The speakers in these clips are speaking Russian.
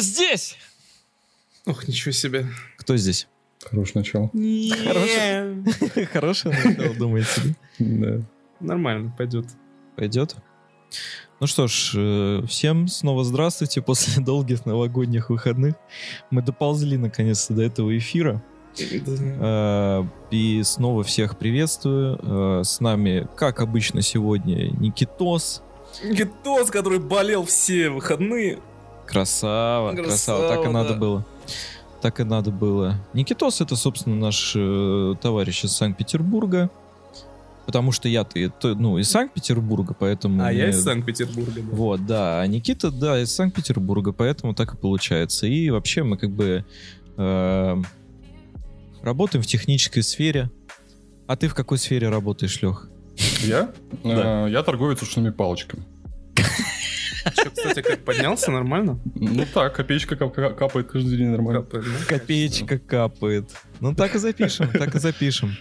Здесь! Ох, ничего себе. Кто здесь? Хорошее начало. Хорошее. Хорошее начало, думаете? да? Да. Нормально, пойдет. Пойдет? Ну что ж, э, всем снова здравствуйте после долгих новогодних выходных. Мы доползли наконец-то до этого эфира. Э, И снова всех приветствую. Э, С нами, как обычно, сегодня Никитос. Гитос, который болел все выходные. Красава, красава, так и Красава, надо да. было. Так и надо было. Никитос это, собственно, наш э, товарищ из Санкт-Петербурга. Потому что я-то, и то- ну, из Санкт-Петербурга, поэтому... А я мне- из Санкт-Петербурга. да. Вот, да. А Никита, да, из Санкт-Петербурга, поэтому так и получается. И вообще мы как бы э, работаем в технической сфере. А ты в какой сфере работаешь, Лех? Я? Э, Я торговец ушными палочками. Чё, кстати, как поднялся, нормально? Ну так, копеечка кап- кап- капает каждый день нормально. Капает, да? Копеечка капает. Ну так и запишем, так и запишем.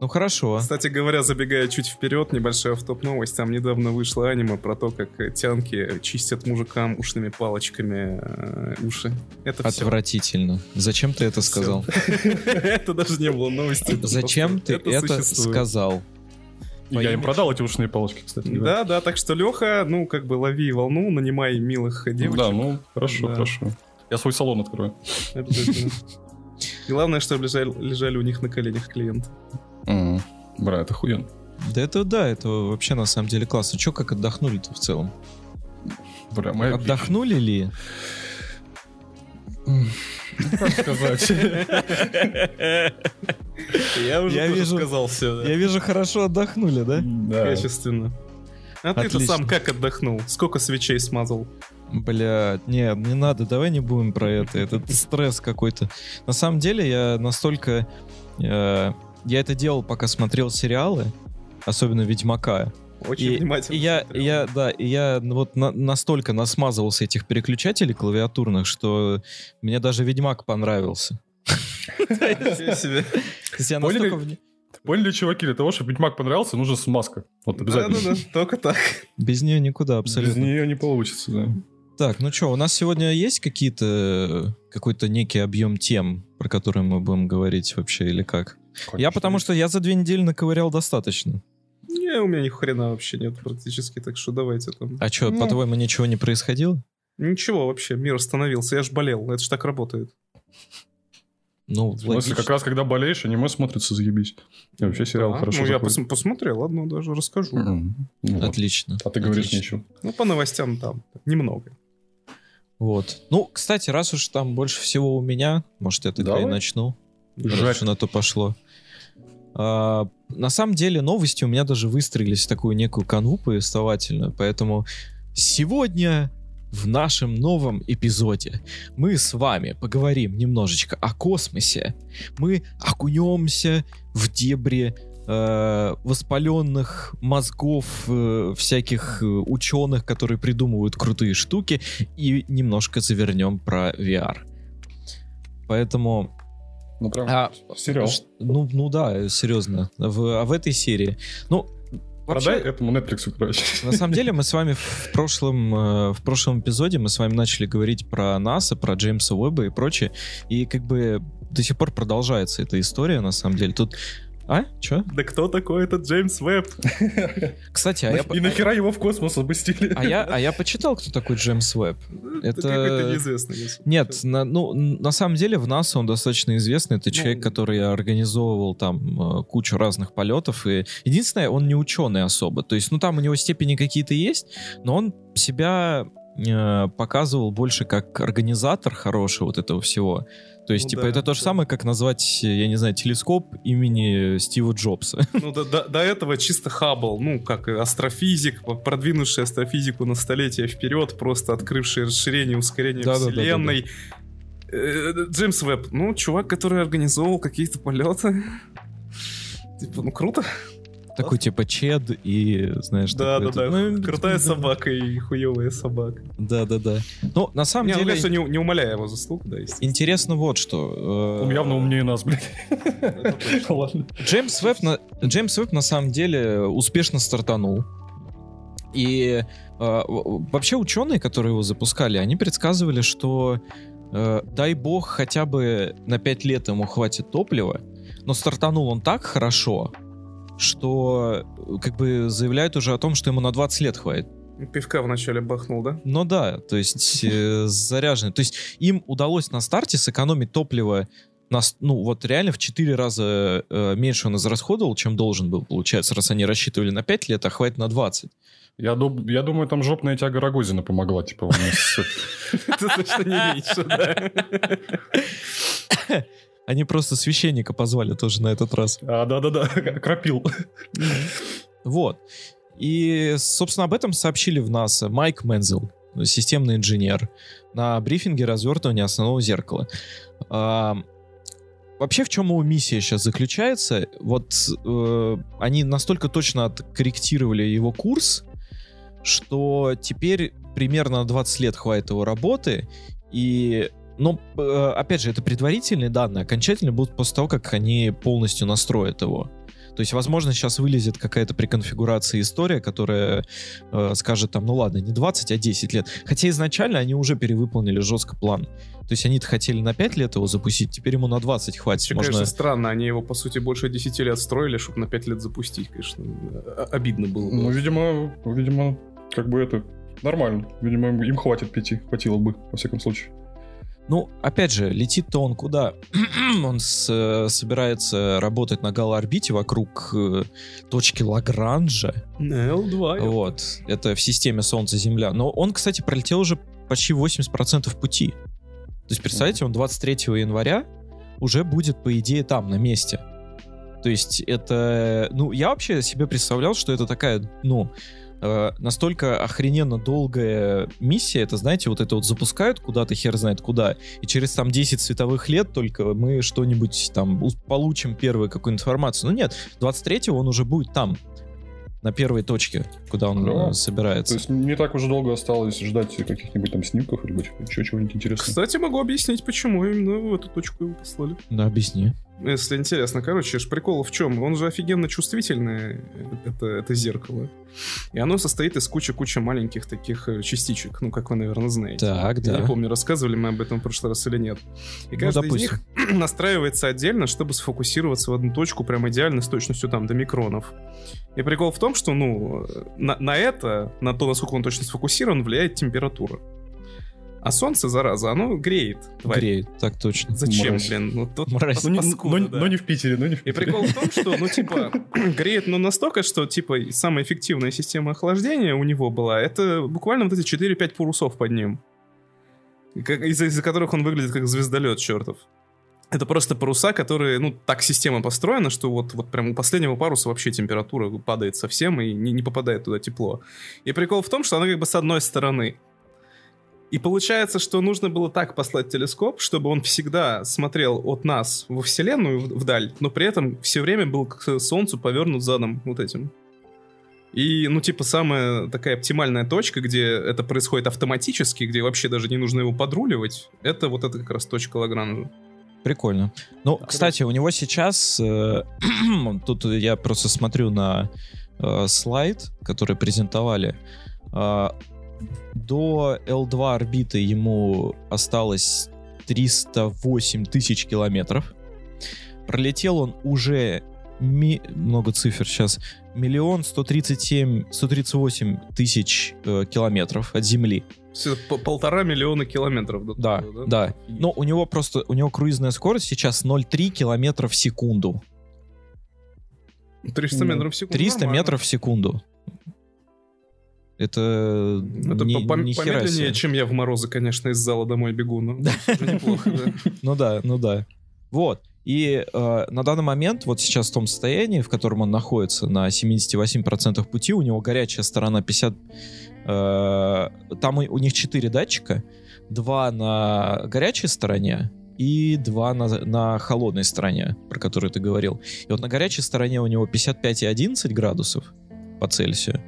Ну хорошо. Кстати говоря, забегая чуть вперед, небольшая автоп новость. Там недавно вышло аниме про то, как тянки чистят мужикам ушными палочками э, уши. Это все. Отвратительно. Зачем ты это сказал? Это даже не было новости. Зачем ты это сказал? И Я им продал эти ушные палочки, кстати. Да, да, так что Леха, ну, как бы лови волну, нанимай милых девочек. Да, ну, хорошо, Да. хорошо. Я свой салон открою. Обязательно. И Главное, чтобы лежали, лежали у них на коленях клиенты. М, Бра, это хуен. Да это да, это вообще на самом деле классно. Че, как отдохнули-то в целом? Бра, моя Отдохнули ли? Как сказать? Я уже тоже вижу- сказал все. Я вижу, хорошо отдохнули, да? Да. Качественно. А ты-то сам как отдохнул? Сколько свечей смазал? Бля, не, не надо, давай не будем про это. Это стресс какой-то. На самом деле я настолько... э, я это делал, пока смотрел сериалы, особенно Ведьмака. Очень И, внимательно. и я, смотрел. я, да, и я вот на- настолько насмазывался этих переключателей клавиатурных, что мне даже Ведьмак понравился. Поняли? Поняли, чуваки, для того, чтобы Ведьмак понравился, нужна смазка. Вот обязательно. Да-да-да, только так. без нее никуда Без абсолютно. нее не получится, да. Так, ну что, у нас сегодня есть какие-то какой-то некий объем тем, про которые мы будем говорить вообще или как? Я потому что я за две недели наковырял достаточно. Не, у меня ни хрена вообще нет практически, так что давайте там. А что, Ну. по-твоему, ничего не происходило? Ничего вообще, мир остановился, я ж болел, это ж так работает. Ну, В смысле, как раз когда болеешь, аниме смотрится заебись. И вообще сериал Да, хорошо Ну, я заходит. пос- посмотрел, одно даже расскажу. Ну вот. Отлично. А ты говоришь Отлично. ничего. Ну, по новостям там немного. Вот. Ну, кстати, раз уж там больше всего у меня, может, я тогда и Давай. начну. Жарь. Раз уж на то пошло. А, на самом деле новости у меня даже выстроились в такую некую канву повествовательную, поэтому сегодня в нашем новом эпизоде мы с вами поговорим немножечко о космосе. Мы окунемся в дебри э, воспаленных мозгов э, всяких э, ученых, которые придумывают крутые штуки, и немножко завернем про VR. Поэтому Ну прям а, сериал. Ну, ну да, серьезно. В, а в этой серии. Ну, Продай вообще, этому Netflix, короче. на самом деле, мы с вами в прошлом, э, в прошлом эпизоде мы с вами начали говорить про НАСА, про Джеймса Уэбба и прочее. И как бы до сих пор продолжается эта история, на самом деле. Тут... А? Чё? Да кто такой этот Джеймс Веб? Кстати, а я, И нахера его в космос опустили? а я, а я почитал, кто такой Джеймс Уэбб. Это- какой-то неизвестный. Нет, на, ну, на самом деле в НАСА он достаточно известный. Это Ну, человек, который организовывал там э, кучу разных полетов. И единственное, он не ученый особо. То есть, ну там у него степени какие-то есть, но он себя э, показывал больше как организатор хороший вот этого всего. То есть, Ну типа, да, это то же да. самое, как назвать, э, я не знаю, телескоп имени Стива Джобса. Ну, до, до- до этого чисто Хаббл, ну, как астрофизик, продвинувший астрофизику на столетия вперед, просто открывший расширение, ускорение Да-да-да-да-да. Вселенной. Э, Джеймс Веб, ну, чувак, который организовывал какие-то полеты. Типа, ну, круто. Такой, типа, чед и, знаешь, Да, да, да. ну, Крутая да. собака и хуевая собака. Да-да-да. Ну, на самом Не, ну, деле... конечно, не, не умаляя его заслуг, да. Интересно вот что. э, Он явно умнее нас, блядь. Джеймс Веб, на, Джеймс Веб на самом деле успешно стартанул. И э, вообще ученые, которые его запускали, они предсказывали, что э, дай бог хотя бы на 5 лет ему хватит топлива, но стартанул он так хорошо, что э, как бы заявляют уже о том, что ему на 20 лет хватит. Пивка вначале бахнул, да? Ну да, то есть э, заряженный. То есть им удалось на старте сэкономить топливо на, ну вот реально в 4 раза э, меньше он израсходовал, чем должен был, получается, раз они рассчитывали на 5 лет, а хватит на 20. Я, дум- я думаю, там жопная тяга Рогозина помогла, типа, вместе с- Это точно не меньше, да. Они просто священника позвали тоже на этот раз. А, да-да-да, крапил. Вот. И, собственно, об этом сообщили в НАСА Майк Мензел, системный инженер, на брифинге развертывания основного зеркала. А, вообще, в чем его миссия сейчас заключается? Вот э, они настолько точно откорректировали его курс, что теперь примерно на 20 лет хватит его работы, и но, э, опять же, это предварительные данные, окончательные будут после того, как они полностью настроят его. То есть, возможно, сейчас вылезет какая-то при конфигурации история, которая э, скажет там, ну ладно, не 20, а 10 лет. Хотя изначально они уже перевыполнили жестко план. То есть они-то хотели на 5 лет его запустить, теперь ему на 20 хватит. Вообще, Можно... конечно, странно. Они его, по сути, больше 10 лет строили, чтобы на 5 лет запустить, конечно. А- Обидно было. бы. Ну, видимо, видимо, как бы это нормально. Видимо, им- им хватит пяти, хватило бы, во всяком случае. Ну, опять же, летит-то он куда? он с- э, собирается работать на галоорбите вокруг э, точки Лагранжа. L2. Вот. Это в системе Солнце-Земля. Но он, кстати, пролетел уже почти 80% пути. То есть, представляете, он 23 января уже будет, по идее, там, на месте. То есть это... Ну, я вообще себе представлял, что это такая, ну, э, настолько охрененно долгая миссия. Это, знаете, вот это вот запускают куда-то, хер знает куда, и через там 10 световых лет только мы что-нибудь там получим первую какую-нибудь информацию. Ну нет, 23-го он уже будет там, на первой точке, куда он Да. э, собирается. То есть не так уже долго осталось ждать каких-нибудь там снимков или еще чего-нибудь интересного. Кстати, могу объяснить, почему именно в эту точку его послали. Да, объясни. Если интересно, короче, прикол в чем? Он же офигенно чувствительный, это, это зеркало. И оно состоит из кучи-кучи маленьких таких э, частичек, ну, как вы, наверное, знаете. Так, Я да. не помню, рассказывали мы об этом в прошлый раз или нет. И Ну, каждый из допустим. них настраивается отдельно, чтобы сфокусироваться в одну точку прям идеально с точностью там до микронов. И прикол в том, что, ну, на, на это, на то, насколько он точно сфокусирован, влияет температура. А солнце, зараза, оно греет. тварь. Греет, так точно. Зачем, Мразь. блин? Ну, тут Мразь. Ну, не, паскуда, но- да. но не в Питере, но не в И Питере. прикол в том, что, ну, типа, греет, ну, настолько, что, типа, самая эффективная система охлаждения у него была, это буквально вот эти 4-5 парусов под ним. И из-за которых он выглядит как звездолет чертов. Это просто паруса, которые, ну, так система построена, что вот, вот прям у последнего паруса вообще температура падает совсем и не, не попадает туда тепло. И прикол в том, что она как бы с одной стороны. И получается, что нужно было так послать телескоп, чтобы он всегда смотрел от нас во Вселенную в- вдаль, но при этом все время был к Солнцу повернут задом вот этим. И, ну, типа, самая такая оптимальная точка, где это происходит автоматически, где вообще даже не нужно его подруливать, это вот эта как раз точка Лагранжа. Прикольно. Ну, кстати, у него сейчас... э, тут я просто смотрю на э, слайд, который презентовали. Э, до L2 орбиты ему осталось 308 тысяч километров. Пролетел он уже ми- много цифр сейчас. Миллион сто тридцать семь, сто тридцать восемь тысяч э, километров от Земли. Полтора миллиона километров. Да, туда, да. Но у него просто, у него круизная скорость сейчас 0,3 километра в секунду. 300 метров в секунду. 300 нормально. метров в секунду. Это, Это ни, по- хера помедленнее, чем я в морозы, конечно, из зала домой бегу. Но неплохо, да. Ну да, ну да. Вот. И э, на данный момент, вот сейчас в том состоянии, в котором он находится, на 78% пути, у него горячая сторона 50... э, там у, у них 4 датчика. Два на горячей стороне и два на, на холодной стороне, про которую ты говорил. И вот на горячей стороне у него 55 и 11 градусов по Цельсию.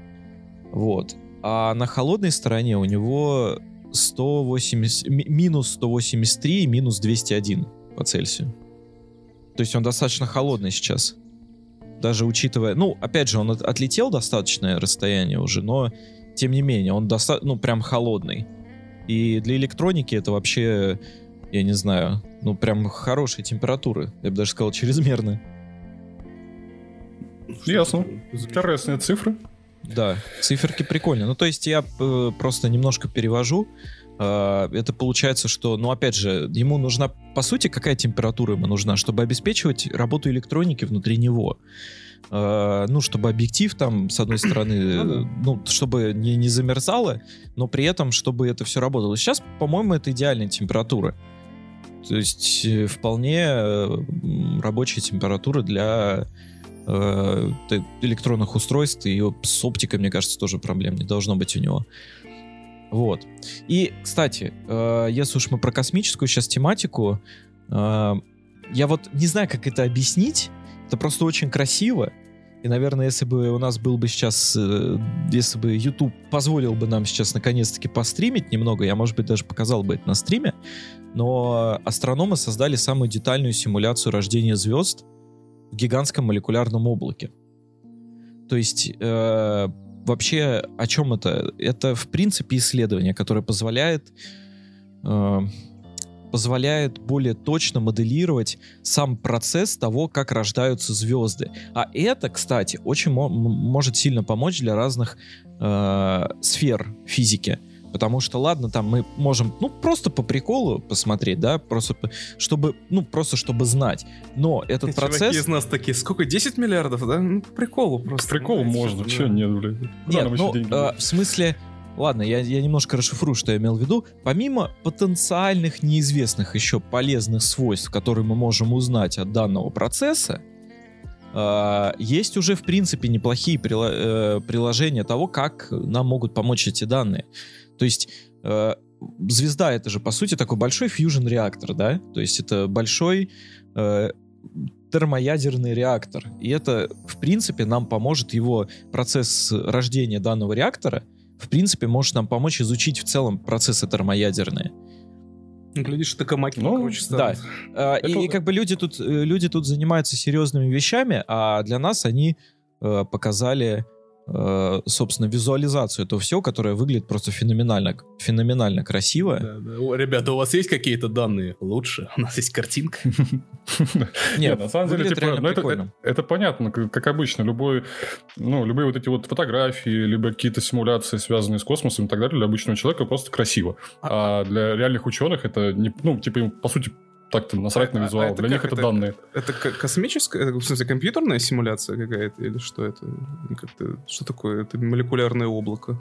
Вот. А на холодной стороне у него 180, ми- минус 183 и минус 201 по Цельсию. То есть он достаточно холодный сейчас. Даже учитывая... Ну, опять же, он от- отлетел достаточное расстояние уже, но тем не менее, он доста- ну, прям холодный. И для электроники это вообще, я не знаю, ну, прям хорошие температуры. Я бы даже сказал, чрезмерно. Ясно. Интересные цифры. Да, циферки прикольные. Ну, то есть я э, просто немножко перевожу. Э, это получается, что, ну, опять же, ему нужна, по сути, какая температура ему нужна, чтобы обеспечивать работу электроники внутри него. Э, ну, чтобы объектив там, с одной стороны, э, ну, чтобы не, не замерзало, но при этом, чтобы это все работало. Сейчас, по-моему, это идеальная температура. То есть э, вполне э, рабочая температура для э, электронных устройств, и с оптикой, мне кажется, тоже проблем не должно быть у него. Вот. И, кстати, э, если уж мы про космическую сейчас тематику, э, я вот не знаю, как это объяснить. Это просто очень красиво. И, наверное, если бы у нас был бы сейчас, э, если бы YouTube позволил бы нам сейчас наконец-таки постримить немного, я, может быть, даже показал бы это на стриме, но астрономы создали самую детальную симуляцию рождения звезд в гигантском молекулярном облаке. То есть э, вообще о чем это? Это в принципе исследование, которое позволяет э, позволяет более точно моделировать сам процесс того, как рождаются звезды. А это, кстати, очень мо- может сильно помочь для разных э, сфер физики. Потому что, ладно, там мы можем, ну, просто по приколу посмотреть, да, просто, по- чтобы, ну, просто чтобы знать. Но этот Чуваки процесс... из нас такие, сколько, 10 миллиардов, да? Ну, по приколу просто. Прикол Ну, можно, да. че нет, блядь. Куда Нет, ну, э, в смысле, ладно, я, я немножко расшифрую, что я имел в виду. Помимо потенциальных неизвестных еще полезных свойств, которые мы можем узнать от данного процесса, э, есть уже, в принципе, неплохие прила- э, приложения того, как нам могут помочь эти данные. То есть э, звезда это же, по сути, такой большой фьюжн реактор, да? То есть это большой э, термоядерный реактор. И это, в принципе, нам поможет его процесс рождения данного реактора, в принципе, может нам помочь изучить в целом процессы термоядерные. Ну, Глядишь, токамаки Ну, круче да. станут. А, И, Это- и как бы люди тут, э, люди тут занимаются серьезными вещами, а для нас они э, показали, э, собственно, визуализацию этого всего, которое выглядит просто феноменально, феноменально красиво. Да, да. О, Ребята, у вас есть какие-то данные? Лучше. У нас есть картинка. Не, на самом деле, типа, ну, это, прикольно. это, понятно, как, обычно, любой, ну, любые вот эти вот фотографии, либо какие-то симуляции, связанные с космосом и так далее, для обычного человека просто красиво. А для реальных ученых это, не, ну, типа, им, по сути, так-то насрать А- на а визуал. это для них это это? данные. Это ко- космическая, это, в смысле, компьютерная симуляция какая-то? Или что это? Как-то, что такое? Это молекулярное облако.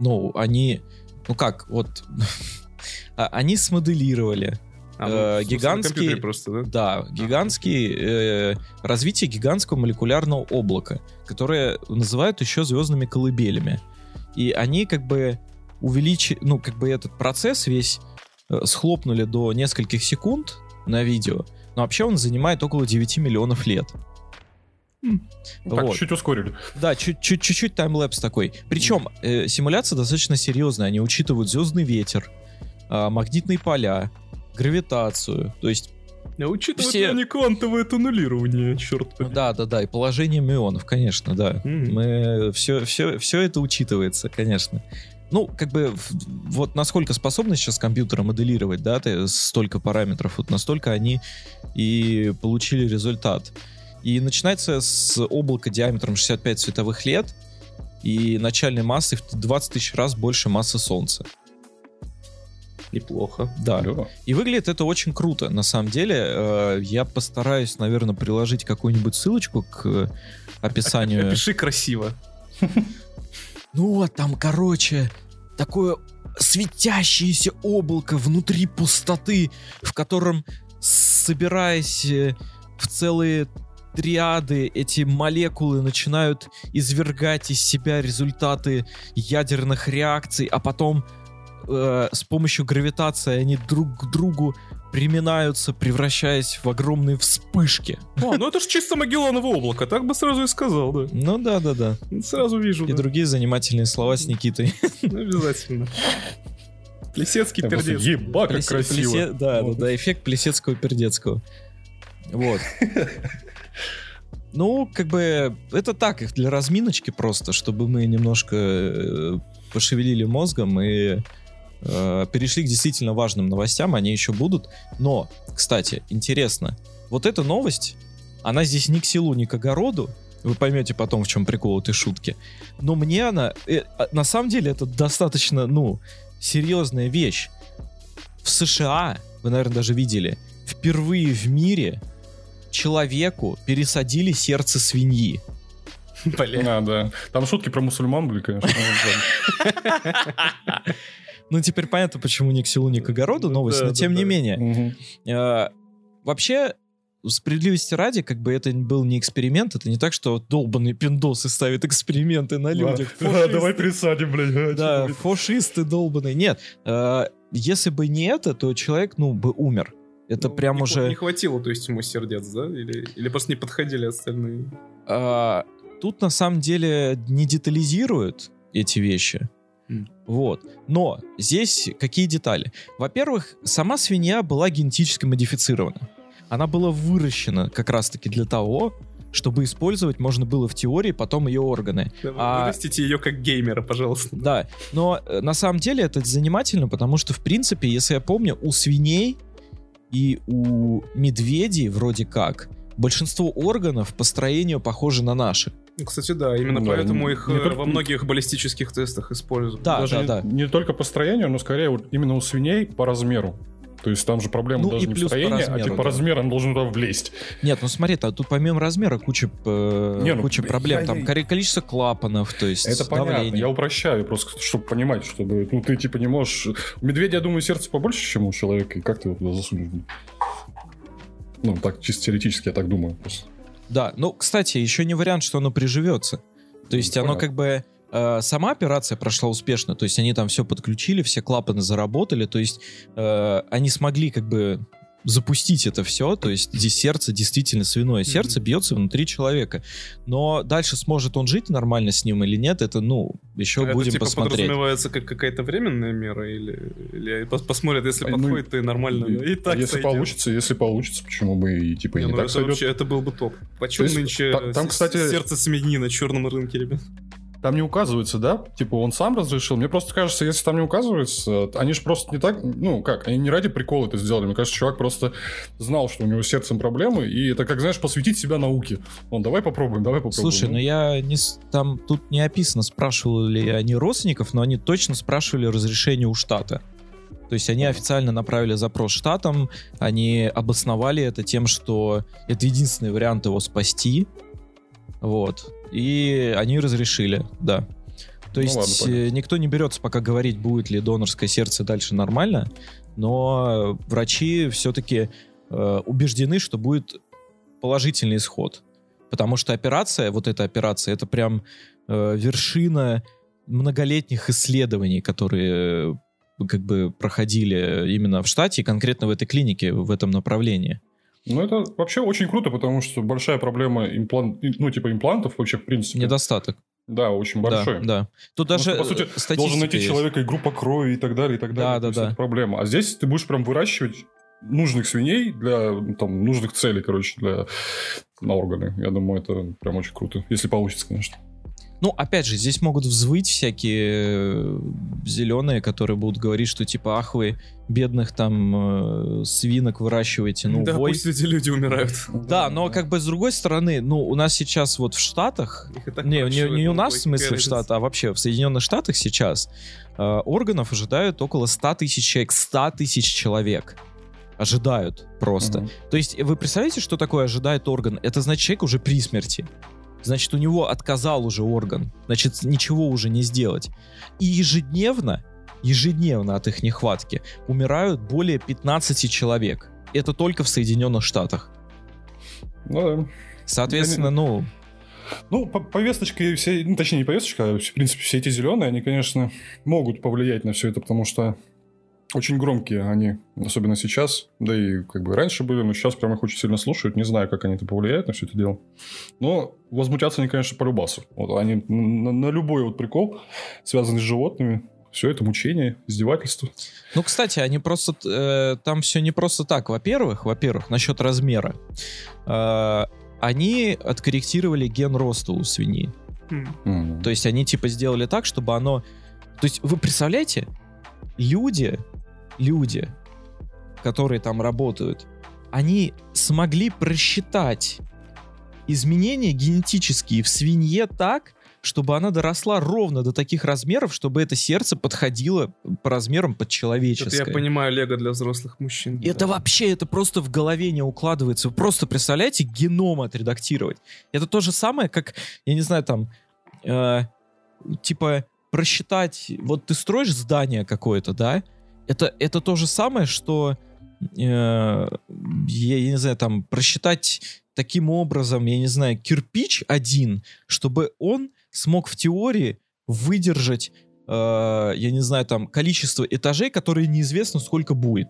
Ну, они, ну как, вот, а, они смоделировали А, Э, смысле, на гигантский- просто, да? Да, гигантский э, развитие гигантского молекулярного облака, которое называют еще звездными колыбелями. И они как бы увеличили, ну как бы этот процесс весь э, схлопнули до нескольких секунд на видео, но вообще он занимает около 9 миллионов лет. Ну, Так, Вот. чуть-чуть ускорили. Да, чуть- чуть- чуть-чуть таймлэпс такой. Причем э, симуляция достаточно серьезная. Они учитывают звездный ветер, а, магнитные поля, гравитацию. То есть А учитывая Все- не квантовое туннелирование, черт побери. Да, да, да, и положение мионов, конечно, да. Мгм. Мы все, все, все это учитывается, конечно. Ну, как бы, вот насколько способны сейчас компьютеры моделировать, да, ты, столько параметров, вот настолько они и получили результат. И начинается с облака диаметром 65 световых лет и начальной массой в 20 тысяч раз больше массы Солнца. Неплохо. Да. Алло. И выглядит это очень круто, на самом деле. Э, Я постараюсь, наверное, приложить какую-нибудь ссылочку к описанию. Опиши красиво. Ну вот там, короче, такое светящееся облако внутри пустоты, в котором, собираясь э, в целые триады, эти молекулы начинают извергать из себя результаты ядерных реакций, а потом э, с помощью гравитации они друг к другу приминаются, превращаясь в огромные вспышки. О, ну это же чисто Магелланово облако, так бы сразу и сказал, да. Ну да, да, да. Сразу вижу, И да. другие занимательные слова с Никитой. Ну, Обязательно. Плесецкий просто, пердец. Еба, как Плесе- красиво. плесе- да, да, Вот. да, эффект плесецкого пердецкого. Вот. Ну, как бы, это так, их для разминочки просто, чтобы мы немножко э, пошевелили мозгом и э, перешли к действительно важным новостям, они еще будут. Но, кстати, интересно, вот эта новость, она здесь ни к селу, ни к огороду, вы поймете потом, в чем прикол этой шутки. Но мне она, э, а, на самом деле, это достаточно, ну, серьезная вещь. В США, вы, наверное, даже видели, впервые в мире человеку пересадили сердце свиньи. Бля. А, да. Там шутки про мусульман были, конечно. Ну, теперь понятно, почему ни к селу, ни к огороду новость, Да, но да, тем не да. менее. Мгм. Э, Вообще, справедливости ради, как бы это был не эксперимент, это не так, что долбанные пиндосы ставят эксперименты на людях. Да, давай пересадим, блядь. Да, фашисты долбанные. Нет, э, если бы не это, то человек, ну, бы умер. Это Ну, прям не, уже... Не хватило, то есть, ему сердец, да? Или, или просто не подходили остальные? А, тут на самом деле не детализируют эти вещи. Вот. Но здесь какие детали? Во-первых, сама свинья была генетически модифицирована. Она была выращена как раз-таки для того, чтобы использовать можно было в теории потом ее органы. А- Вырастите ее как геймера, пожалуйста. Да, но э, на самом деле это занимательно, потому что, в принципе, если я помню, у свиней и у медведей вроде как большинство органов по строению похожи на наши. Кстати, да, именно Да, поэтому их не э, только- во многих баллистических тестах используют. Да, Даже да, не, да. не только по строению, но скорее вот именно у свиней по размеру. То есть там же проблема Ну, даже не в по строении, а размеру, типа по да. размеру он должен туда влезть. Нет, ну смотри, а тут помимо размера куча, э, Не, ну, куча проблем. я- Там я- коли- количество клапанов, то есть Это понятно, давление. я упрощаю, просто чтобы понимать, чтобы, ну, ты типа не можешь... У медведя, я думаю, сердце побольше, чем у человека, и как ты его туда засунешь? Ну, так, чисто теоретически, я так думаю. Просто. Да, ну, кстати, еще не вариант, что оно приживется. То есть Ну, оно понятно. как бы... э, сама операция прошла успешно, то есть они там все подключили, все клапаны заработали, то есть э, они смогли как бы запустить это все, то есть здесь сердце действительно свиное сердце бьется внутри человека, но дальше сможет он жить нормально с ним или нет, это ну еще Это, будем типа, посмотреть. подразумевается как какая-то временная мера или, или пос- посмотрят, если А, ну, подходит, то и нормально. И так если сойдет. получится, если получится, почему бы и типа и Не, не, ну так это сойдет. вообще, это был бы топ. Почему есть нынче та- там, кстати- сердце свиньи на черном рынке, ребят? Там не указывается, да? Типа он сам разрешил. Мне просто кажется, если там не указывается, они же просто не так... Ну, как? Они не ради прикола это сделали. Мне кажется, чувак просто знал, что у него с сердцем проблемы, и это, как, знаешь, посвятить себя науке. Он, давай попробуем, давай попробуем. Слушай, ну я не там тут не описано, спрашивали ли они родственников, но они точно спрашивали разрешение у штата. То есть они официально направили запрос штатам, они обосновали это тем, что это единственный вариант его спасти. Вот. И они разрешили, да. То Ну есть ладно, понятно. э, никто не берется пока говорить, будет ли донорское сердце дальше нормально, но врачи все-таки убеждены, что будет положительный исход. Потому что операция, вот эта операция, это прям э, вершина многолетних исследований, которые э, как бы проходили именно в штате, и конкретно в этой клинике, в этом направлении. Ну, это вообще очень круто, потому что большая проблема имплант... ну, типа имплантов вообще, в принципе. Недостаток. Да, очень Да, большой. да. Тут Потому даже что, по сути, э, статистика должен найти есть. человека и группа крови и так далее, и так далее. Да, да, есть да. это проблема. А здесь ты будешь прям выращивать нужных свиней для там, нужных целей, короче, для на органы. Я думаю, это прям очень круто. Если получится, конечно. Ну, опять же, здесь могут взвыть всякие зеленые, которые будут говорить, что типа, ах вы, бедных там э, свинок выращиваете, ну, да, вой. пусть эти люди умирают. Да, но как бы с другой стороны, ну, у нас сейчас вот в Штатах, не, не, не у нас, в смысле, в. Штатах, а вообще в Соединенных Штатах сейчас э, органов ожидают около 100 тысяч человек. 100 тысяч человек ожидают просто. Мгм. То есть вы представляете, что такое ожидает орган? Это значит, человек уже при смерти. Значит, у него отказал уже орган. Значит, ничего уже не сделать. И ежедневно, ежедневно от их нехватки умирают более 15 человек. Это только в Соединенных Штатах. Ну, да. Соответственно, ну, Ну, по- повесточка, все, ну, точнее, не повесточка, а, в принципе, все эти зеленые, они, конечно, могут повлиять на все это, потому что очень громкие они, особенно сейчас, да и как бы раньше были, но сейчас прям их очень сильно слушают, не знаю, как они это повлияют на все это дело. Но возмутятся они, конечно, по любасу. Вот они на, на любой вот прикол, связанный с животными, все это мучение, издевательство. Ну, кстати, они просто э, там все не просто так. Во-первых, во-первых, насчет размера. Э, они откорректировали ген роста у свиньи. М. То есть они типа сделали так, чтобы оно... То есть вы представляете, люди, люди, которые там работают, они смогли просчитать изменения генетические в свинье так, чтобы она доросла ровно до таких размеров, чтобы это сердце подходило по размерам под Это человеческое. я понимаю Лего для взрослых мужчин. Это Да. вообще, это просто в голове не укладывается. Вы просто представляете геном отредактировать. Это то же самое, как, я не знаю, там, э, типа, просчитать, вот ты строишь здание какое-то, да? Это, это то же самое, что, э, я, не знаю, там, просчитать таким образом, я не знаю, кирпич один, чтобы он смог в теории выдержать, э, я не знаю, там, количество этажей, которые неизвестно сколько будет.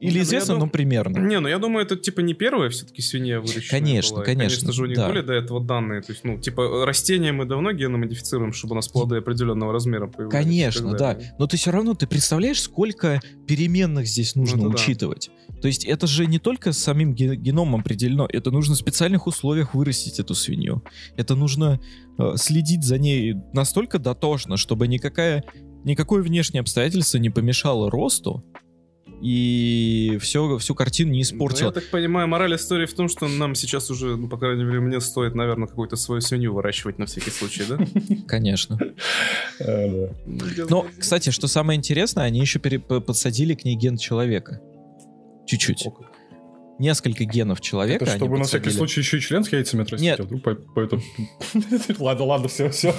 Или Не, ну известно, дум- но примерно. Не, ну я думаю, это типа не первая все-таки свинья выращенная Конечно, была. И, конечно, Конечно же, у них да. были до этого данные. То есть, ну, типа, растения мы давно геномодифицируем, чтобы у нас плоды определенного размера появлялись. и Конечно, да. Но ты все равно, ты представляешь, сколько переменных здесь нужно Ну, это да. учитывать. То есть это же не только самим ге- геномом определено, это нужно в специальных условиях вырастить эту свинью. Это нужно э, следить за ней настолько дотошно, чтобы никакая, никакое внешнее обстоятельство не помешало росту и все, всю картину не Ну, испортило. я так понимаю, мораль истории в том, что нам сейчас уже, ну, по крайней мере, мне стоит, наверное, какую-то свою свинью выращивать на всякий случай, да? Конечно. Да. Ну, Но, кстати, что самое интересное, они еще подсадили к ней ген человека. Чуть-чуть. Несколько генов человека. Это чтобы на всякий случай еще и член с яйцами отрастить, Нет. а вдруг по, по этому... Ладно, ладно, все, все.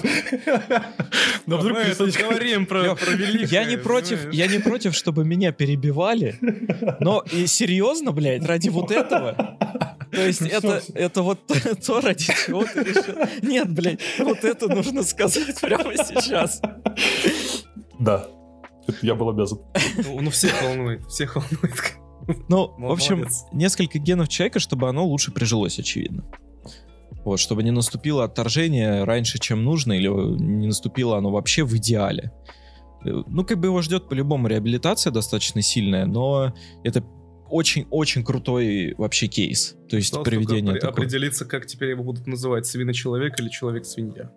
Но вдруг мы говорим про, великое, Я не против, я не против, чтобы меня перебивали, но и серьезно, блядь, ради вот этого. То есть Ну, это, это вот то, ради чего ты решил. Нет, блядь, вот это нужно сказать прямо сейчас. Да. Я был обязан. Ну, ну, всех волнует, всех волнует. Ну, в общем, несколько генов человека, чтобы оно лучше прижилось, очевидно. Вот, чтобы не наступило отторжение раньше, чем нужно, или не наступило оно вообще в идеале. Э, Ну, как бы его ждет по-любому реабилитация достаточно сильная, но это очень-очень крутой вообще кейс. То есть Осталось приведение только такого. определиться, как теперь его будут называть, свиночеловек или человек-свинья.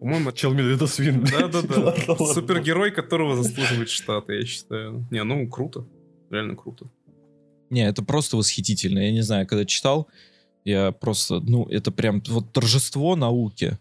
По-моему, это медведосвин. Да-да-да. Супергерой, которого заслуживает штаты, я считаю. Не, ну круто. Реально круто. Не, это просто восхитительно. Я не знаю, когда читал, я просто, ну, это прям вот торжество науки,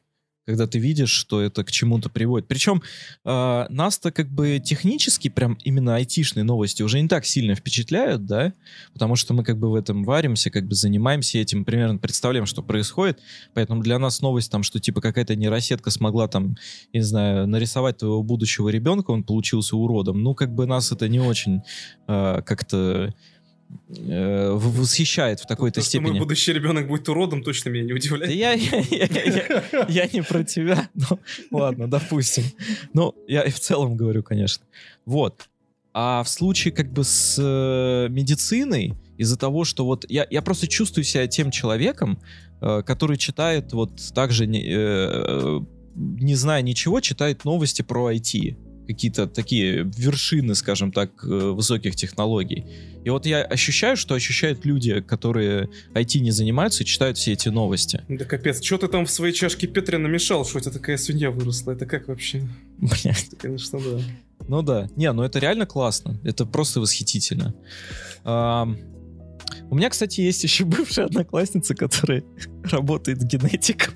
когда ты видишь, что это к чему-то приводит. Причем э, нас-то как бы технически прям именно айтишные новости уже не так сильно впечатляют, да, потому что мы как бы в этом варимся, как бы занимаемся этим, примерно представляем, что происходит, поэтому для нас новость там, что типа какая-то нейросетка смогла там, не знаю, нарисовать твоего будущего ребенка, он получился уродом, ну как бы нас это не очень э, как-то э, восхищает в такой-то То, что мой степени. будущий ребенок будет уродом, точно меня не удивляет. я, я, я- я- я не про тебя. Ну, ладно, допустим. Ну, я и в целом говорю, конечно. Вот. А в случае как бы с э, медициной, из-за того, что вот я, я просто чувствую себя тем человеком, э, который читает вот также, не, э, не зная ничего, читает новости про IT. Какие-то такие вершины, скажем так, э, высоких технологий. И вот я ощущаю, что ощущают люди, которые IT не занимаются и читают все эти новости. Да капец, что ты там в своей чашке Петри намешал, что у тебя такая свинья выросла? Это как вообще? Блядь. Это, конечно, да. Ну да. Не, ну это реально классно. Это просто восхитительно. Ам, У меня, кстати, есть еще бывшая одноклассница, которая работает генетиком.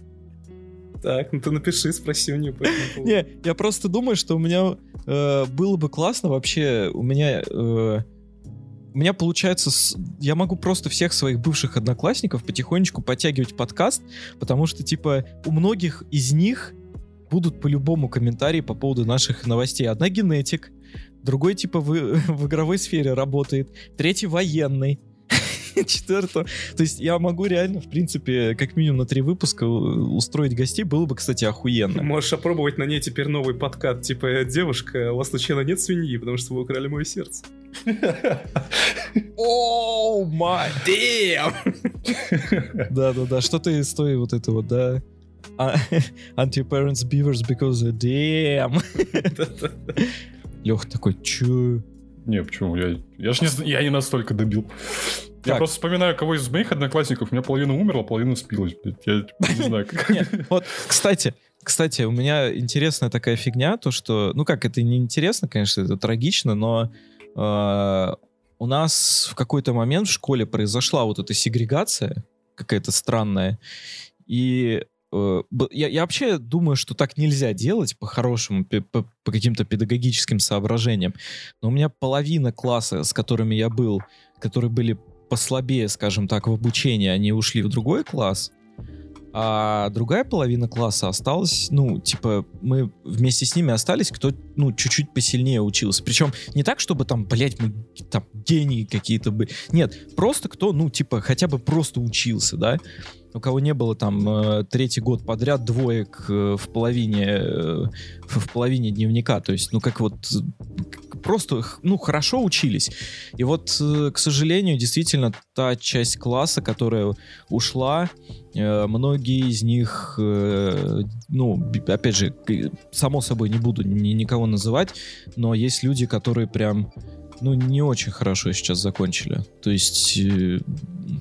Так, ну ты напиши, спроси у нее. Не, я просто думаю, что у меня э, было бы классно вообще. У меня... э, у меня получается, я могу просто всех своих бывших одноклассников потихонечку подтягивать подкаст, потому что, типа, у многих из них будут по-любому комментарии по поводу наших новостей. Одна генетик, другой, типа, в, в игровой сфере работает, третий военный, четвертый. То есть я могу реально, в принципе, как минимум на три выпуска у- устроить гостей. Было бы, кстати, охуенно. Можешь опробовать на ней теперь новый подкат, типа, девушка, у вас случайно нет свиньи, потому что вы украли мое сердце. О, май! Да-да-да, что-то из той вот этого, да. А, Anti-parents beavers because of damn. Лех такой, чё? Не, почему? Я, я ж не, я не настолько добил. Я просто вспоминаю, кого из моих одноклассников, у меня половина умерла, половина спилась. Я не знаю, как. Вот, кстати, кстати, у меня интересная такая фигня, то что, ну как, это не интересно, конечно, это трагично, но э, у нас в какой-то момент в школе произошла вот эта сегрегация какая-то странная, и э, я, я вообще думаю, что так нельзя делать по-хорошему, по, по каким-то педагогическим соображениям. Но у меня половина класса, с которыми я был, которые были послабее, скажем так, в обучении, они ушли в другой класс, а другая половина класса осталась, ну, типа, мы вместе с ними остались, кто, ну, чуть-чуть посильнее учился. Причем не так, чтобы там, блядь, мы там гении какие-то были. Нет, просто кто, ну, типа, хотя бы просто учился, да? У кого не было там э, третий год подряд двоек э, в половине э, в половине дневника, то есть, ну, как вот просто, ну, хорошо учились. И вот, к сожалению, действительно, та часть класса, которая ушла, Многие из них, ну, опять же, само собой не буду ни- никого называть, но есть люди, которые прям, ну, не очень хорошо сейчас закончили. То есть,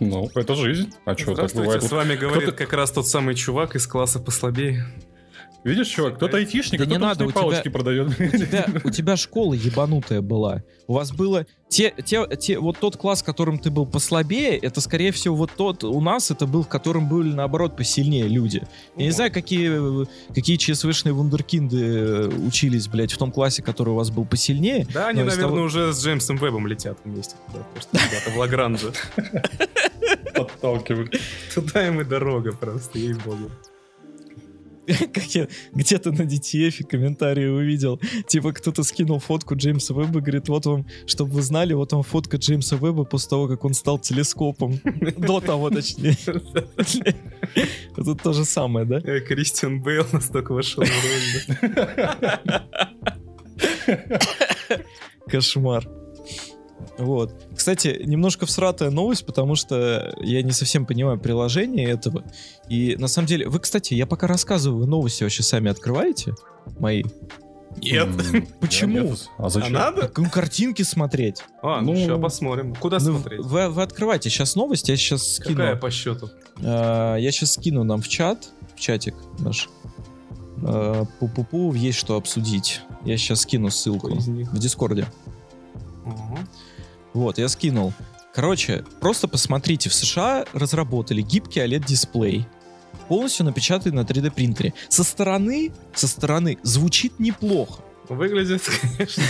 Ну, это жизнь. А что, так бывает? с вами говорит как раз тот самый чувак из класса послабее. Видишь, чувак, кто-то айтишник, Да а не кто-то надо, устные у тебя- палочки продает. у тебя, у тебя школа ебанутая была. У вас было... Те, те, те, вот тот класс, в котором ты был послабее, это, скорее всего, вот тот у нас, это был, в котором были, наоборот, посильнее люди. Я не знаю, какие, какие ЧСВшные вундеркинды э, учились, блядь, в том классе, который у вас был посильнее. Да, они, наверное, того- уже с Джеймсом Вебом летят вместе туда, потому что ребята в Лагранже. Подталкивают. Туда им и дорога просто, ей-богу. Как я где-то на DTF комментарии увидел. Типа кто-то скинул фотку Джеймса Веба, говорит, вот вам, чтобы вы знали, вот вам фотка Джеймса Веба после того, как он стал телескопом. До того, точнее. Это то же самое, да? Э, Кристиан Бейл настолько вошел в роль. Кошмар. Вот. Кстати, немножко всратая новость, потому что я не совсем понимаю приложение этого. И на самом деле, вы, кстати, я пока рассказываю, новости вообще сами открываете? Мои. Нет. Почему? нет. А А зачем? надо? Так, ну, картинки смотреть. А, ну Ну, сейчас посмотрим. Куда Ну, смотреть? вы, вы открывайте сейчас новость, я сейчас скину. Какая по счету? А, я сейчас скину нам в чат, в чатик наш. А, Пу-пу-пу, есть что обсудить. Я сейчас скину ссылку в Дискорде. Ага. Вот, я скинул. Короче, просто посмотрите, в США разработали гибкий OLED-дисплей, полностью напечатанный на 3D принтере. Со стороны, со стороны звучит неплохо. Выглядит, конечно.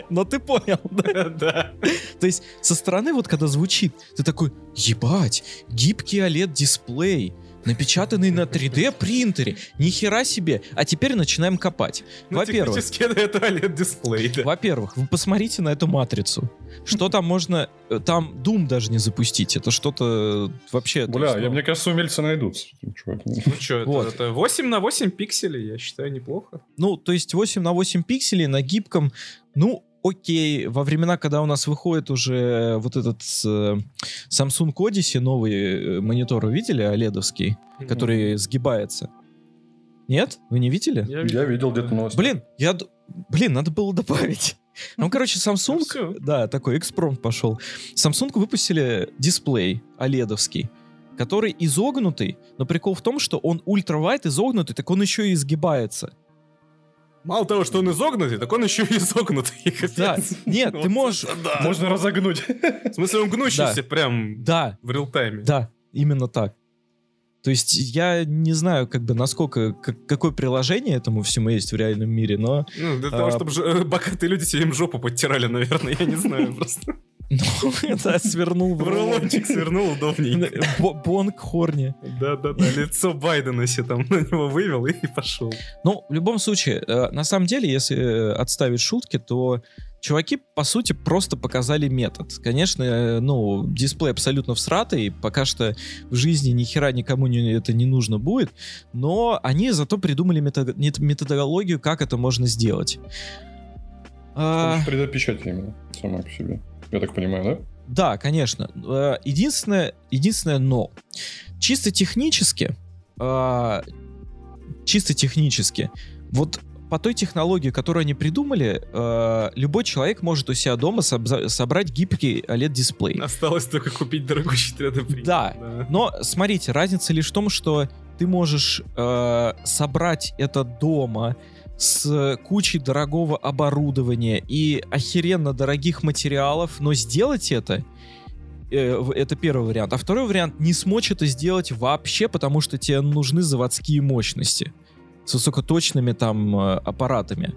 Но ты понял, да? Да. То есть со стороны вот когда звучит, ты такой, ебать, гибкий OLED-дисплей, напечатанный на 3D принтере, ни хера себе. А теперь начинаем копать. Ну, Во-первых, технически это OLED-дисплей, да. Во-первых, вы посмотрите на эту матрицу. Что там можно... э, Там Doom даже не запустить. Это что-то вообще... то Бля, есть, я, ну, мне кажется, умельцы найдутся. чувак. Ну что, Вот. это, это 8 на 8 пикселей, я считаю, неплохо. Ну, то есть 8 на 8 пикселей на гибком. Ну, окей. Во времена, когда у нас выходит уже вот этот э, Samsung Odyssey, новый э, монитор, видели, оледовский, который сгибается? Нет? Вы не видели? Я видел где-то новость. Блин, я... Блин, надо было добавить. Ну, короче, Samsung... Ну. Да, такой экспромт пошел. Samsung выпустили дисплей оледовский, который изогнутый, но прикол в том, что он ультравайт изогнутый, так он еще и изгибается. Мало того, что он изогнутый, так он еще и изогнутый. Да, нет, ты можешь... Можно разогнуть. В смысле, он гнущийся прям Да, в реал-тайме. да, именно так. То есть я не знаю, как бы насколько, как- какое приложение этому всему есть в реальном мире, но Ну, для того, А, чтобы ж- э, богатые люди себе им жопу подтирали, наверное, я не знаю просто. Ну, это свернул в рулончик свернул удобненько. Бо- Бонг Хорни. Да-да-да, лицо Байдена себе там на него вывел и пошел. Ну, в любом случае, э, на самом деле, если э, отставить шутки, то чуваки, по сути, просто показали метод. Конечно, э, ну, дисплей абсолютно всратый, пока что в жизни ни хера никому не, это не нужно будет, но они зато придумали метод- мет- методологию, как это можно сделать. А, 3D-печать именно, сама по себе. Я так понимаю, да? Да, конечно. Э, Единственное, единственное но. Чисто технически, э, чисто технически, вот по той технологии, которую они придумали, э, любой человек может у себя дома соб- собрать гибкий OLED-дисплей. Осталось только купить дорогущий 3D принтер. Да, но смотрите, разница лишь в том, что ты можешь э, собрать это дома с кучей дорогого оборудования и охеренно дорогих материалов, но сделать это э, это первый вариант. А второй вариант не смочь это сделать вообще, потому что тебе нужны заводские мощности с высокоточными там э, аппаратами.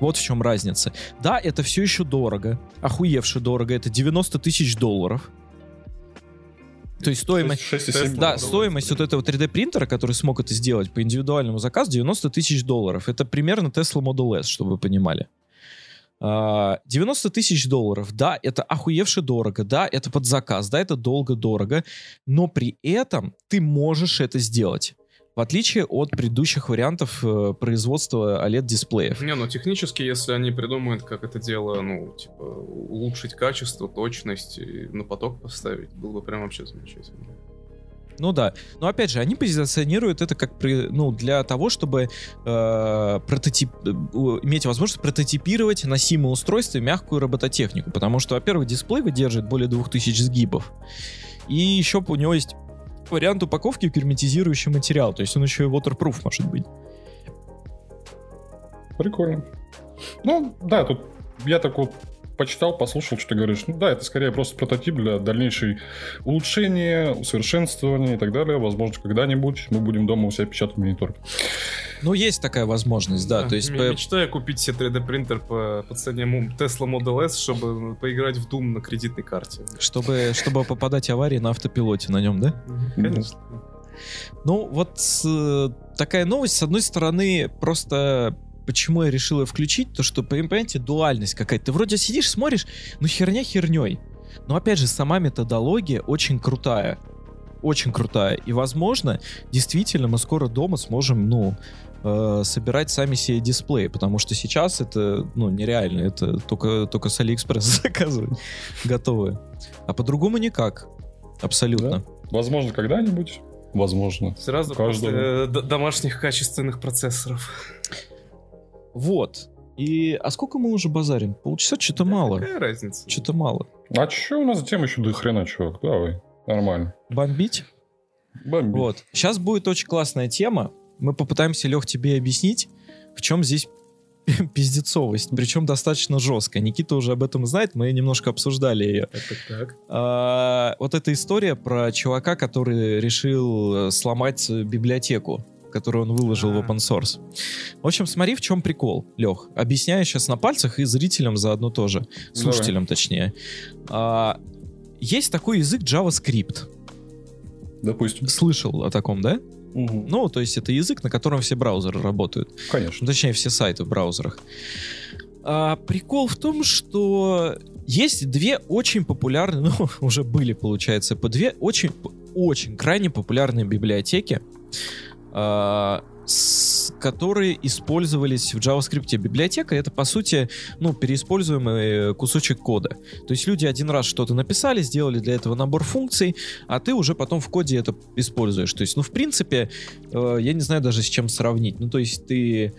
Вот в чем разница. Да, это все еще дорого, охуевше дорого. Это 90 тысяч долларов. То есть стоимость... 6,7 Да, долларов, стоимость вот этого 3D принтера, который смог это сделать по индивидуальному заказу, 90 тысяч долларов. Это примерно Tesla Model S, чтобы вы понимали. А, 90 тысяч долларов, да, это охуевше дорого, да, это под заказ, да, это долго-дорого, но при этом ты можешь это сделать. В отличие от предыдущих вариантов э, производства OLED-дисплеев. Не, ну технически, если они придумают, как это дело, ну, типа, улучшить качество, точность, и на поток поставить, было бы прям вообще замечательно. Ну да. Но опять же, они позиционируют это как при, ну, для того, чтобы э, прототип, э, иметь возможность прототипировать носимые устройства и мягкую робототехнику. Потому что, во-первых, дисплей выдерживает более 2000 сгибов. И еще у него есть вариант упаковки герметизирующий материал. То есть он еще и waterproof может быть. Прикольно. Ну, да, тут я так вот почитал, послушал, что ты говоришь. Ну да, это скорее просто прототип для дальнейшей улучшения, усовершенствования и так далее. Возможно, когда-нибудь мы будем дома у себя печатать монитор. Ну, есть такая возможность, да. то есть, по- Мечтаю купить себе 3D принтер по, по цене Tesla Model S, чтобы поиграть в Doom на кредитной карте. чтобы, чтобы попадать аварии на автопилоте на нем, да? Конечно. Ну, вот э, такая новость, с одной стороны, просто почему я решил ее включить, то что, пон- понимаете, дуальность какая-то. Ты вроде сидишь, смотришь, ну херня херней. Но опять же, сама методология очень крутая. Очень крутая. И, возможно, действительно, мы скоро дома сможем, ну, э, собирать сами себе дисплеи, потому что сейчас это, ну, нереально. Это только, только с Алиэкспресс заказывать готовые. А по-другому никак. Абсолютно. Возможно, когда-нибудь. Возможно. Сразу после э, домашних качественных процессоров. Вот. И, а сколько мы уже базарим? Полчаса что-то мало. Какая разница? Что-то мало. А что у нас тем еще до хрена, чувак? Давай. Нормально. Бомбить? Бомби. Вот. Сейчас будет очень классная тема. Мы попытаемся, Лех, тебе объяснить, в чем здесь пиздецовость. Причем достаточно жесткая. Никита уже об этом знает, мы немножко обсуждали ее. Так, так, так. А, вот эта история про чувака, который решил э, сломать библиотеку, которую он выложил в А. open source. В общем, смотри, в чем прикол, Лех. Объясняю сейчас на пальцах и зрителям заодно тоже. Слушателям, точнее. А, есть такой язык JavaScript. Допустим. Слышал о таком, да? Мгм. Ну, то есть это язык, на котором все браузеры работают. Конечно. Точнее, все сайты в браузерах. А, прикол в том, что есть две очень популярные, ну, уже были, получается, по две очень, очень крайне популярные библиотеки, а, которые использовались в JavaScript. Библиотека — это, по сути, ну, переиспользуемый кусочек кода. То есть люди один раз что-то написали, сделали для этого набор функций, а ты уже потом в коде это используешь. То есть, ну, в принципе, э, я не знаю даже с чем сравнить. Ну, то есть ты...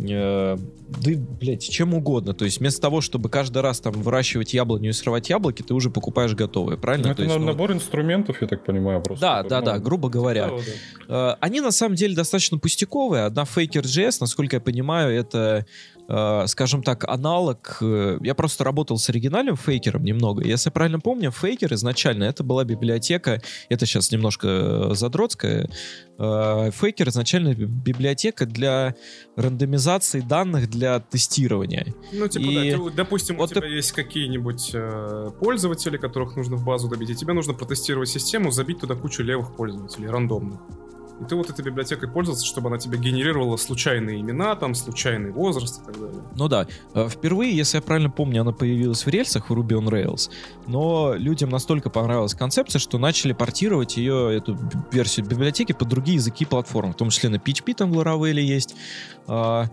э, да, блядь, чем угодно. То есть вместо того, чтобы каждый раз там выращивать яблоню и срывать яблоки, ты уже покупаешь готовые, правильно? Ну, То это есть, ну, набор инструментов, я так понимаю, просто. да, Ну, да, да, грубо говоря. Да, да. Э, Они на самом деле достаточно пустяковые. Одна Faker.js, насколько я понимаю, это, скажем так, аналог. э, Я просто работал с оригинальным фейкером немного. Если я правильно помню, фейкер изначально это была библиотека, это сейчас немножко э, задротская. Э, Фейкер изначально би- библиотека для рандомизации данных для тестирования. Ну, типа, И да, ты- допустим, вот у тебя есть какие-нибудь э, пользователи, которых нужно в базу добить, и тебе нужно протестировать систему, забить туда кучу левых пользователей, рандомных. И ты вот этой библиотекой пользовался, чтобы она тебе генерировала случайные имена, там, случайный возраст и так далее. Ну да, э, впервые, если я правильно помню, она появилась в рельсах в Ruby on Rails, но людям настолько понравилась концепция, что начали портировать ее, эту версию библиотеки под другие языки и платформы, в том числе на PHP там в Laravel есть, а,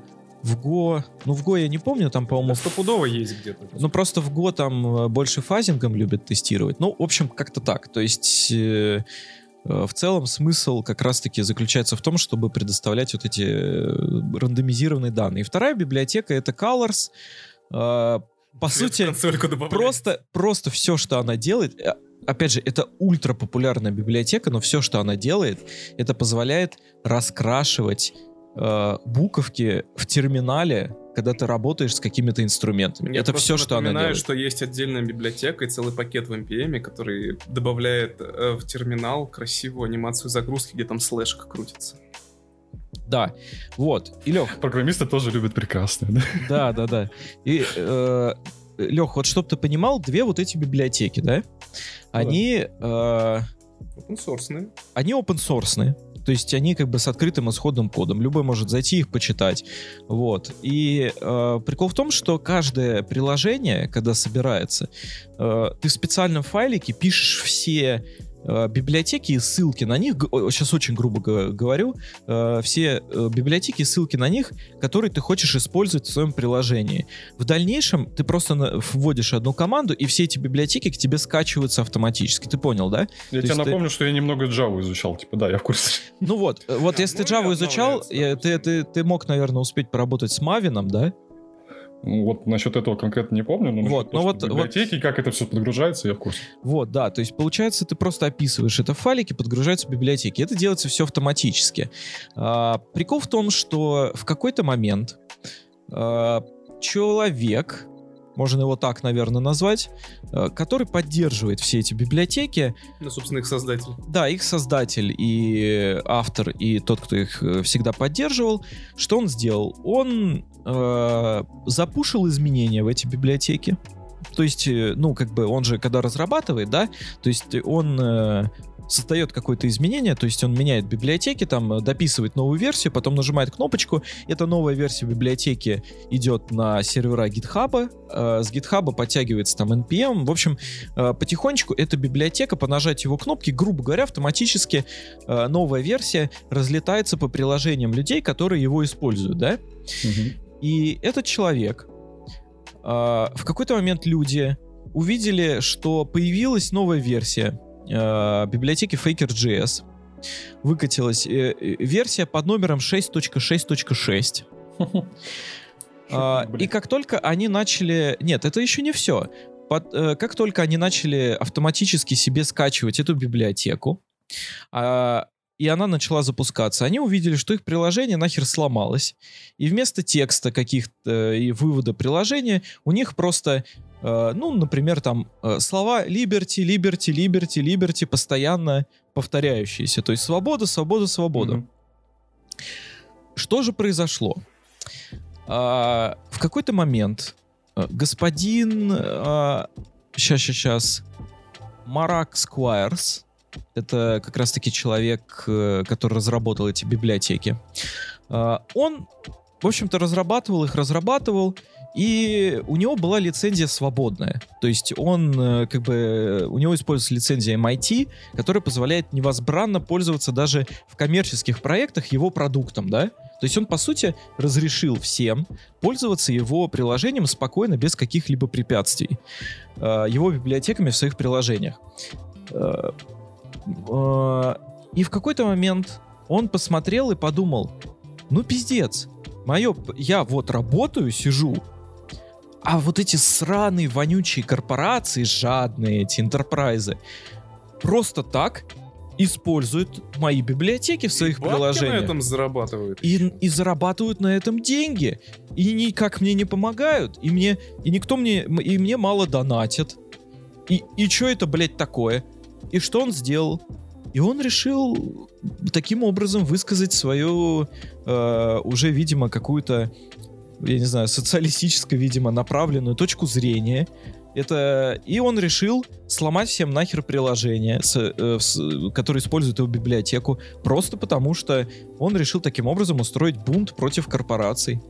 в Go, ну в Go я не помню, там, по-моему, Стопудово есть где-то. ну просто в Go там э, больше фазингом любят тестировать. Ну, в общем, как-то так. То есть э, Э, в целом смысл как раз-таки заключается в том, чтобы предоставлять вот эти э, рандомизированные данные. И вторая библиотека — это Colors. Э, По сути, просто, просто все, что она делает, э, опять же, это ультра популярная библиотека, но все, что она делает, это позволяет раскрашивать э, буковки в терминале, когда ты работаешь с какими-то инструментами. Я это все, что она напоминаю, делает. что есть отдельная библиотека и целый пакет в NPM, который добавляет э, в терминал красивую анимацию загрузки, где там слэшка крутится. Да, вот. И Лех, Программисты тоже любят прекрасное, да? да, да, да. И э, Лех, вот чтобы ты понимал, две вот эти библиотеки, да, они, э, Open source, они open source. То есть они как бы с открытым исходным кодом. Любой может зайти их почитать. Вот. И э, прикол в том, что каждое приложение, когда собирается, э, ты в специальном файлике пишешь все библиотеки и ссылки на них, сейчас очень грубо говорю, э, все э, библиотеки и ссылки на них, которые ты хочешь использовать в своем приложении. В дальнейшем ты просто вводишь одну команду, и все эти библиотеки к тебе скачиваются автоматически. Ты понял, да? Я То тебе есть ты- напомню, что я немного Java изучал. Типа, да, я в курсе. Ну вот, э, вот А, если ты ну Java изучал, ты, ты, ты мог, наверное, успеть поработать с Мавином, да? Ну, Вот насчет этого конкретно не помню, но Вот, того, ну вот- библиотеки, как это все подгружается, я в курсе. Вот, да, то есть получается, ты просто описываешь это в файлике, подгружаются в библиотеки. Это делается все автоматически. А, прикол в том, что в какой-то момент а, человек, можно его так, наверное, назвать, а, который поддерживает все эти библиотеки, Ну, собственно, их создатель. да, их создатель и автор, и тот, кто их э, всегда поддерживал, что он сделал? Он э, запушил изменения в эти библиотеки. То есть, э, ну, как бы он же, когда разрабатывает, да, то есть он э, создает какое-то изменение, то есть он меняет библиотеки, там э, дописывает новую версию, потом нажимает кнопочку, эта новая версия библиотеки идет на сервера GitHub, э, с GitHub подтягивается там NPM, в общем, э, потихонечку эта библиотека по нажатию его кнопки, грубо говоря, автоматически э, новая версия разлетается по приложениям людей, которые его используют, да? И этот человек, э, в какой-то момент люди увидели, что появилась новая версия э, библиотеки Faker.js. Выкатилась э, э, версия под номером 6.6.6. А, и как только они начали... Нет, это еще не все. Под- э, как только они начали автоматически себе скачивать эту библиотеку, и она начала запускаться, они увидели, что их приложение нахер сломалось. И вместо текста каких-то и вывода приложения у них просто, э, ну, например, там э, слова liberty, liberty, liberty, liberty постоянно повторяющиеся. То есть свобода, свобода, свобода. Мгм. Что же произошло? А, в какой-то момент э, господин... сейчас, сейчас, сейчас. Марак Сквайрс. Это как раз-таки человек, э, который разработал эти библиотеки. А, он, в общем-то, разрабатывал их, разрабатывал, и у него была лицензия свободная. То есть он, э, как бы, у него используется лицензия MIT, которая позволяет невозбранно пользоваться даже в коммерческих проектах его продуктом, да? То есть он, по сути, разрешил всем пользоваться его приложением спокойно, без каких-либо препятствий, э, его библиотеками в своих приложениях. Э, И в какой-то момент он посмотрел и подумал, ну пиздец, мое, я вот работаю, сижу, а вот эти сраные, вонючие корпорации, жадные эти интерпрайзы, просто так используют мои библиотеки в своих И приложениях. на этом зарабатывают. И, и зарабатывают на этом деньги. И никак мне не помогают. И мне. И никто мне. И мне мало донатят. И, и что это, блядь, такое? И что он сделал? И он решил таким образом высказать свою э, уже, видимо, какую-то, я не знаю, социалистическую, видимо, направленную точку зрения. Это и он решил сломать всем нахер приложение, с, э, с- которое использует его библиотеку, просто потому что он решил таким образом устроить бунт против корпораций.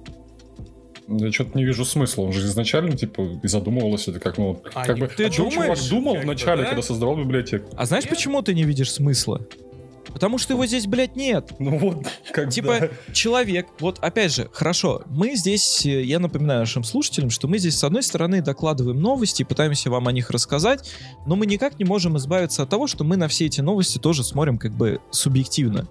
Я что-то не вижу смысла. Он же изначально, типа, и задумывалось это как, ну, А, как бы... ты чем думаешь? чувак думал вначале, да? когда создавал библиотеку? А знаешь, Нет. почему ты не видишь смысла? Потому что его здесь, блядь, нет. Ну вот, как Типа, человек, вот опять же, хорошо, мы здесь, э, я напоминаю нашим слушателям, что мы здесь, с одной стороны, докладываем новости, пытаемся вам о них рассказать, но мы никак не можем избавиться от того, что мы на все эти новости тоже смотрим как бы субъективно.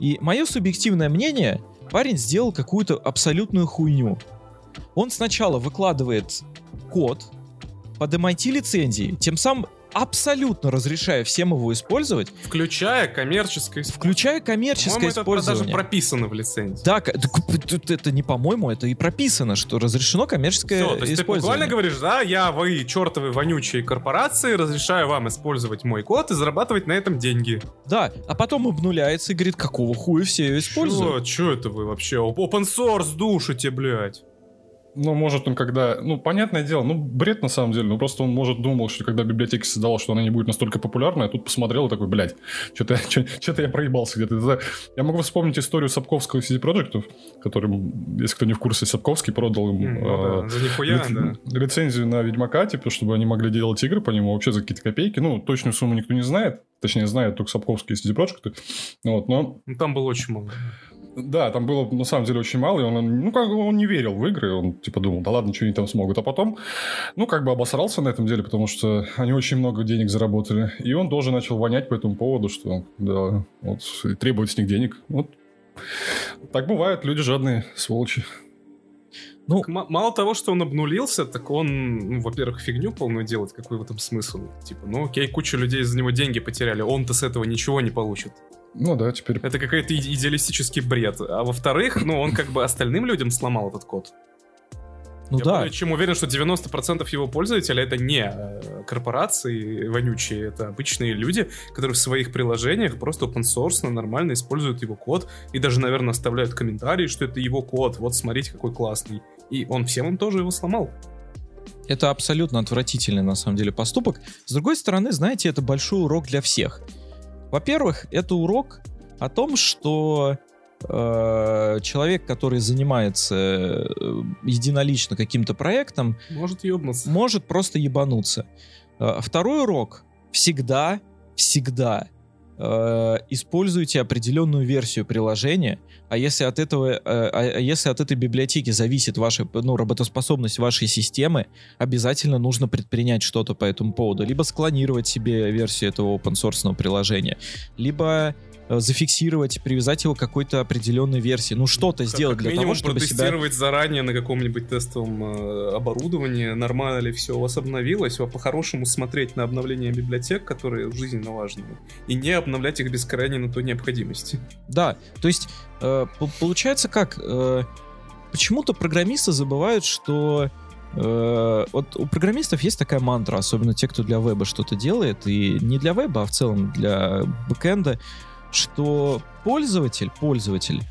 И мое субъективное мнение, парень сделал какую-то абсолютную хуйню. Он сначала выкладывает код под MIT лицензии, тем самым абсолютно разрешая всем его использовать, Включая коммерческое использование. включая коммерческое По-моему, это даже использование. прописано в лицензии. Да, это не по-моему, это и прописано, что разрешено коммерческое Все, то есть ты буквально использование. говоришь, да, я, вы, чертовы вонючие корпорации, разрешаю вам использовать мой код и зарабатывать на этом деньги. Да, а потом обнуляется и говорит, какого хуя все ее используют. Чё, чё это вы вообще? Open source душите, блядь. Ну, может, он когда... Ну, понятное дело, ну, бред на самом деле. Ну, просто он, может, думал, что когда библиотека создавал, что она не будет настолько популярной, а тут посмотрел и такой, блядь, что-то я проебался где-то. Это- Я могу вспомнить историю Сапковского CD Projekt, который, если кто не в курсе, Сапковский продал им М, ну э, да, за нихуя, лиц- да. лицензию на Ведьмака, типа, чтобы они могли делать игры по нему вообще за какие-то копейки. Ну, точную сумму никто не знает. Точнее, знает только Сапковский CD Projekt. Вот, но Ну, там было очень мало. Да, там было на самом деле очень мало, и он, ну, как бы он не верил в игры, он типа думал, да ладно, что они там смогут. А потом, ну, как бы обосрался на этом деле, потому что они очень много денег заработали. И он тоже начал вонять по этому поводу, что, да, вот, и требовать с них денег. Вот. Так бывает, люди жадные, сволочи. Ну, Так м- мало того, что он обнулился, так он, ну, во-первых, фигню полную делать, какой в этом смысл? Типа, ну окей, куча людей за него деньги потеряли, он-то с этого ничего не получит. Ну да, теперь... Это какой-то иде- идеалистический бред. А во-вторых, ну, он как бы остальным людям сломал этот код. ну Я да, более чем уверен, что 90% его пользователей это не э, корпорации вонючие, это обычные люди, которые в своих приложениях просто open source нормально используют его код и даже, наверное, оставляют комментарии, что это его код, вот смотрите, какой классный. И он всем им тоже его сломал. это абсолютно отвратительный на самом деле поступок. С другой стороны, знаете, это большой урок для всех. Во-первых, это урок о том, что э, человек, который занимается э, единолично каким-то проектом, Может ебнуться. может просто ебануться. Э, Второй урок. Всегда, всегда э, используйте определенную версию приложения, а если от этого, э, а а если от этой библиотеки зависит ваша, ну, работоспособность вашей системы, обязательно нужно предпринять что-то по этому поводу. Либо склонировать себе версию этого open source приложения, либо зафиксировать, привязать его к какой-то определенной версии. Ну, что-то сделать как для минимум того, чтобы себя... протестировать заранее на каком-нибудь тестовом э, оборудовании, нормально ли все у вас обновилось, а по-хорошему смотреть на обновление библиотек, которые жизненно важны, и не обновлять их без крайней на то необходимости. Да, то есть э, по- получается как? Э, почему-то программисты забывают, что э, вот у программистов есть такая мантра, особенно те, кто для веба что-то делает, и не для веба, а в целом для бэкэнда, что пользователь, пользователь,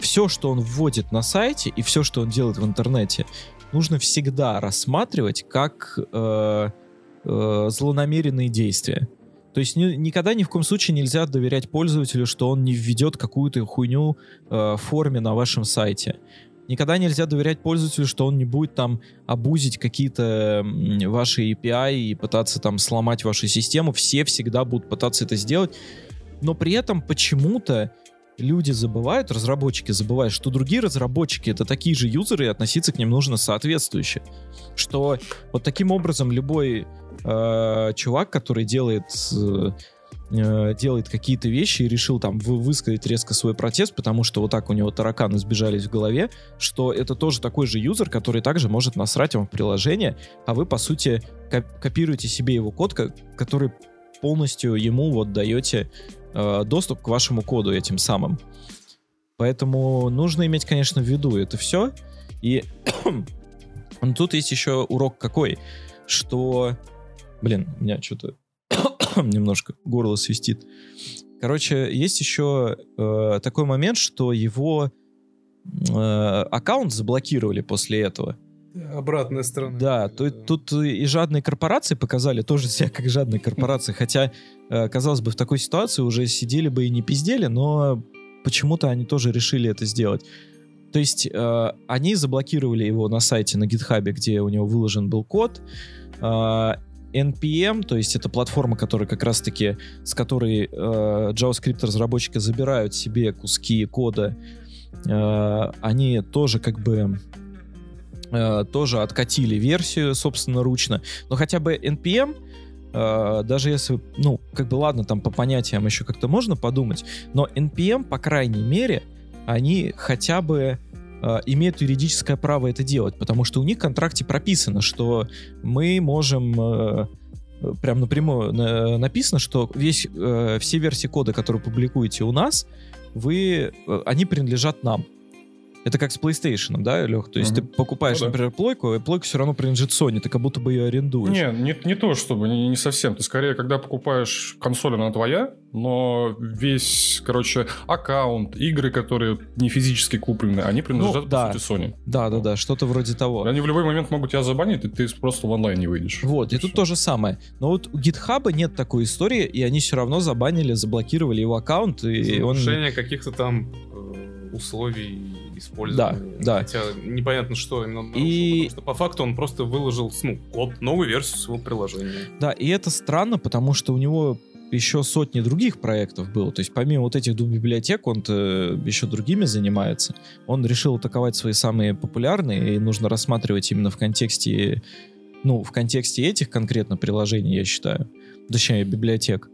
все, что он вводит на сайте и все, что он делает в интернете, нужно всегда рассматривать как э, э, злонамеренные действия. То есть ни- никогда ни в коем случае нельзя доверять пользователю, что он не введет какую-то хуйню э, в форме на вашем сайте. Никогда нельзя доверять пользователю, что он не будет там абузить какие-то ваши API и пытаться там сломать вашу систему. Все всегда будут пытаться это сделать. Но при этом почему-то люди забывают, разработчики забывают, что другие разработчики это такие же юзеры, и относиться к ним нужно соответствующе. Что вот таким образом любой э, чувак, который делает э, делает какие-то вещи и решил там вы- высказать резко свой протест, потому что вот так у него тараканы сбежались в голове, что это тоже такой же юзер, который также может насрать вам в приложение, а вы, по сути, коп- копируете себе его код, ко- который полностью ему вот даете э, доступ к вашему коду этим самым. Поэтому нужно иметь, конечно, в виду это все. И ну, тут есть еще урок какой, что... Блин, у меня что-то немножко горло свистит. Короче, есть еще э, такой момент, что его э, аккаунт заблокировали после этого. Обратная сторона. Да, то, тут и жадные корпорации показали тоже себя как жадные корпорации, хотя, э, казалось бы, в такой ситуации уже сидели бы и не пиздели, но почему-то они тоже решили это сделать. То есть э, они заблокировали его на сайте на гитхабе, где у него выложен был код, э, NPM, то есть это платформа, которая как раз-таки, с которой э, JavaScript-разработчики забирают себе куски кода, э, они тоже как бы э, тоже откатили версию собственноручно, но хотя бы NPM Uh, даже если, ну, как бы ладно, там по понятиям еще как-то можно подумать, но NPM, по крайней мере, они хотя бы uh, имеют юридическое право это делать, потому что у них в контракте прописано, что мы можем прям напрямую на, написано, что весь, все версии кода, которые публикуете у нас, вы, они принадлежат нам. Это как с PlayStation, да, Лех? То есть mm-hmm. ты покупаешь, ну, да. например, плойку, и плойка все равно принадлежит Sony, ты как будто бы ее арендуешь. Не, не, не то чтобы, не, не совсем. Ты скорее, когда покупаешь консоль, она твоя, но весь, короче, аккаунт, игры, которые не физически куплены, они принадлежат, ну, да. по сути, Sony. Да, да, да, что-то вроде того. Они в любой момент могут тебя забанить, и ты просто в онлайн не выйдешь. Вот, и, и тут то же самое. Но вот у GitHub нет такой истории, и они все равно забанили, заблокировали его аккаунт, и он... каких-то там э, условий использования. Да, да. Хотя непонятно, что именно нарушил, и... потому что по факту он просто выложил ну, код, новую версию своего приложения. Да, и это странно, потому что у него еще сотни других проектов было. То есть помимо вот этих двух библиотек, он еще другими занимается. Он решил атаковать свои самые популярные, и нужно рассматривать именно в контексте, ну, в контексте этих конкретно приложений, я считаю. Точнее, библиотек.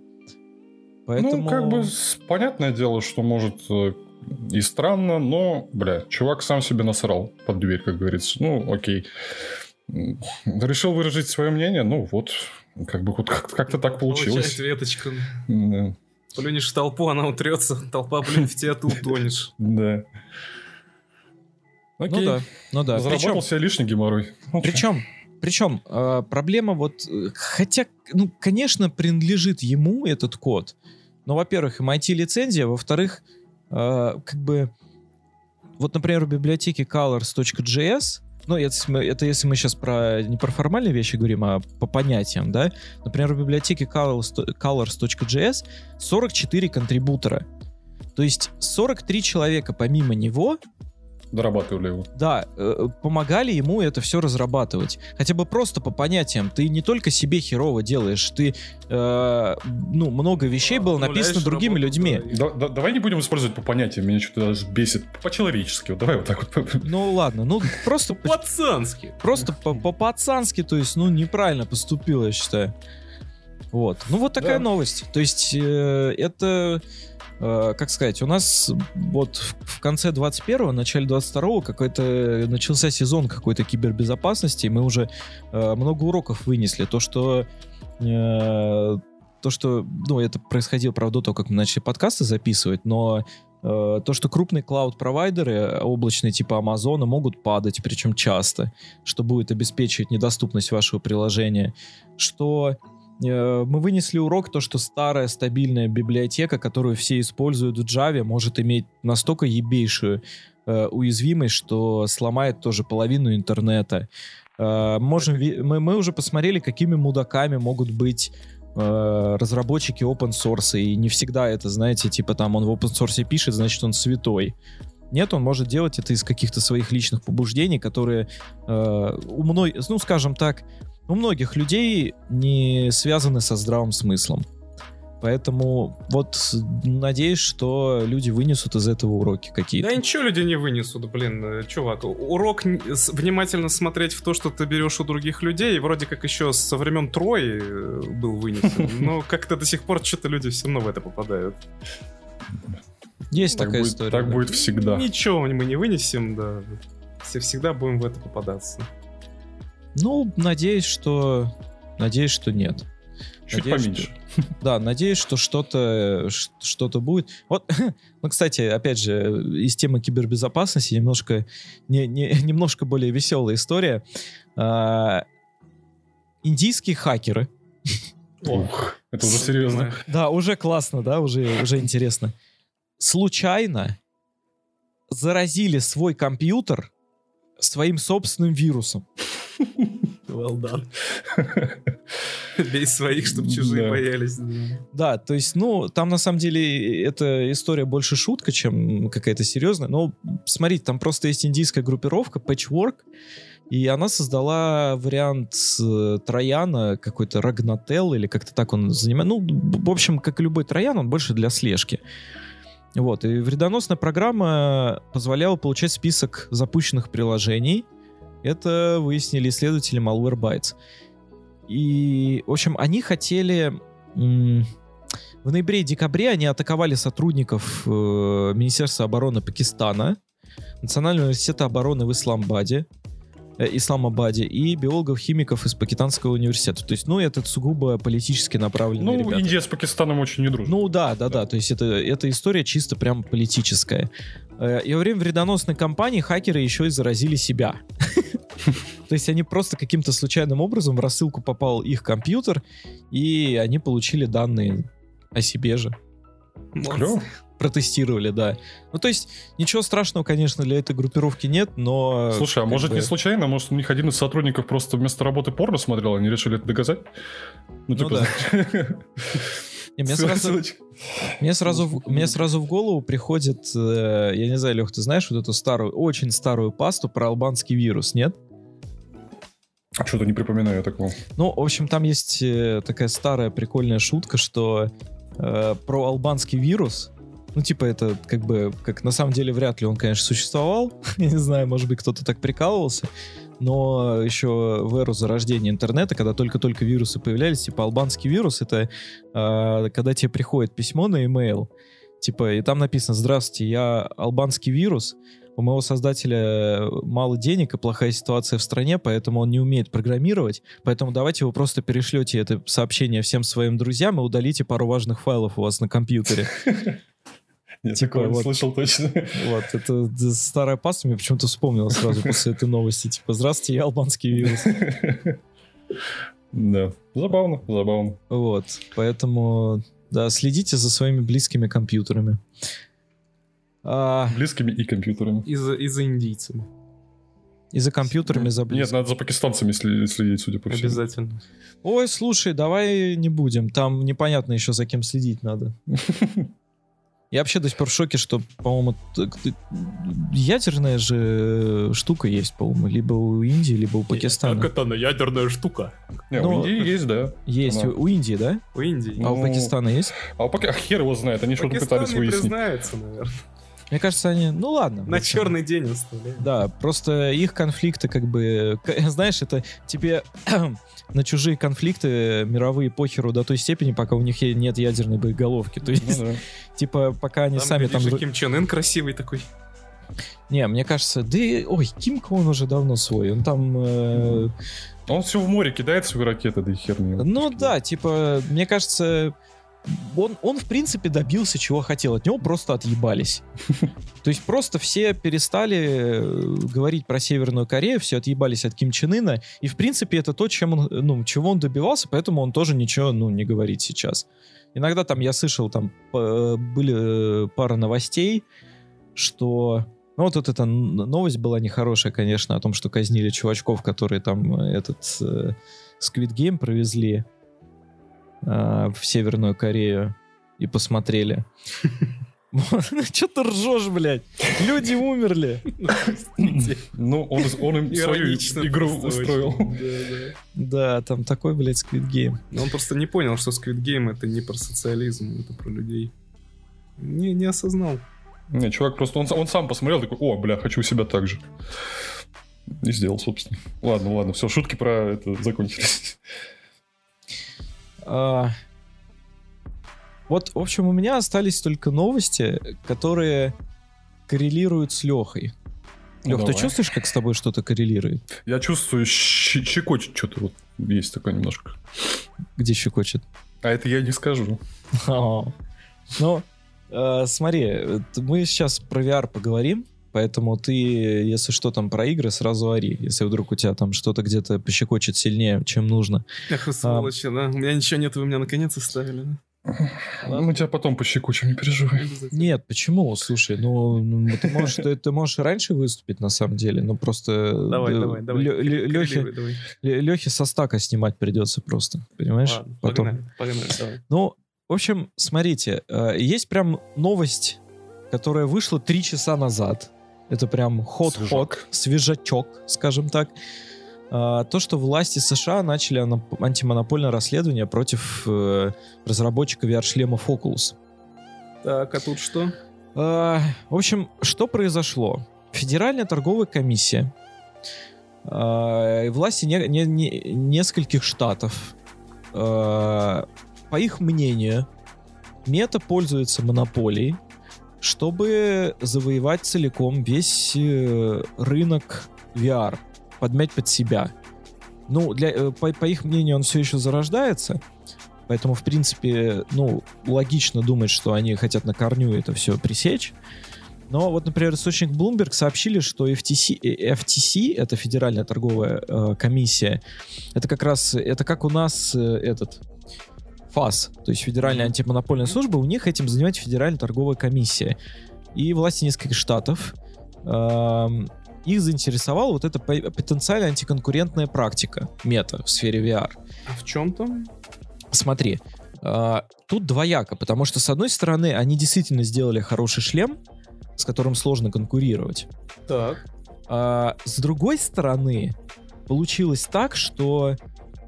Поэтому... Ну, как бы понятное дело, что может э, и странно, но, бля, чувак сам себе насрал под дверь, как говорится. Ну, окей. Решил выразить свое мнение, ну вот, как бы вот как-то так получилось. Получает веточка. Да. Плюнешь в толпу, она утрется, толпа плюнет в тебя, ты утонешь. Да. Окей. Ну да, ну да. Заработал себе лишний геморрой. Причем, причем э, проблема вот, э, хотя, ну, конечно, принадлежит ему этот код, но, во-первых, MIT-лицензия, во-вторых, э, как бы, вот, например, в библиотеке colors.js, ну, это, это если мы сейчас про, не про формальные вещи говорим, а по понятиям, да, например, в библиотеке colors, colors.js 44 контрибутора. То есть 43 человека помимо него Дорабатывали его. Да, э, помогали ему это все разрабатывать. Хотя бы просто по понятиям. Ты не только себе херово делаешь, ты, э, ну, много вещей было написано другими работу, людьми. Да, да, давай не будем использовать по понятиям, меня что-то даже бесит. По-человечески, вот давай вот так вот. Ну ладно, ну просто... По-пацански. Просто по-пацански, то есть, ну, неправильно поступил, я считаю. Вот. Ну вот такая новость. То есть, э, это Э, как сказать, у нас вот в конце 21-го, начале 22-го какой-то начался сезон какой-то кибербезопасности, и мы уже э, много уроков вынесли. То, что э, то, что, ну, это происходило, правда, того, как мы начали подкасты записывать, но э, то, что крупные клауд-провайдеры, облачные типа Амазона, могут падать, причем часто, что будет обеспечивать недоступность вашего приложения, что Э, мы вынесли урок, то, что старая стабильная библиотека, которую все используют в Java, может иметь настолько ебейшую э, уязвимость, что сломает тоже половину интернета. Э, можем, мы, мы уже посмотрели, какими мудаками могут быть э, разработчики open source, и не всегда это, знаете, типа там он в open source пишет, значит он святой. Нет, он может делать это из каких-то своих личных побуждений, которые э, у мной, ну, скажем так, у многих людей не связаны со здравым смыслом. Поэтому вот надеюсь, что люди вынесут из этого уроки какие-то. Да ничего люди не вынесут, блин, чувак. Урок внимательно смотреть в то, что ты берешь у других людей, вроде как еще со времен Трои э, был вынесен. Но как-то до сих пор что-то люди все равно в это попадают. Есть так такая будет, история. Так да. будет всегда. Ничего мы не вынесем, да. Все всегда будем в это попадаться. Ну, надеюсь, что... Надеюсь, что нет. Чуть надеюсь, поменьше. Что... Да, надеюсь, что что-то что-то будет. Вот, ну, кстати, опять же, из темы кибербезопасности немножко, не, не, немножко более веселая история. А, индийские хакеры. Ух, это уже серьезно. Да, уже классно, да, уже, уже интересно. Случайно заразили свой компьютер своим собственным вирусом. Well done. Бей своих, чтобы чужие да. боялись. Да, то есть, ну, там на самом деле эта история больше шутка, чем какая-то серьезная. Но смотрите, там просто есть индийская группировка Patchwork, И она создала вариант э, Трояна, какой-то Рагнател, или как-то так он занимает. Ну, в общем, как и любой Троян, он больше для слежки. Вот, и вредоносная программа позволяла получать список запущенных приложений. Это выяснили исследователи Malwarebytes. И, в общем, они хотели... В ноябре и декабре они атаковали сотрудников э, Министерства обороны Пакистана, Национального университета обороны в Исламбаде, Исламабаде и биологов-химиков из Пакистанского университета. То есть, ну, это сугубо политически направленные Ну, ребята. Индия с Пакистаном очень не дружит. Ну да, да, да. То есть это, эта история чисто прям политическая. Э, И во время вредоносной кампании хакеры еще и заразили себя. То есть они просто каким-то случайным образом в рассылку попал их компьютер, и они получили данные о себе же. Клево. Протестировали, да. Ну, то есть, ничего страшного, конечно, для этой группировки нет, но... Слушай, а может бы- не случайно? Может, у них один из сотрудников просто вместо работы порно смотрел, они решили это доказать? Ну да. Мне сразу, ссылочка. мне, сразу, в- мне сразу в голову приходит, э, я не знаю, Лех, ты знаешь вот эту старую, очень старую пасту про албанский вирус, нет? А Что-то не припоминаю я такого. Ну, в общем, там есть э, такая старая прикольная шутка, что э, про албанский вирус, ну, типа, это как бы, как на самом деле вряд ли он, конечно, существовал. Я не знаю, может быть, кто-то так прикалывался. Но еще в эру зарождения интернета, когда только-только вирусы появлялись, типа, албанский вирус, это э, когда тебе приходит письмо на e-mail, типа, и там написано, здравствуйте, я албанский вирус, у моего создателя мало денег и плохая ситуация в стране, поэтому он не умеет программировать. Поэтому давайте вы просто перешлете это сообщение всем своим друзьям и удалите пару важных файлов у вас на компьютере. Я Типа такого не вот. слышал точно. Вот, это старая паста мне почему-то вспомнила сразу после этой новости. Типа, здравствуйте, я албанский вирус. Да, забавно, забавно. Вот, поэтому, да, следите за своими близкими компьютерами. А, Близкими и компьютерами. И за, и за индийцами. и за компьютерами, за Нет, близкими. надо за пакистанцами следить, судя по всему. Обязательно. Ой, слушай, давай не будем. Там непонятно еще за кем следить надо. Я вообще до сих пор в шоке, что, по-моему, ядерная же штука есть, по-моему, либо у Индии, либо у Пакистана. это она ядерная штука? Не, Ну, у Индии есть, да. Есть. Она- У у Индии, да? У Индии. А у Ну, Пакистана есть? А у Паки... а хер его знает, они что-то Пакистан пытались не выяснить. признается, наверное. Мне кажется, они... Ну ладно. На общем. черный день оставляют. Да, просто их конфликты как бы... Знаешь, это тебе на чужие конфликты мировые похеру до той степени, пока у них нет ядерной боеголовки. То есть, Ну да. типа, пока они Там, сами там... Ким Чен Ын красивый такой. Не, мне кажется, да и... Ой, Кимка он уже давно свой. Он там... э, Он все в море кидает свои ракеты, да и хер мне. Ну да, типа, мне кажется, он, он, в принципе, добился, чего хотел. От него просто отъебались. То есть просто все перестали э, говорить про Северную Корею, все отъебались от Ким Чен Ына, и, в принципе, это то, чем он, ну, чего он добивался, поэтому он тоже ничего, ну, не говорит сейчас. Иногда там я слышал, там п- были э, пара новостей, что... Ну, вот, вот эта новость была нехорошая, конечно, о том, что казнили чувачков, которые там э, этот э, Squid Game провезли э, в Северную Корею и посмотрели. Че ты ржешь, блядь? Люди умерли. Ну, он, он им свою Иронично игру устроил. Да, да. Да, там такой, блядь, Squid Game. Он просто не понял, что Squid Game это не про социализм, это про людей. Не, не осознал. Не, чувак просто, он, он сам посмотрел, такой, о, бля, хочу себя так же. И сделал, собственно. Ладно, ладно, все, шутки про это закончились. А, Вот, в общем, у меня остались только новости, которые коррелируют с Лехой. Лех, ты давай. чувствуешь, как с тобой что-то коррелирует? Я чувствую, щекочет что-то вот есть такое немножко. Где щекочет? А это я не скажу. Ну, э, смотри, мы сейчас про VR поговорим, поэтому ты, если что там про игры, сразу ори. Если вдруг у тебя там что-то где-то пощекочет сильнее, чем нужно. Эх, вы сволочи, да? У меня ничего нет, вы меня наконец оставили, да? Мы тебя потом пощекочем, не переживай. Нет, почему? Слушай, ну, ну, ты можешь, ты, ты можешь и раньше выступить, на самом деле, но просто... Давай, э, давай, давай. Лёхе со стака снимать придется просто, понимаешь? Ладно, Потом. погнали, погнали, давай. Ну, в общем, смотрите, э, есть прям новость, которая вышла три часа назад. Это прям ход-ход, свежачок, скажем так. А, то, что власти США начали антимонопольное расследование против э, разработчика VR-шлемов Oculus. Так, а тут что? А, в общем, что произошло? Федеральная торговая комиссия а, власти не, не, не, нескольких штатов, по их мнению, мета пользуется монополией, чтобы завоевать целиком весь э, рынок VR подмять под себя. Ну, для, э, по, по их мнению, он все еще зарождается, поэтому, в принципе, ну, логично думать, что они хотят на корню это все пресечь. Но вот, например, источник Bloomberg сообщили, что FTC, э, FTC это Федеральная торговая э, комиссия, это как раз, это как у нас э, этот ФАС, то есть Федеральная антимонопольная служба, у них этим занимается Федеральная торговая комиссия. И власти нескольких штатов э, их заинтересовала вот эта потенциально антиконкурентная практика мета в сфере VR. А в чем там? Смотри, э, тут двояко, потому что, с одной стороны, они действительно сделали хороший шлем, с которым сложно конкурировать. Так. А, с другой стороны, получилось так, что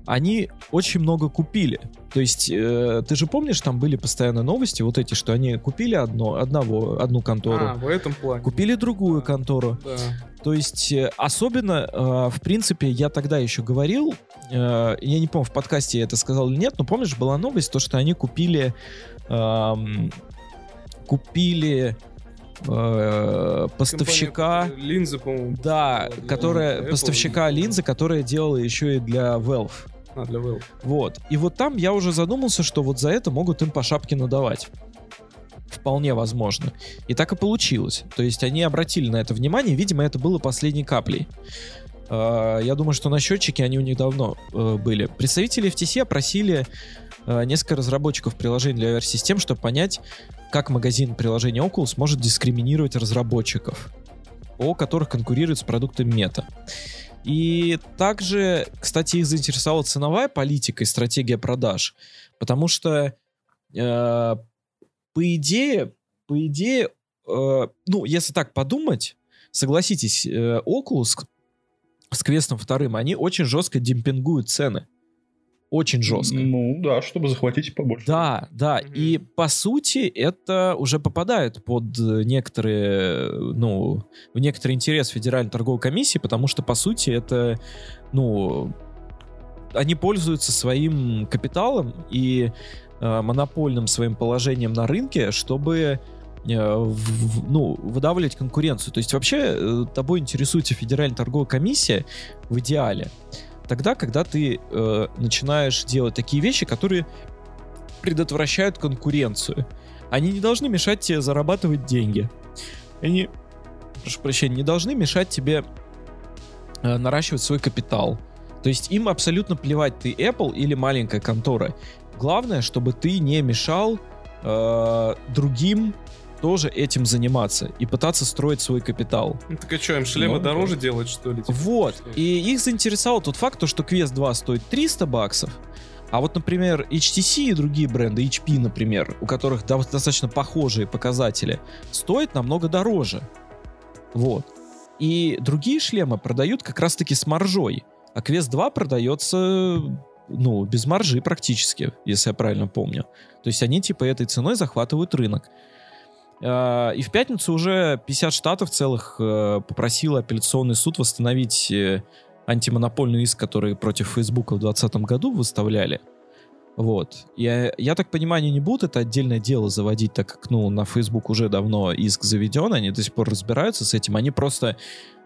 они очень много купили. То есть, э, ты же помнишь, там были постоянно новости, вот эти, что они купили одно, одного, одну контору. А, в этом плане. Купили другую контору. Да. То есть, э, особенно, э, в принципе, я тогда еще говорил, э, я не помню, в подкасте я это сказал или нет, но помнишь, была новость, то, что они купили, э, купили э, поставщика... Компания, линзы, по-моему. Да, которая, Apple, поставщика линзы, которая делала еще и для Valve. А, для Valve. Вот. И вот там я уже задумался, что вот за это могут им по шапке надавать. Вполне возможно. И так и получилось. То есть они обратили на это внимание, видимо, это было последней каплей. Uh, я думаю, что на счетчике они у них давно uh, были. Представители FTC опросили uh, несколько разработчиков приложений для VR-систем, чтобы понять, как магазин приложения Oculus может дискриминировать разработчиков, о которых конкурирует с продуктами Meta. И также, кстати, их заинтересовала ценовая политика и стратегия продаж, потому что, э, по идее, по идее, э, ну, если так подумать, согласитесь, э, Oculus с Квестом вторым, они очень жестко демпингуют цены очень жестко. Ну да, чтобы захватить побольше. Да, да. Mm-hmm. И по сути это уже попадает под некоторые, ну, в некоторый интерес Федеральной торговой комиссии, потому что по сути это, ну, они пользуются своим капиталом и э, монопольным своим положением на рынке, чтобы э, в, ну, выдавливать конкуренцию. То есть вообще э, тобой интересуется Федеральная торговая комиссия в идеале тогда, когда ты э, начинаешь делать такие вещи, которые предотвращают конкуренцию. Они не должны мешать тебе зарабатывать деньги. Они, прошу прощения, не должны мешать тебе э, наращивать свой капитал. То есть им абсолютно плевать, ты Apple или маленькая контора. Главное, чтобы ты не мешал э, другим тоже этим заниматься и пытаться строить свой капитал. Ну, так а что, им шлемы ну, дороже да. делать, что ли? Типа, вот. Что? И их заинтересовал тот факт, что Quest 2 стоит 300 баксов, а вот, например, HTC и другие бренды, HP, например, у которых достаточно похожие показатели, стоят намного дороже. Вот. И другие шлемы продают как раз-таки с маржой. А Quest 2 продается, ну, без маржи практически, если я правильно помню. То есть они типа этой ценой захватывают рынок. А, и в пятницу уже 50 штатов целых э, попросило апелляционный суд восстановить э, антимонопольный иск, который против Фейсбука в 2020 году выставляли. Вот. Я, я так понимаю, они не будут это отдельное дело заводить, так как, ну, на Facebook уже давно иск заведен, они до сих пор разбираются с этим. Они просто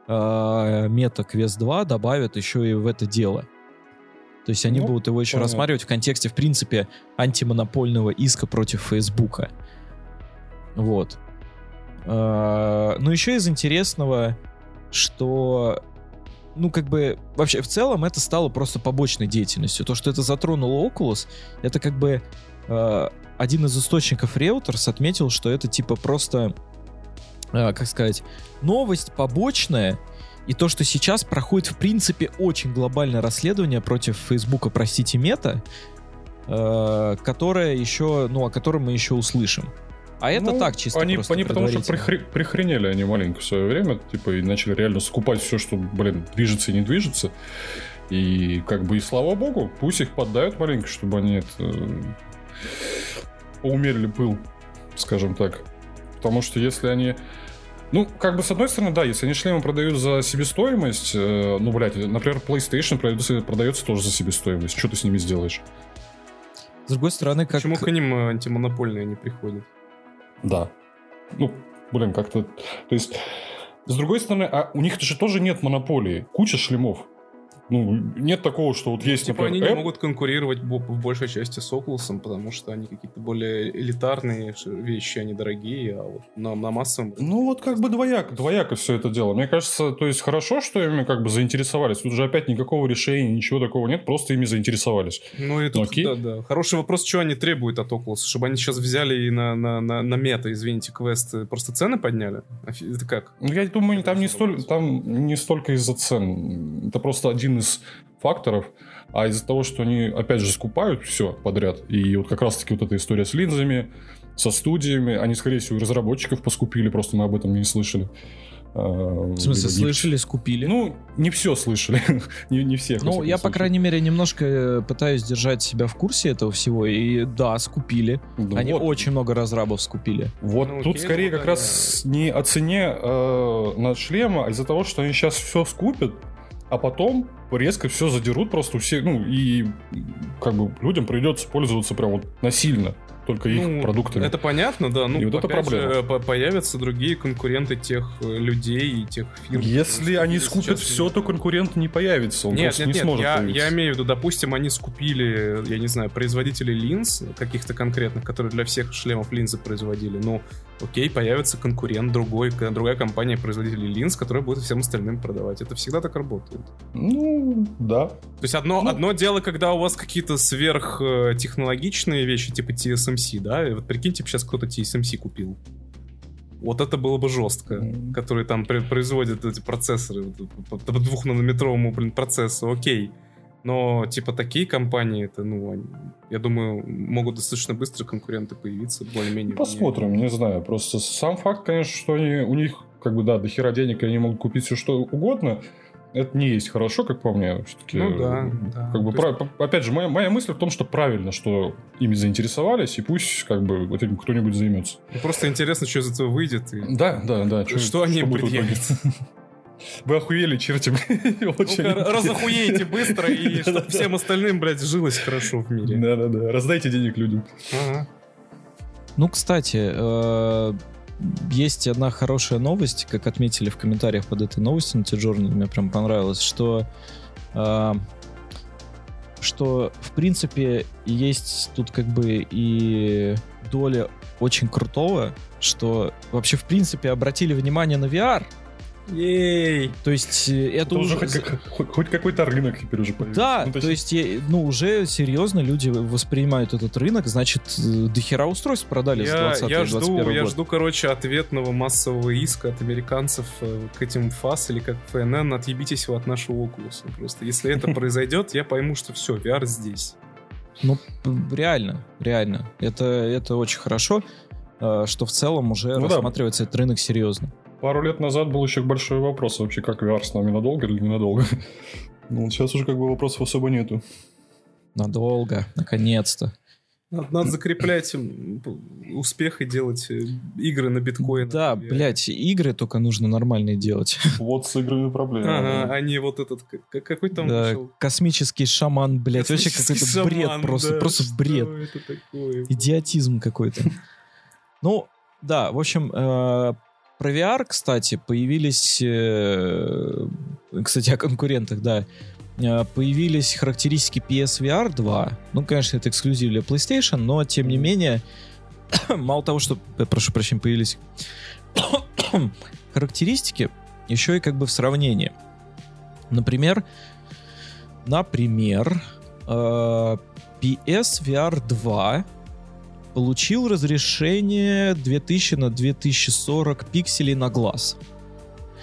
э, мета Quest 2 добавят еще и в это дело. То есть они ну, будут его еще понятно. рассматривать в контексте, в принципе, антимонопольного иска против Фейсбука. Вот. А, но еще из интересного, что ну, как бы, вообще, в целом это стало просто побочной деятельностью. То, что это затронуло Oculus, это как бы э, один из источников Reuters отметил, что это типа просто, э, как сказать, новость побочная, и то, что сейчас проходит, в принципе, очень глобальное расследование против Фейсбука, простите, Мета, э, которое еще, ну, о котором мы еще услышим. А это Ну, так, чисто они, просто они потому что прихре- прихренели они маленько в свое время, типа, и начали реально скупать все, что, блин, движется и не движется. И как бы и слава богу, пусть их поддают маленько, чтобы они это э, поумерили пыл, скажем так. Потому что если они... Ну, как бы с одной стороны, да, если они шлемы продают за себестоимость, э, ну, блядь, например, PlayStation продается, продается тоже за себестоимость. Что ты с ними сделаешь? С другой стороны, как... Почему к ним э, антимонопольные не приходят? Да. Ну, блин, как-то... То есть, с другой стороны, а у них же тоже нет монополии. Куча шлемов. Ну, нет такого, что вот есть, Типа они например, не App. могут конкурировать в большей части с Oculus, потому что они какие-то более элитарные вещи, они дорогие, а вот на, на массовом... Ну, вот как бы двояко, двояко все это дело. Мне кажется, то есть хорошо, что ими как бы заинтересовались. Тут же опять никакого решения, ничего такого нет, просто ими заинтересовались. Ну и тут, окей. да, да. Хороший вопрос, что они требуют от Oculus? Чтобы они сейчас взяли и на, на, на, на мета, извините, квест, э, просто цены подняли? Это как? Ну, Я думаю, там не, столь, там не столько из-за цен. Это просто один из факторов. А из-за того, что они, опять же, скупают все подряд. И вот как раз-таки вот эта история с линзами, со студиями. Они, скорее всего, разработчиков поскупили, просто мы об этом не слышали. А, В смысле, слышали, скупили? Ну, не все слышали. не, не всех. во Ну, я, по крайней мере, немножко э, пытаюсь держать себя в курсе этого всего. И да, скупили. Да Они вот. очень много разрабов скупили. Вот Ну, тут окей, скорее ну, как да, раз не о цене э, на шлема, а из-за того, что они сейчас все скупят, а потом резко все задерут просто у всех, ну и как бы людям придется пользоваться прям вот насильно только их Ну, продуктами. Это понятно, да. Ну, И вот это проблема. же, по- появятся другие конкуренты тех э, людей и тех фирм. Если они скупят все, то конкурент не появится, он Нет, просто нет, не нет, сможет я, появиться. я имею в виду, допустим, они скупили, я не знаю, производителей линз, каких-то конкретных, которые для всех шлемов линзы производили. Ну, окей, появится конкурент, другой, другая компания производителей линз, которая будет всем остальным продавать. Это всегда так работает. Ну, да. То есть одно, Ну. одно дело, когда у вас какие-то сверхтехнологичные вещи, типа TSMC, да, и вот прикинь, типа сейчас кто-то TSMC купил. Вот это было бы жестко, Мгм. которые там пр- производят эти процессоры, вот по, двухнанометровому, блин, процессу, окей. Но, типа, такие компании, это, ну, они, я думаю, могут достаточно быстро конкуренты появиться, более-менее. Посмотрим, не знаю. Просто сам факт, конечно, что они, у них, как бы, да, до хера денег, и они могут купить все что угодно. Это не есть хорошо, как по мне. Все-таки, Ну да, да. Как бы, есть- опять же, моя, моя мысль в том, что правильно, что ими заинтересовались, и пусть, как бы, вот этим кто-нибудь займется. Ну, Просто интересно, что из этого выйдет. и- Да, да, да. Что они будет в итоге? предъявят? Вы охуели, черти. Очень. Ну-ка, разохуеете быстро, и чтобы всем остальным, блядь, жилось хорошо в мире. Да-да-да. Раздайте денег людям. Ну, кстати, э, есть одна хорошая новость, как отметили в комментариях под этой новостью на T-Journal, мне прям понравилось, что э, что, в принципе, есть тут как бы и доля очень крутого, что вообще, в принципе, обратили внимание на VR. Ей! То есть э, это, Это уже уже... хоть, как- хоть- хоть какой-то рынок теперь уже появился. Да, Ну, то есть, я- ну, уже серьезно люди воспринимают этот рынок, значит, э, дохера устройств продали Я, 20 я жду, 21 я год. жду, короче, ответного массового иска от американцев э, к этим ФАС или как ФНН, отъебитесь вы от нашего Oculus. Просто если это произойдет, я пойму, что все, VR здесь. Ну, реально, реально. Это, это очень хорошо, э, что в целом уже Ну да. рассматривается этот рынок серьезно. Пару лет назад был еще большой вопрос вообще, как VR с нами надолго или ненадолго. Ну, сейчас уже как бы вопросов особо нету. Надолго, наконец-то. Надо, надо закреплять успех и делать э, игры на биткоин. Да, блядь, игры только нужно нормальные делать. Вот с играми проблема. Ага, а не вот этот, как- какой там Да, вышел? космический шаман, блядь, вообще какой-то бред шаман, просто, да, просто что бред. это такое? Идиотизм какой-то. Ну, да, в общем, э, про VR, кстати, появились... э, Кстати, о конкурентах, да. Э, Появились характеристики PSVR 2. Ну, конечно, это эксклюзив для PlayStation, но, тем не менее, мало того, что, э, прошу прощения, появились характеристики, еще и как бы в сравнении. Например, например, PSVR 2 получил разрешение 2000 на 2040 пикселей на глаз.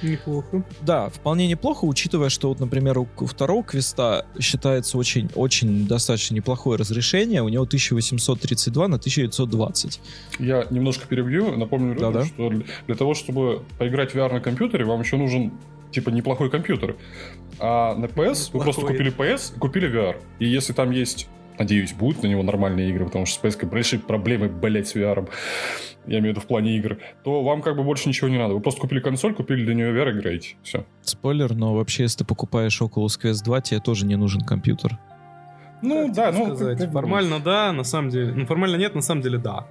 Неплохо. Да, вполне неплохо, учитывая, что вот, например, у, второго квеста считается очень, очень достаточно неплохое разрешение. У него 1832 на 1920. Я немножко перебью, напомню, Да-да. что для того, чтобы поиграть в VR на компьютере, вам еще нужен типа неплохой компьютер. А на PS вы просто Неплохой. купили PS и купили VR. И если там есть, надеюсь, будут на него нормальные игры, потому что с PS большие проблемы, блять, с VR. Я имею в виду в плане игр. То вам как бы больше ничего не надо. Вы просто купили консоль, купили для нее VR, играете. Все. Спойлер, но вообще, если ты покупаешь Oculus Quest 2, тебе тоже не нужен компьютер. Ну, Как да, ну... сказать? как Формально да, на самом деле. Ну, формально нет, на самом деле да.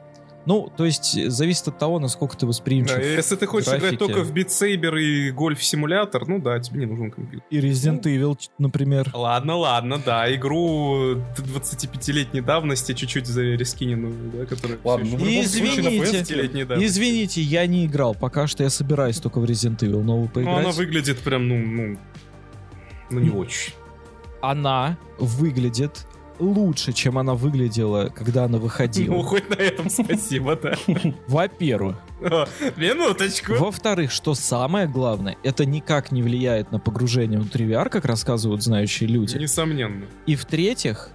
Ну, то есть, э, зависит от того, насколько ты восприимчив. Да, если ты хочешь графике. играть только в Beat Saber и гольф-симулятор, ну да, тебе не нужен компьютер. И Resident Evil, ч- например. Ладно, ладно, да, игру 25-летней давности чуть-чуть за рискинину, да, которая Ладно, ну, любом случае Извините. PS... 10-летней давности. Извините, я не играл. Пока что я собираюсь только в Resident Evil новую Ну, поиграть. она выглядит прям, ну, ну, ну не очень. Она выглядит лучше, чем она выглядела, когда она Ну, выходила. хоть на этом спасибо, да. Во-первых. Минуточку. Во-вторых, что самое главное, это никак не влияет на погружение внутри VR, как рассказывают знающие люди. Несомненно. И в-третьих,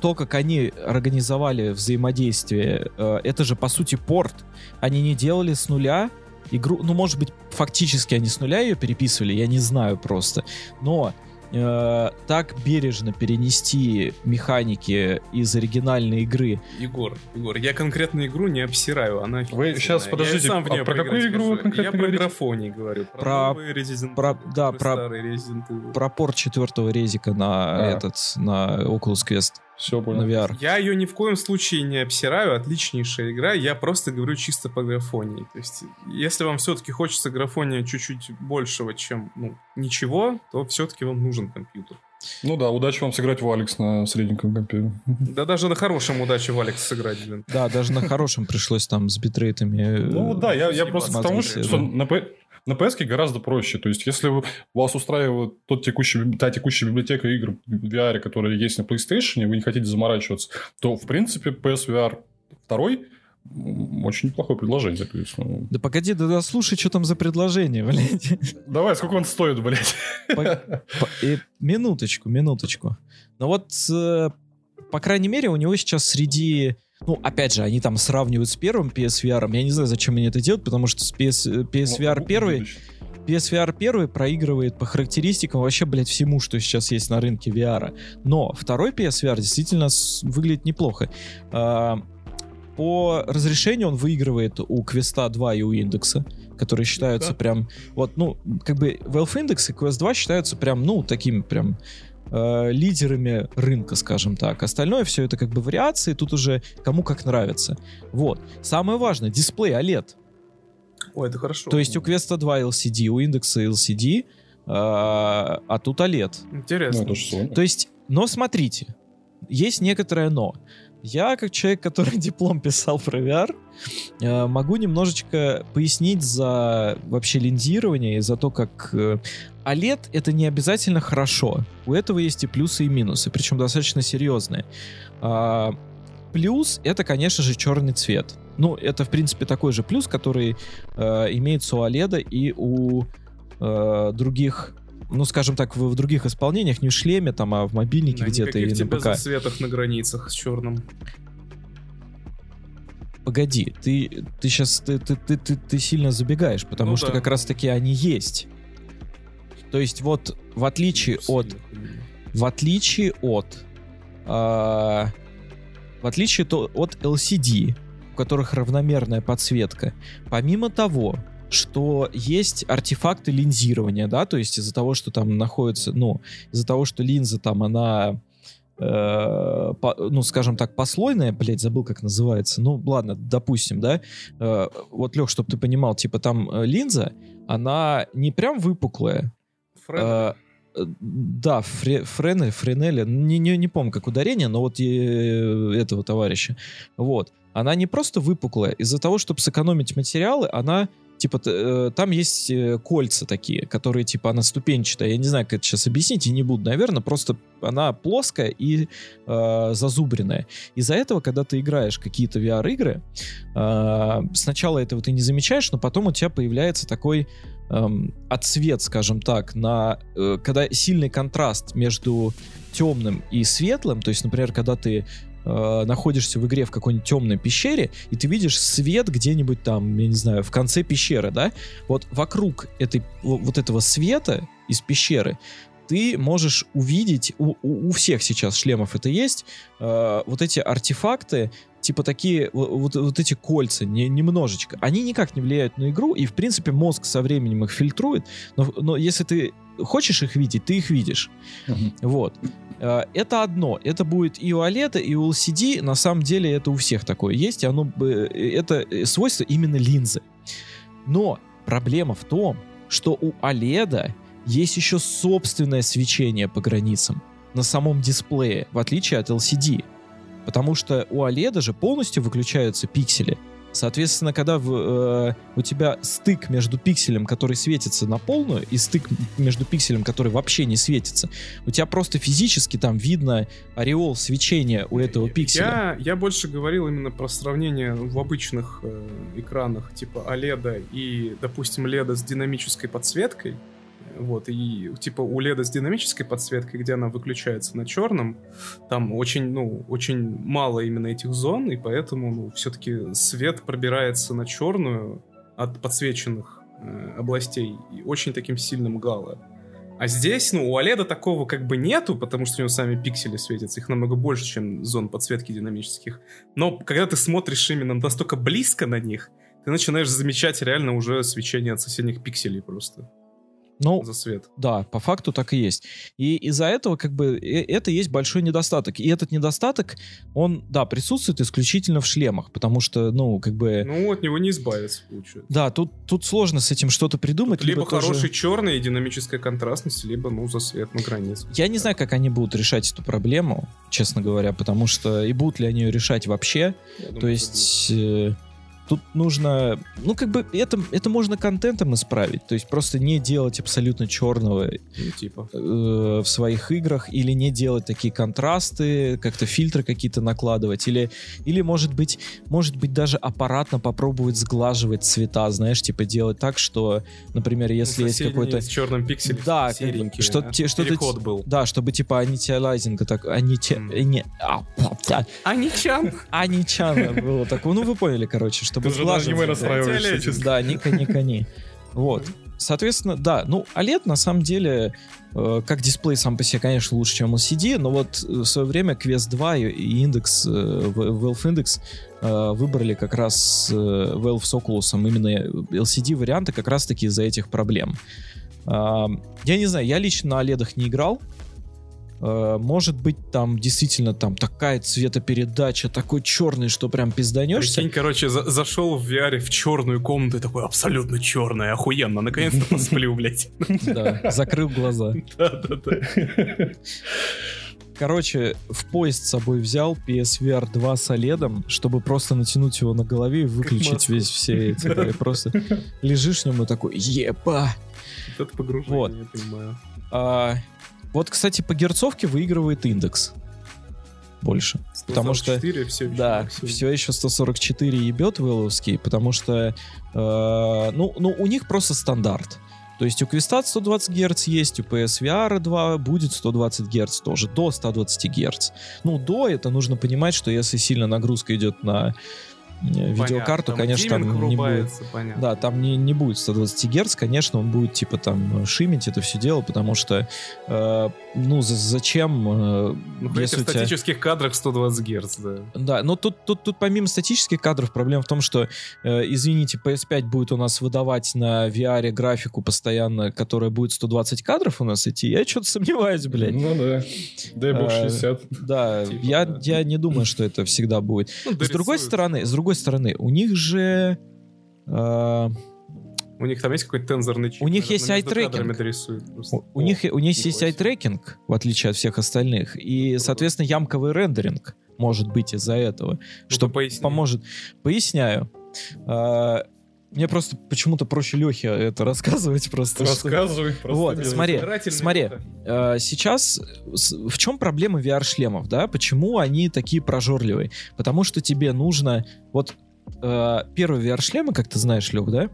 то, как они организовали взаимодействие, э, это же, по сути, порт. Они не делали с нуля игру, ну, может быть, фактически они с нуля ее переписывали, я не знаю просто. Но э, так бережно перенести механики из оригинальной игры. Егор, Егор, я конкретно игру не обсираю, она Вы щас, подождите, я сам в а про какую игру конкретно Я про графоний говорю. Про, Про- Resident про- да, про- Resident Evil. Про порт четвертого резика на А. этот, на Oculus Quest, Все, на понял. VR. Я ее ни в коем случае не обсираю, отличнейшая игра, я просто говорю чисто по графонии. То есть, если вам все-таки хочется графония чуть-чуть большего, чем ну, ничего, то все-таки вам нужен компьютер. Ну да, удачи вам сыграть в Алекс на средненьком компе. Да даже на хорошем удачи в Алекс сыграть, блин. Да, даже на хорошем пришлось там с битрейтами. э, Ну да, я, я просто к смотрите, тому, что, на, П- на PS гораздо проще. То есть, если вас устраивает тот текущий, та текущая библиотека игр в VR, которая есть на PlayStation, и вы не хотите заморачиваться, то, в принципе, PSVR 2 м, очень неплохое предложение. То есть, ну, Да погоди, да, да слушай, что там за предложение, блядь. Давай, сколько он стоит, блядь? По- по- э, минуточку, минуточку. Ну вот, э, по крайней мере, у него сейчас среди... Ну, опять же, они там сравнивают с первым PSVR. Я не знаю, зачем они это делают, потому что с PS, э, PSVR Ну, 1, будущее. PSVR 1 проигрывает по характеристикам вообще, блядь, всему, что сейчас есть на рынке VR. Но второй PSVR действительно выглядит неплохо. А, по разрешению он выигрывает у Квеста 2 и у Индекса, которые считаются прям... Вот, ну, как бы Valve Index и Quest 2 считаются прям, ну, такими прям э, лидерами рынка, скажем так. Остальное все это как бы вариации, тут уже кому как нравится. Вот. Самое важное, дисплей OLED. Ой, это хорошо. То есть у Квеста 2 LCD, у индекса LCD, а, а тут OLED. Ну, Интересно. это же. То есть, но смотрите, есть некоторое но. Я, как человек, который диплом писал про VR, э, могу немножечко пояснить за вообще линзирование и за то, как э, OLED это не обязательно хорошо. У этого есть и плюсы, и минусы, причем достаточно серьезные. А, Плюс это, конечно же, черный цвет. Ну, это, в принципе, такой же плюс, который э, имеется у OLED и у э, других, ну, скажем так, в, в других исполнениях, не в шлеме, там, а в мобильнике Да, где-то и на ПК. засветах на границах с черным. Погоди, ты, ты сейчас ты, ты, ты, ты, ты сильно забегаешь, потому Ну что да. как раз-таки они есть. То есть вот в отличие от в отличие от а, в отличие то, от LCD, у которых равномерная подсветка, помимо того, что есть артефакты линзирования, да, то есть из-за того, что там находится, ну, из-за того, что линза там, она э, по- ну, скажем так, послойная, блядь, забыл, как называется. Ну, ладно, допустим, да. Э, вот, Лех, чтобы ты понимал, типа там э, линза, она не прям выпуклая, Фред, Э, э, да, Фре, Френель, Френеля, не, не, не помню, как ударение, но вот э, этого товарища. Вот. Она не просто выпуклая, из-за того, чтобы сэкономить материалы, она типа, э, там есть э, кольца такие, которые, типа, она ступенчатая. Я не знаю, как это сейчас объяснить, и не буду, наверное, просто она плоская и э, зазубренная. Из-за этого, когда ты играешь какие-то VR-игры, э, сначала этого ты не замечаешь, но потом у тебя появляется такой эм, отсвет, скажем так, на э, когда сильный контраст между темным и светлым, то есть, например, когда ты э, находишься в игре в какой-нибудь темной пещере, и ты видишь свет где-нибудь там, я не знаю, в конце пещеры, да, вот вокруг этой, во- вот этого света из пещеры ты можешь увидеть, у, у- у всех сейчас шлемов это есть, э, вот эти артефакты, типа такие, во- вот, вот эти кольца, не, немножечко, они никак не влияют на игру, и в принципе мозг со временем их фильтрует, но, но если ты хочешь их видеть, ты их видишь. Мгм. Вот. Э, Это одно. Это будет и у OLED, и у LCD. На самом деле это у всех такое есть. И оно, э, это э, свойство именно линзы. Но проблема в том, что у OLED есть еще собственное свечение по границам на самом дисплее, в отличие от LCD. Потому что у OLED же полностью выключаются пиксели. Соответственно, когда в, э, у тебя стык между пикселем, который светится на полную, и стык между пикселем, который вообще не светится, у тебя просто физически там видно ореол свечения у этого пикселя. Я, я больше говорил именно про сравнение в обычных э, экранах типа OLED и, допустим, LED с динамической подсветкой. Вот, и типа у LED с динамической подсветкой, где она выключается на черном, там очень, ну, очень мало именно этих зон, и поэтому, ну, все-таки свет пробирается на черную от подсвеченных э, областей и очень таким сильным гало. А здесь, ну, у OLED такого как бы нету, потому что у него сами пиксели светятся. Их намного больше, чем зон подсветки динамических. Но когда ты смотришь именно настолько близко на них, ты начинаешь замечать реально уже свечение от соседних пикселей просто Ну, за свет. Да, по факту так и есть. И из-за этого как бы э- это есть большой недостаток. И этот недостаток, он, да, присутствует исключительно в шлемах, потому что, ну, как бы... Ну, от него не избавиться, получается. Да, тут, тут сложно с этим что-то придумать. Тут либо тоже- хороший черный и динамическая контрастность, либо, ну, за свет на границе. Я не знаю, как они будут решать эту проблему, честно говоря, потому что и будут ли они ее решать вообще. Я думаю, То есть э, тут нужно, ну как бы это это можно контентом исправить, то есть просто не делать абсолютно черного ну, типа. э, в своих играх или не делать такие контрасты, как-то фильтры какие-то накладывать или или может быть может быть даже аппаратно попробовать сглаживать цвета, знаешь, типа делать так, что, например, если есть какой-то с черным пикселем. Да, серенький, что- а? те- что-то Переход был. да, чтобы типа анитиалайзинга так, анити, М. не, а, а, А ничем. аничана было такое, ну вы поняли, короче, чтобы сглаживать. настраиваешься, Идеализм. честно. Да, Ника, Ника, ни. Вот. Соответственно, да, ну, OLED на самом деле, э, как дисплей сам по себе, конечно, лучше, чем LCD, но вот э, в свое время Quest 2 и, индекс, э, Valve Index э, выбрали как раз э, Valve с Oculus именно LCD варианты как раз-таки из-за этих проблем. А, я не знаю, я лично на OLED не играл, Э, Может быть, там действительно там такая цветопередача, такой черный, что прям пизданешься. Прикинь, короче, за- зашел в VR в черную комнату и такой абсолютно черная, охуенно, наконец-то посплю, блядь. Да, закрыл глаза. Да-да-да. Короче, в поезд с собой взял PSVR 2 с OLED, чтобы просто натянуть его на голове и выключить весь все эти. да, и просто лежишь в нем и такой, еба! Вот это погружение, Вот. я понимаю. А, вот, кстати, по герцовке выигрывает индекс. Больше. Потому что- 144 все еще Да, максимум. все еще 144 ебет Вэлловский, потому что, э, ну, ну, у них просто стандарт. То есть у Квиста 120 Гц есть, у PSVR 2 будет 120 Гц тоже, до 120 Гц. Ну, до это нужно понимать, что если сильно нагрузка идет на видеокарту, Понятно, конечно, там не будет. понятно. Да, там не, не будет 120 Гц, конечно, он будет типа там шимить это все дело, потому что, э, ну, за- зачем, э, Ну, если в тебя... статических кадрах 120 Гц, да. Да, но тут, тут, тут помимо статических кадров проблема в том, что, э, извините, PS5 будет у нас выдавать на VR графику постоянно, которая будет 120 кадров у нас идти. Я что-то сомневаюсь, блядь. Ну да. Дай бог А, 60. Да, Типа, я, да. я не думаю, что это всегда будет. Ну, С другой стороны, с другой стороны, у них же... э, У них там есть какой-то тензорный чип? У них есть просто. у, у них, у них есть ай-трекинг, в отличие от всех остальных, и, Круто. соответственно, ямковый рендеринг может быть из-за этого. Ну-ка, что поясни. поможет. Поясняю. Мне просто почему-то проще Лехе это рассказывать просто. что- Рассказывай. Вот, смотри, смотри, выбор. э, сейчас в чем проблема VR-шлемов, да? Почему они такие прожорливые? Потому что тебе нужно, вот э, первые VR-шлемы, как ты знаешь, Лех, да?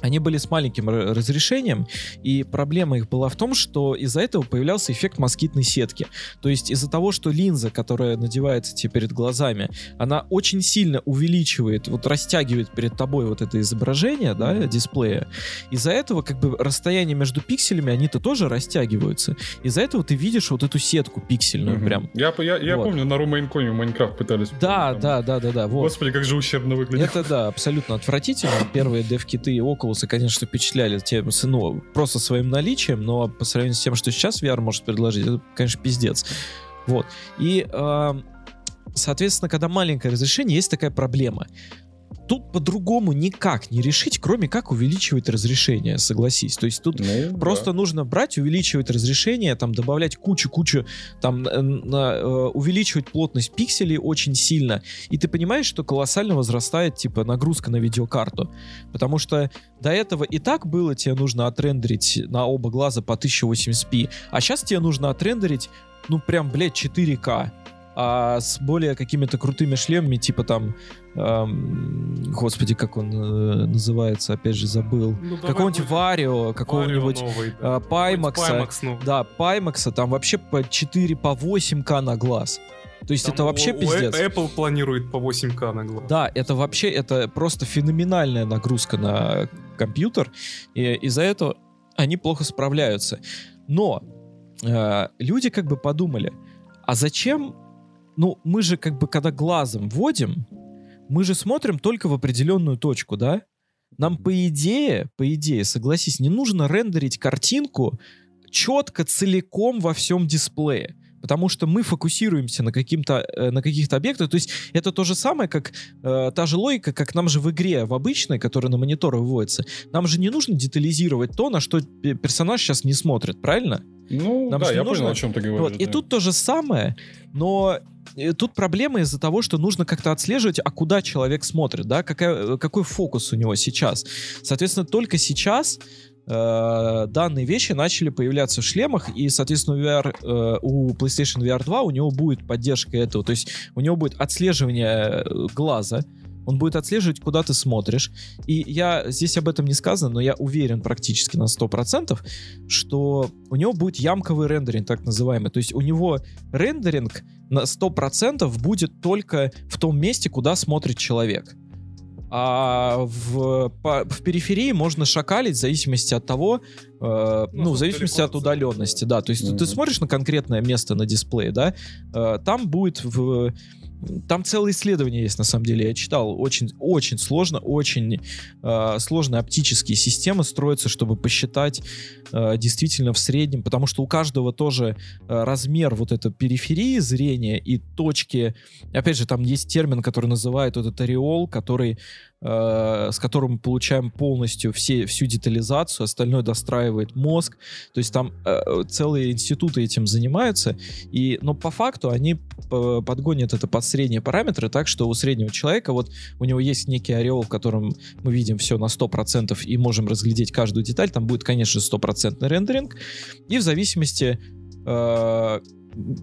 Они были с маленьким разрешением, и проблема их была в том, что из-за этого появлялся эффект москитной сетки. То есть из-за того, что линза, которая надевается тебе перед глазами, она очень сильно увеличивает, вот растягивает перед тобой вот это изображение, да, дисплея. Из-за этого как бы расстояние между пикселями, они-то тоже растягиваются. Из-за этого ты видишь вот эту сетку пиксельную Мгм. прям. Я, я, я Вот. помню, на Румейнкоме Майнкрафт пытались. Да, там. да, да, да, да, вот. Господи, как же ущербно выглядит. Это да, абсолютно отвратительно. Первые дев-киты и Oculus, конечно, впечатляли тем, ну, просто своим наличием, но по сравнению с тем, что сейчас VR может предложить, это, конечно, пиздец. Вот. И, эм, соответственно, когда маленькое разрешение, есть такая проблема. Тут по-другому никак не решить, кроме как увеличивать разрешение, согласись. То есть тут Ну, Просто да. нужно брать, увеличивать разрешение, там добавлять кучу-кучу, там э, на- э, увеличивать плотность пикселей очень сильно, и ты понимаешь, что колоссально возрастает типа нагрузка на видеокарту, потому что до этого и так было тебе нужно отрендерить на оба глаза по 1080p, а сейчас тебе нужно отрендерить, ну прям, блядь, 4К. А с более какими-то крутыми шлемами, типа там, эм, господи, как он э, называется, опять же забыл, Ну, какого-нибудь. Варио, какого-нибудь да. Паймакса. Паймакс новый. Да, Паймакса там вообще по 4, по 8к на глаз. То есть Там это вообще у- у пиздец. Apple планирует по 8К на глаз. Да, это вообще, это просто феноменальная нагрузка на компьютер, и из-за этого они плохо справляются. Но э, люди как бы подумали, а зачем, ну, мы же как бы, когда глазом вводим, мы же смотрим только в определенную точку, да? Нам по идее, по идее, согласись, не нужно рендерить картинку четко, целиком во всем дисплее. Потому что мы фокусируемся на, каким-то, э, на каких-то объектах. То есть это то же самое, как э, та же логика, как нам же в игре, в обычной, которая на монитор выводится, нам же не нужно детализировать то, на что пе- персонаж сейчас не смотрит, правильно? Ну, Нам да, я нужно- понял, о чем ты говоришь. Вот. И да. тут то же самое, но э, тут проблема из-за того, что нужно как-то отслеживать, а куда человек смотрит, да, какая, какой фокус у него сейчас. Соответственно, только сейчас э, данные вещи начали появляться в шлемах, и, соответственно, VR, э, у PlayStation VR 2 у него будет поддержка этого, то есть у него будет отслеживание э, глаза, он будет отслеживать, куда ты смотришь. И я здесь об этом не сказано, но я уверен практически на 100%, что у него будет ямковый рендеринг, так называемый. То есть у него рендеринг на 100% будет только в том месте, куда смотрит человек. А в, по- в периферии можно шакалить в зависимости от того, э, ну, в насколько зависимости от ты удаленности, да. То есть ты Мгм. смотришь на конкретное место на дисплее, да, э, там будет в там целое исследование есть, на самом деле, я читал. Очень, очень сложно, очень э, сложные оптические системы строятся, чтобы посчитать э, действительно в среднем, потому что у каждого тоже э, размер вот этой периферии зрения и точки, опять же, там есть термин, который называют вот этот ореол, который с которым мы получаем полностью все, всю детализацию, остальное достраивает мозг. То есть там э, целые институты этим занимаются. И, но по факту они п- подгонят это под средние параметры так, что у среднего человека вот у него есть некий ореол, в котором мы видим все на 100% и можем разглядеть каждую деталь. Там будет, конечно, стопроцентный рендеринг. И в зависимости э,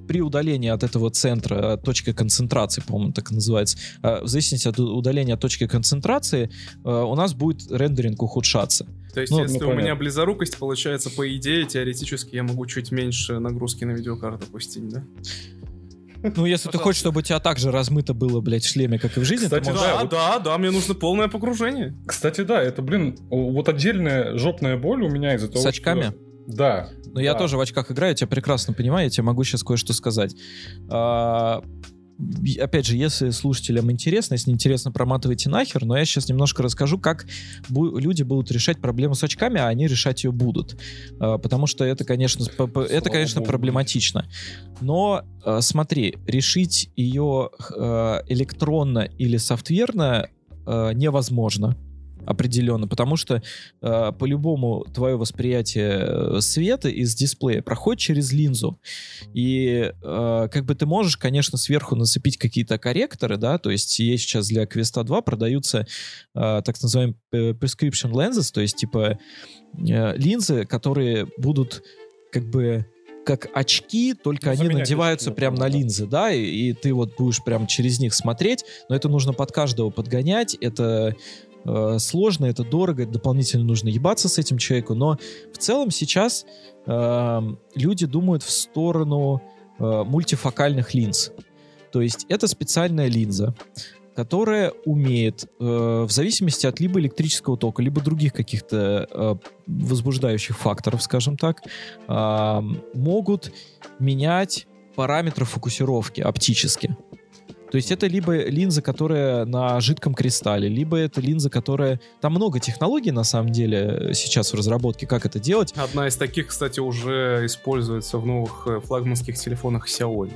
при удалении от этого центра, от точки концентрации, по-моему, так и называется, э, в зависимости от удаления от точки концентрации, э, у нас будет рендеринг ухудшаться. То есть, Ну, если у меня близорукость, получается, по идее, теоретически я могу чуть меньше нагрузки на видеокарту пустить, да? Ну, если ты хочешь, чтобы у тебя так же размыто было, блядь, в шлеме, как и в жизни, Кстати, ты можешь... Да, Да, вот- да, да, мне нужно полное погружение. Кстати, да, это, блин, вот отдельная жопная боль у меня из-за того, С очками? что- Да. Но я да. тоже в очках играю, я тебя прекрасно понимаю, я тебе могу сейчас кое-что сказать. А, опять же, если слушателям интересно, если не интересно, проматывайте нахер, но я сейчас немножко расскажу, как бу- люди будут решать проблему с очками, а они решать ее будут. А, потому что это, конечно, с- п- п- это, Слава конечно, богу. проблематично. Но а, смотри, решить ее а, электронно или софтверно а, невозможно. Определенно, потому что э, по-любому твое восприятие э, света из дисплея проходит через линзу. И э, как бы ты можешь, конечно, сверху нацепить какие-то корректоры, да, то есть есть сейчас для Quest 2 продаются э, так называемые э, prescription lenses, то есть типа э, линзы, которые будут как бы как очки, только Ну, они надеваются очки, прям на да. линзы, да, и, и ты вот будешь прям через них смотреть, но это нужно под каждого подгонять, это э, сложно, это дорого, дополнительно нужно ебаться с этим человеку, но в целом сейчас э, люди думают в сторону э, мультифокальных линз. То есть это специальная линза, которая умеет э, в зависимости от либо электрического тока, либо других каких-то э, возбуждающих факторов, скажем так, а, могут менять параметры фокусировки оптически. То есть это либо линза, которая на жидком кристалле, либо это линза, которая... Там много технологий, на самом деле, сейчас в разработке, как это делать. Одна из таких, кстати, уже используется в новых э, флагманских телефонах Xiaomi.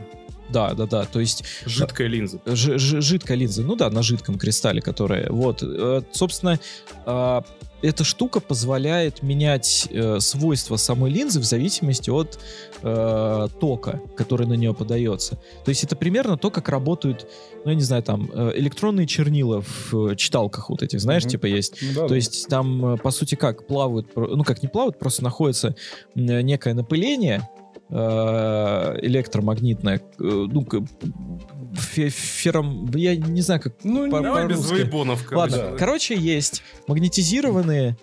Да, да, да. То есть Жидкая линза. Ж- ж- жидкая линза, ну да, на жидком кристалле, которая, вот, Э, собственно, э, эта штука позволяет менять э, свойства самой линзы в зависимости от э, тока, который на нее подается. То есть это примерно то, как работают, ну я не знаю, там э, электронные чернила в э, читалках вот этих, знаешь, Мгм. типа есть. Ну да, То есть там, э, по сути, как плавают, ну как не плавают, просто находится некое напыление э, электромагнитное, э, ну, фером, я не знаю, как Ну, по- Давай без по-русски. выебонов. Ладно, короче. короче, есть магнетизированные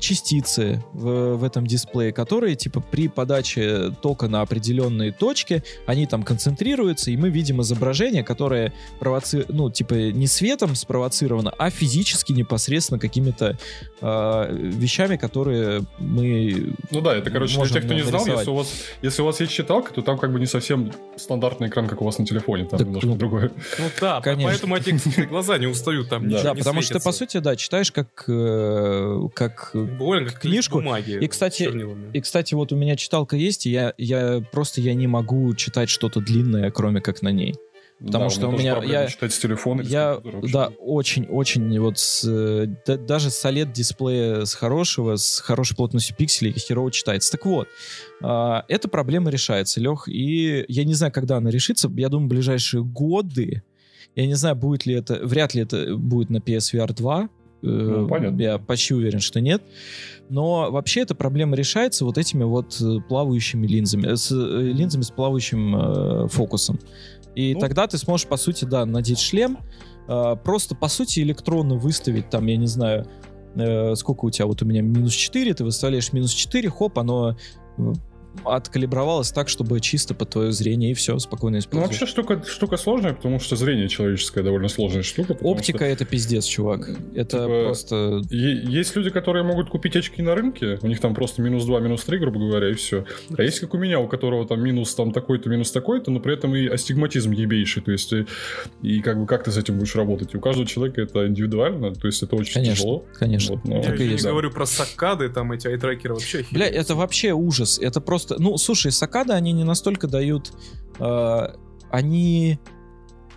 частицы в, в этом дисплее, которые, типа, при подаче тока на определенные точки, они там концентрируются, и мы видим изображение, которое провоци... ну, типа, не светом спровоцировано, а физически непосредственно какими-то э, вещами, которые мы... Ну да, это, короче, для тех, кто не знал, нарисовать. если у, вас, если у вас есть читалка, то там как бы не совсем стандартный экран, как у вас на телефоне, там Так, немножко ну, другое. Ну да, Конечно. поэтому эти глаза не устают там. Да. потому что, по сути, да, читаешь как, э, как Буквально как книжку. бумаги И, кстати, с чернилами. И, кстати, вот у меня читалка есть, и я, я просто я не могу читать что-то длинное, кроме как на ней. Потому Да, что у меня- проблема я- читать с телефона. с Я, вообще. да, очень-очень вот с, э, да- даже с OLED дисплея с хорошего, с хорошей плотностью пикселей херово читается. Так вот, а, эта проблема решается, Лех, и я не знаю, когда она решится, я думаю, в ближайшие годы, я не знаю, будет ли это, вряд ли это будет на PSVR 2, э, Ну, понятно. я почти уверен, что нет, но вообще эта проблема решается вот этими вот э, плавающими линзами, э, с, э, линзами с плавающим э, фокусом. И Ну. тогда ты сможешь, по сути, да, надеть шлем, э, просто, по сути, электронно выставить там, я не знаю, э, сколько у тебя, вот у меня минус 4, ты выставляешь минус 4, хоп, оно э, откалибровалось так, чтобы чисто под твое зрение, и все, спокойно Ну, используешь. вообще штука, штука сложная, потому что зрение человеческое довольно сложная штука. Оптика что это пиздец, чувак. Это Типа, просто... Есть люди, которые могут купить очки на рынке, у них там просто минус 2, минус 3, грубо говоря, и все. А есть как у меня, у которого там минус там такой-то, минус такой-то, но при этом и астигматизм ебейший, то есть и, и как бы как ты с этим будешь работать? И у каждого человека это индивидуально, то есть это очень Конечно, тяжело. конечно. Вот, но- Я так еще не есть. говорю про саккады, там эти айтрекеры вообще Бля, это вообще ужас. Это просто... Ну, слушай, сакады, они не настолько дают... э, они...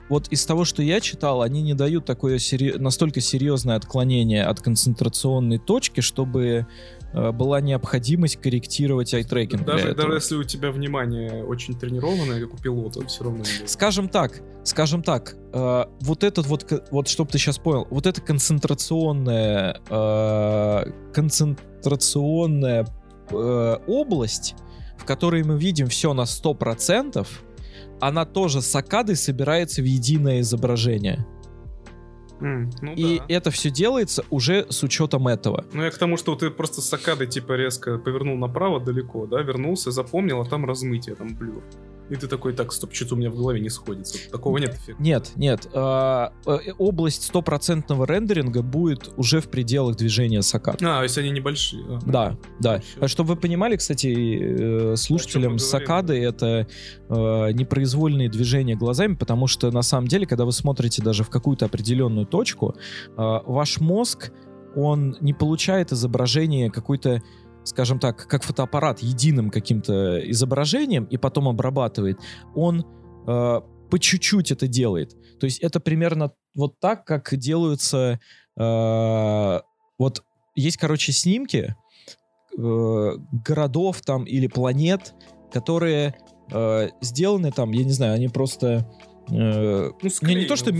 Вот из того, что я читал, они не дают такое сери- настолько серьезное отклонение от концентрационной точки, чтобы э, была необходимость корректировать айтрекинг Даже, даже если у тебя внимание очень тренированное, как у пилота, все равно. Скажем так, скажем так, э, вот этот вот, вот чтобы ты сейчас понял, вот эта концентрационная, э, концентрационная э, область, в которой мы видим все на 100%, она тоже с акадой собирается в единое изображение. М, ну И да. это все делается уже с учетом этого. Ну, я к тому, что ты просто с сакадой, типа, резко повернул направо далеко, да, вернулся, запомнил, а там размытие, там блюр. И ты такой, так, стоп, что-то у меня в голове не сходится. Такого нет эффекта. Нет, нет. а, э, область стопроцентного рендеринга будет уже в пределах движения сакад. А, если они небольшие. ага. Да, да. А Чтобы вы понимали, кстати, э, слушателям сакады это э, непроизвольные движения глазами, потому что на самом деле, когда вы смотрите даже в какую-то определенную точку, э, ваш мозг, он не получает изображение какой-то скажем так, как фотоаппарат, единым каким-то изображением и потом обрабатывает, он э, по чуть-чуть это делает. То есть это примерно вот так, как делаются э, Вот есть, короче, снимки э, городов там или планет, которые э, сделаны там, я не знаю, они просто Э, Ну, не, не то, что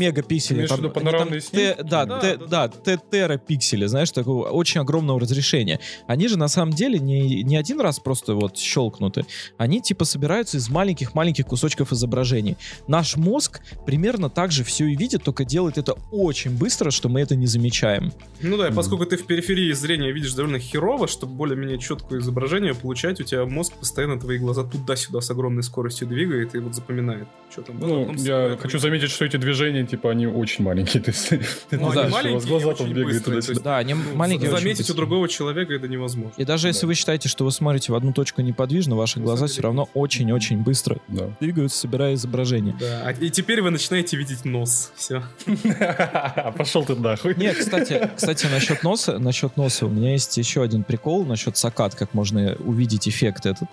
Имеешь в там, они там панорамные те- да, Да, те- да, да, те- терапиксели, знаешь, такого очень огромного разрешения. Они же на самом деле не, не один раз просто вот щелкнуты. Они типа собираются из маленьких-маленьких кусочков изображений. Наш мозг примерно так же все и видит, только делает это очень быстро, что мы это не замечаем. Ну да, и поскольку ты в периферии зрения видишь довольно херово, чтобы более-менее четкое изображение получать, у тебя мозг постоянно твои глаза туда-сюда с огромной скоростью двигает и вот запоминает, что там было. Ну, я хочу заметить, что эти движения, типа, они очень маленькие. То есть, ты Ну, они знаешь, что у вас маленькие глаза туда-сюда. Да, они маленькие. очень Заметить у другого человека это невозможно. И даже если вы считаете, что вы смотрите в одну точку неподвижно, ваши На глаза все равно очень-очень быстро Да. двигаются, собирая изображение. Да, а- и теперь вы начинаете видеть нос. Все. Пошел ты нахуй. Нет, кстати, кстати, насчет носа, насчет носа, у меня есть еще один прикол насчет сакат, как можно увидеть эффект этот.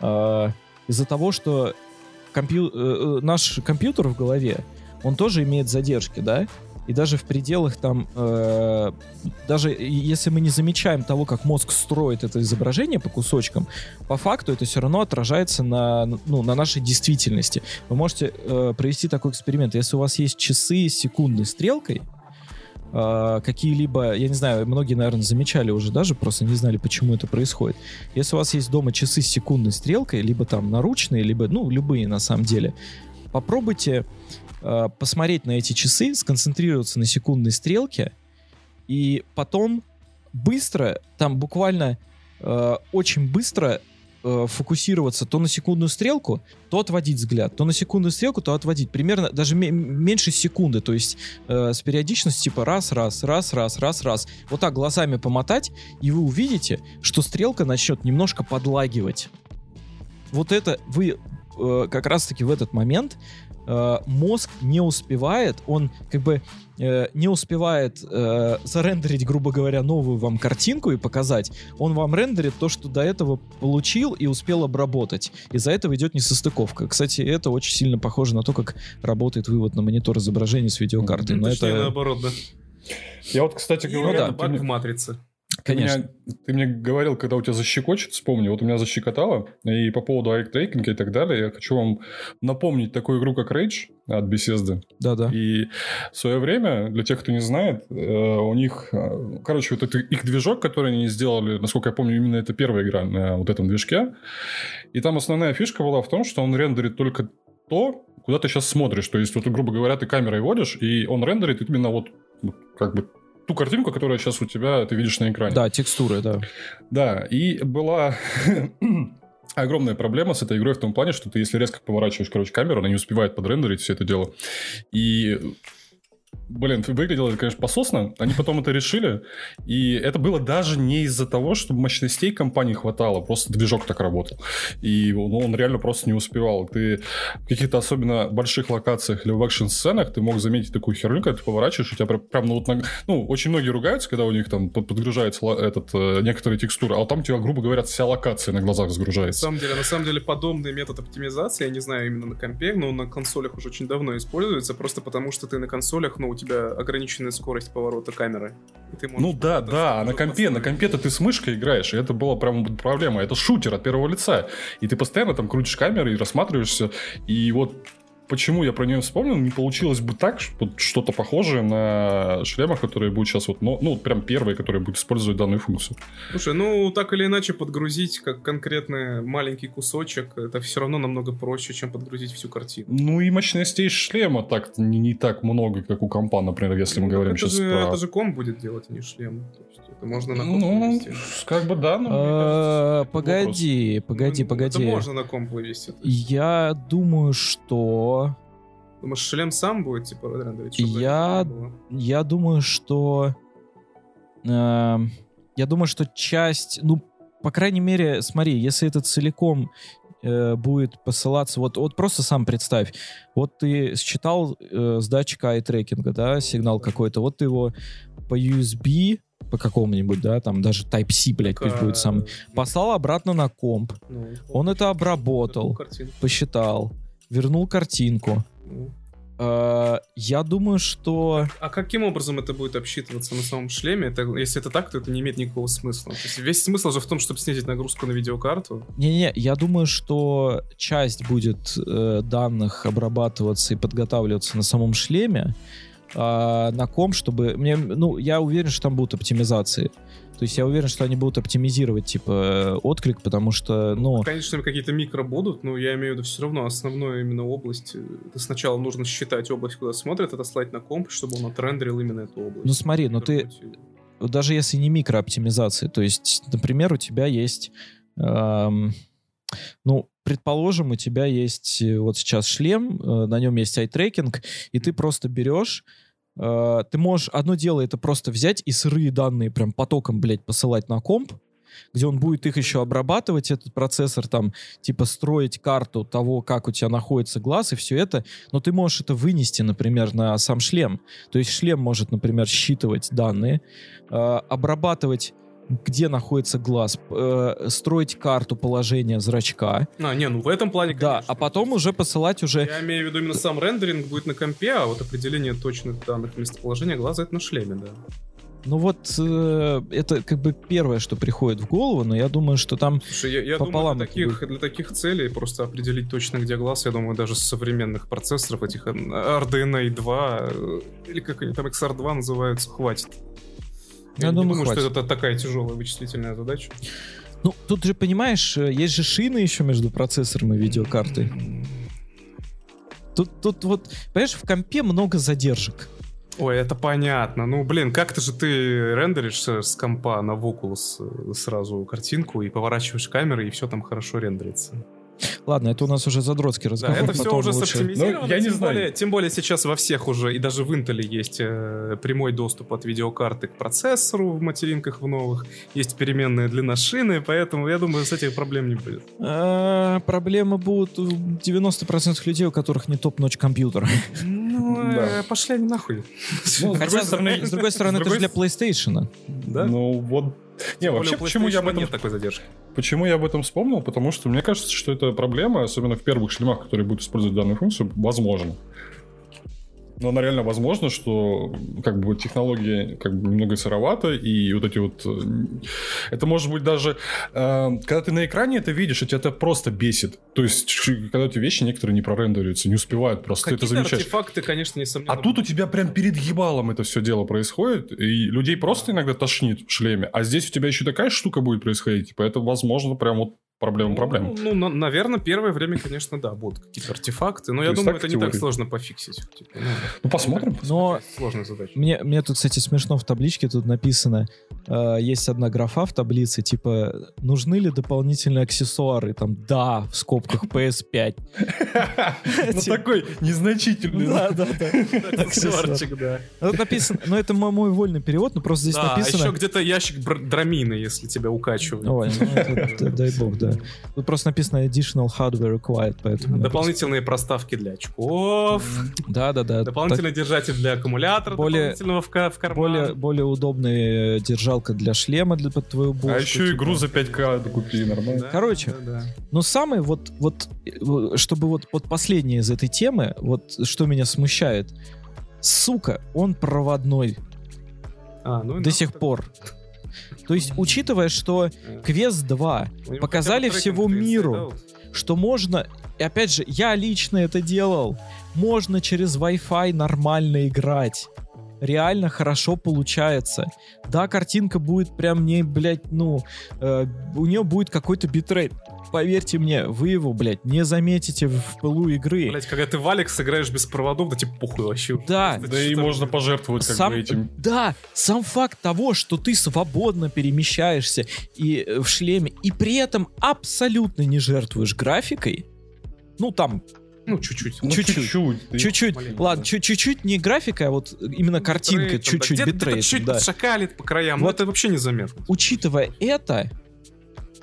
А, Из-за того, что компью- э, э, наш компьютер в голове, он тоже имеет задержки, да? И даже в пределах там, э, даже если мы не замечаем того, как мозг строит это изображение по кусочкам, по факту это все равно отражается на, ну, на нашей действительности. Вы можете э, провести такой эксперимент. Если у вас есть часы с секундной стрелкой, э, какие-либо, я не знаю, многие, наверное, замечали уже даже, просто не знали, почему это происходит. Если у вас есть дома часы с секундной стрелкой, либо там наручные, либо, ну, любые на самом деле, попробуйте э, посмотреть на эти часы, сконцентрироваться на секундной стрелке, и потом быстро, там буквально э, очень быстро э, фокусироваться то на секундную стрелку, то отводить взгляд, то на секундную стрелку, то отводить. Примерно даже ме- меньше секунды, то есть э, с периодичностью типа раз, раз, раз, раз, раз, раз. Вот так глазами помотать, и вы увидите, что стрелка начнет немножко подлагивать. Вот это вы э, как раз-таки в этот момент э, мозг не успевает, он как бы э, не успевает э, зарендерить, грубо говоря, новую вам картинку и показать. Он вам рендерит то, что до этого получил и успел обработать. Из-за этого идет несостыковка. Кстати, это очень сильно похоже на то, как работает вывод на монитор изображения с видеокартой. Но Точнее, это, наоборот, да. Я вот, кстати говоря, это ты баг в матрице. Ты, конечно. меня- ты мне говорил, когда у тебя защекочет, вспомни, вот у меня защекотало, и по поводу айтрекинга и так далее, я хочу вам напомнить такую игру, как Rage от Bethesda. Да-да. И в свое время, для тех, кто не знает, э, у них, э, короче, вот это их движок, который они сделали, насколько я помню, именно это первая игра на вот этом движке. И там основная фишка была в том, что он рендерит только то, куда ты сейчас смотришь. То есть, вот, грубо говоря, ты камерой водишь, и он рендерит именно вот, вот как бы ту картинку, которая сейчас у тебя ты видишь на экране. Да, текстуры, да. Да, и была огромная проблема с этой игрой в том плане, что ты, если резко поворачиваешь, короче, камеру, она не успевает подрендерить все это дело. И Блин, выглядело это, конечно, пососно. Они потом это решили. И это было даже не из-за того, что мощностей компании хватало. Просто движок так работал. И ну, он реально просто не успевал. Ты в каких-то особенно больших локациях или в экшн-сценах ты мог заметить такую херню, когда ты поворачиваешь, у тебя прям, прям, ну, вот на- ну, очень многие ругаются, когда у них там под- подгружается этот, э, некоторые текстуры, а вот там у тебя, грубо говоря, вся локация на глазах На загружается. самом деле, на самом деле, подобный метод оптимизации, я не знаю именно на компе, но на консолях уже очень давно используется, просто потому что ты на консолях, ну, у тебя ограниченная скорость поворота камеры. Ну да, да, а на компе, на компе-то ты с мышкой играешь, и это была прям проблема. Это шутер от первого лица. И ты постоянно там крутишь камеры и рассматриваешься. И вот почему я про нее вспомнил, не получилось бы так, вот что-то похожее на шлемах, которые будут сейчас вот, ну, ну, прям первые, которые будут использовать данную функцию. Слушай, ну, так или иначе, подгрузить как конкретный маленький кусочек, это все равно намного проще, чем подгрузить всю картину. Ну и мощностей шлема так не, не так много, как у компа, например, если мы Ну, говорим сейчас же, про... это же комп будет делать, а не шлем. То есть можно на комп Ну, вывести. как бы да, но... мне Э, кажется, Погоди, погоди, Ну, погоди. Это можно на комп вывести. Я думаю, что... Думаешь, шлем сам будет, типа, рендерить? Я-? Я думаю, что... эм, я думаю, что часть... Ну, по крайней мере, смотри, если это целиком э, будет посылаться... Вот, вот просто сам представь. Вот ты считал э, с датчика ай-трекинга, да, сигнал какой-то. Вот ты его по USB по какому-нибудь, да, там даже Type-C, блядь, пусть Так, будет самый, послал обратно на комп, ну, он это обработал, посчитал, вернул картинку, Ну, Э, Я думаю, что... А каким образом это будет обсчитываться на самом шлеме? Это, если это так, то это не имеет никакого смысла. То есть весь смысл же в том, чтобы снизить нагрузку на видеокарту. Не-не, я думаю, что часть будет э, данных обрабатываться и подготавливаться на самом шлеме, а на ком, чтобы... Мне, ну, я уверен, что там будут оптимизации. То есть я уверен, что они будут оптимизировать, типа, отклик, потому что, ну... Конечно, какие-то микро будут, но я имею в виду все равно основную именно область. э, Это сначала нужно считать область, куда смотрят, это слать на комп, чтобы он отрендерил именно эту область. Ну смотри, ну ты, вот даже если не микрооптимизации, то есть, например, у тебя есть, эм, ну, предположим, у тебя есть э, вот сейчас шлем, э, на нем есть ай-трекинг, и ты просто берешь, э, ты можешь, одно дело это просто взять и сырые данные прям потоком, блядь, посылать на комп, где он будет их еще обрабатывать, этот процессор, там, типа, строить карту того, как у тебя находится глаз и все это, но ты можешь это вынести, например, на сам шлем. То есть шлем может, например, считывать данные, э, обрабатывать где находится глаз, э, строить карту положения зрачка, А, не, ну в этом плане, да, конечно. а потом уже посылать уже... Я имею в виду именно сам рендеринг будет на компе, а вот определение точных данных местоположения глаза это на шлеме, да. Ну вот э, это как бы первое, что приходит в голову, но я думаю, что там Слушай, я, я Пополам думаю, для таких, для таких целей просто определить точно, где глаз, я думаю, даже с современных процессоров, этих э, RDNA 2, э, или как они там XR2 называются, хватит. Я не думаю, думаю, хватит. что это такая тяжелая вычислительная задача. Ну, тут же, понимаешь, э, есть же шины еще между процессором и видеокартой. Тут, тут вот, понимаешь, в компе много задержек. Ой, это понятно. Ну, блин, как-то же ты рендеришь с, с компа на Oculus э, сразу картинку и поворачиваешь камеры, и все там хорошо рендерится. Ладно, это у нас уже задротский Да, разговор. это все уже лучше- соптимизировано. Ну, я не тем, знаю. Более, тем более сейчас во всех уже, и даже в Intel есть э, прямой доступ от видеокарты к процессору в материнках в новых. Есть переменная длина шины, поэтому я думаю, с этих проблем не будет. А, Проблемы будут у 90% людей, у которых не топ-ночь компьютер. Ну, Да. э, пошли они нахуй. Ну, с Хотя, другой стороны, с другой стороны, с это же другой для PlayStation. Да? Ну вот. Не, вообще, почему я об этом нет такой задержки. Почему я об этом вспомнил? Потому что мне кажется, что это проблема, особенно в первых шлемах, которые будут использовать данную функцию, возможно. Но она реально возможна, что как бы технология как бы немного сыровата, и вот эти вот... э, Это может быть даже... э, когда ты на экране это видишь, и тебя это просто бесит. То есть, когда эти вещи некоторые не прорендерируются, не успевают просто, ты это Какие-то замечаешь. артефакты, конечно, несомненно. А тут у тебя прям перед ебалом это все дело происходит, и людей просто иногда тошнит в шлеме, а здесь у тебя еще такая штука будет происходить, типа это, возможно, прям вот проблема проблем. Ну, ну, наверное, первое время, конечно, да, будут какие-то артефакты, но я думаю, это не так сложно пофиксить. Типа, ну, Ну, посмотрим. Но сложная задача. мне, мне тут, кстати, смешно в табличке тут написано, э, есть одна графа в таблице, типа, нужны ли дополнительные аксессуары? Там, да, в скобках PS5. Ну, такой незначительный. Да, да, да. Аксессуарчик, да. Тут написано, ну это мо- мой вольный перевод, но просто здесь Да, а еще написано... где-то ящик драмины, если тебя укачивают. Ой, ну дай бог, да. Тут просто написано additional hardware required, поэтому... Дополнительные проставки для очков, просто- Да, да, да. дополнительный держатель для аккумулятора, Более- дополнительного в, в Так, карман. более, более удобная э, держалка для шлема для под твою бошку. А еще типа. игру за 5к купи, нормально. Да, Короче. да, да. Но самое вот, вот, э, чтобы вот, вот последнее из этой темы, вот что меня смущает, сука, он проводной А, ну и до сих так. пор. То есть, учитывая, что Квест 2, у него показали трекинг-то миру. что можно, и опять же, я лично это делал, можно через Wi-Fi нормально играть. Реально хорошо получается. Да, картинка будет прям не, блядь, ну, э, у нее будет какой-то битрейт. Поверьте мне, вы его, блядь, не заметите в, пылу игры. Блять, когда ты в Alyx играешь без проводов, да тебе похуй вообще. Да. Просто Да и можно пожертвовать как Сам- бы этим. Да, сам факт того, что ты свободно перемещаешься и э, в шлеме, и при этом абсолютно не жертвуешь графикой, ну там Ну, чуть-чуть. Ну, чуть-чуть. чуть-чуть. Ты- Чуть-чуть, маленько, ладно, да. чуть- чуть-чуть не графика, а вот именно картинка, Битрейт, там, да, чуть-чуть битрейт, где-то чуть да. шакалит по краям, но Вот. это вообще незаметно. Учитывая это,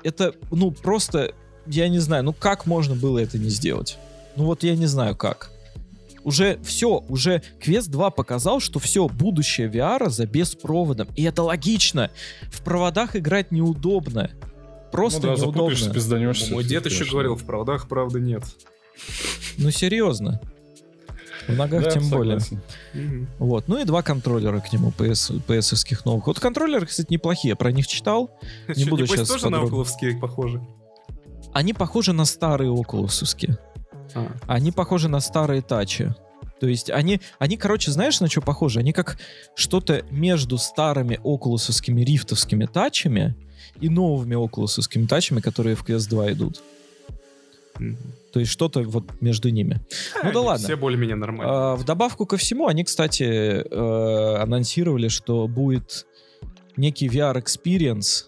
это, ну, просто, я не знаю, ну как можно было это не сделать? Ну вот я не знаю как. Уже все, уже Quest 2 показал, что все, будущее VR за беспроводом. И это логично. В проводах играть неудобно. Просто Ну да, неудобно. запутаешься, пизданешься. Мой дед еще говорил, в проводах правда нет. Ну серьезно. В ногах Да, тем более. согласен. Мгм. Вот. Ну и два контроллера к нему, PS, PS-овских новых. Вот контроллеры, кстати, неплохие. Я про них читал. Не буду щас тоже на подробно. окуловские похожи? Они похожи на старые окулусовские. А. Они похожи на старые тачи. То есть они, они, короче, знаешь, на что похожи? Они как что-то между старыми окулусовскими рифтовскими тачами и новыми окулусовскими тачами, которые в PS2 идут. Мгм. То есть что-то вот между ними. Ну да ладно. Все более-менее нормально. А, в добавку ко всему, они, кстати, э, анонсировали, что будет некий VR-experience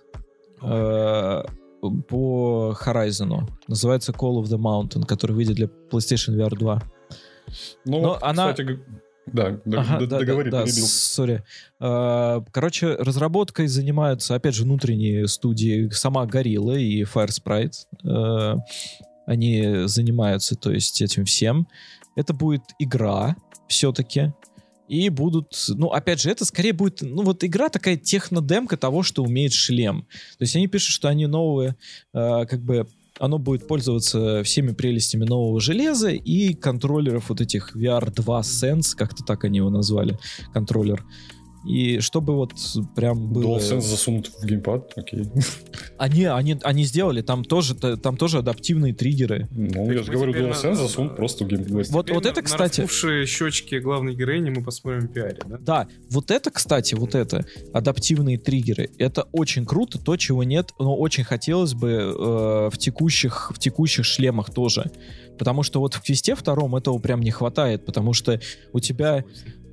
э, по Horizon. Называется Call of the Mountain, который выйдет для PlayStation VR 2. Ну, Но вот, она- кстати, да, Ага, д- да, договори, да, да, перебил. сори. Э, Короче, разработкой занимаются, опять же, внутренние студии, сама Gorilla и Firesprite. Э, Они занимаются, то есть, этим всем. Это будет игра, все-таки. И будут, ну, опять же, это скорее будет, ну, вот игра такая технодемка того, что умеет шлем. То есть они пишут, что они новые, э, как бы, оно будет пользоваться всеми прелестями нового железа и контроллеров вот этих VR2 Sense, как-то так они его назвали, контроллер. И чтобы вот прям было... DualSense засунут в геймпад, окей. Они, они, они сделали, там тоже, там тоже адаптивные триггеры. Ну, Так я же говорю, DualSense на- засунут просто в геймпад. Вот, вот на- это, на кстати... распухшие щечки главной героини мы посмотрим в пиаре, да? Да, вот это, кстати, вот это, адаптивные триггеры, это очень круто, то, чего нет, но очень хотелось бы э, в, текущих, в текущих шлемах тоже. Потому что вот в квесте втором этого прям не хватает, потому что у тебя,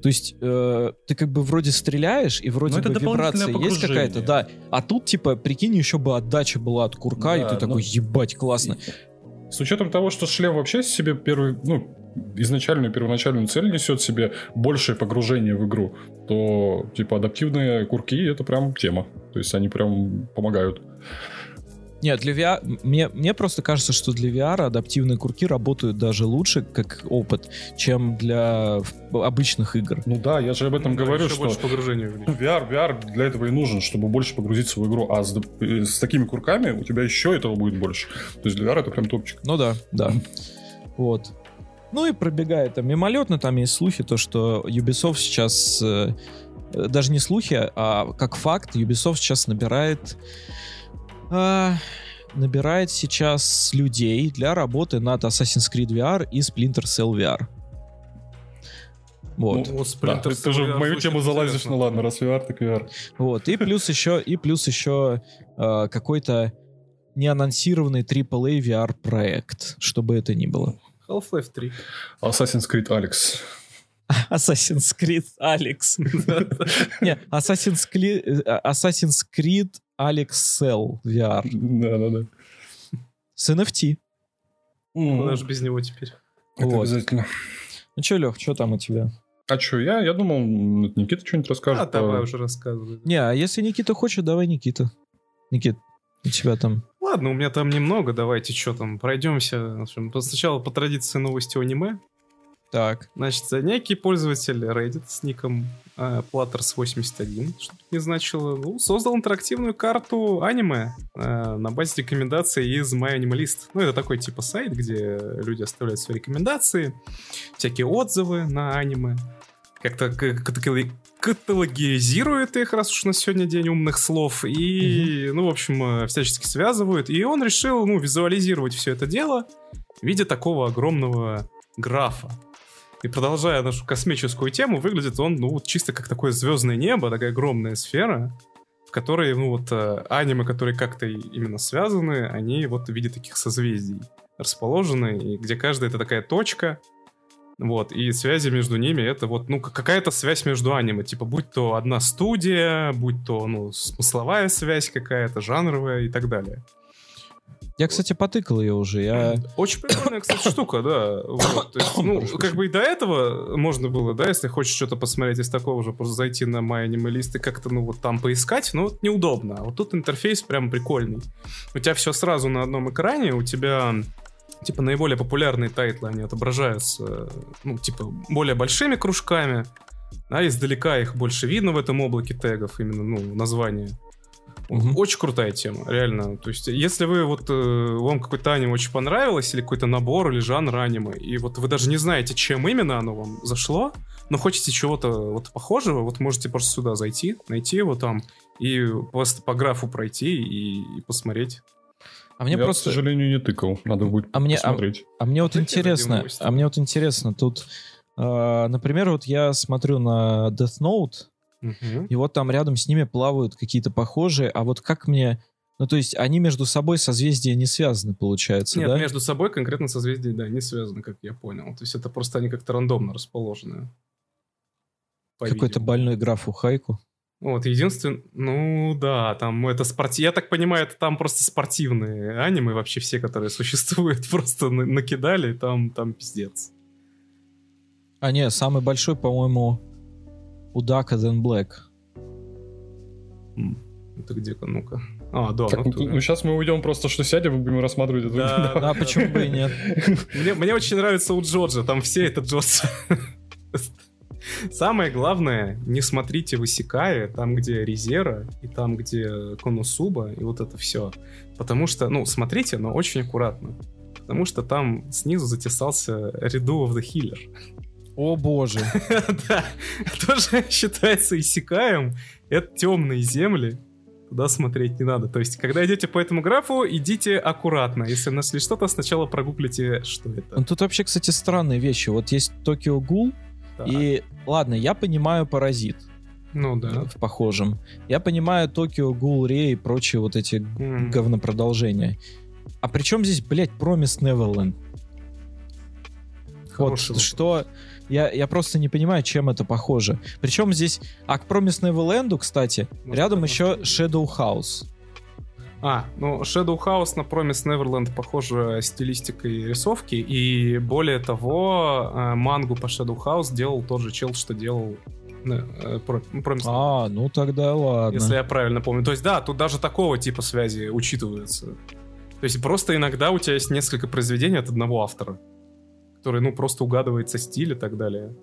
то есть, э, ты как бы вроде стреляешь, и вроде Ну, бы вибрация есть какая-то, да. А тут, типа, прикинь, еще бы отдача была от курка, и Да, ты ну- такой, ебать, классно. С учетом того, что шлем вообще себе первый, ну, изначальную первоначальную цель несет себе большее погружение в игру, то, типа, адаптивные курки — это прям тема. То есть они прям помогают. Нет, для VR... Мне, мне просто кажется, что для VR адаптивные курки работают даже лучше, как опыт, чем для обычных игр. Ну да, я же об этом Да, говорю, еще что больше погружения в Ну, них. VR, VR для этого и нужен, чтобы больше погрузиться в игру. А с, э, с такими курками у тебя еще этого будет больше. То есть для VR это прям топчик. Ну да, да. Вот. Ну и пробегает там мимолетно, там есть слухи, то, что Ubisoft сейчас, э, э, даже не слухи, а как факт, Ubisoft сейчас набирает, а, набирает сейчас людей для работы над Assassin's Creed VR и Splinter Cell VR. Вот. Ну, вот Да, Splinter ты, же в мою тему залазишь, интересно. ну ладно, раз VR, так VR. Вот, и плюс еще, и плюс еще э, какой-то неанонсированный AAA VR проект, что бы это ни было. Half-Life 3. Assassin's Creed Alex. Assassin's Creed Alex. Не, Assassin's Creed, э, Assassin's Creed Alex Cell VR. Да-да-да. С NFT. Куда же без него теперь? Это Вот. обязательно. Ну что, Лех, что там у тебя? А что, я, я думал, Никита что-нибудь расскажет. А, давай уже рассказывай. Не, а если Никита хочет, давай Никита. Никит, у тебя там... Ладно, у меня там немного, давайте что там, пройдемся. Сначала по традиции новости о аниме. Так. Значит, некий пользователь Reddit с ником э, Platters81, что не значило, ну, создал интерактивную карту аниме э, на базе рекомендаций из MyAnimalist. Ну, это такой типа сайт, где люди оставляют свои рекомендации, всякие отзывы на аниме, как-то каталогизирует их, раз уж на сегодня день умных слов, и, ну, в общем, э, всячески связывают. И он решил, ну, визуализировать все это дело в виде такого огромного графа. И продолжая нашу космическую тему, выглядит он, ну, чисто как такое звездное небо, такая огромная сфера, в которой, ну, вот э, аниме, которые как-то именно связаны, они вот в виде таких созвездий расположены, и где каждая это такая точка, вот, и связи между ними это вот, ну, какая-то связь между аниме, типа, будь то одна студия, будь то, ну, смысловая связь какая-то, жанровая и так далее. Я, кстати, потыкал ее уже. Я... Очень прикольная, кстати, штука, да. Вот, то есть, ну, как бы и до этого можно было, да, если хочешь что-то посмотреть из такого же, просто зайти на MyAnimalist и как-то, ну, вот там поискать, но вот неудобно. А вот тут интерфейс прям прикольный. У тебя все сразу на одном экране, у тебя типа наиболее популярные тайтлы, они отображаются, ну, типа, более большими кружками, а издалека их больше видно в этом облаке тегов, именно, ну, название. Мгм. Очень крутая тема, реально. То есть, если вы вот э, вам какой-то аниме очень понравилось, или какой-то набор, или жанр аниме, и вот вы даже не знаете, чем именно оно вам зашло, но хотите чего-то вот похожего, вот можете просто сюда зайти, найти его там, и просто по графу пройти и, и посмотреть. А мне Я, просто... к сожалению, не тыкал. Надо будет А мне- а- посмотреть. А мне вот интересно, а мне вот интересно, тут, э, например, вот я смотрю на Death Note, Мгм. и вот там рядом с ними плавают какие-то похожие, а вот как мне... Ну, то есть они между собой созвездия не связаны, получается, Нет, да? между собой конкретно созвездия, да, не связаны, как я понял. То есть это просто они как-то рандомно расположены. Какой-то больной граф у Хайку. Вот, единственное, ну да, там это спорти... Я так понимаю, это там просто спортивные аниме вообще все, которые существуют, просто на- накидали, там, там пиздец. А не, самый большой, по-моему, у Дака Then Black. Это где-ка, ну-ка. А, да, Так, ну, ну, сейчас мы уйдем просто, что сядем и будем рассматривать это. Да, Да, почему бы и нет? Мне, мне очень нравится у Джорджа, там все это Джордж. Самое главное, не смотрите в Исикае, там, где Резера, и там, где Конусуба, и вот это все. Потому что, ну, смотрите, но очень аккуратно. Потому что там снизу затесался Redo of the Healer. О боже. Да, тоже считается Исикаем. Это темные земли. Туда смотреть не надо. То есть, когда идете по этому графу, идите аккуратно. Если нашли что-то, сначала прогуглите, что это. Ну, тут вообще, кстати, странные вещи. Вот есть Токио Гул, и, ладно, я понимаю Паразит Ну да. в похожем. Я понимаю Токио Гул, Рей и прочие вот эти М. говнопродолжения. А при чем здесь, блядь, Промис Неверленд? Вот что... Я, я просто не понимаю, чем это похоже. Причем здесь... А к Промис Неверленду, кстати, Может, рядом еще? Shadow House. А, ну, Shadow House на Promise Neverland похожа стилистикой рисовки, и более того, э, мангу по Shadow House делал тот же чел, что делал э, про- Promise А, ну тогда ладно. если я правильно помню. То есть, да, тут даже такого типа связи учитываются. То есть, просто иногда у тебя есть несколько произведений от одного автора, который, ну, просто угадывается стиль и так далее.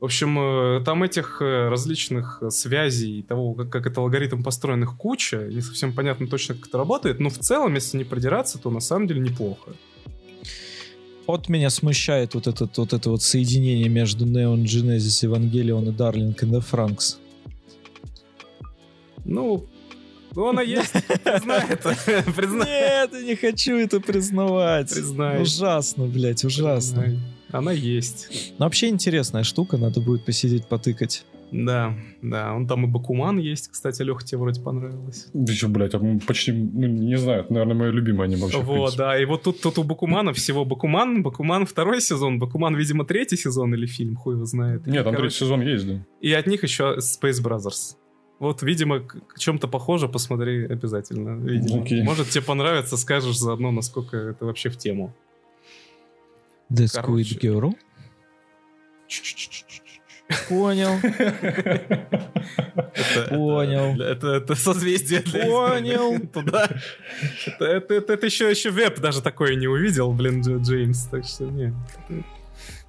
В общем, э, там этих э, различных э, связей, того, как, как это алгоритм построен, их куча. Не совсем понятно точно, как это работает, но в целом, если не продираться, то на самом деле неплохо. Вот меня смущает вот, этот, вот это вот соединение между Neon Genesis Evangelion и Darling in the Franks. Ну, ну она есть, признай это, признай. Нет, я не хочу это признавать. Признай. Ужасно, блядь, ужасно. Признай. Она есть. Но вообще интересная штука, надо будет посидеть, потыкать. Да, да, он там и Бакуман есть, кстати, Леха, тебе вроде понравилось. Еще, блядь, а почти, ну, не знаю, это, наверное, мое любимое аниме вообще. в Вот, принципе. да, и вот тут, тут у Бакумана всего Бакуман, Бакуман второй сезон, Бакуман, видимо, третий сезон или фильм, хуй его знает. Нет, там Короче, третий сезон есть, да. И от них еще Space Brothers. Вот, видимо, к, чем-то похоже, посмотри обязательно. Видимо. Окей. Может, тебе понравится, скажешь заодно, насколько это вообще в тему. The. Squid Girl. Понял. Понял. Это, созвездие для Понял. Туда. Это, это, это, это еще, еще веб даже такое не увидел, блин, Дж- Джеймс. Так что нет.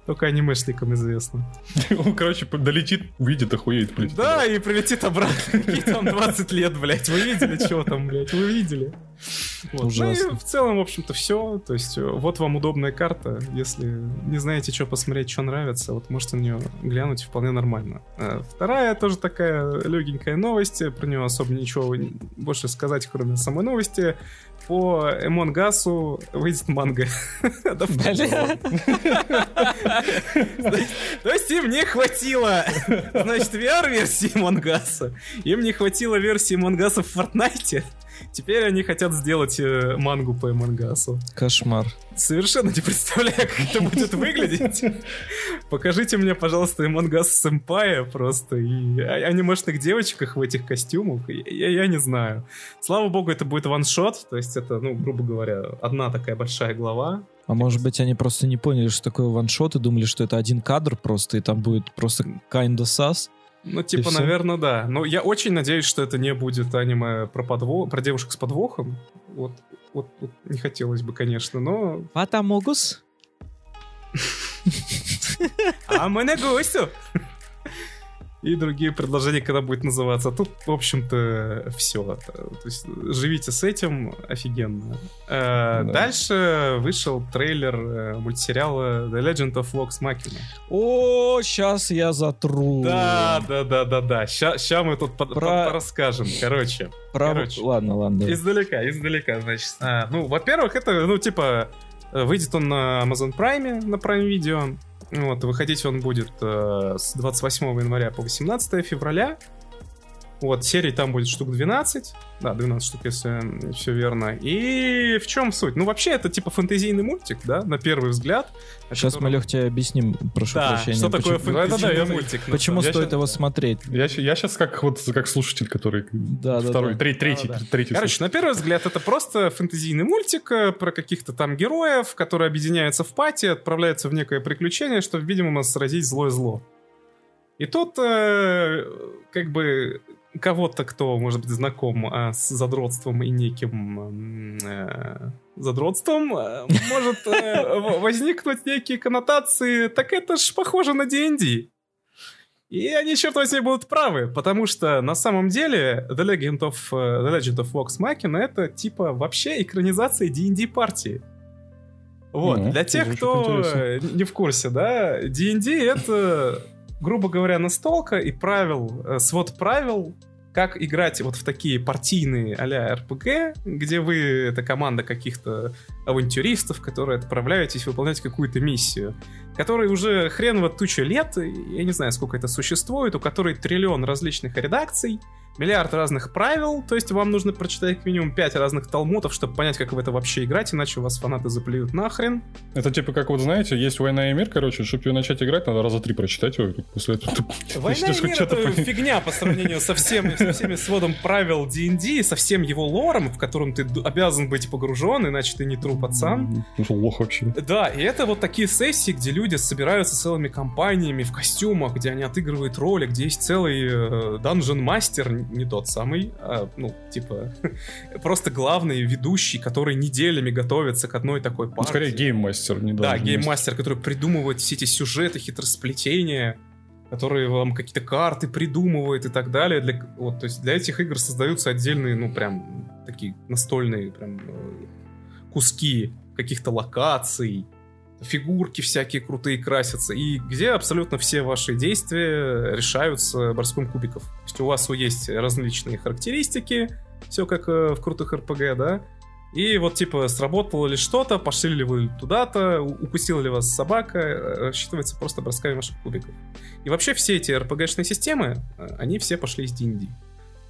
Только анимешникам известно. Он, короче, долетит, увидит, охуеет, блядь. Да, и прилетит обратно. Какие там 20 лет, блядь. Вы видели, что там, блядь? Вы видели? Вот. Ужасно. Ну и в целом, в общем-то, все. То есть, э, вот вам удобная карта. Если не знаете, что посмотреть, что нравится, вот можете на нее глянуть вполне нормально. Э, Вторая тоже такая легенькая новость. Про нее особо ничего больше сказать, кроме самой новости. По Эмонгасу выйдет манга. То есть им не хватило, значит, VR-версии Мангаса. Им не хватило версии Мангаса в Фортнайте. Теперь они хотят сделать э, мангу по Мангасу. Кошмар. Совершенно не представляю, как это будет выглядеть. Покажите мне, пожалуйста, Мангас Сэмпая просто и анимешных девочках в этих костюмах. Я, не знаю. Слава богу, это будет ваншот, то есть это, ну, грубо говоря, одна такая большая глава. А может быть, они просто не поняли, что такое ваншот, и думали, что это один кадр просто, и там будет просто kinda сас. Ну, типа, наверное, да. Но я очень надеюсь, что это не будет аниме про, подво... про девушек с подвохом. Вот, вот, вот не хотелось бы, конечно, но... Фатамогус? А мы на гостю! И другие предложения, когда будет называться. Тут, в общем-то, все. То есть живите с этим, офигенно. Э, да. Дальше вышел трейлер э, мультсериала The Legend of Vox Machina. О, сейчас я затру. Да, да, да, да, да. Сейчас мы тут Про... расскажем. Короче. Про... Короче. Ладно, ладно. Издалека, издалека, значит. А, ну, во-первых, это, ну, типа, выйдет он на Amazon Prime, на Prime Video. Вот, выходить он будет э, с 28 января по 18 февраля. Вот, серий там будет штук 12. Да, 12 штук, если все верно. И в чем суть? Ну, вообще, это типа фэнтезийный мультик, да, на первый взгляд. Сейчас котором... мы, Лех, тебе объясним, прошу да, прощения. что такое почему... фэнтезийный да, да, мультик? Почему стоит сейчас... его смотреть? Я, я сейчас как вот как слушатель, который да, второй, да, да. Третий, третий, да, да. третий. Короче, на первый взгляд, это просто фэнтезийный мультик э, про каких-то там героев, которые объединяются в пати, отправляются в некое приключение, чтобы, видимо, сразить злое зло. И тут, э, как бы, кого-то, кто, может быть, знаком э, с задротством и неким э, задротством, э, может э, возникнуть некие коннотации, так это ж похоже на D&D. И они, черт возьми, будут правы, потому что на самом деле The Legend of, uh, The Legend of Vox Machina это типа вообще экранизация D&D партии. Вот, mm-hmm. для тех, кто не в курсе, да, D&D это грубо говоря, настолка и правил, э, свод правил, как играть вот в такие партийные а-ля РПГ, где вы, это команда каких-то авантюристов, которые отправляетесь выполнять какую-то миссию, которой уже хрен вот туча лет, я не знаю, сколько это существует, у которой триллион различных редакций, миллиард разных правил, то есть вам нужно прочитать как минимум 5 разных талмутов, чтобы понять, как в это вообще играть, иначе у вас фанаты заплюют нахрен. Это типа как вот, знаете, есть «Война и мир», короче, чтобы ее начать играть, надо раза три прочитать его, после этого «Война и мир» — это фигня по сравнению со, всем, со всеми сводом правил D&D, со всем его лором, в котором ты обязан быть погружен, иначе ты не тру пацан. Ну, лох вообще. Да, и это вот такие сессии, где люди собираются целыми компаниями в костюмах, где они отыгрывают роли, где есть целый данжен-мастер, э, не тот самый, а, ну, типа, просто главный ведущий, который неделями готовится к одной такой партии. Ну, скорее гейммастер, не Да, гейммастер, который придумывает все эти сюжеты, хитросплетения, которые вам какие-то карты придумывает и так далее. Для, вот, то есть для этих игр создаются отдельные, ну, прям, такие настольные прям э, куски каких-то локаций, фигурки всякие крутые красятся, и где абсолютно все ваши действия решаются борском кубиков. То есть у вас есть различные характеристики, все как э, в крутых РПГ, да, и вот, типа, сработало ли что-то, пошли ли вы туда-то, укусила ли вас собака, э, рассчитывается просто бросками ваших кубиков. И вообще все эти RPG-шные системы, э, они все пошли из D&D.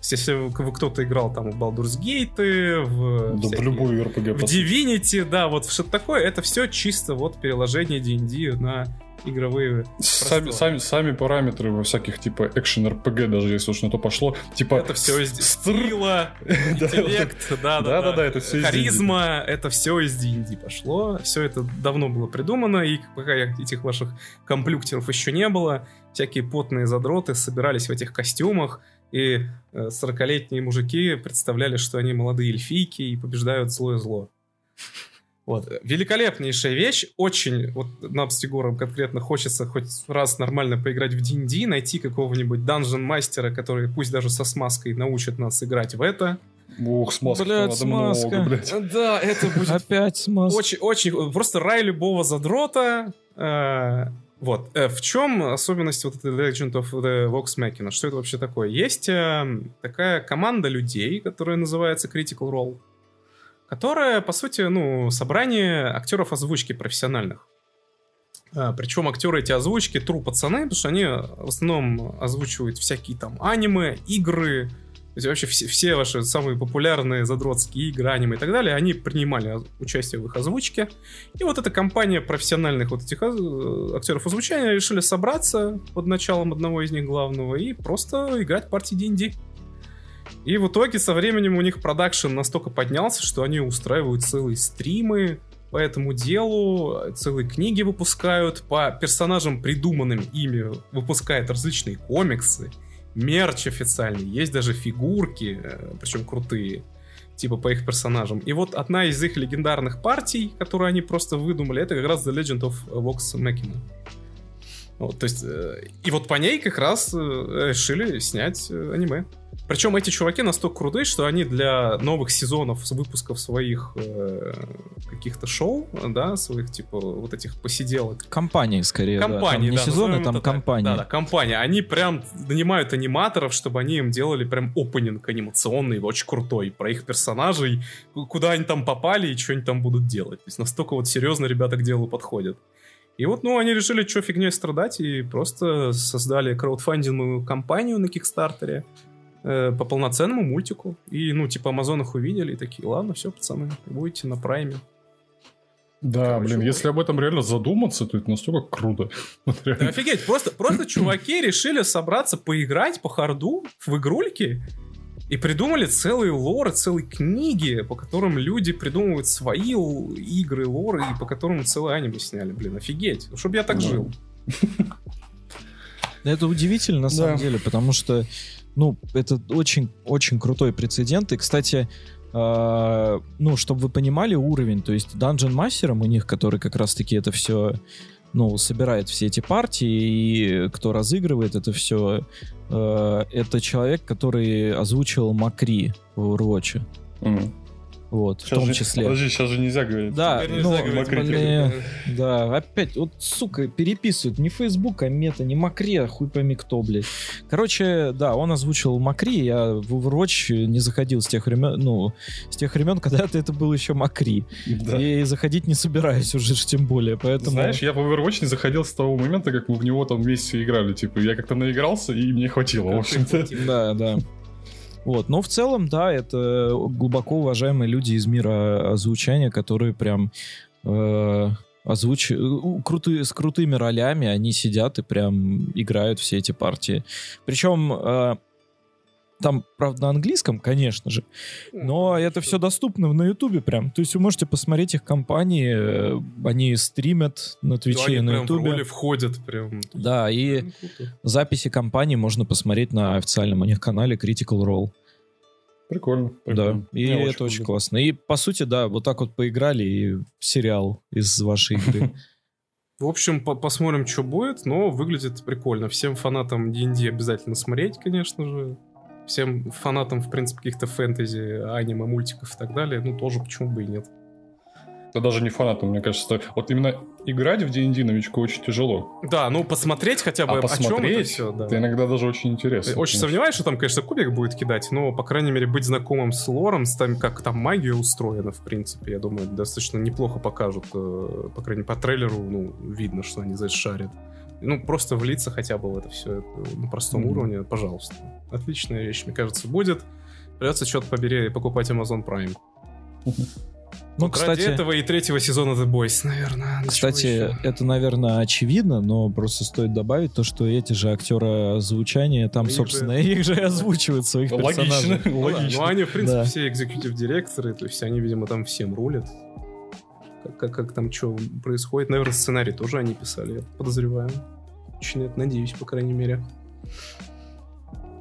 Если кто-то играл там в Baldur's Gate, в, да, в любую RPG, в Divinity, да, вот что-то такое, это все чисто вот переложение D&D на игровые сами, сами, сами параметры во всяких типа экшен RPG, даже если уж на то пошло, типа это все из стила, интеллект, да, да, да, да, это все харизма, это все из D&D пошло, все это давно было придумано, и пока этих ваших комплюктеров еще не было, всякие потные задроты собирались в этих костюмах, и 40-летние э, мужики представляли, что они молодые эльфийки и побеждают злое зло. Вот. Великолепнейшая вещь. Очень, вот нам с Егором конкретно хочется хоть раз нормально поиграть в D&D, найти какого-нибудь данжен-мастера, который пусть даже со смазкой научит нас играть в это. Ох, смазка. Блядь, смазка. Много, блядь. Да, это будет... Опять смазка. Очень, очень, просто рай любого задрота. Э, вот. Э, в чем особенность вот этой Legend of the Vox Machina? Что это вообще такое? Есть э, такая команда людей, которая называется Critical Role, которая, по сути, ну, собрание актеров озвучки профессиональных. Э, причем актеры эти озвучки тру пацаны, потому что они в основном озвучивают всякие там аниме, игры, то есть вообще все, все ваши самые популярные задротские игры, аниме и так далее, они принимали участие в их озвучке. И вот эта компания профессиональных вот этих актеров озвучания решили собраться под началом одного из них главного и просто играть партии D&D. И в итоге со временем у них продакшн настолько поднялся, что они устраивают целые стримы по этому делу, целые книги выпускают, по персонажам, придуманным ими, выпускают различные комиксы мерч официальный, есть даже фигурки, э, причем крутые, типа по их персонажам. И вот одна из их легендарных партий, которую они просто выдумали, это как раз The Legend of Vox Machina. Вот, то есть, э, и вот по ней как раз э, решили снять аниме. Причем эти чуваки настолько крутые, что они для новых сезонов выпусков своих э, каких-то шоу, да, своих типа вот этих посиделок. Компании скорее. Компании, да. Там не да, сезоны, там компании. Да, да, компания. Они прям нанимают аниматоров, чтобы они им делали прям опенинг анимационный, очень крутой, про их персонажей, ку- куда они там попали и что они там будут делать. То есть настолько вот серьезно ребята к делу подходят. И вот, ну, они решили, что фигней страдать, и просто создали краудфандинговую компанию на Кикстартере э, по полноценному мультику. И, ну, типа, Амазон их увидели и такие, ладно, все, пацаны, будете на прайме. Да, Короче, блин, если об этом реально задуматься, то это настолько круто. Вот Да офигеть, просто, просто чуваки решили собраться поиграть по харду в игрульки и придумали целые лоры, целые книги, по которым люди придумывают свои игры, лоры, и по которым целое аниме сняли. Блин, офигеть. Чтоб я так Да. жил. Это удивительно на самом деле, потому что, ну, это очень, очень крутой прецедент. И, кстати, э, ну, чтобы вы понимали уровень, то есть Dungeon Master у них, который как раз-таки это все, ну, собирает все эти партии, и кто разыгрывает это все, э, это человек, который озвучил Макри в Overwatch. Мгм. Вот, в Щас том же- числе. Подожди, сейчас же нельзя говорить. Да, Теперь ну, нельзя говорить блин, да, опять, вот, сука, переписывают не Facebook, а мета, не Макри, а хуй пойми кто, блядь. Короче, да, он озвучил Макри, я в Overwatch не заходил с тех времен, ну, с тех времен, когда это был еще Макри. Да. И заходить не собираюсь уже, тем более, поэтому... Знаешь, я в Overwatch не заходил с того момента, как мы в него там вместе играли. Типа, я как-то наигрался, и мне хватило, в общем-то. Да, да. Вот, но в целом, да, это глубоко уважаемые люди из мира озвучания, которые прям э, озвуч... у- крутые, с крутыми ролями, они сидят и прям играют все эти партии. Причем э, там, правда, на английском, конечно же, но это все доступно на Ютубе прям. То есть вы можете посмотреть их компании, э, они стримят на Да, Твиче и они на Ютубе. входят прям. Да, и Прям записи компании можно посмотреть на официальном у них канале Critical Role. Прикольно. Да, прикольно. и Мне это очень круто. классно. И, по сути, да, вот так вот поиграли, и сериал из вашей игры. В общем, по- посмотрим, что будет, но выглядит прикольно. Всем фанатам D&D обязательно смотреть, конечно же. Всем фанатам, в принципе, каких-то фэнтези, аниме, мультиков и так далее, ну, тоже почему бы и нет. Да даже не фанатом, мне кажется. Вот именно играть в D&D новичку очень тяжело. Да, ну, посмотреть хотя бы, А о чем это посмотреть, все, да. это иногда даже очень интересно. Очень конечно. сомневаюсь, что там, конечно, кубик будет кидать, но, по крайней мере, быть знакомым с лором, с тем, как там магия устроена, в принципе, я думаю, достаточно неплохо покажут. э, По крайней мере, по трейлеру, ну, видно, что они здесь шарят. Ну, просто влиться хотя бы в это все на простом Мгм. уровне, пожалуйста. Отличная вещь, мне кажется, будет. Придется что-то побери покупать Amazon Prime. Ну, Вот Ради кстати, этого и третьего сезона The Boys, наверное. Кстати, это, наверное, очевидно, но просто стоит добавить то, что эти же актеры озвучания там, Их же- собственно, их же и озвучивают своих персонажей. Логично, Ну, да, логично. ну, они, в принципе, Да. все экзекутив-директоры, то есть они, видимо, там всем рулят. Как, как, как там что происходит. Наверное, сценарий тоже они писали, я подозреваю. Очень это надеюсь, по крайней мере.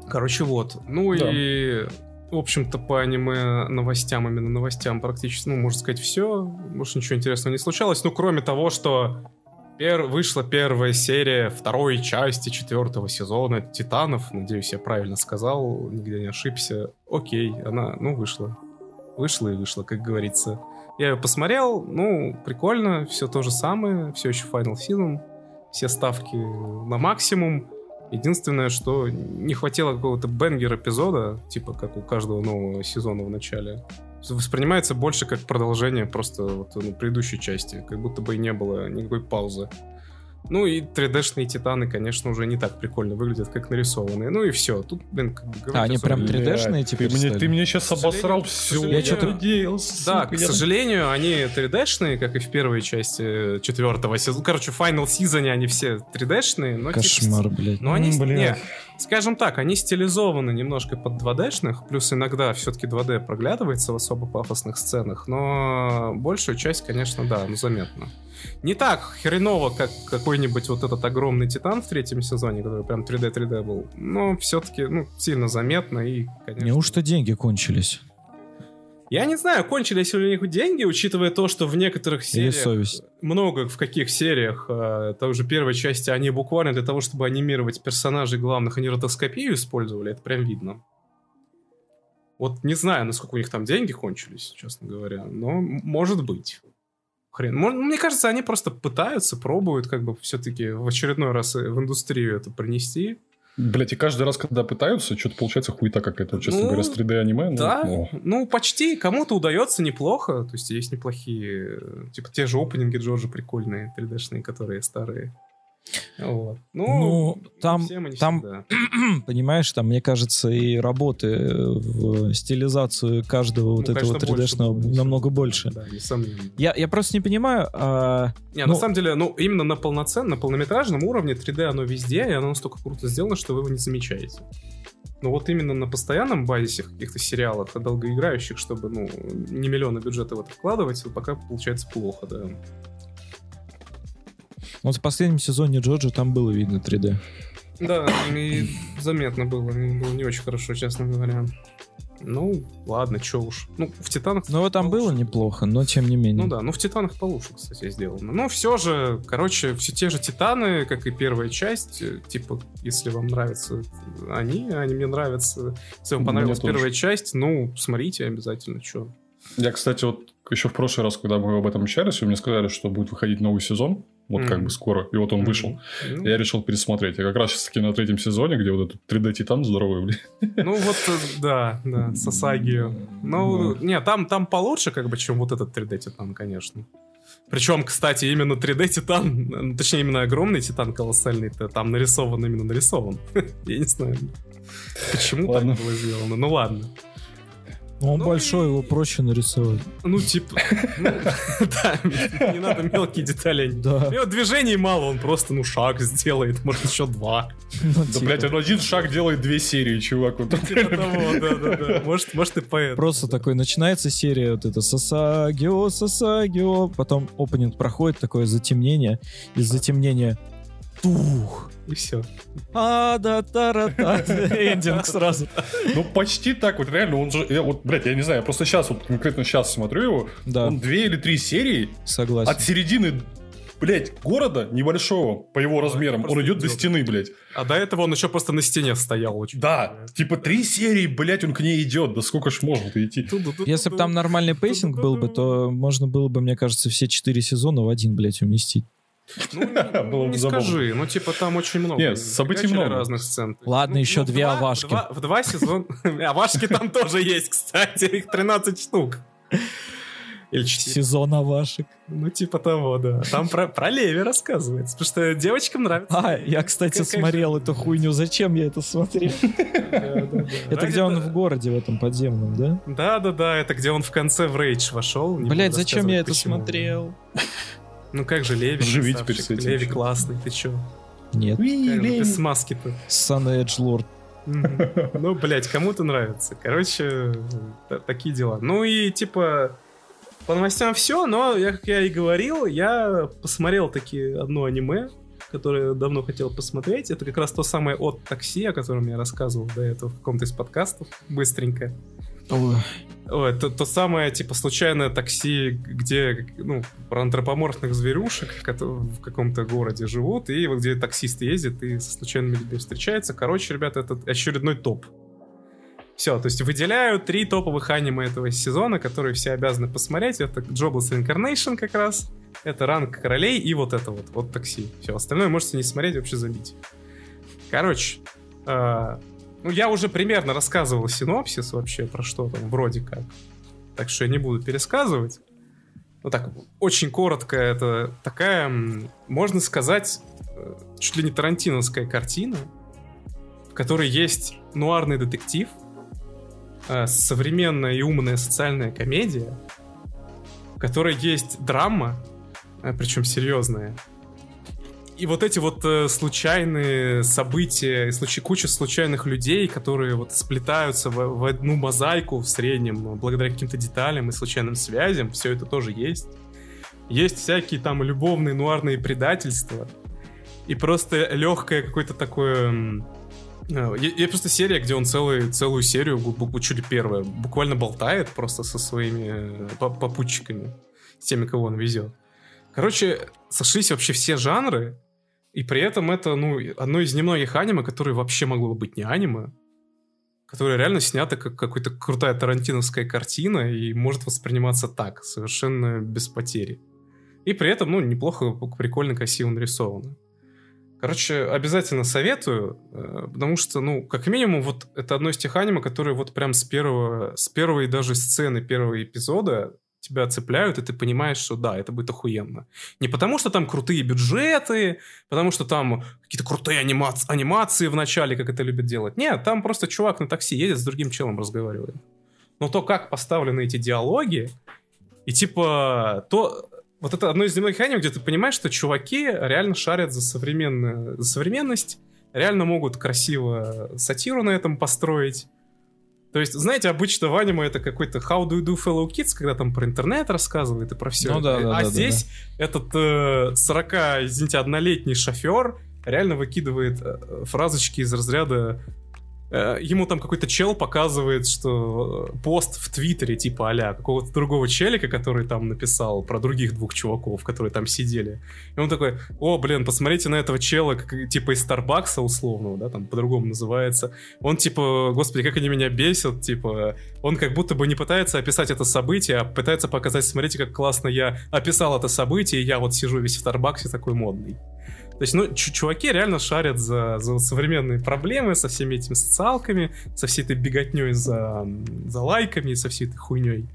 Короче, вот. Ну Да. и, в общем-то, по аниме новостям, именно новостям практически, ну, можно сказать, все. Может, ничего интересного не случалось. Ну, кроме того, что пер- вышла первая серия второй части четвертого сезона Титанов. Надеюсь, я правильно сказал, нигде не ошибся. Окей, она, ну, вышла. Вышла и вышла, как говорится. Я ее посмотрел, ну, прикольно, все то же самое, все еще Final Season, все ставки на максимум. Единственное, что не хватило какого-то бенгер эпизода, типа как у каждого нового сезона в начале. Воспринимается больше как продолжение просто вот, ну, предыдущей части, как будто бы и не было никакой паузы. Ну и 3D-шные титаны, конечно, уже не так прикольно выглядят, как нарисованные. Ну и все. Тут, блин, как бы говорить А, они особо прям не- 3D-шные Ты теперь мне, стали? ты мне сейчас К сожалению- обосрал все. Я чё-то- Да, к сожалению, они 3D-шные, как и в первой части четвертого сезона. Короче, в Final Season они все 3D-шные, но типа, Кошмар, блядь. но они, блин. не, скажем так, они стилизованы немножко под 2D-шных, плюс иногда все-таки 2D проглядывается в особо пафосных сценах, но большую часть, конечно, да, ну, заметно. Не так хреново, как какой-нибудь вот этот огромный Титан в третьем сезоне, который прям 3D-3D был, но все-таки, ну, сильно заметно и, конечно... Неужто деньги кончились? Я не знаю, кончились ли у них деньги, учитывая то, что в некоторых Или сериях... совесть. Много в каких сериях, э, это уже первой части, они буквально для того, чтобы анимировать персонажей главных, они ротоскопию использовали, это прям видно. Вот не знаю, насколько у них там деньги кончились, честно говоря, но может быть. Хрен. Мне кажется, они просто пытаются, пробуют как бы все-таки в очередной раз в индустрию это принести. Блять, и каждый раз, когда пытаются, что-то получается хуета какая-то, честно Ну, говоря, с 3D аниме. ну, Да, ну. ну почти. Кому-то удается неплохо. То есть есть неплохие, э, типа те же опенинги Джорджа прикольные, 3D-шные, которые старые. Вот. Ну, Ну, там- там- всегда. Понимаешь, там, мне кажется, и работы в стилизацию каждого вот Ну, этого конечно, больше 3D-шного было, намного больше. Да, несомненно. Я, я просто не понимаю, а, Не, Ну- на самом деле, ну, именно на полноценном, на полнометражном уровне 3D оно везде, и оно настолько круто сделано, что вы его не замечаете. Но вот именно на постоянном базисе каких-то сериалах, долгоиграющих, чтобы, ну, не миллионы бюджета в это вкладывать, вот пока получается плохо, да. Вот в последнем сезоне Джоджо там было видно 3D. Да, и заметно было, было не очень хорошо, честно говоря. Ну, ладно, чё уж. Ну, в Титанах... Ну, там было получше. неплохо, но тем не менее. Ну да, ну в Титанах получше, кстати, сделано. Но все же, короче, все те же Титаны, как и первая часть. э, Типа, если вам нравятся они, они мне нравятся. Если вам Мне понравилась тоже. первая часть, ну, смотрите обязательно, что. Я, кстати, вот еще в прошлый раз, когда мы об этом общались, вы мне сказали, что будет выходить новый сезон, вот как бы скоро, и вот он вышел. Ну, Я решил пересмотреть. Я как раз таки на третьем сезоне, где вот этот 3D-титан здоровый, блин. ну вот, э, да, да, Сасагию. Ну, не, там, там получше, как бы, чем вот этот 3D Титан, конечно. Причем, кстати, именно 3D Титан, ну, точнее, именно огромный Титан колоссальный, -то там нарисован именно нарисован. Я не знаю, почему Ладно. так было сделано. Ну ладно. Ну, он ну большой, и- его проще нарисовать. Ну, типа, ну, да, не надо мелкие детали. У Да. него движений мало, он просто, ну, шаг сделает, может, еще два. Ну, Да, типа, блядь, он один шаг делает две серии, чувак. Вот Типа того, да-да-да. Может, может и поэт. Просто такой начинается серия вот это Сасагио, Сасагио, потом опенинг проходит, такое затемнение, из затемнения тух, И все. а да та ра та ending сразу. Ну, почти так. Вот реально, он же... я вот, блядь, я не знаю, я просто сейчас, вот конкретно сейчас смотрю его. Да, Он две или три серии согласен. от середины, блядь, города небольшого по его размерам. Он идет до стены, блядь. А до этого он еще просто на стене стоял. очень. Да, типа три серии, блядь, он к ней идет. Да сколько ж можно-то идти? Если бы там нормальный pacing был бы, то можно было бы, мне кажется, все четыре сезона в один, блядь, уместить. Ну, не- Было бы не забавно. скажи, ну, типа, там очень много. Нет, событий много. разных сцен. Ладно, Ну, еще ну, две два- овашки. В два, в два сезона... Овашки там тоже есть, кстати. Их 13 штук. Или 4. Сезон овашек. Ну, типа того, да. Там про, про Леви рассказывается. Потому что девочкам нравится. А, я, кстати, Как- как смотрел эту хуйню. Зачем я это смотрел? Это где он в городе, в этом подземном, да? Да, да, да, это где он в конце в рейдж вошел. Блять, зачем я это смотрел? Ну как же Леви? Живи теперь с этим Леви классный, ты чё? Нет. Как же Без маски-то. Lord. Мгм. Ну, блядь, кому-то нравится. Короче, та- такие дела. Ну и типа по новостям все, но я, как я и говорил, я посмотрел таки одно аниме, которое давно хотел посмотреть. Это как раз то самое от такси, о котором я рассказывал до этого в каком-то из подкастов. Быстренько. Ой, то, то самое, типа, случайное такси, где, ну, про антропоморфных зверюшек в каком-то городе живут, и вот где таксист ездит и со случайными людьми встречается. Короче, ребята, это очередной топ. Все, то есть выделяю три топовых аниме этого сезона, которые все обязаны посмотреть. Это Jobless Reincarnation как раз, это Ранг Королей и вот это вот, вот такси. Все, остальное можете не смотреть, вообще забить. Короче, а, ну, я уже примерно рассказывал синопсис вообще про что там, вроде как. Так что я не буду пересказывать. Ну так, очень коротко, это такая, можно сказать, э, чуть ли не тарантиновская картина, в которой есть нуарный детектив, э, современная и умная социальная комедия, в которой есть драма, э, причем серьезная, и вот эти вот э, случайные события, случай, куча случайных людей, которые вот сплетаются в, в одну мозаику в среднем, э, благодаря каким-то деталям и случайным связям, все это тоже есть. Есть всякие там любовные нуарные предательства. И просто легкое какое-то такое м, Э, Есть просто серия, где он целый, целую серию, чуть ли первая, буквально болтает просто со своими э, по- попутчиками, с теми, кого он везет. Короче, сошлись вообще все жанры, и при этом это, ну, одно из немногих аниме, которое вообще могло бы быть не аниме, которое реально снято как какая-то крутая тарантиновская картина и может восприниматься так, совершенно без потери. И при этом, ну, неплохо, прикольно, красиво нарисовано. Короче, обязательно советую, э, потому что, ну, как минимум, вот это одно из тех аниме, которые вот прям с первого, с первой даже сцены первого эпизода тебя цепляют, и ты понимаешь, что да, это будет охуенно. Не потому, что там крутые бюджеты, потому что там какие-то крутые анимации, анимации в начале, как это любят делать. Нет, там просто чувак на такси едет с другим челом разговаривает. Но то, как поставлены эти диалоги, и типа то... Вот это одно из немногих аниме, где ты понимаешь, что чуваки реально шарят за, современную, за современность, реально могут красиво сатиру на этом построить. То есть, знаете, обычно в аниме это какой-то How do you do fellow kids, когда там про интернет рассказывает и про все. Ну да, да, а да, здесь этот э, 40, извините, однолетний шофер реально выкидывает э, фразочки из разряда ему там какой-то чел показывает, что э, пост в Твиттере типа а какого-то другого челика, который там написал про других двух чуваков, которые там сидели. И он такой, о, блин, посмотрите на этого чела, как, типа из Старбакса условного, да, там по-другому называется. Он типа, господи, как они меня бесят, типа, он как будто бы не пытается описать это событие, а пытается показать, смотрите, как классно я описал это событие, и я вот сижу весь в Старбаксе такой модный. То есть, ну, чуваки реально шарят за, за современные проблемы со всеми этими социалками, со всей этой беготней за, за лайками, со всей этой хуйней.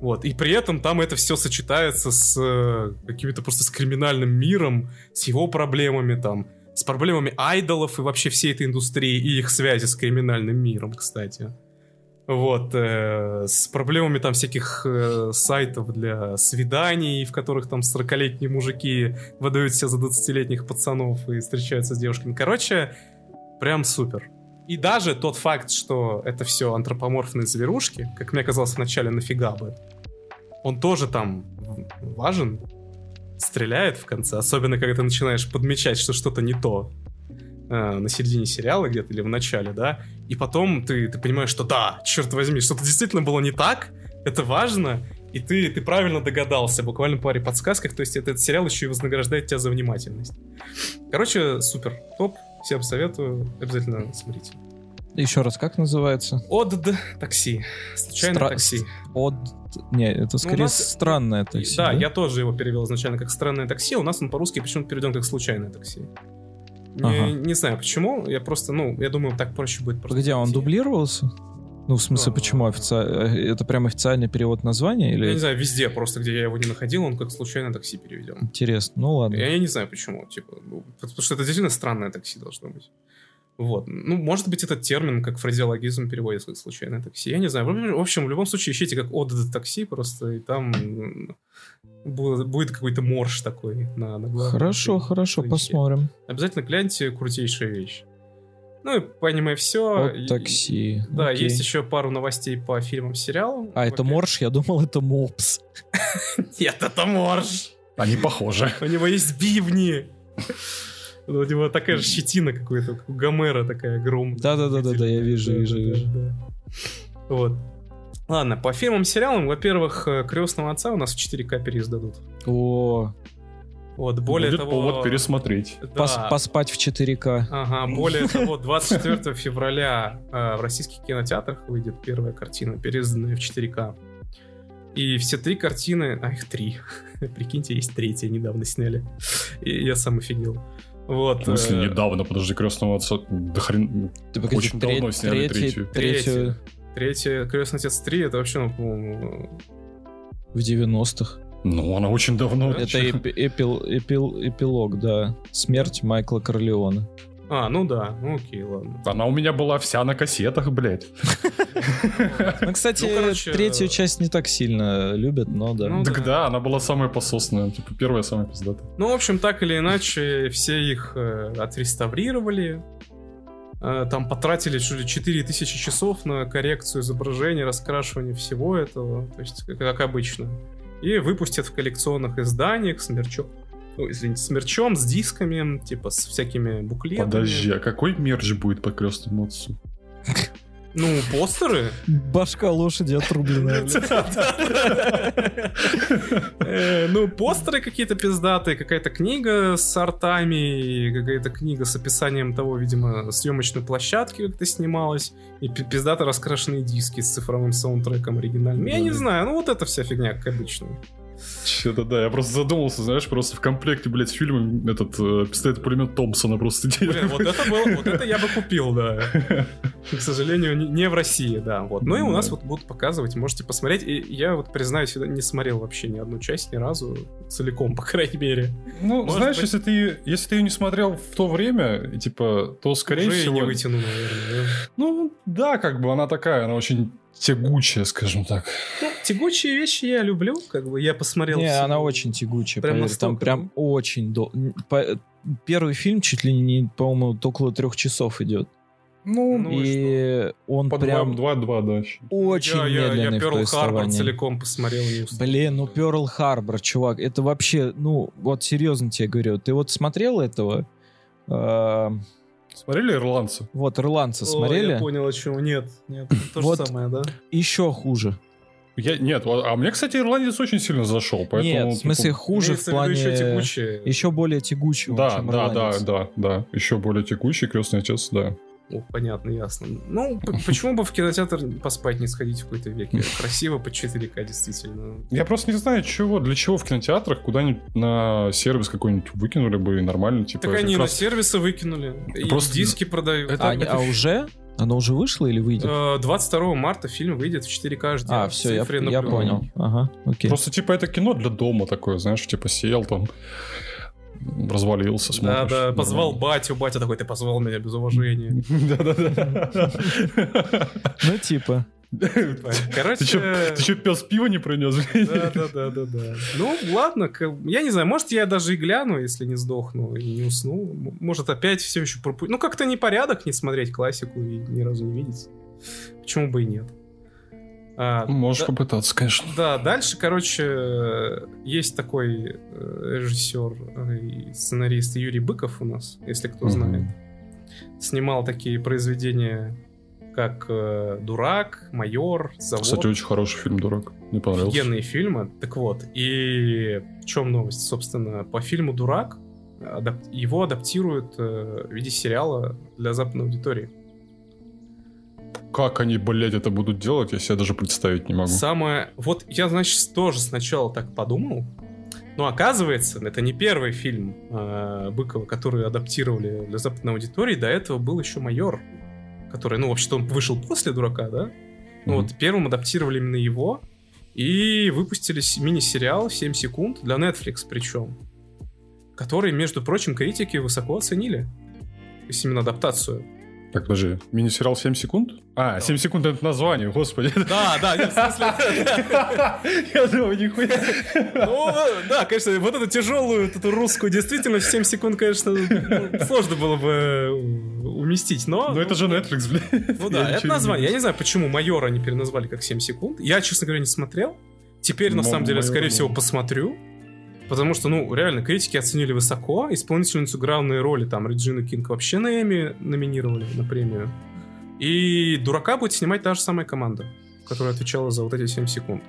Вот. И при этом там это все сочетается с э, каким-то просто с криминальным миром, с его проблемами там, с проблемами айдолов и вообще всей этой индустрии и их связи с криминальным миром, кстати. Вот, э, с проблемами там всяких э, сайтов для свиданий, в которых там 40-летние мужики выдают себя за 20-летних пацанов и встречаются с девушками. Короче, прям супер. И даже тот факт, что это все антропоморфные зверушки, как мне казалось вначале, нафига бы, он тоже там важен, стреляет в конце, особенно когда ты начинаешь подмечать, что что-то не то э, на середине сериала где-то или в начале, да, и потом ты, ты понимаешь, что да, черт возьми, что-то действительно было не так, это важно, и ты, ты правильно догадался, буквально паре подсказках, то есть этот сериал еще и вознаграждает тебя за внимательность. Короче, супер, топ, всем советую, обязательно смотрите. Еще раз, как называется? Одд такси. Случайное Стра- такси. От... Не, это скорее Ну, нас- странное такси. да, я тоже его перевел изначально как странное такси, а у нас он по-русски почему-то переведен как случайное такси. Не, Ага. не знаю почему, я просто, ну, я думаю, так проще будет просто. Где он дублировался? Ну, в смысле, А. почему официально? Это прям официальный перевод названия Я не или знаю, везде просто, где я его не находил, он как случайное такси переведен. интересно? Ну ладно. Я, я не знаю почему, типа, ну, потому что это действительно странное такси должно быть. Вот. Ну, может быть, этот термин как фразеологизм переводится как случайное такси. Я не знаю. В общем, в любом случае, ищите как отдых такси просто, и там будет какой-то морж такой на, на главной Хорошо, странице. хорошо, посмотрим. Обязательно гляньте, крутейшая вещь. Ну и по аниме все. От такси. Да, Окей. есть еще пару новостей по фильмам, сериалам. А, это морж? Я думал, это мопс. Нет, это морж. Они похожи. У него есть бивни. У него такая же щетина какой-то, как у Гомера такая огромная. Да-да-да-да-да, я вижу, Да, вижу, вижу. да. Вот. Ладно, по фильмам, сериалам, во-первых, э, «Крестного отца» у нас в 4К переиздадут. О, Вот, более Будет того... повод пересмотреть. да, пос- поспать в 4К. Ага, более того, 24 февраля э, в российских кинотеатрах выйдет первая картина, переизданная в 4К. И все три картины, а их три, прикиньте, есть третья, недавно сняли. И я сам офигел. Вот. В смысле, э, недавно, подожди, крестного отца. Да хрен... Ты погоди, Очень давно сняли третью. Третью Третья «Крестный отец 3» это вообще, ну, по-моему, в 90-х. Ну, она очень давно. Да? Это эпи- эпил- эпил- эпилог, да. Смерть Майкла Корлеона. А, ну да, ну окей, ладно. Она у меня была вся на кассетах, блядь. Ну, кстати, Ну, третью часть не так сильно любят, но да. Ну, Так да. да, она была самая пососная. Типа, первая самая пиздатая. Ну, в общем, так или иначе, все их э, отреставрировали. Э, там потратили что ли 4000 часов на коррекцию изображения, раскрашивание всего этого. То есть, как, как обычно. И выпустят в коллекционных изданиях с, мерчо... ой, извините, с мерчом, с дисками, типа с всякими буклетами. Подожди, а какой мерч будет по крестному отцу? Ну, постеры. Башка лошади отрубленная. Э, Ну, постеры какие-то пиздатые, какая-то книга с артами, какая-то книга с описанием того, видимо, съемочной площадки, как это снималось, и пи- пиздато раскрашенные диски с цифровым саундтреком оригинальным. Я не знаю, ну вот это вся фигня, как обычно. Что-то да, я просто задумался, знаешь, просто в комплекте, блядь, с фильмом этот э, пистолет-пулемет Томпсона просто Блин, вот это было, вот это я бы купил, да. К сожалению, не- в России, да. Вот. Ну и у нас вот будут показывать, можете посмотреть. И я вот признаюсь, не смотрел вообще ни одну часть ни разу, целиком, по крайней мере. Ну, Может знаешь, быть- если ты, если ты ее не смотрел в то время, типа, то скорее Уже всего... не вытяну, наверное. да. Ну, да, как бы она такая, она очень тягучая, скажем так. Ну, тягучие вещи я люблю, как бы я посмотрел. Не, всего. она очень тягучая. Прям поверь, Там прям очень по- Первый фильм чуть ли не, по-моему, около трех часов идет. Ну, Ну и и он по прям 2-2, да. очень я, я, медленный я в Перл Харбор целиком посмотрел. Блин, ну Перл Харбор, чувак, это вообще, ну, вот серьезно тебе говорю, ты вот смотрел этого? А, Смотрели «Ирландца»? вот, ирландца О, смотрели? я понял, о чем. Нет, нет, то же Вот. самое, да? Еще хуже. Я, нет, а а мне, кстати, «Ирландец» очень сильно зашел, поэтому... Нет, в типа, смысле хуже в Имеется в виду плане... еще тягучие. Еще более тягучего, Да, чем да, да, ирландец. да, да. Еще более текущий крестный отец, да. О, понятно, ясно. Ну, почему бы в кинотеатр поспать не сходить в какой-то веке? Красиво по 4К, действительно. Я просто не знаю, чего, для чего в кинотеатрах куда-нибудь на сервис какой-нибудь выкинули бы и нормально, типа... Так они на сервисы выкинули. И Просто- диски продают. Это- А, они- а уже? Оно уже вышло или выйдет? Э, 22 марта фильм выйдет в 4К HD. а, в все, я, цифре я понял. Ага, окей. Просто, типа, это кино для дома такое, знаешь, типа, сел там, развалился, Да, смотришь. да, позвал Нормально. батю, батя такой, ты позвал меня без уважения. Да-да-да. Ну, типа. Короче... Ты чё, пес пива не принес? Да, да, да, да, да. Ну, ладно, я не знаю, может, я даже и гляну, если не сдохну и не усну. Может, опять все еще пропу... Ну, как-то непорядок не смотреть классику и ни разу не видеть. Почему бы и нет? А, Можешь да- попытаться, конечно. Да, дальше, короче, есть такой э, режиссер и сценарист Юрий Быков у нас, если кто знает. Снимал такие произведения, как э, «Дурак», «Майор», «Завод». Кстати, очень хороший фильм, дурак. Мне понравился. Офигенные фильмы. Так вот, и в чем новость? Собственно, по фильму «Дурак» адап- его адаптируют э, в виде сериала для западной аудитории. Как они, блядь, это будут делать, я себе даже представить не могу. Самое... Вот я, значит, тоже сначала так подумал, но оказывается, это не первый фильм э, Быкова, который адаптировали для западной аудитории. До этого был еще «Майор», который, ну, вообще-то он вышел после «Дурака», да? Ну, Мгм. вот первым адаптировали именно его и выпустили мини-сериал 7 секунд для Netflix причем, который, между прочим, критики высоко оценили. То есть именно адаптацию. Так, подожди, мини-сериал 7 секунд? А, 7 секунд это название, господи. Да, да, нет, в смысле... Я думаю, нихуя. Ну, да, конечно, вот эту тяжелую, эту русскую действительность в 7 секунд, конечно, ну, сложно было бы уместить, но... Ну это же Netflix, блядь. Ну да, это название. Я не знаю, почему майора они переназвали как 7 секунд. Я, честно говоря, не смотрел. Теперь, на Мо- самом деле, скорее всего, посмотрю. Потому что, ну, реально, критики оценили высоко. Исполнительницу главной роли, там, Реджину Кинг вообще на Эми номинировали на премию. И «Дурака» будет снимать та же самая команда, которая отвечала за вот эти 7 секунд.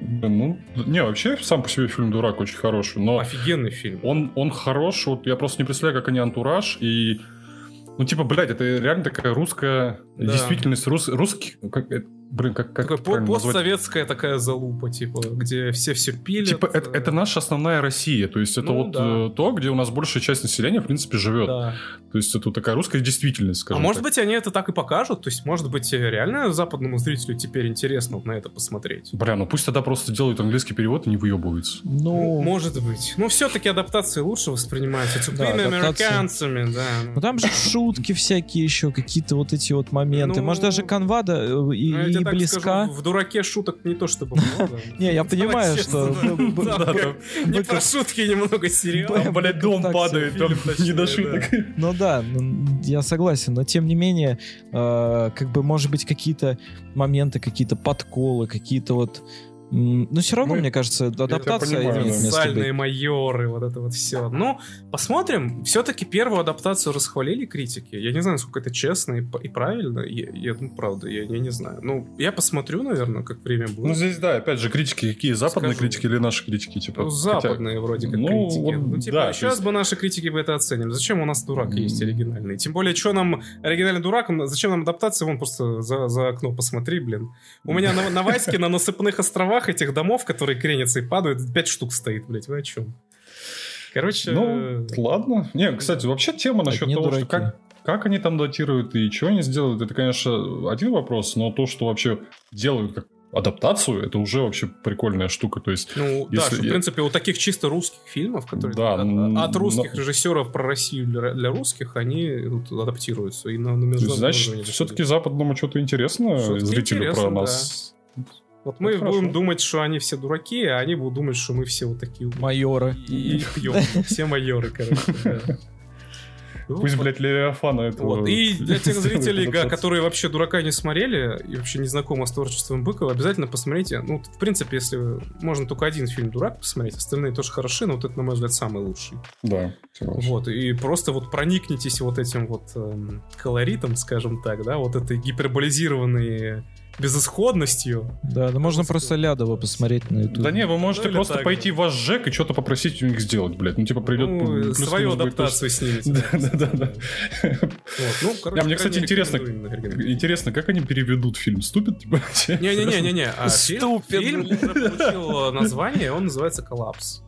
Ну, не, вообще сам по себе фильм «Дурак» очень хороший, но Офигенный фильм. он, он хорош, вот я просто не представляю, как они антураж и... Ну, типа, блядь, это реально такая русская Да. действительность, рус, русский... Как, э, блин, как, как назвать? постсоветская такая залупа, типа, где все все пилят. Типа, это, э, это наша основная Россия. То есть, это Ну, вот да. э, то, где у нас большая часть населения, в принципе, живет. да. То есть, это такая русская действительность, А скажем может так. быть, они это так и покажут? То есть, может быть, э, реально западному зрителю теперь интересно на это посмотреть? Бля, ну пусть тогда просто делают английский перевод и не выебываются. Ну, Может быть. Но все-таки адаптации лучше воспринимаются тупыми адаптации. американцами, да. ну там же шутки всякие еще, какие-то вот эти вот моменты. Ну, Может, даже канвада и, Ну, и тебе так близка. скажу, в дураке шуток не то чтобы много. Не, я понимаю, что... Не про шутки, немного сериал. Блядь, дом падает, там не до шуток. Ну да, ну, я согласен, но тем не менее, э, как бы, может быть, какие-то моменты, какие-то подколы, какие-то вот Ну, все равно, Мы- мне кажется, адаптация понимаю, имеет да. место быть. майоры, вот это вот все. Ну, посмотрим. Все-таки первую адаптацию расхвалили критики. Я не знаю, насколько это честно и, и правильно. Я, я- ну, правда, я, я не знаю. Ну, я посмотрю, наверное, как время будет. Ну, здесь, да, опять же, критики какие? Западные Скажу. критики или наши критики? Типа, Ну, хотя- западные вроде как ну, критики. вот ну, типа, да, сейчас есть- бы наши критики бы это оценим. Зачем у нас дурак есть М. оригинальный? Тем более, что нам оригинальный дурак, зачем нам адаптация? Вон просто за, за окно посмотри, блин. У меня на, на Ваське на насыпных островах этих домов, которые кренятся и падают, пять штук стоит, блядь. Вы о чем? Короче, Ну, ладно. Не, кстати, вообще тема насчет Одни того, что дураки. как, как они там датируют и что они сделают, это, конечно, один вопрос, но то, что вообще делают как адаптацию, это уже вообще прикольная штука. То есть, Ну, да, что, в я- принципе, у таких чисто русских фильмов, которые Да, от, от русских но- режиссеров про Россию для, для русских, они вот адаптируются и на, на то есть, международном значит, все-таки западному что-то интересно Что-то зрителю интересно, про да. Вот мы Это будем хорошо. думать, что они все дураки, а они будут думать, что мы все вот такие умные. Майоры. И, и пьем. Все майоры, короче. Ну, Пусть, блядь, Левиафана этого... Вот. И для тех зрителей, которые вообще дурака не смотрели и вообще не знакомы с творчеством Быкова, обязательно посмотрите. Ну, в принципе, если можно только один фильм «Дурак» посмотреть, остальные тоже хороши, но вот это, на мой взгляд, самый лучший. Да. Вот, и просто вот проникнитесь вот этим вот эм, колоритом, скажем так, да, вот этой гиперболизированной безысходностью. Да, да можно Просто- Лядова посмотреть на YouTube. Да не, вы можете Ну, просто так, пойти в ваш ЖЭК и что-то попросить у них сделать, блядь. Ну, типа, придет... Ну, свою адаптацию снимите. Да, да, да, да. Вот, ну, короче, А мне, кстати, интересно, интересно, как они переведут фильм? Ступит, типа? Не-не-не-не-не, а фильм, Ступид. фильм уже получил название, он называется «Коллапс».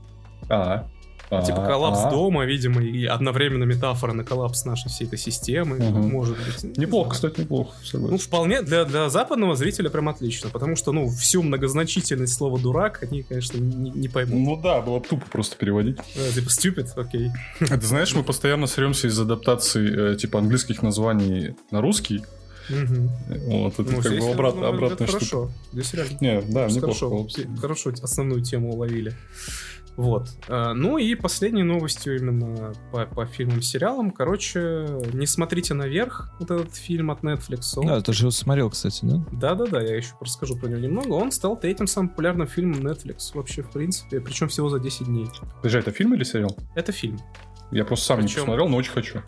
А, а, Типа коллапс а. дома, видимо, и одновременно метафора на коллапс нашей всей этой системы, Мгм. может быть. Не Неплохо, знаю. кстати, неплохо. Ну, согласен. вполне для, для западного зрителя прям отлично, потому что, ну, всю многозначительность слова «дурак» они, конечно, не, не поймут. Ну да, было бы тупо просто переводить. Э, Типа «stupid», окей. А ты знаешь, мы постоянно сремся из адаптации э, типа английских названий на русский. Мгм. Вот, это Ну, как бы обрат- на мой взгляд, обратная штука. Хорошо, здесь реально Не, да, неплохо. хорошо, хорошо основную тему уловили. Вот. А, Ну и последней новостью именно по, по фильмам и сериалам. Короче, не смотрите наверх, вот этот фильм от Netflix. Он- Да, ты же его смотрел, кстати, да? Да-да-да, я еще расскажу про него немного. Он стал третьим самым популярным фильмом Netflix вообще, в принципе, причем всего за 10 дней. Подожди, это фильм или сериал? Это фильм. Я просто сам не Причем- посмотрел, но очень хочу.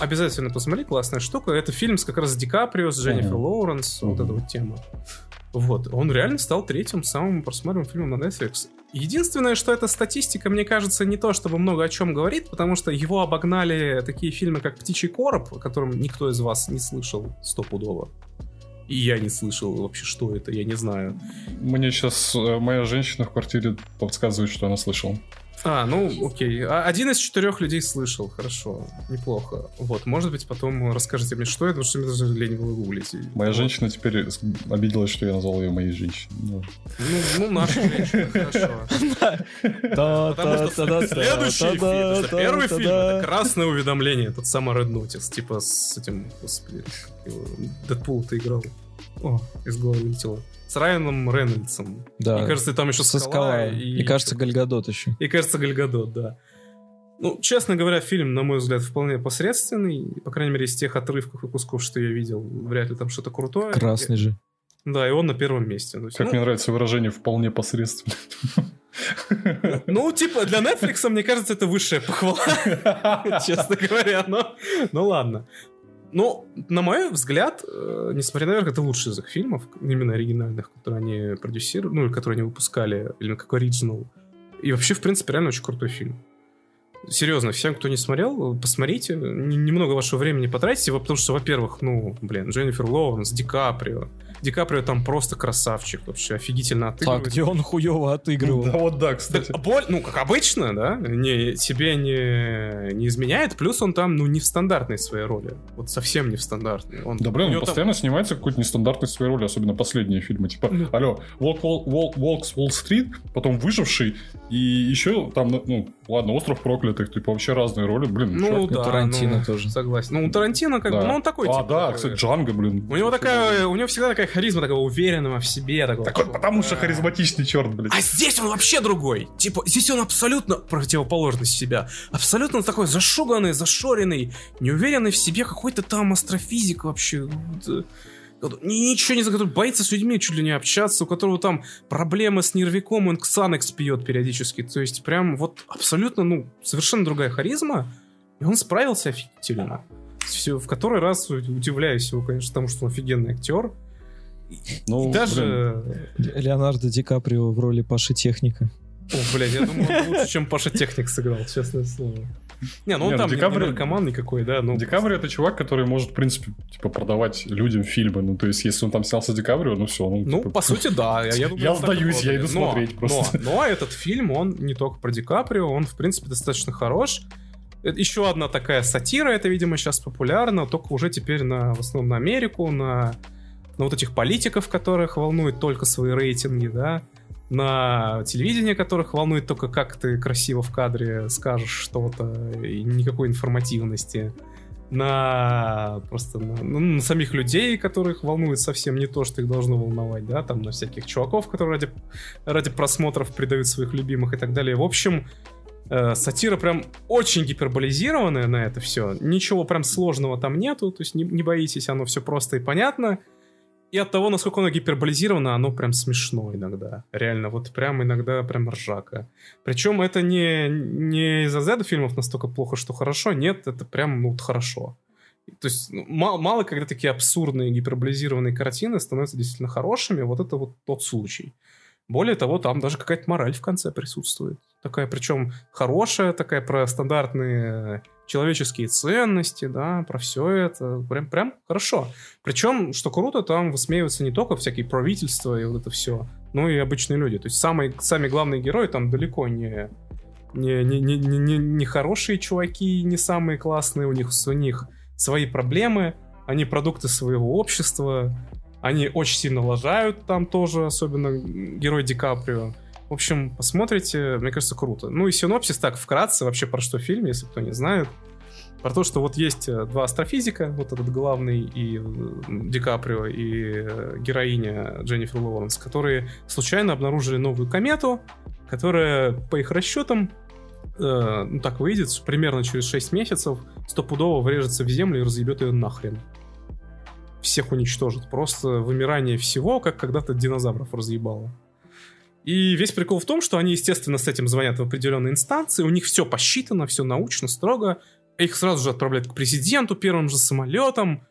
Обязательно посмотри, классная штука. Это фильм с как раз с Ди Каприо, с Дженнифер Мгм. Лоуренс, вот Мгм. эта вот тема. Вот, он реально стал третьим самым просматриваемым фильмом на Netflix. Единственное, что эта статистика, мне кажется, не то чтобы много о чем говорит, потому что его обогнали такие фильмы, как «Птичий короб», о котором никто из вас не слышал стопудово. И я не слышал вообще, что это, я не знаю. Мне сейчас моя женщина в квартире подсказывает, что она слышала. А, ну, окей. А- Один из четырех людей слышал. Хорошо. Неплохо. Вот, может быть, потом расскажите мне, что это, потому что мне даже лень было гуглить. Моя Вот. женщина теперь обиделась, что я назвал ее моей женщиной. Ну, Ну, ну наша женщина, хорошо. Потому что следующий фильм, первый фильм это красное уведомление, тот самый Red Notice, типа с этим, господи, Дэдпул ты играл. О, из головы вылетело. С Райаном Рейнольдсом. Да. И кажется, там еще со скала. скала. И, кажется, Гальгадот еще. И кажется, Гальгадот, да. Ну, честно говоря, фильм, на мой взгляд, вполне посредственный. По крайней мере, из тех отрывков и кусков, что я видел, вряд ли там что-то крутое. Красный же. И- да, и он на первом месте. Есть, как ну, мне нравится выражение «вполне посредственно». ну, типа, для Netflix, мне кажется, это высшая похвала, честно говоря. Но, ну ладно. Но, на мой взгляд, э, несмотря на это лучший из их фильмов, именно оригинальных, которые они продюсировали, ну, которые они выпускали, или как оригинал. И вообще, в принципе, реально очень крутой фильм. Серьезно, всем, кто не смотрел, посмотрите. Немного вашего времени потратите, потому что, во-первых, ну, блин, Дженнифер Лоуренс, Ди Каприо. Ди Каприо там просто красавчик, вообще офигительно отыгрывает. Так, где он хуево отыгрывал? Да вот да, Так, кстати. боль- ну, как обычно, да, не, себе не, не изменяет, плюс он там, ну, не в стандартной своей роли. Вот совсем не в стандартной. Он, Да блин, он него там- постоянно снимается в какой-то нестандартной своей роли, особенно последние фильмы. Типа, Ну. алло, Волк, Волк, Волк, Волк с Уолл-стрит, потом Выживший, и еще там, ну, ладно, Остров Проклятых, типа, вообще разные роли, блин. Ну, чувак. да, Тарантино ну, тоже. Согласен. Ну, у Тарантино, как Да. бы, ну, он такой, А, типа, да, такой- кстати, Джанго, блин. У него такая, у него всегда такая харизма, такого уверенного в себе, такого. Такой, потому что харизматичный черт, блин. А здесь он вообще другой. Типа, здесь он абсолютно противоположность себя. Абсолютно такой зашуганный, зашоренный, неуверенный в себе, какой-то там астрофизик вообще. Ничего не за который боится с людьми чуть ли не общаться, у которого там проблемы с нервиком, он ксанекс пьет периодически. То есть прям вот абсолютно, ну, совершенно другая харизма, и он справился офигительно. Все, в который раз удивляюсь его, конечно, тому, что он офигенный актер. Ну, и даже... Блин. Леонардо Ди Каприо в роли Паши Техника. О, блядь, я думаю, лучше, чем Паша Техник сыграл, честное слово. Не, ну он не, там Декабрь... не наркоман никакой, да. Ну... Декабрь это чувак, который может, в принципе, типа, продавать людям фильмы. Ну, то есть, если он там снялся Декабрь, ну все. Ну, ну типа... по сути, да. Я, я, думаю, я сдаюсь, я иду но, смотреть просто. Но, но этот фильм, он не только про Ди Каприо, он, в принципе, достаточно хорош. Это еще одна такая сатира, это, видимо, сейчас популярно, только уже теперь на, в основном на Америку, на, на вот этих политиков, которых волнует только свои рейтинги, да на телевидении, которых волнует только как ты красиво в кадре скажешь что-то и никакой информативности. На просто на, ну, на самих людей, которых волнует совсем не то, что их должно волновать, да, там на всяких чуваков, которые ради, ради просмотров предают своих любимых и так далее. В общем, э, сатира прям очень гиперболизированная на это все. Ничего прям сложного там нету, то есть не, не боитесь, оно все просто и понятно. И от того, насколько оно гиперболизировано, оно прям смешно иногда. Реально, вот прям иногда прям ржака. Причем это не, не из-за Z фильмов настолько плохо, что хорошо. Нет, это прям ну, вот хорошо. То есть ну, мало, мало когда такие абсурдные гиперболизированные картины становятся действительно хорошими. Вот это вот тот случай. Более того, там даже какая-то мораль в конце присутствует. Такая, причем хорошая, такая про стандартные человеческие ценности, да, про все это. Прям, прям хорошо. Причем, что круто, там высмеиваются не только всякие правительства и вот это все, но и обычные люди. То есть самые, сами главные герои там далеко не, не, не, не, не, не хорошие чуваки, не самые классные, у них, у них свои проблемы, они продукты своего общества, они очень сильно лажают там тоже, особенно герой Ди Каприо. В общем, посмотрите, мне кажется, круто. Ну и синопсис так вкратце вообще про что фильм, если кто не знает. Про то, что вот есть э, два астрофизика, вот этот главный и э, Ди Каприо, и э, героиня Дженнифер Лоуренс, которые случайно обнаружили новую комету, которая, по их расчетам, э, ну так выйдет, примерно через 6 месяцев стопудово врежется в землю и разъебет ее нахрен. Всех уничтожит. Просто вымирание всего, как когда-то динозавров разъебало. И весь прикол в том, что они, естественно, с этим звонят в определенные инстанции, у них все посчитано, все научно, строго, их сразу же отправляют к президенту первым же самолетом,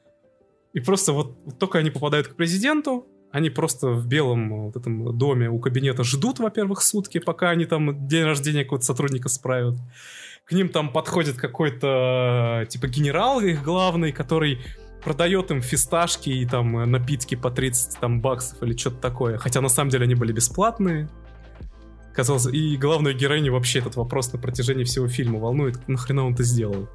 и просто вот, вот только они попадают к президенту, они просто в белом вот этом доме у кабинета ждут, во-первых, сутки, пока они там день рождения какого-то сотрудника справят. К ним там подходит какой-то типа генерал их главный, который продает им фисташки и там э, напитки по 30 там баксов или что-то такое. Хотя на самом деле они были бесплатные. Казалось, и главную героиню вообще этот вопрос на протяжении всего фильма волнует, нахрена он это сделал.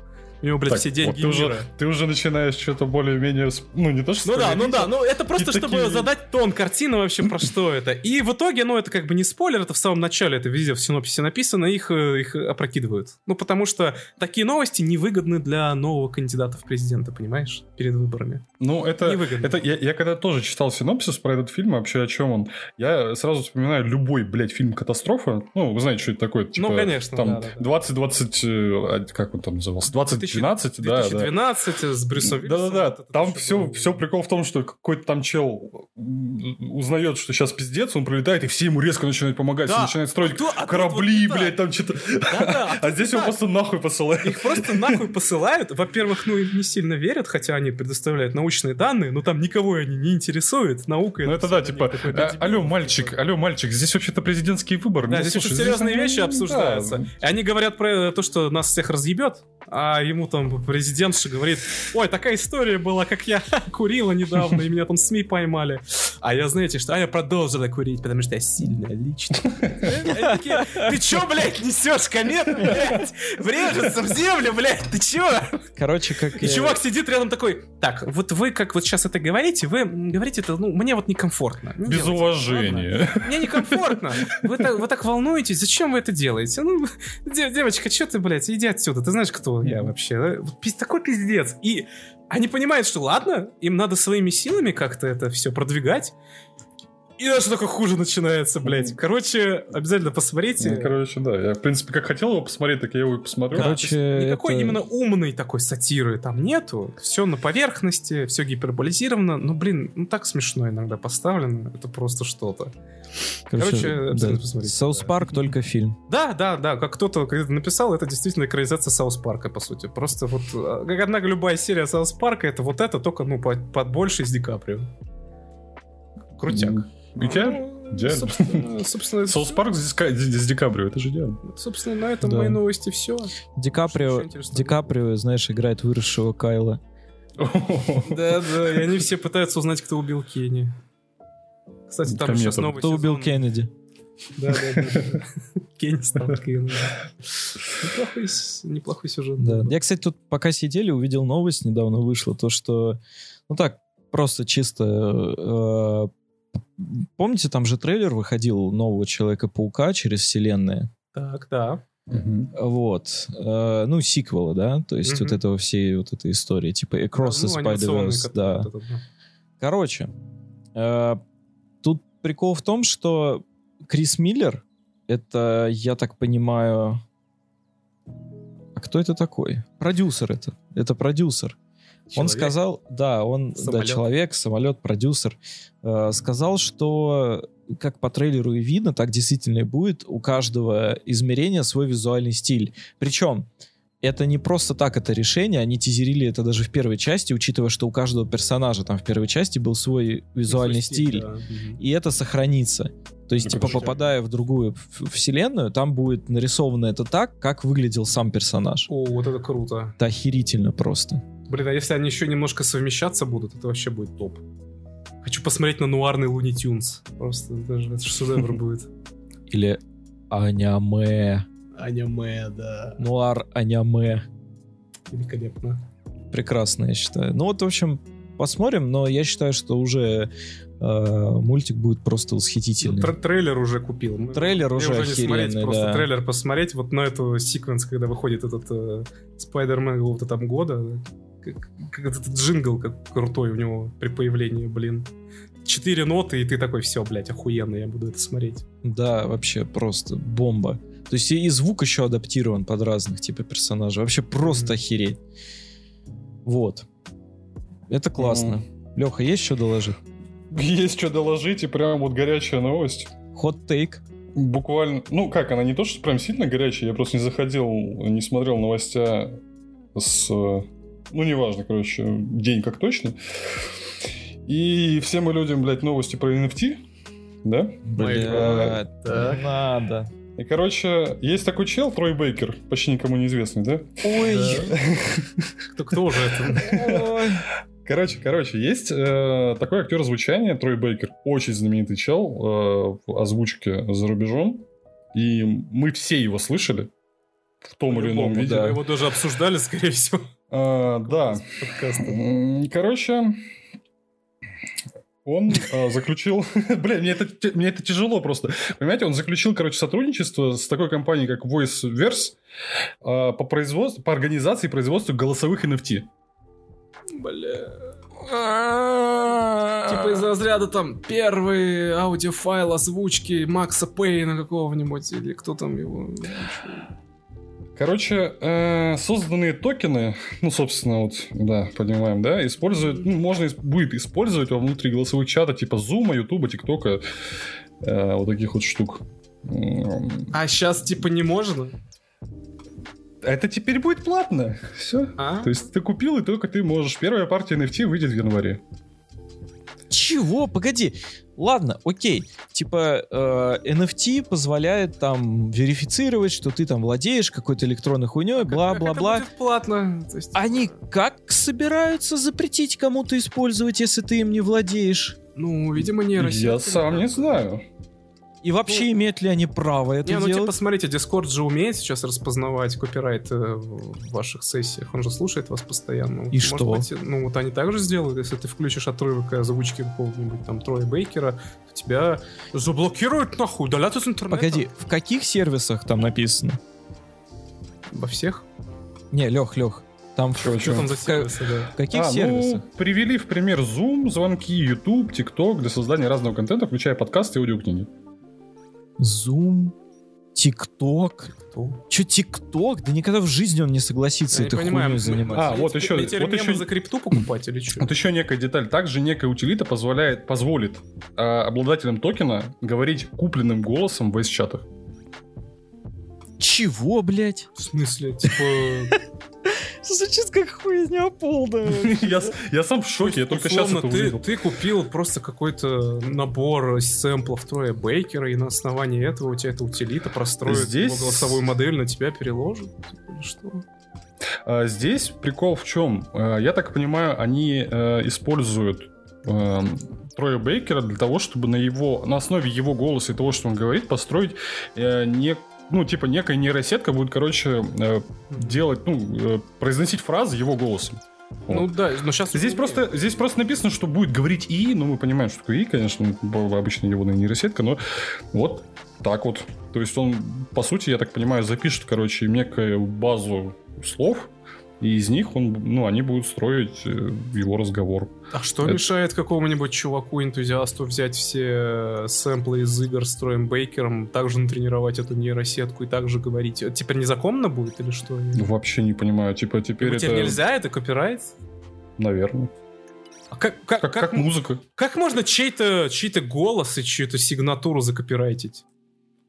У него, блядь, так, все деньги вот ты мира. Уже, ты уже начинаешь что-то более-менее... Ну, не то, что... Ну да, ну да, ну это просто, чтобы такие... задать тон картины вообще, про что это. И в итоге, ну это как бы не спойлер, это в самом начале, это везде в синопсисе написано, их, э, их опрокидывают. Ну потому что такие новости невыгодны для нового кандидата в президента, понимаешь? Перед выборами. Ну это... Невыгодно. это я, я когда тоже читал синопсис про этот фильм, вообще о чем он, я сразу вспоминаю любой, блядь, фильм «Катастрофа». Ну, вы знаете, что это такое? Типа, ну, конечно, Там да, да, 20-20... Э, как он там назывался? 2012, да, 2012 да. с Брюсом. Да-да-да, там все, все прикол в том, что какой-то там чел узнает, что сейчас пиздец, он пролетает, и все ему резко начинают помогать, да. начинают строить а кто, а корабли, вот, блядь, там что-то. Да-да, а, а здесь его просто нахуй посылают. Их просто нахуй посылают. Во-первых, ну им не сильно верят, хотя они предоставляют научные данные, но там никого они не интересуют. Наука Ну это да, типа, «А, алло, мальчик, алло, мальчик, здесь вообще-то президентский выбор. Да, здесь очень серьезные вещи обсуждаются. И они говорят про то, что нас всех разъебет, а ему там президентша говорит, ой, такая история была, как я курила недавно, и меня там СМИ поймали. А я, знаете, что? А я продолжила курить, потому что я сильная личность. Ты чё, блядь, несешь комет, блядь? Врежется в землю, блядь, ты чё? Короче, как... И чувак сидит рядом такой, так, вот вы как вот сейчас это говорите, вы говорите это, ну, мне вот некомфортно. Без уважения. Мне некомфортно. Вы так, вы так волнуетесь, зачем вы это делаете? Ну, девочка, чё ты, блядь, иди отсюда, ты знаешь, кто я вообще? Такой пиздец. И они понимают, что ладно, им надо своими силами как-то это все продвигать. И дальше только хуже начинается, блядь. Короче, обязательно посмотрите. Ну, короче, да. Я, в принципе, как хотел его посмотреть, так я его и посмотрю. Короче, То есть никакой это- именно умной такой сатиры там нету. Все на поверхности, все гиперболизировано. Но, блин, ну так смешно иногда поставлено. Это просто что-то. Короче, обязательно посмотрите, South да. Парк только фильм. Да, да, да, как кто-то написал, это действительно экранизация South Park а, по сути. Просто вот, э, как одна любая серия South Park а, это вот это, только, ну, под, под больше с Ди Каприо. Крутяк. М, Идеально. Ну, идеально. Собственно, собственно, South Park с, с Ди Каприо, это же идеально. собственно, на этом Да. мои новости все. Ди Каприо? Ди Каприо, знаешь, играет выросшего Кайла. Да, да, и они все пытаются узнать, кто убил Кенни. Кстати, там сейчас новый Кто убил. Кеннеди? Да, да, да, да. Кенни стал. Неплохой, неплохой сюжет. Да. Я, кстати, тут пока сидели, увидел новость, недавно вышла, то, что, ну так, просто чисто... э, помните, там же трейлер выходил нового Человека-паука через вселенные? Так, да. Вот. Э, ну, сиквела, да? То есть вот этого всей вот этой истории, типа Across Ну, the анимационный, Spider-Verse, да. этот, да. Короче, э, прикол в том, что Крис Миллер, это, я так понимаю... А кто это такой? Продюсер это. Это продюсер. Он Человек. сказал, да, он, да, Самолет. человек, самолет, продюсер, э, сказал, что как по трейлеру и видно, так действительно и будет. У каждого измерения свой визуальный стиль. Причем это не просто так это решение, они тизерили это даже в первой части, учитывая, что у каждого персонажа там в первой части был свой визуальный Свой стиль, да. И это сохранится. То есть, Ну, типа, попадая в другую вселенную, там будет нарисовано это так, как выглядел сам персонаж. О, вот это круто. Это охерительно просто. Блин, а если они еще немножко совмещаться будут, это вообще будет топ. Хочу посмотреть на нуарный Луни Тюнс. Просто даже это шедевр будет. Или аняме. Аниме, да. Нуар аняме. Великолепно. Прекрасно, я считаю. Ну вот, в общем, посмотрим, но я считаю, что уже э, мультик будет просто восхитительный. Тр- трейлер уже купил. Трейлер мне уже не смотреть, охеренный, просто да. трейлер посмотреть вот на эту секвенс, когда выходит этот э, Спайдермен какого-то там года. Как, как этот джингл как крутой у него при появлении, блин. Четыре ноты, и ты такой, все, блядь, охуенно, я буду это смотреть. Да, вообще просто бомба. То есть и звук еще адаптирован под разных типа персонажей. Вообще просто Мгм. охереть. Вот. Это классно. Леха, есть что доложить? Есть что доложить, и прям вот горячая новость. Хот тейк. Буквально, ну как, она не то, что прям сильно горячая, я просто не заходил, не смотрел новостя с, ну неважно, короче, день как точно. И всем мы людям, блядь, новости про NFT, да? Блядь, Так. не надо. И, короче, есть такой чел, Трой Бейкер, почти никому неизвестный, да? Ой. Кто, кто же это? Ой. Короче, короче, есть э, такой актер звучания, Трой Бейкер, очень знаменитый чел э, в озвучке за рубежом, и мы все его слышали в том или ином виде. да. Мы его даже обсуждали, скорее всего, А, да. Короче, он а, заключил... Бля, мне это, мне это тяжело просто. Понимаете, он заключил, короче, сотрудничество с такой компанией, как VoiceVerse а, по, производству, по организации и производству голосовых NFT. Бля. Типа из разряда там первый аудиофайл озвучки Макса Пейна какого-нибудь, или кто там его... Короче, э, созданные токены, ну, собственно, вот, да, понимаем, да, используют, ну, можно будет использовать во внутри голосовых чата типа Zoom, YouTube, TikTok, э, вот таких вот штук. А сейчас типа не можно? Это теперь будет платно. Все. А? То есть ты купил, и только ты можешь. Первая партия NFT выйдет в январе. Чего? Погоди. Ладно, окей. Типа э, NFT позволяет там верифицировать, что ты там владеешь какой-то электронной хуйней, это бла-бла-бла. платно. Есть, Они как собираются запретить кому-то использовать, если ты им не владеешь? Ну, видимо, нейросеть. Я сам не знаю. И вообще Ну, имеют ли они право это Не, ну делать? типа, смотрите, Discord же умеет сейчас распознавать копирайт э, в ваших сессиях. Он же слушает вас постоянно. И Может что? быть, ну, вот они также сделают, если ты включишь отрывок озвучки какого-нибудь там Троя Бейкера, то тебя заблокируют нахуй, удалят из интернета. Погоди, в каких сервисах там написано? Во всех? Не, Лех, Лех, Там в, Что там за сервисы, да? в каких А, сервисах? ну, привели в пример Zoom, звонки, YouTube, TikTok для создания разного контента, включая подкасты и аудиокниги. Zoom, TikTok. Че TikTok? Да никогда в жизни он не согласится Я этой хуйней заниматься. А, вот Мне еще- теперь вот еще- за крипту покупать или что? Вот еще некая деталь. Также некая утилита позволяет, позволит а, обладателям токена говорить купленным голосом в voice-чатах. Чего, блядь? В смысле, типа... Звучит как хуйня полная. Я я сам в шоке, я только сейчас это ты, увидел. ты купил просто какой-то набор сэмплов Троя Бейкера, и на основании этого у тебя эта утилита простроит Здесь- его голосовую модель, на тебя переложит? Типа, или что? А, Здесь прикол в чем? А, Я так понимаю, они э, используют эм, Троя Бейкера для того, чтобы на его на основе его голоса и того, что он говорит, построить э, не ну, типа, некая нейросетка будет, короче, э, делать, ну, э, произносить фразы его голосом. Вот. Ну да, но сейчас... Здесь просто, здесь просто написано, что будет говорить И, ну мы понимаем, что такое И, конечно, обычная его нейросетка, но вот так вот. То есть он, по сути, я так понимаю, запишет, короче, некую базу слов, и из них он, ну, они будут строить э, его разговор. А что Это- мешает какому-нибудь чуваку-энтузиасту взять все э, сэмплы из игр с Троем Бейкером, также натренировать эту нейросетку и также говорить? Это Теперь незаконно будет или что? Ну, вообще не понимаю, типа, теперь Типа, это, теперь нельзя, это копирайт? наверное, А как, как, как, как, как музыка. как можно чей-то чей голос и чью-то сигнатуру закопирайтить?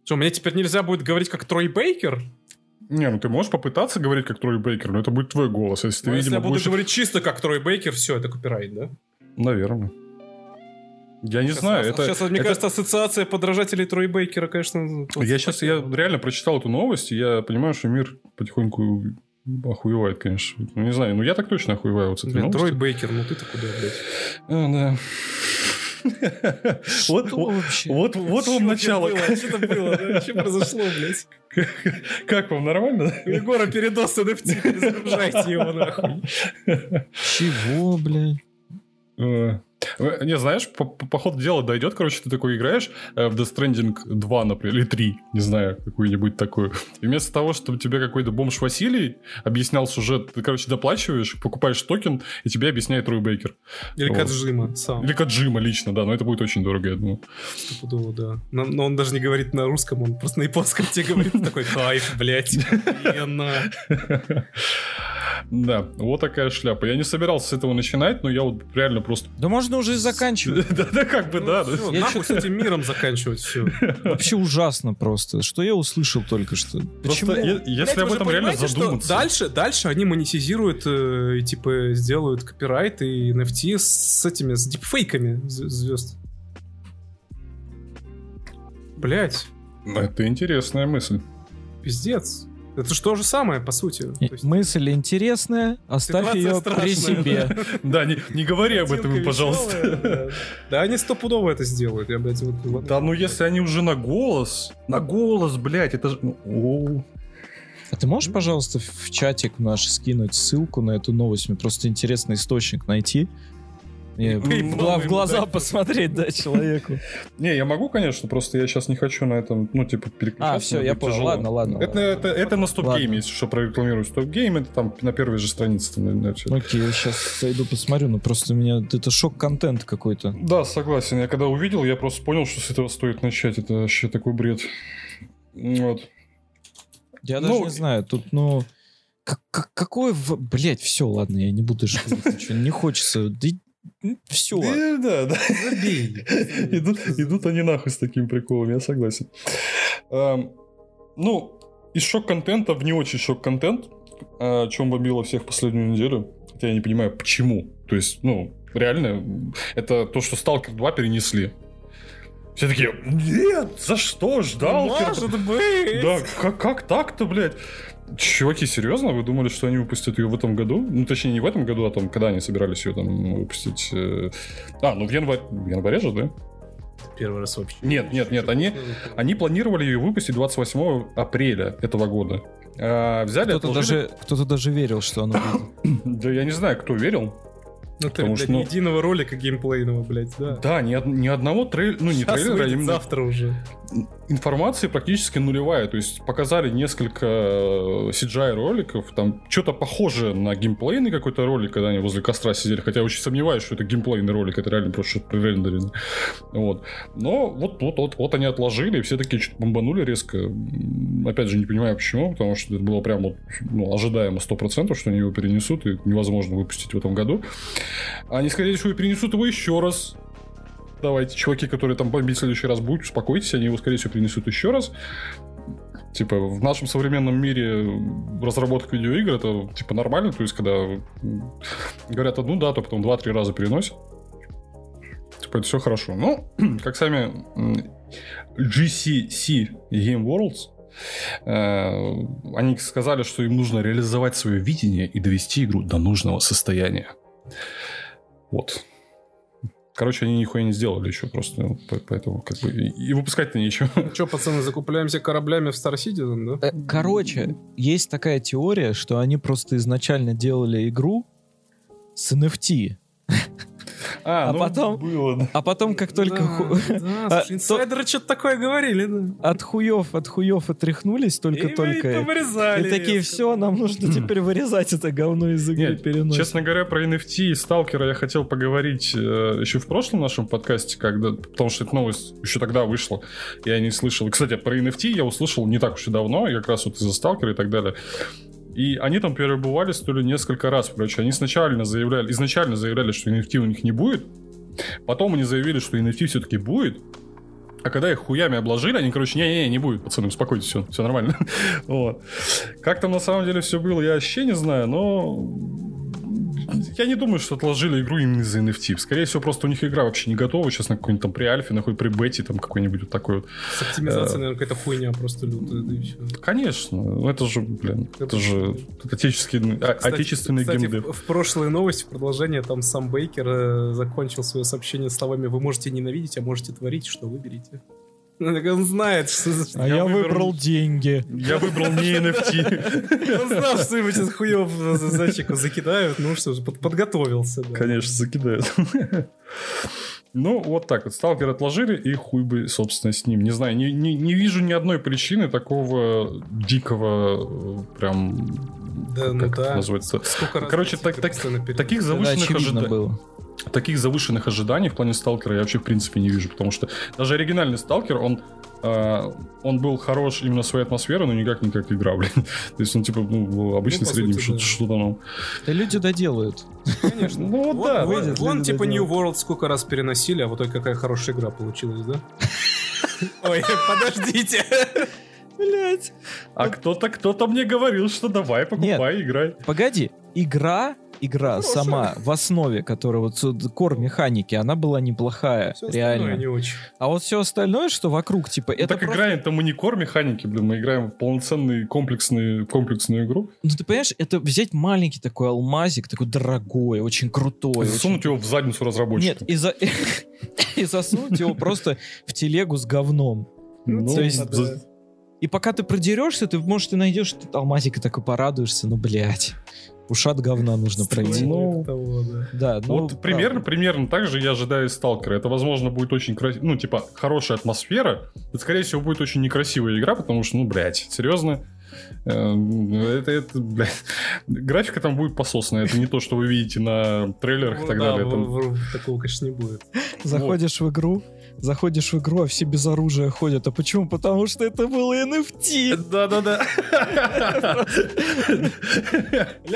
Что, мне теперь нельзя будет говорить как Трой Бейкер? Не, ну ты можешь попытаться говорить как Трой Бейкер, но это будет твой голос, если ты, Ну, если видимо, я буду будешь... говорить чисто как Трой Бейкер, все, это копирайт, да? Наверное. Я не Сейчас- знаю, это... Сейчас, мне это- кажется, ассоциация подражателей Трой Бейкера, конечно... Я сейчас, я реально прочитал эту новость, и я понимаю, что мир потихоньку охуевает, конечно. Ну, не знаю, ну я так точно охуеваю вот с этой Трой. Бейкер, ну ты-то куда, блядь? А, да. Вот, вот, вот, вам начало. Что это было? Что произошло, блядь? Как вам, нормально? Егора передос NFT, перезагружайте его нахуй. Чего, блядь? Не, знаешь, по, по, по ходу дела дойдет, короче, ты такой играешь э, в Death Stranding 2, например, или 3, не знаю, какую-нибудь такую. И вместо того, чтобы тебе какой-то бомж Василий объяснял сюжет, ты, короче, доплачиваешь, покупаешь токен, и тебе объясняет Рой Бейкер. Или Вот. Каджима сам. Или Каджима лично, да, но это будет очень дорого, я думаю. Стопудово, да. Но, но он даже не говорит на русском, он просто на японском тебе говорит такой кайф, блядь. охуенно». Да, вот такая шляпа. Я не собирался с этого начинать, но я вот реально просто... Да можно уже и заканчивать. Да, да, как бы, Ну, да. Нахуй с этим миром заканчивать все. Вообще ужасно просто. Что я услышал только что? Почему? если об этом реально задуматься... Дальше, дальше они монетизируют э, и типа сделают копирайт и NFT с этими, с дипфейками звезд. Блять, Это интересная мысль. пиздец. Это же то же самое, по сути. Есть- Мысль интересная, оставь Ситуация ее страшная, при себе. Да, не, не говори об этом, пожалуйста. Да они стопудово это сделают. Я, блядь, вот- вот- Да ну если они уже на голос... На голос, блядь, это же... ну. А ты можешь, пожалуйста, в чатик наш скинуть ссылку на эту новость? Мне просто интересный источник найти. Мне в, глаза посмотреть, да, человеку. Не, я могу, конечно, просто я сейчас не хочу на этом, ну, типа, переключаться. А, все, я понял. Ладно, ладно. Это, это, это на StopGame е, если что, прорекламирую StopGame, это там на первой же странице. Окей, я сейчас зайду посмотрю, но просто у меня это шок-контент какой-то. Да, согласен. Я когда увидел, я просто понял, что с этого стоит начать. Это вообще такой бред. Вот. Я Ну, даже не знаю, тут, ну... как- как- какой... в- Блять, все, ладно, я не буду ничего, не хочется. Все. Да, да, да. Забей. идут, идут они нахуй с таким приколом, я согласен. Эм, ну, из шок-контента в не очень шок-контент, о чем бомбило всех последнюю неделю. Хотя я не понимаю, почему. То есть, ну, реально, это то, что Сталкер 2 перенесли. Все такие, нет, за что, ждал? Может быть. Да, как, как так-то, блядь? Чуваки, серьезно? Вы думали, что они выпустят ее в этом году? Ну, точнее, не в этом году, а там, когда они собирались ее там выпустить? э, А, ну в январе, в январе же, да? Первый раз вообще. Нет, нет, нет, они, они планировали ее выпустить 28 апреля этого года. А, взяли, Кто-то отложили- даже, кто-то даже верил, что оно будет. Да я не знаю, кто верил. Ну ты, Потому блядь, что, ну- ни единого ролика геймплейного, блядь, да. Да, ни, ни одного трейлера, ну не трейлера, а выйдет, именно... завтра уже. Информации практически нулевая. То есть показали несколько CGI-роликов, там что-то похожее на геймплейный какой-то ролик, когда они возле костра сидели, хотя я очень сомневаюсь, что это геймплейный ролик, это реально просто что-то пререндерено. Вот. Но вот, вот, вот, вот они отложили, и все такие что-то бомбанули резко. Опять же, не понимаю почему, потому что это было прям вот, ну, ожидаемо 100%, что они его перенесут, и невозможно выпустить в этом году. Они сказали, что перенесут его еще раз давайте, чуваки, которые там бомбить в следующий раз будут, успокойтесь, они его, скорее всего, принесут еще раз. Типа, в нашем современном мире разработка видеоигр это, типа, нормально, то есть, когда говорят одну дату, потом два-три раза переносят. Типа, это все хорошо. Ну, как сами GCC Game Worlds э, они сказали, что им нужно реализовать свое видение и довести игру до нужного состояния. Вот. Короче, они нихуя не сделали еще просто, ну, поэтому как бы и выпускать-то нечего. Что, пацаны, закупляемся кораблями в Star Citizen, да? Э, короче, есть такая теория, что они просто изначально делали игру с NFT. А, А ну, потом- было, да. А потом, как только ху- Да, А, инсайдеры что-то такое говорили, да. от хуев, от хуев отряхнулись И только-только. повырезали И такие, все, нам нужно теперь вырезать это говно из игры Нет, переносить. Честно говоря, про NFT и Сталкера я хотел поговорить э, еще в прошлом нашем подкасте, когда, потому что эта новость еще тогда вышла, я не слышал. И, Кстати, про NFT я услышал не так уж и давно, и как раз вот из-за Сталкера и так далее. И они там перебывались то ли несколько раз, короче. Они сначала заявляли, изначально заявляли, что NFT у них не будет, потом они заявили, что NFT все-таки будет, а когда их хуями обложили, они, короче, не-не-не, не будет, пацаны, успокойтесь, все, все нормально. вот. Как там на самом деле все было, я вообще не знаю, но я не думаю, что отложили игру именно из-за NFT. Скорее всего, просто у них игра вообще не готова. Сейчас на какой-нибудь там при альфе, на какой при бете, там какой-нибудь вот такой вот. С оптимизацией, наверное, какая-то хуйня просто лютая, да и все. Конечно, ну это же, блин, это, Это же отечественный, а- Кстати- отечественный кстати, геймдев. в, в прошлой новости, в продолжение, там сам Бейкер э, закончил свое сообщение словами «Вы можете ненавидеть, а можете творить, что выберете». Ну, так он знает, что... А Я я выбрал- выбрал деньги. Я выбрал не NFT. Он знал, что ему сейчас хуев за зайчику закидают, ну что же, под- подготовился. да. Конечно, закидают. Ну, вот так вот. Сталкер отложили, и хуй бы, собственно, с ним. Не знаю, не, не, не вижу ни одной причины такого дикого, э, прям... Да, ну как это да. называется? Сколько раз Короче, эти так- так- Таких завышенных очевидно ожиданий. Таких завышенных ожиданий в плане Сталкера я вообще в принципе не вижу, потому что даже оригинальный Сталкер, он э, он был хорош именно своей атмосферой, но никак не как игра, блин. То есть он типа ну, обычный Ну, средний сути, что-то, да. что-то ну. Да люди доделают. Конечно. Ну Вон- да, вон, выйдет, вон типа New доделают. World сколько раз переносили, а вот только какая хорошая игра получилась, да? Ой, подождите. Блять. А кто-то, кто-то мне говорил, что давай, покупай, играй. Погоди, игра, игра Хорошая. сама в основе, которая вот кор механики, она была неплохая, остальное реально. не очень. А вот все остальное, что вокруг, типа, Ну, это так просто- играем, там мы не кор механики, блин, мы играем в полноценную комплексную, комплексную игру. Ну ты понимаешь, это взять маленький такой алмазик, такой дорогой, очень крутой. очень- Засунуть его в задницу Нет, разработчика. и, за... и засунуть его просто в телегу с говном. Ну, то есть- за- И пока ты продерешься, ты, может, ты найдешь этот алмазик и такой порадуешься, ну, блядь. Ушат говна нужно пройти. Ну, Того, да. Да, ну, вот примерно, правда. примерно так же я ожидаю из Сталкера. Это, возможно, будет очень красиво, ну, типа, хорошая атмосфера. Это, скорее всего, будет очень некрасивая игра, потому что, ну, блядь, серьезно. Э, Это, это, блядь, графика там будет пососная. Это не то, что вы видите на трейлерах и Ну так да, далее. Там- в- Такого, конечно, не будет. Заходишь в игру, заходишь в игру, а все без оружия ходят. А почему? Потому что это было NFT. Да-да-да.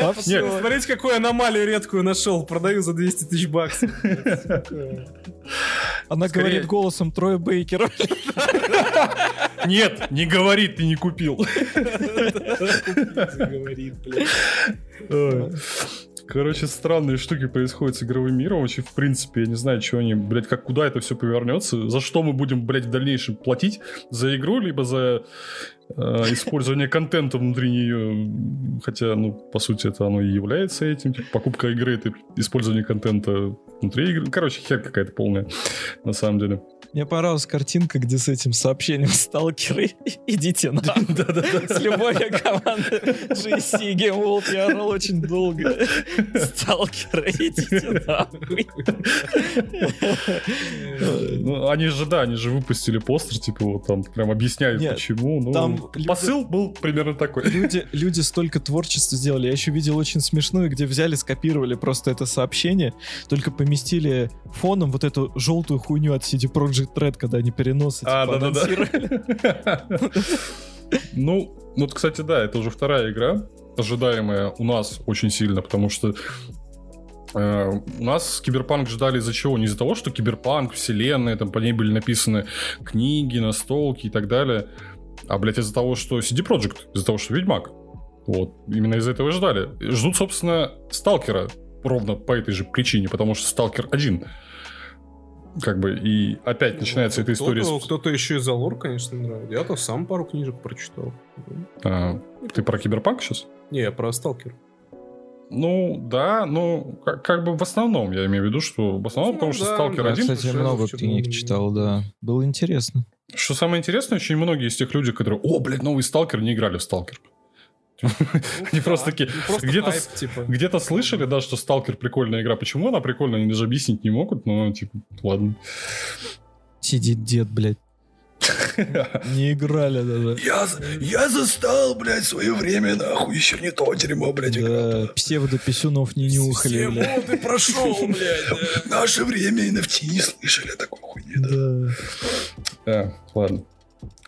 А. Смотрите, какую аномалию редкую нашел. Продаю за 200 тысяч баксов. Она говорит голосом Троя Бейкера. Нет, не говори, ты не купил. Говорит, блядь. Короче, странные штуки происходят с игровым миром. Вообще, в принципе, я не знаю, что они, блядь, как куда это все повернется. За что мы будем, блядь, в дальнейшем платить? За игру, либо за э, использование контента внутри нее. Хотя, ну, по сути, это оно и является этим. Типа, покупка игры это использование контента внутри игры. Короче, хер какая-то полная, на самом деле. Мне понравилась картинка, где с этим сообщением сталкеры идите на С любовью команды GC Game World я орал очень долго. Сталкеры идите нахуй. Ну, они же, да, они же выпустили постер, типа, вот там прям объясняют, почему. Ну, там посыл был примерно такой. Люди, люди столько творчества сделали. Я еще видел очень смешную, где взяли, скопировали просто это сообщение, только поместили фоном вот эту желтую хуйню от CD Projekt Red, когда они переносы А, типа, да-да-да. анонсировали. Ну, ну, вот, кстати, да, это уже вторая игра, ожидаемая у нас очень сильно, потому что э, у нас Киберпанк ждали из-за чего? Не из-за того, что Киберпанк, вселенная, там по ней были написаны книги, настолки и так далее, а, блядь, из-за того, что CD Projekt, из-за того, что Ведьмак. Вот, именно из-за этого ждали. Ждут, собственно, Сталкера, ровно по этой же причине, потому что Сталкер один. Как бы, и опять начинается эта история Кто-то, с... кто-то еще и за лор, конечно, нравится. Я-то сам пару книжек прочитал. А, ты про Киберпанк сейчас? Не, я про Сталкер. Ну, да, ну, как, как бы в основном, я имею в виду, что в основном, Ну, потому что да, Сталкер да, Я, один. кстати, Шериф много книг читал, да. Было интересно. Что самое интересное, очень многие из тех людей, которые, о, блядь, новый Сталкер, не играли в Сталкер. Они просто такие, где-то типа. Где-то слышали, да, что Сталкер прикольная игра. Почему она прикольная, они даже объяснить не могут, но, типа, ладно. Сидит дед, блядь. Не играли даже. Я, я застал, блядь, свое время, нахуй, еще не то дерьмо, блядь, Да, псевдописюнов не нюхали, Все блядь. моды прошел, блядь. Наше время NFT не слышали такой хуйне, да. Да. Да, ладно.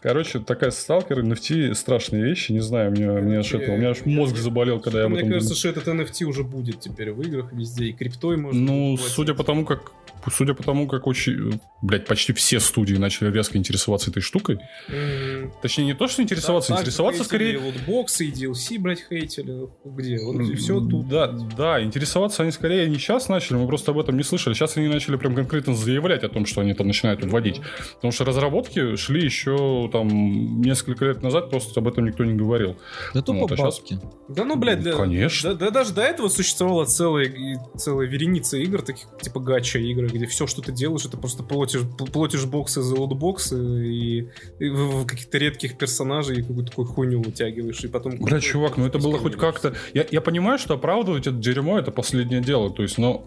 Короче, такая сталкер, NFT, страшные вещи, не знаю, мне, мне аж это, у меня аж мозг заболел, когда я об Мне этом кажется, думал. что этот NFT уже будет теперь в играх везде, и криптой можно. Ну, платить. судя по тому, как судя по тому, как очень, блядь, почти все студии начали резко интересоваться этой штукой. Мгм. Точнее, не то, что интересоваться, же интересоваться хейтили скорее... И лутбоксы, и DLC, блядь, хейтили. Где? Вот все тут. Да, да, интересоваться они скорее не сейчас начали, мы просто об этом не слышали. Сейчас они начали прям конкретно заявлять о том, что они там начинают вводить. Потому что разработки шли еще там несколько лет назад, просто об этом никто не говорил. Да тупо Вот, а бабки. Да ну, блядь, для- Конечно. Да, да даже до этого существовала целая, целая вереница игр, таких типа гача игры, где все, что ты делаешь, это просто платишь, платишь боксы за лутбоксы и, и в, в каких-то редких персонажей и какую-то такую хуйню вытягиваешь, и потом... Бля, чувак, ну это было хоть как-то... Я, я понимаю, что оправдывать это дерьмо это последнее дело. То есть, ну...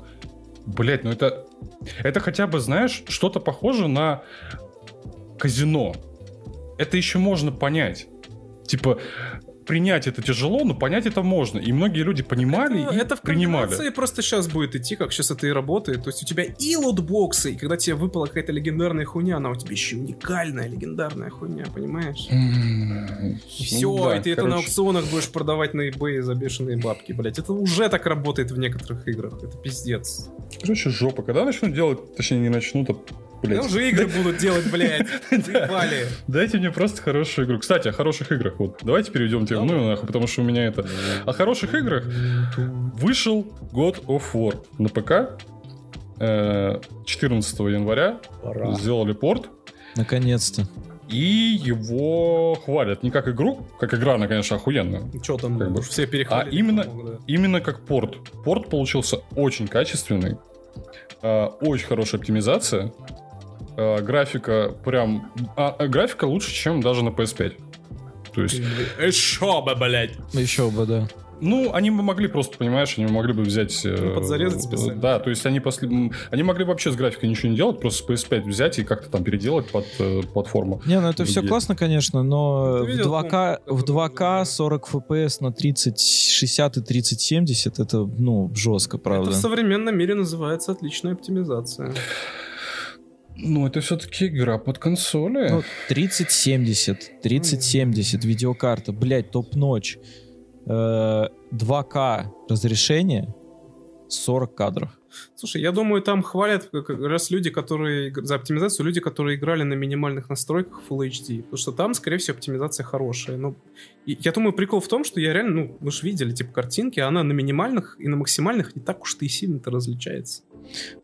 Блять, ну это... Это хотя бы, знаешь, что-то похоже на казино. Это еще можно понять. Типа, принять это тяжело, но понять это можно. И многие люди понимали это, и это в принимали. просто сейчас будет идти, как сейчас это и работает. То есть у тебя и лутбоксы, и когда тебе выпала какая-то легендарная хуйня, она у тебя еще уникальная легендарная хуйня, понимаешь? И все, ну да, и ты это на короче. аукционах будешь продавать на eBay за бешеные бабки, блять. Это уже так работает в некоторых играх. Это пиздец. Короче, жопа. Когда начнут делать, точнее, не начнут, а, блядь. Да уже игры будут делать, блядь. Ебали. Дайте мне просто хорошую игру. Кстати, о хороших играх. Вот, давайте перейдем тему, ну нахуй, потому что у меня это... О хороших играх вышел God of War на ПК э, 14 января. Сделали порт. Наконец-то. И его хвалят не как игру, как игра, она, конечно, охуенная. Что там, Как бы. все перехвалили. А именно- да. Именно как порт. Порт получился очень качественный. э, очень хорошая оптимизация. Э, графика прям... а, а, графика лучше, чем даже на PS5. То есть Еще бы, блядь. Еще бы, да. Ну, они бы могли просто, понимаешь, они могли бы взять... э, Ну, подзарезать э, специально. Да, то есть они, после... они могли вообще с графикой ничего не делать, просто с PS5 взять и как-то там переделать под э, платформу. Не, ну это все Другие. классно, конечно, но Ну, в видел, 2К, по-моему, в 2К 40 FPS на 30, 60 и 30, 70 это, ну, жестко, правда. Это в современном мире называется отличная оптимизация. Ну, это все-таки игра под консоли. Ну, 3070, 3070 видеокарта, блять, топ-ночь. Э, 2К разрешение, 40 кадров. Слушай, я думаю, там хвалят как раз люди, которые за оптимизацию, люди, которые играли на минимальных настройках Full HD. Потому что там, скорее всего, оптимизация хорошая. Ну, и я думаю, прикол в том, что я реально, ну, вы же видели, типа, картинки, она на минимальных и на максимальных не так уж-то и сильно-то различается.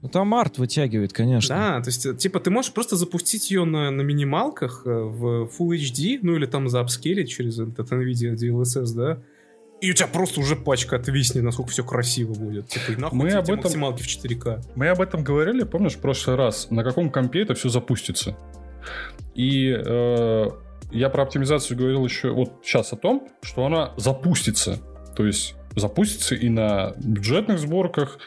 Ну там арт вытягивает, конечно. Да, то есть, э, типа, ты можешь просто запустить ее на, на минималках э, в Full HD, ну, или там заапскейлить через этот NVIDIA DLSS, да, и у тебя просто уже пачка отвиснет, насколько все красиво будет. Типа, нахуй Мы об этом- максималки в 4К. Мы об этом говорили, помнишь, в прошлый раз, на каком компе это все запустится. И э, я про оптимизацию говорил еще вот сейчас о том, что она запустится. То есть запустится и на бюджетных сборках,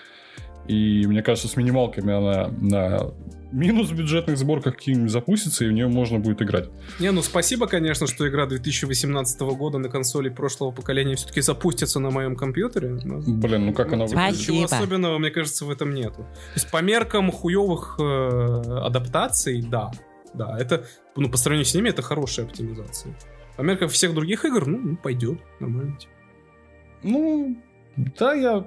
и, мне кажется, с минималками она на минус бюджетных сборках каких-нибудь запустится, и в нее можно будет играть. Не, ну спасибо, конечно, что игра 2018 года на консоли прошлого поколения все-таки запустится на моем компьютере. но- Блин, ну как Ну, она типа, выглядит? Ничего Спасибо. особенного, мне кажется, в этом нету. То есть по меркам хуевых э, адаптаций, да. Да, это, ну, по сравнению с ними, это хорошая оптимизация. По меркам всех других игр, ну, ну, пойдет, нормально. Ну, да, я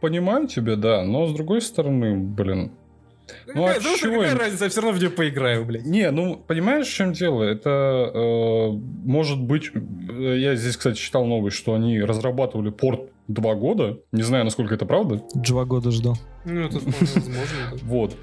понимаю тебя, да, но с другой стороны, блин, Ну, а Какая- да, чего какая разница, я все равно в нее поиграю, блядь. Не, ну, понимаешь, в чем дело? Это э, может быть... э, Я здесь, кстати, читал новость, что они разрабатывали порт два года. Не знаю, насколько это правда. Два года ждал. Ну, это вполне возможно. Вот.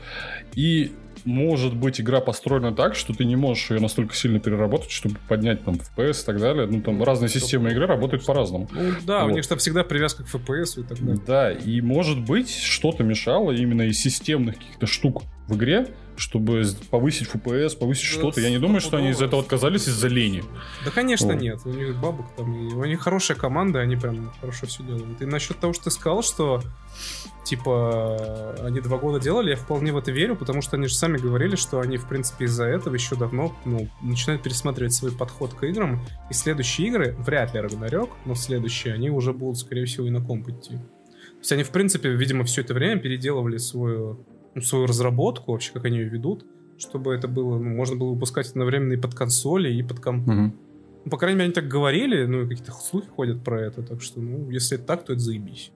И может быть игра построена так, что ты не можешь ее настолько сильно переработать, чтобы поднять там FPS и так далее. Ну, там разные системы игры работают по-разному. Ну, да, у Вот. них там всегда привязка к FPS и так далее. Да, и может быть что-то мешало именно из системных каких-то штук в игре, чтобы повысить FPS, повысить что-то. Я не думаю, что они из этого отказались из-за лени. Да, конечно, Вот. нет. У них бабок там, и у них хорошая команда, они прям хорошо все делают. И насчет того, что ты сказал, что типа они два года делали, я вполне в это верю, потому что они же сами говорили, что они, в принципе, из-за этого еще давно ну, начинают пересматривать свой подход к играм. И следующие игры, вряд ли Рагнарёк, но следующие, они уже будут, скорее всего, и на комп идти. То есть они, в принципе, видимо, все это время переделывали свою, свою разработку, вообще, как они ее ведут, чтобы это было, ну, можно было выпускать одновременно и под консоли, и под комп. Мгм. Ну, по крайней мере, они так говорили, ну, и какие-то слухи ходят про это, так что, ну, если это так, то это заебись.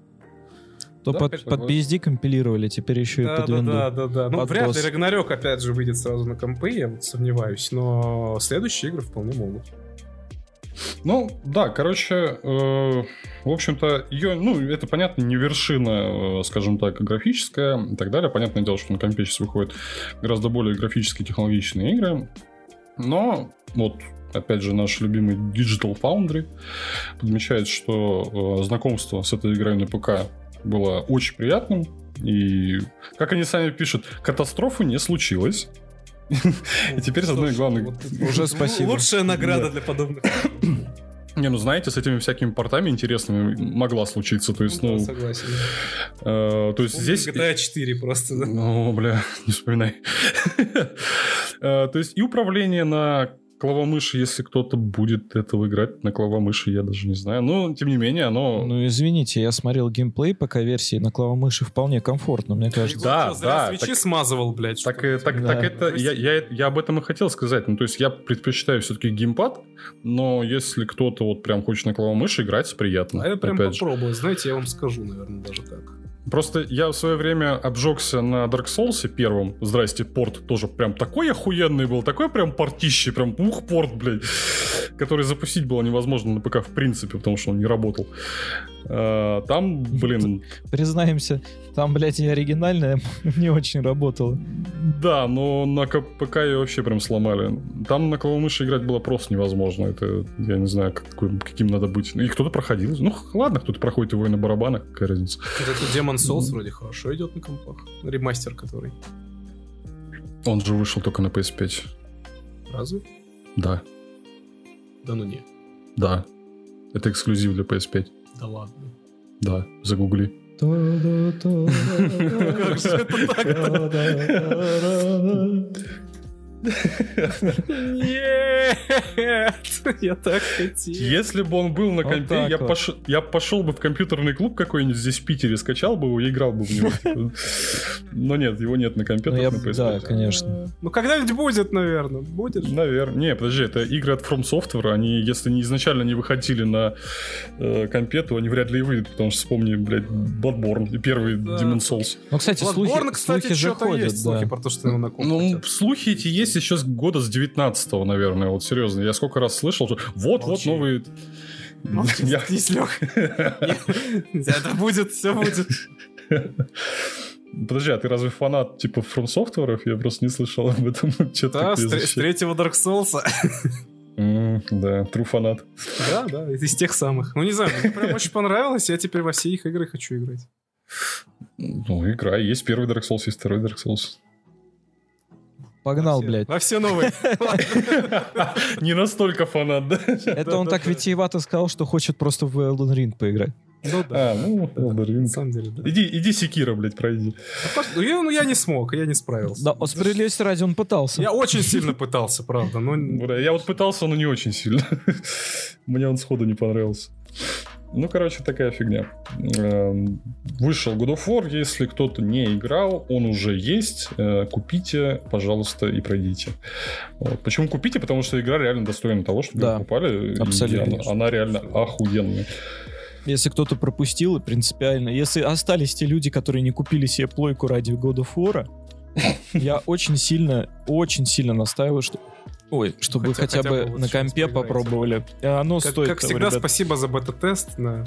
То Да, под, под. BSD компилировали, теперь еще и Да, под да, винду. да, да, да. Ну, Под вряд ли DOS. Рагнарёк, опять же, выйдет сразу на компы, я вот сомневаюсь, но следующие игры вполне могут. Ну, да, короче, э, в общем-то, ее, ну, это, понятно, не вершина, э, скажем так, графическая и так далее. Понятное дело, что на компе сейчас выходят гораздо более графически технологичные игры. Но, вот, опять же, наш любимый Digital Foundry подмечает, что э, знакомство с этой игрой на ПК было очень приятным. И, как они сами пишут, катастрофы не случилось. И теперь с одной Что ж, главной... вот Уже спасибо. Лучшая награда Да. для подобных. Не, ну знаете, с этими всякими портами интересными могла случиться. То есть, Ну, ну, да, согласен. э, то есть Помню здесь... GTA 4 просто, да. Ну, бля, не вспоминай. Э, То есть и управление на клавомыши, если кто-то будет этого играть на клавомыши, я даже не знаю. Но, тем не менее, оно... Ну, извините, я смотрел геймплей ПК-версии на клавомыши вполне комфортно, мне кажется. Да, да, свечи так- смазывал, блядь. Так, э, так, Да. так это, я, я, я об этом и хотел сказать. Ну, то есть я предпочитаю все-таки геймпад, но если кто-то вот прям хочет на клавомыши играть, приятно. А я прям опять же. попробую. Знаете, я вам скажу, наверное, даже как. Просто я в свое время обжегся на Dark Souls первом. Здрасте, порт тоже прям такой охуенный был, такой прям портище, прям ух, порт, блядь. Который запустить было невозможно на ПК в принципе, потому что он не работал. А, Там, блин, Признаемся, там, блядь, и оригинальная не очень работала. да, но на ПК ее вообще прям сломали. Там на клавомыши играть было просто невозможно. Это, я не знаю, какой- каким надо быть. И кто-то проходил. Ну, ладно, кто-то проходит его и на барабанах, какая разница. Вот этот Demon Souls вроде хорошо идет на компах. Ремастер который. Он же вышел только на PS5. Разве? Да, Да ну не. да. Это эксклюзив для PS5. Да ладно. Да, загугли. Как же это так-то? Нет! Я так хотел. Если бы он был на Вот компе, так я, вот. пош- я пошел бы в компьютерный клуб какой-нибудь здесь в Питере, скачал бы его и играл бы в него. типа. Но нет, его нет на компе, Ну, на б- PS5. да, конечно. Ну, когда-нибудь будет, наверное. Будет. Наверное. Не, подожди, это игры от From Software, они, если не изначально не выходили на э, компе, то они вряд ли и выйдут, потому что вспомни, блядь, Bloodborne и первый Да. Demon Souls. Ну, кстати, слухи, Bloodborne, кстати, слухи же что-то ходят, есть слухи да. про то, что его на комп Ну, хотят. слухи эти есть еще с года с 19 наверное, вот серьезно. Я сколько раз слышал, что вот-вот новые... Молчи, Я- заткнись, Лёх. Это будет, все будет. Подожди, а ты разве фанат типа From Software? Я просто не слышал об этом. Да, с тре- с третьего Dark Souls. М, Да, true фанат. Да, да, из тех самых. Ну, не знаю, мне прям очень понравилось, я теперь во все их игры хочу играть. Ну, игра. Есть первый Dark Souls, есть второй Dark Souls. Погнал, Во все- блядь. Во все новые. Не настолько фанат, да? Это он так витиевато сказал, что хочет просто в Elden Ring поиграть. Ну да. А, ну, Elden Ring. На самом деле, да. Иди, иди Секира, блядь, пройди. Ну, я, ну, я не смог, я не справился. Да, справедливости ради он пытался. Я очень сильно пытался, правда, но... Бля, я вот пытался, но не очень сильно. Мне он сходу не понравился. Ну, короче, такая фигня. Эм, Вышел God of War, если кто-то не играл, он уже есть. Э, Купите, пожалуйста, и пройдите. Вот. Почему купите? Потому что игра реально достойна того, чтобы Да, ее покупали. Абсолютно. Она, она реально охуенная. Если кто-то пропустил, принципиально. Если остались те люди, которые не купили себе плойку ради God of War, я очень сильно, очень сильно настаиваю, что... Ой, чтобы Хотя- хотя, хотя бы вот на компе попробовали. Э, Оно Как, стоит как того, всегда, ребят. спасибо за бета-тест. Да.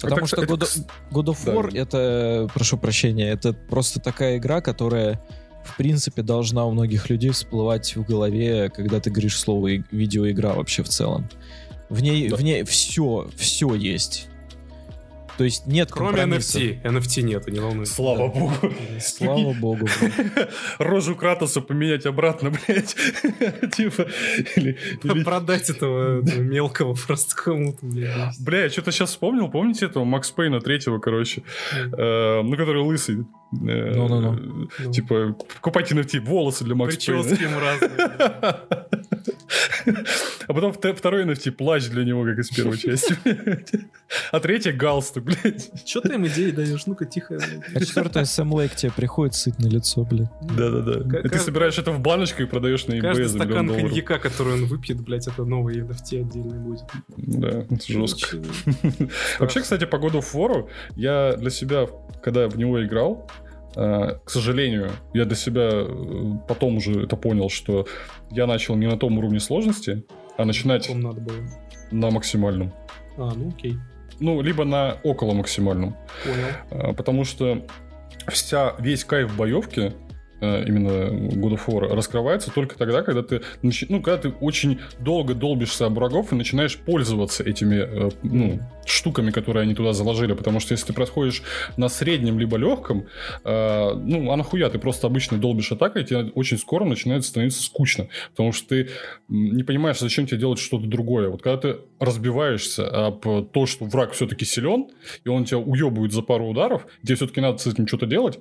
Потому Это, что God of, God of да. War это, прошу прощения, это просто такая игра, которая в принципе должна у многих людей всплывать в голове, когда ты говоришь слово видеоигра вообще в целом. В ней, Да. в ней все, все есть. То есть нет Кроме. NFT. NFT нету, не волнуйся. Слава богу. Слава богу. Рожу Кратоса поменять обратно, блядь. Типа. Продать этого, этого мелкого просто кому-то, блядь. Бля, я что-то сейчас вспомнил, помните этого Макс Пейна третьего, короче, э, ну, который лысый. Э, Ну-ну-ну. Ну. Типа, покупайте NFT, волосы для Макс. Прически ему разные. А потом вт- второй NFT, плащ для него, как из первой части. А третья галстук, блядь. Че ты им идеи даешь? Ну-ка, тихо. блядь. А четвертая Сэм Лейк тебе приходит сыт на лицо, блин. Да-да-да. Ты собираешь это в баночку и продаешь на eBay за миллион стакан долларов. коньяка, который он выпьет, блядь, это новый NFT отдельный будет. Да, это жестко. Вообще, кстати, по году War я для себя, когда в него играл, к сожалению, я для себя э, потом уже это понял, что я начал не на том уровне сложности, а начинать было. на максимальном. А, ну окей. Ну, либо на около максимальном. Понял. Э, Потому что вся, весь кайф боевки э, именно God of War раскрывается только тогда, когда ты, ну, когда ты очень долго долбишься об врагов и начинаешь пользоваться этими э, ну, штуками, которые они туда заложили. Потому что если ты проходишь на среднем либо легком, э, ну, а нахуя, ты просто обычно долбишь атакой, и тебе очень скоро начинает становиться скучно. Потому что ты не понимаешь, зачем тебе делать что-то другое. Вот когда ты разбиваешься об то, что враг все-таки силен, и он тебя уебывает за пару ударов, тебе все-таки надо с этим что-то делать,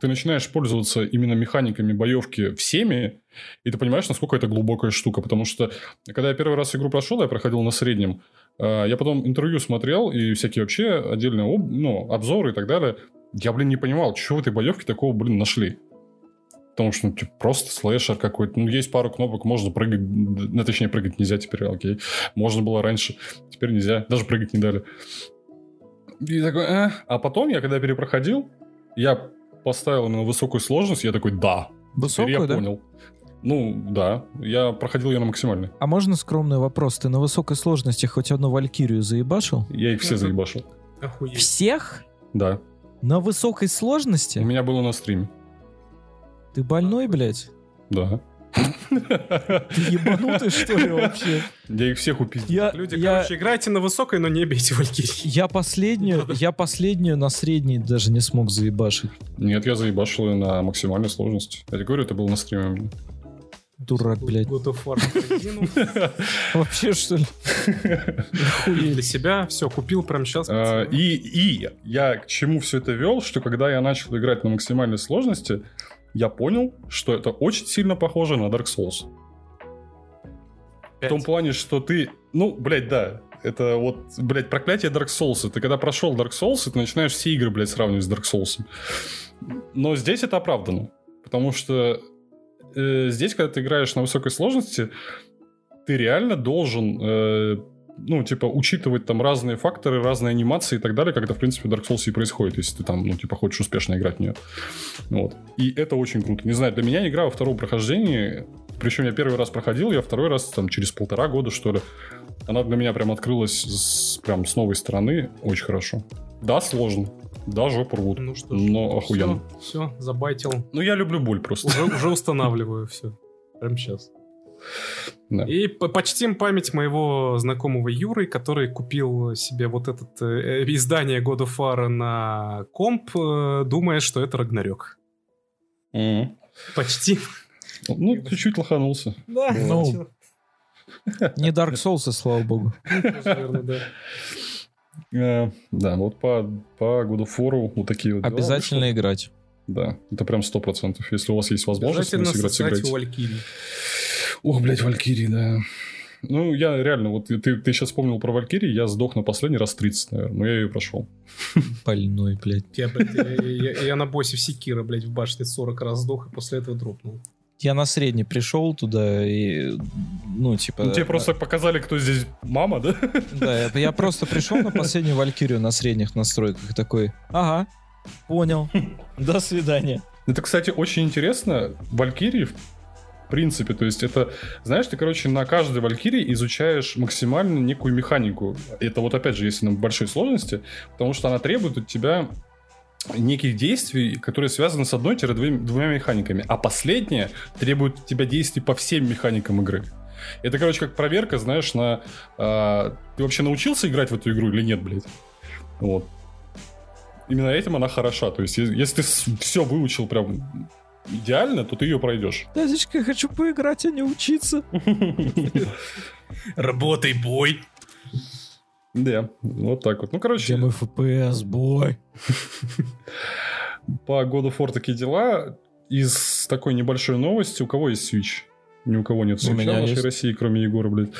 ты начинаешь пользоваться именно механиками боевки всеми, и ты понимаешь, насколько это глубокая штука. Потому что, когда я первый раз игру прошел, я проходил на среднем, э, я потом интервью смотрел, и всякие вообще отдельные об- ну, обзоры и так далее. Я, блин, не понимал, что в этой боевке такого, блин, нашли. Потому что, ну, типа, просто слэшер какой-то. Ну, есть пару кнопок, можно прыгать. Ну, точнее, прыгать нельзя теперь, окей. Можно было раньше, теперь нельзя. Даже прыгать не дали. И такой, «А». А потом я, когда перепроходил, я поставил именно высокую сложность, я такой, да. Теперь Высокую, я да? понял. Ну, да. Я проходил ее на максимальной. А можно скромный вопрос? Ты на высокой сложности хоть одну Валькирию заебашил? Я их все Это- заебашил. Охуеть. Всех? Да. На высокой У сложности? меня было на стриме. Ты больной, блядь? Да. Ты ебанутый, что ли, вообще? Я их всех упиздил. Люди, я, короче, играйте на высокой, но не бейте Валькирии. я последнюю, я последнюю на средней даже не смог заебашить. Нет, я заебашил ее на максимальной сложности. Я тебе говорю, это было на стриме. Дурак, блядь. God of War. Вообще, что ли? И Для себя все купил прямо сейчас. А, И, и я к чему все это вел, что когда я начал играть на максимальной сложности, я понял, что это очень сильно похоже на Dark Souls. В том плане, что ты... Ну, блядь, да. Это вот, блядь, проклятие Dark Souls. Ты когда прошел Dark Souls, ты начинаешь все игры, блядь, сравнивать с Dark Souls. Но здесь это оправдано. Потому что э, здесь, когда ты играешь на высокой сложности, ты реально должен, э, ну, типа, учитывать там разные факторы, разные анимации и так далее, это, в принципе, в Dark Souls и происходит, если ты там, ну, типа, хочешь успешно играть в нее. Вот. И это очень круто. Не знаю, для меня игра во втором прохождении, причем я первый раз проходил, я второй раз там через полтора года, что ли, она для меня прям открылась с, прям с новой стороны очень хорошо. Да, сложно. Да, жопу рвут. Ну что ж. Но охуенно. Все, забайтил. Ну, я люблю боль просто. Уже, уже устанавливаю все. Прямо сейчас. Да. И по- почтим память моего знакомого Юры, который купил себе вот это издание God of War на комп, э, думая, что это Рагнарёк. Мгм. Почти. Ну, чуть-чуть лоханулся. Да, Ну, Не Dark Souls, слава богу. наверное, да. Э, Да, вот по, по God of War вот такие вот Обязательно играть. Да, это прям сто процентов. Если у вас есть возможность Обязательно сыграть, сыграть сыграйте. Ох, блядь, Валькирии, да. Ну, я реально, вот ты, ты сейчас вспомнил про Валькирии, я сдох на последний раз 30, наверное, но я ее прошел. Больной, блядь. Я, блядь, я, я- я на боссе в Секира, блядь, в башне 40 раз сдох, и после этого дропнул. Я на средний пришел туда и, ну, типа... Ну, тебе просто показали, кто здесь мама, да? Да, я, я просто пришел на последнюю Валькирию на средних настройках и такой, ага, понял, до свидания. Это, кстати, очень интересно. Валькирии, принципе, то есть это, знаешь, ты, короче, на каждой Валькирии изучаешь максимально некую механику. Это вот, опять же, если на большой сложности, потому что она требует от тебя неких действий, которые связаны с одной-двумя механиками. А последняя требует от тебя действий по всем механикам игры. Это, короче, как проверка, знаешь, на... а, ты вообще научился играть в эту игру или нет, блядь? Вот. Именно этим она хороша. То есть, если ты все выучил прям идеально, то ты ее пройдешь. Дядечка, я хочу поиграть, а не учиться. Работай, бой! Да, вот так вот. Ну, короче, Где мой FPS, бой? по of War такие дела. Из такой небольшой новости, у кого есть Switch? Ни у кого нет меня в нашей есть. России, кроме Егора, блядь.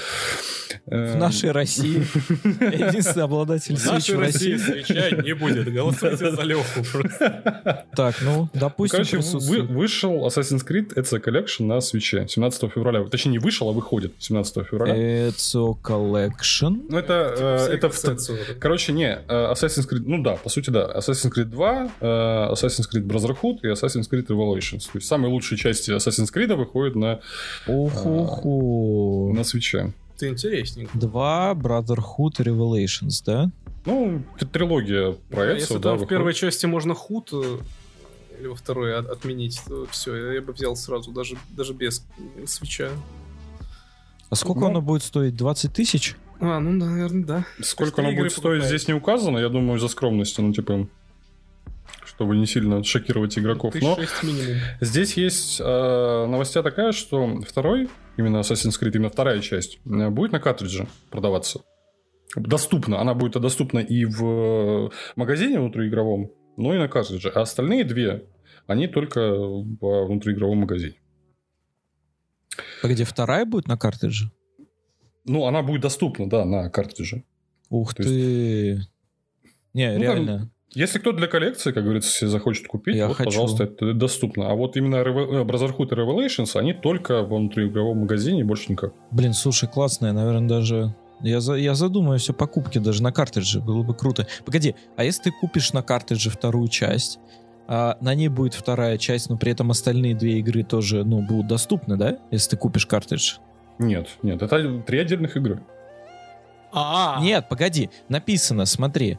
В нашей России. Единственный обладатель В нашей Switch в России России. свеча не будет. Голосуйте за Леху. просто. Так, ну, допустим, Короче, вышел Assassin's Creed ETSO Collection на Switch 17 февраля. Точнее, не вышел, а выходит 17 февраля. Ezio Collection. Ну, это, э, Все это. Короче, не, э, Assassin's Creed, ну да, по сути, да. Assassin's Creed 2, э, Assassin's Creed Brotherhood и Assassin's Creed Revelations. То есть самые лучшие части Assassin's Creed выходят на, Уху-ху. на Switch. Это интересненько. Два Brotherhood Revelations, да? Ну, трилогия про А Ezio, Если да, там в выходит. первой части можно худ э, или во второй от- отменить, то все, я бы взял сразу, даже, даже без свеча. А сколько Ну. оно будет стоить? 20 тысяч? А, ну, наверное, да. Сколько оно будет стоить, покупает. здесь не указано, я думаю, из-за скромности, ну, типа, чтобы не сильно шокировать игроков. Но здесь есть э, новостя такая, что второй, именно Assassin's Creed, именно вторая часть, э, будет на картридже продаваться. Доступна. Она будет доступна и в э, магазине внутриигровом, но и на картридже. А остальные две, они только во внутриигровом магазине. Погоди, вторая будет на картридже? Ну, она будет доступна, да, на картридже. Ух То ты. Не, Ну, реально. Если кто для коллекции, как говорится, захочет купить, Я вот, хочу. пожалуйста, это доступно. А вот именно э, Brotherhood и Revelations, они только во внутриигровом магазине, больше никак. Блин, слушай, классная, наверное, даже... Я, за, я задумаюсь о покупке даже на картридже, было бы круто. Погоди, а если ты купишь на картридже вторую часть, а на ней будет вторая часть, но при этом остальные две игры тоже, ну, будут доступны, да? Если ты купишь картридж. Нет, нет, это три отдельных игры. А, Нет, погоди, написано, смотри.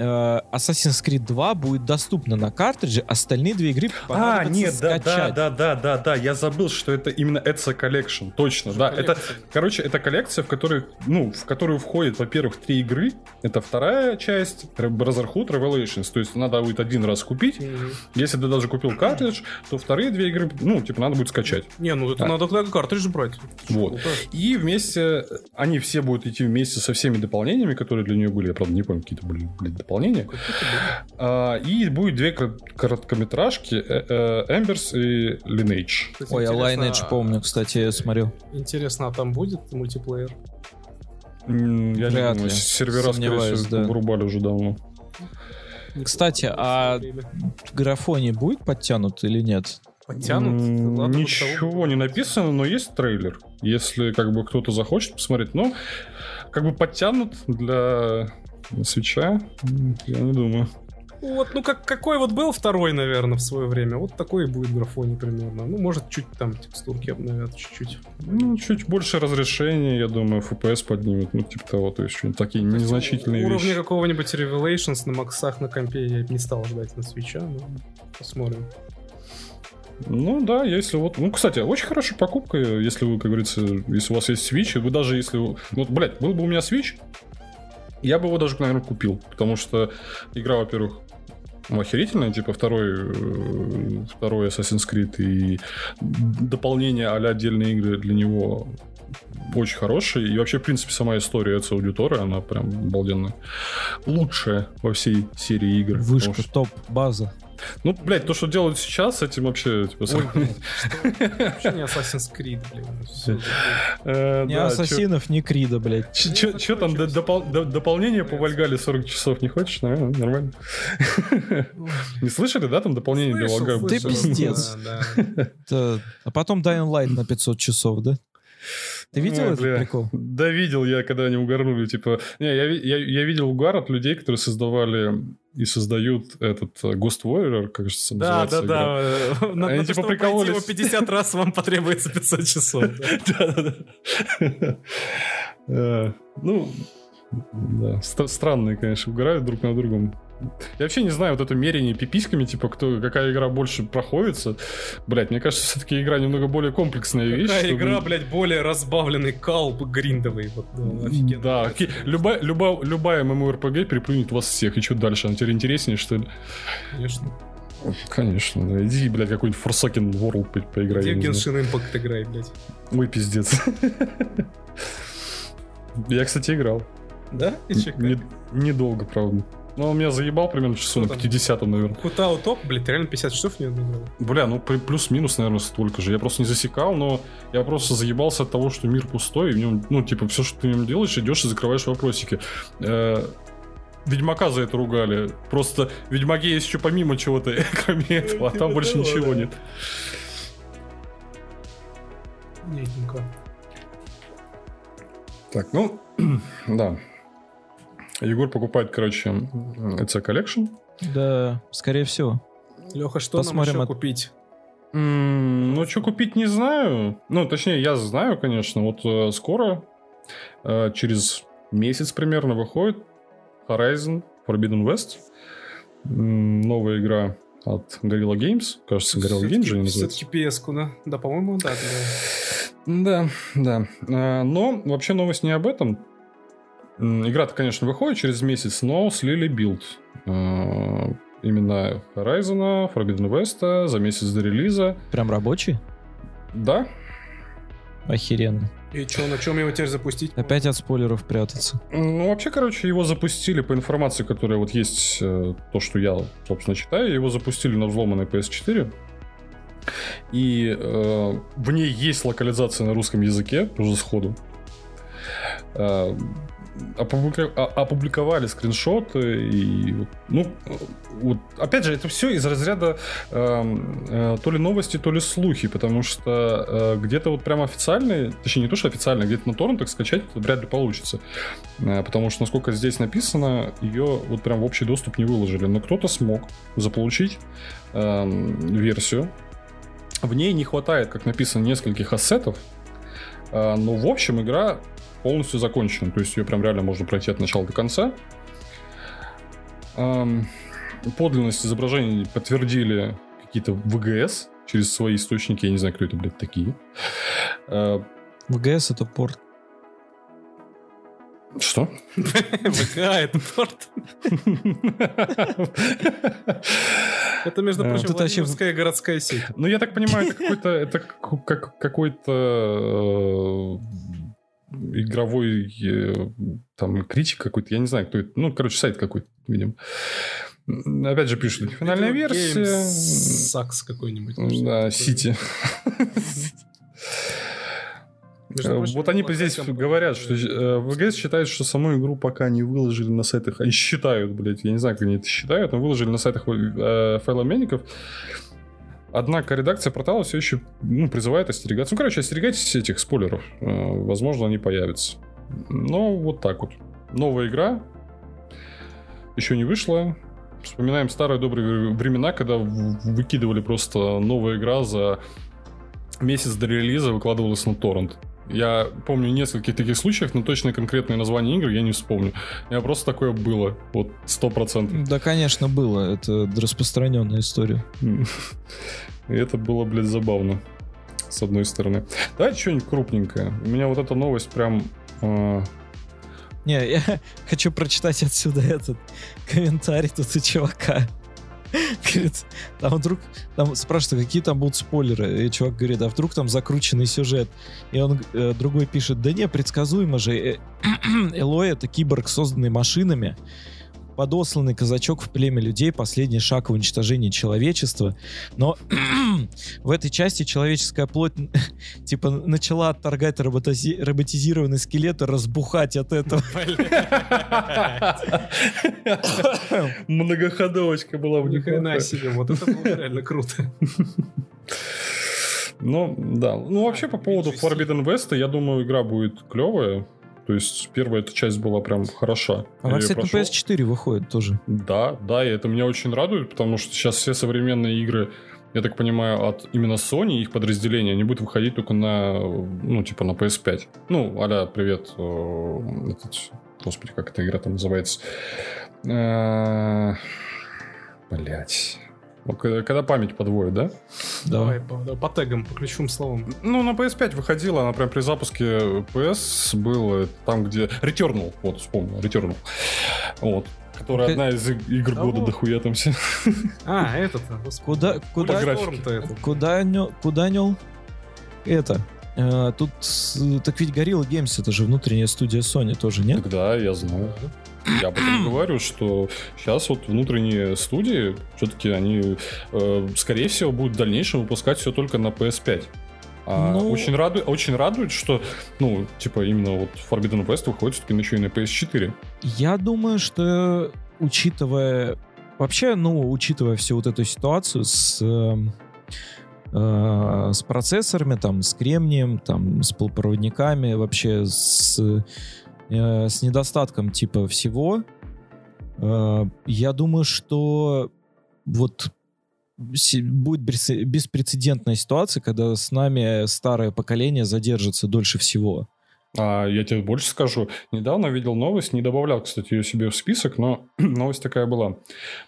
Э, Assassin's Creed 2 будет доступна на картридже, остальные две игры А, нет, да, да, скачать. да, да, да, да, я забыл, что это именно Ezio Collection, точно, да, это, короче, это коллекция, в которой, ну, в которую входит, во-первых, три игры, это вторая часть, Brotherhood, Revelations, то есть надо будет один раз купить, Мгм. если ты даже купил картридж, то вторые две игры, ну, типа, надо будет скачать. Не, ну это А. надо тогда картридж брать. Вот. И вместе, они все будут идти вместе со всеми дополнениями, которые для нее были. Я, правда, не помню, какие-то были, блин, дополнения. А, и будет две кор- короткометражки э, э, Embers и Lineage. Кстати, Ой, а интересно, Lineage помню, кстати, я смотрел. Интересно, а там будет мультиплеер? М, Я Вряд не думаю, ли. сервера, скорее всего, да. вырубали уже давно. Кстати, а графоний будет подтянут или нет? Подтянут? Ладно, Ничего того- не написано, но есть трейлер. Если как бы кто-то захочет посмотреть, но как бы подтянут для свеча, я не думаю. Вот, ну как, какой вот был второй, наверное, в свое время, вот такой и будет графоний примерно. Ну, может, чуть там текстурки обновят, чуть-чуть. Ну, чуть больше разрешения, я думаю, FPS поднимет, ну, типа того, то есть что-нибудь такие незначительные Уровня вещи. какого-нибудь Revelations на максах на компе я не стал ждать на свеча, но посмотрим. Ну да, если вот... Ну, кстати, очень хорошая покупка, если вы, как говорится, если у вас есть Switch, и вы даже если... Вот, блядь, был бы у меня Switch, я бы его даже, наверное, купил. Потому что игра, во-первых, охерительная, типа второй, э, второй Assassin's Creed и дополнение а отдельные игры для него очень хорошие. И вообще, в принципе, сама история от аудитории, она прям обалденная. Лучшая во всей серии игр. Вышка, что- топ, база. Ну, блядь, то, что делают сейчас, с этим вообще... Типа, Ой, что? Вообще не Assassin's Creed. Всё, Э, Ни да, ассасинов, ни Крида, блядь. Че, там, до- допол- до- дополнение по Вальгале 40 часов не хочешь? Наверное, нормально. Не слышали, да, там дополнение для Вальгала? Ты пиздец. А потом Dying Light на 500 часов, да? Ты видел Ой, этот бля. прикол? Да, видел я, когда они угорнули, типа... Не, я, я, я видел угар от людей, которые создавали и создают этот э, Ghost Warrior, кажется, Да, называется да, игра. да. На, Они на то, типа пройти прикололись. его 50 раз, вам потребуется 500 часов. да. Да-да-да. Э, Ну, да, стра- странные, конечно, угорают друг на другом. Я вообще не знаю вот это мерение пиписьками, типа, кто, какая игра больше проходится. Блять, мне кажется, все-таки игра немного более комплексная вещь. Какая чтобы- игра, блядь, более разбавленный калп гриндовый. Вот, да, офигенно. Да, окей. любая, любая, любая MMORPG переплюнет вас всех. И что дальше? Она теперь интереснее, что ли? Конечно. Конечно, да. Иди, блядь, какой-нибудь Forsaken World по- поиграй. Где. Genshin Impact играй, блядь. Ой, пиздец. Я, кстати, играл. Да? И Недолго, правда. Но он меня заебал примерно часу на там? 50 наверное. Хутао топ, блядь, ты реально 50 часов не играл. Бля, ну при- плюс-минус, наверное, столько же. Я просто не засекал, но я просто заебался от того, что мир пустой, и в нем, ну, типа, все, что ты в нем делаешь, идешь и закрываешь вопросики. Э, Ведьмака за это ругали. Просто в Ведьмаке есть еще помимо чего-то, кроме этого, а там больше ничего нет. Нетненько. Так, ну, да. Егор покупает, короче, EC Collection. Да, скорее всего. Леха, что Посмотрим нам от- еще купить? М, Ну, что купить, не знаю. Ну, точнее, я знаю, конечно. Вот э, скоро, э, через месяц примерно, выходит Horizon Forbidden West. М, Новая игра от Gorilla Games. Кажется, Gorilla Games же они называются. Все-таки PS-ку, да? Да, по-моему, да. да. Да, да. А, Но вообще новость не об этом. Игра-то, конечно, выходит через месяц, но слили билд. А, Именно Horizon, Forbidden West за месяц до релиза. Прям рабочий? Да, Охеренно. И что, на чем его теперь запустить? Опять от спойлеров прятаться. Ну, вообще, короче, его запустили по информации, которая вот есть, э, то, что я, собственно, читаю, его запустили на взломанной PS4. И э, в ней есть локализация на русском языке, уже сходу. Э, опублика- а- опубликовали скриншоты и ну э, вот опять же это все из разряда эм, э, то ли новости то ли слухи потому что э, где-то вот прям официальные точнее не то что официально где-то на торрентах скачать вряд ли получится Э, потому что насколько здесь написано ее вот прям в общий доступ не выложили. Но кто-то смог заполучить эм, версию. В ней не хватает как написано нескольких ассетов. Э, но в общем игра полностью закончена. То есть ее прям реально можно пройти от начала до конца. Подлинность изображений подтвердили какие-то ВГС через свои источники. Я не знаю, кто это, блядь, такие. А, ВГС это порт. Что? ВК, это порт. Это, между Э, прочим, Владимирская городская сеть. Ну, я так понимаю, это какой-то это как- как- какой-то э, игровой э, там критик какой-то, я не знаю, кто это. Ну, короче, сайт какой-то, видимо. Опять же пишут, финальная версия. Сакс какой-нибудь. может, Да. Сити. Прочим, Вот они здесь говорят, что э, ВГС считает, что саму игру пока не выложили на сайтах. Они считают, блядь, я не знаю, как они это считают, но выложили на сайтах э, файлообменников. Однако редакция портала все еще ну, призывает остерегаться. Ну, короче, остерегайтесь этих спойлеров. Э, возможно, они появятся. Но вот так вот. Новая игра. Еще не вышла. Вспоминаем старые добрые времена, когда выкидывали просто новая игра за месяц до релиза, выкладывалась на торрент. Я помню несколько таких случаев, но точно конкретное название игр я не вспомню. Я просто такое было. Вот сто процентов. Да, конечно, было. Это распространенная история. И это было, блядь, забавно. С одной стороны. Давайте что-нибудь крупненькое. У меня вот эта новость прям... э, Не, я хочу прочитать отсюда этот комментарий тут у чувака. Говорит, там вдруг, там спрашивают, какие там будут спойлеры. И чувак говорит, а вдруг там закрученный сюжет. И он, э, другой пишет, да не, предсказуемо же. Э, Элой это киборг, созданный машинами. Подосланный казачок в племя людей, последний шаг в уничтожении человечества. Но в этой части человеческая плоть типа начала отторгать роботози- роботизированный скелет и разбухать от этого. Многоходовочка была в Ни хрена себе, вот это было реально круто. Ну, да. Ну, вообще, по поводу Forbidden West, я думаю, игра будет клевая. То есть, первая эта часть была прям хороша. Она, Я кстати, на прошел. PS4 выходит тоже. Да, да, и это меня очень радует, потому что сейчас все современные игры, я так понимаю, от именно Sony их подразделения, они будут выходить только на, ну, типа на PS5. Ну, аля, привет, э, этот, господи, как эта игра там называется? Блять. Когда память подводит, да? Давай по, да, по тегам, по ключевым словам. Ну, на PS5 выходила, она прям при запуске PS было там, где... Returnal, вот, вспомнил, Returnal. Вот. Которая одна из игр Да года дохуя там все. А, этот, а. Куда, куда, куда, нё- куда нёл? Это. э, тут, так ведь Gorilla Games, это же внутренняя студия Sony тоже, нет? Тогда я знаю. Я об этом говорю, что сейчас вот внутренние студии, все-таки они, э, скорее всего, будут в дальнейшем выпускать все только на PS5. А Ну- очень, радует, очень радует, что, ну, типа, именно вот Forbidden West выходит все-таки еще и на PS4. Я думаю, что учитывая вообще, ну, учитывая всю вот эту ситуацию с эм, э, с процессорами, там, с кремнием, там, с полупроводниками, вообще с э, с недостатком типа всего, э, я думаю, что вот будет бес- беспрецедентная ситуация, когда с нами старое поколение задержится дольше всего. А я тебе больше скажу. Недавно видел новость, не добавлял, кстати, ее себе в список, но новость такая была.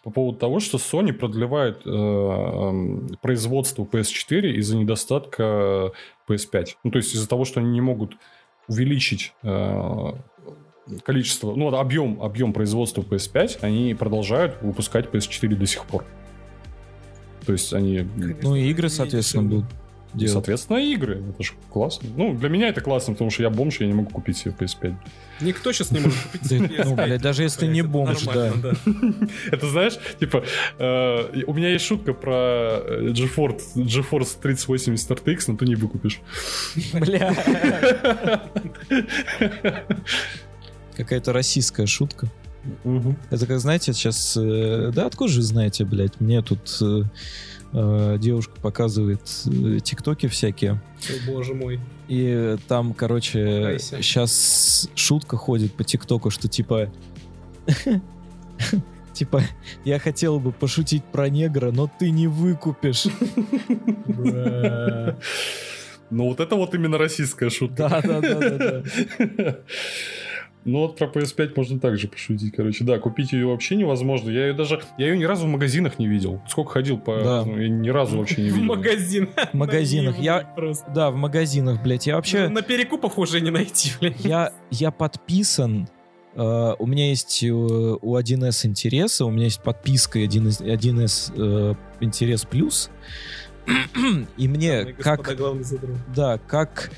По поводу того, что Sony продлевает э, эм, производство PS4 из-за недостатка PS5. Ну, то есть из-за того, что они не могут увеличить э, количество, ну, объем, объем производства PS5, они продолжают выпускать PS4 до сих пор. То есть они Ну и игры, соответственно, будут и, делать. соответственно, игры. Это же классно. Ну, для меня это классно, потому что я бомж, я не могу купить себе PS5. Никто сейчас не может купить Да, себе ну, PS5. блядь, даже если не бомж, нормально, Это знаешь, типа, э, у меня есть шутка про э, GeForce, GeForce 3080 RTX, но ты не выкупишь. Бля. Какая-то российская шутка. Это как, знаете, сейчас... э, Да откуда же знаете, блядь? Мне тут э, э, девушка показывает э, тиктоки всякие. О, боже мой. И там, короче, Кайся. сейчас шутка ходит по ТикТоку, что типа... Типа, я хотел бы пошутить про негра, но ты не выкупишь. Ну, вот это вот именно российская шутка. Да, да, да, да. Ну, вот про PS5 можно также пошутить, короче. Да, купить ее вообще невозможно. Я ее даже... Я ее ни разу в магазинах не видел. Сколько ходил по... Да. ну, Я ни разу вообще не В видел. магазин. В магазинах. Я, Просто. да, в магазинах, блядь. Я вообще... На перекупах уже не найти, блядь. Я, я подписан. э, у меня есть э, у 1С интересы, у меня есть подписка 1С, 1С э, интерес плюс. И мне как да, как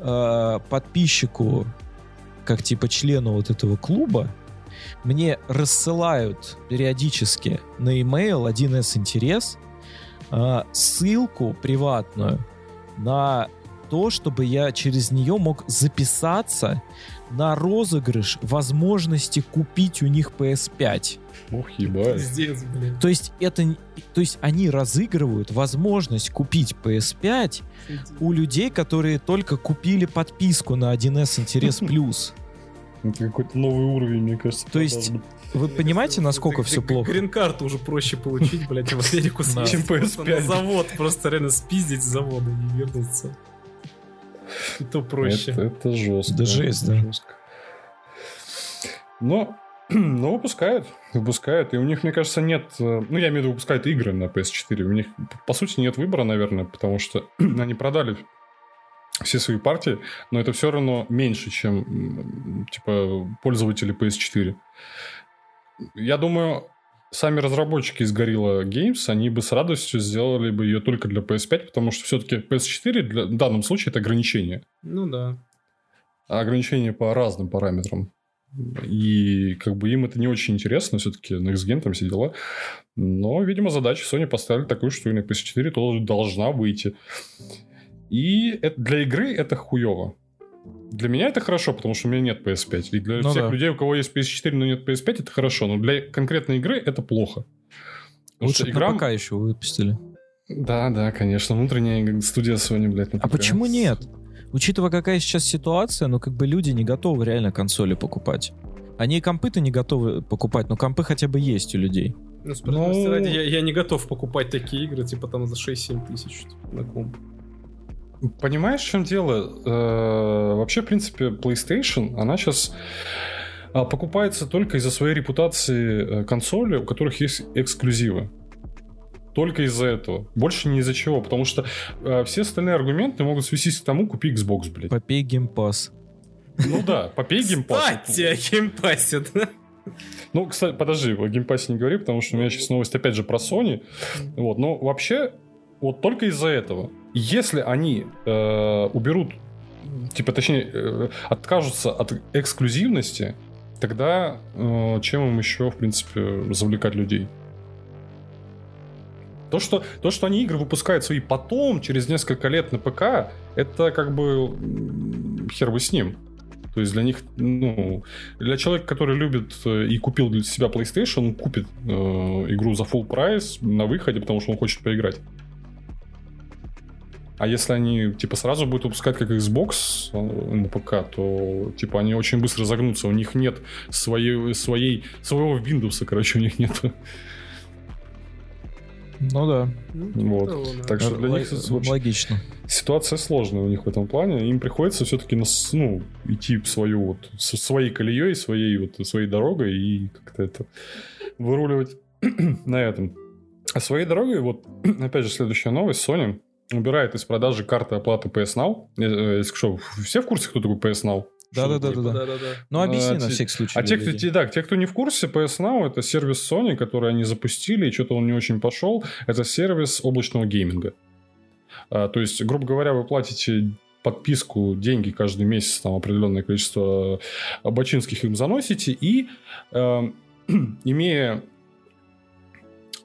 э, подписчику, как типа члену вот этого клуба, мне рассылают периодически на email 1С интерес э, ссылку приватную на то, чтобы я через нее мог записаться на розыгрыш возможности купить у них PS5. Ух, ебать. Пиздец, блядь. То есть это, то есть они разыгрывают возможность купить PS5 у людей, которые только купили подписку на 1С Интерес Плюс. Это какой-то новый уровень, мне кажется. То есть. Вы понимаете, насколько все плохо? Грин-карту уже проще получить, блядь, в Америку Чем просто PS5. На завод, просто реально спиздить с завода и вернуться. То проще. Это, это жестко. Да жесть, да. Жестко. Но, но выпускают, выпускают, и у них, мне кажется, нет... э, Ну, я имею в виду, выпускают игры на PS4. У них, по сути, нет выбора, наверное, потому что они продали все свои партии, но это все равно меньше, чем, типа, пользователи PS4. Я думаю, сами разработчики из Gorilla Games, они бы с радостью сделали бы ее только для PS5, потому что все-таки PS4 для, в данном случае это ограничение. Ну да. А ограничения по разным параметрам. И как бы им это не очень интересно, все-таки Next Gen там все дела. Но, видимо, задачу Sony поставили такую, что и на PS4 тоже должна выйти. И это, для игры это хуево. Для меня это хорошо, потому что у меня нет PS5. И для Ну всех да. людей, у кого есть PS4, но нет PS5, это хорошо. Но для конкретной игры это плохо. Потому Лучше игра... на ПК еще выпустили. Да, да, конечно. Внутренняя студия Sony, блядь, на А почему нет? Учитывая, какая сейчас ситуация, ну как бы люди не готовы реально консоли покупать. Они и компы-то не готовы покупать, но компы хотя бы есть у людей. Ну, справедливости Ну- ради, я, я не готов покупать такие игры, типа там за 6-7 тысяч типа, на комп. Понимаешь, в чем дело? Э, Вообще, в принципе, PlayStation, она сейчас покупается только из-за своей репутации э, консоли, у которых есть эксклюзивы. Только из-за этого. Больше ни из-за чего. Потому что э, все остальные аргументы могут свестись к тому, купи Xbox, блядь. Попей Game Pass. Ну да, попей Game Pass. Кстати, о Game Pass е, да? Ну, кстати, подожди, о Game Pass е не говори, потому что у меня сейчас новость опять же про Sony. Вот, но вообще, вот только из-за этого. Если они э, уберут, типа, точнее, э, откажутся от эксклюзивности, тогда э, чем им еще, в принципе, завлекать людей? То что, то, что они игры выпускают свои потом, через несколько лет на ПК, это как бы хер бы с ним. То есть для них, ну, для человека, который любит э, и купил для себя PlayStation, он купит э, игру за full прайс на выходе, потому что он хочет поиграть. А если они, типа, сразу будут выпускать как Xbox э, на ПК, то, типа, они очень быстро загнутся. У них нет своей, своей, своего Windows, короче, у них нет. Ну да. Вот. Ну, да. Так что для Л- них логично. ситуация сложная у них в этом плане. Им приходится все-таки ну, идти в свою вот со своей колеей, своей вот своей дорогой и как-то это выруливать на этом. А своей дорогой, вот опять же следующая новость, Sony убирает из продажи карты оплаты PS Now. Э, э, Если что, все в курсе, кто такой PS Now? Что это такое? Да-да-да-да. Да-да-да. Ну объясни А, на всякий случай. А те кто, да, те, кто не в курсе, PS Now это сервис Sony, который они запустили, и что-то он не очень пошел. Это сервис облачного гейминга. А, то есть, грубо говоря, вы платите подписку, деньги каждый месяц, там определенное количество э, бочинских им заносите, и э, имея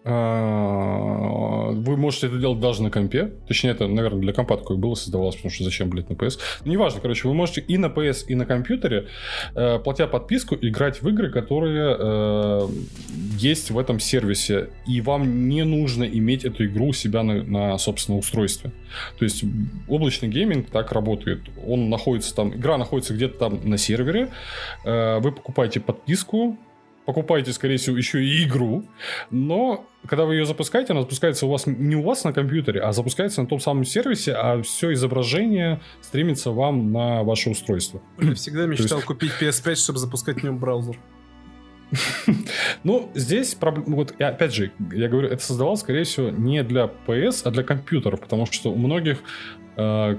вы можете это делать даже на компе. Точнее, это, наверное, для компа такое было создавалось, потому что зачем, блядь, на PS. Ну, неважно, короче, вы можете и на PS, и на компьютере, э, платя подписку, играть в игры, которые э, есть в этом сервисе. И вам не нужно иметь эту игру у себя на, на собственном устройстве. То есть облачный гейминг так работает. Он находится там, игра находится где-то там на сервере. Э, вы покупаете подписку, покупаете, скорее всего, еще и игру, но когда вы ее запускаете, она запускается у вас не у вас на компьютере, а запускается на том самом сервисе, а все изображение стримится вам на ваше устройство. Я всегда мечтал купить PS5, чтобы запускать в нем браузер. Ну, здесь, вот опять же, я говорю, это создавалось, скорее всего, не для PS, а для компьютера, потому что у многих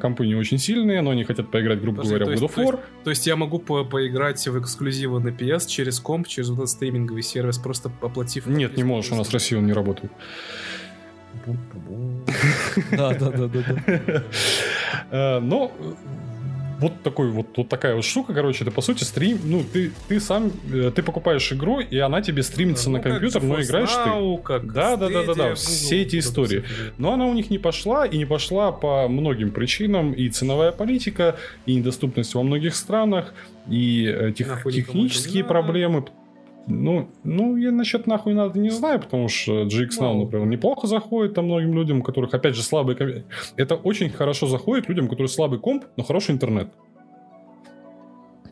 компы не очень сильные, но они хотят поиграть, грубо Подожди, говоря, в то God of есть- War. То есть я могу по- поиграть в эксклюзивы на PS через комп, через вот этот стриминговый сервис, просто оплатив... Нет, не можешь, у нас в России он не работает. Да-да-да-да. Э, Но э, вот такой вот, вот такая вот штука, короче, это по сути стрим, ну ты ты сам э, ты покупаешь игру и она тебе стримится на Ну, как компьютер, но играешь ты. Как Да, да, да, да, да, все эти истории. Но она у них не пошла, и не пошла по многим причинам. И ценовая политика, и недоступность во многих странах, и э, тех- технические проблемы. Ну, ну, я насчет нахуй надо не знаю, потому что GX Now, Ну. например, неплохо заходит там многим людям, у которых, опять же, слабый комп- Это очень хорошо заходит людям, у которых слабый комп, но хороший интернет.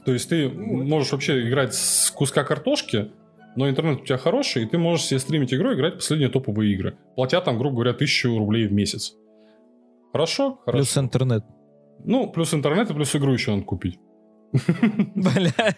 То есть ты Ну, можешь вообще играть с куска картошки, но интернет у тебя хороший, и ты можешь себе стримить игру и играть последние топовые игры. Платя там, грубо говоря, тысячу рублей в месяц. Хорошо? Плюс Хорошо. интернет. Ну, плюс интернет и плюс игру еще надо купить. Бля.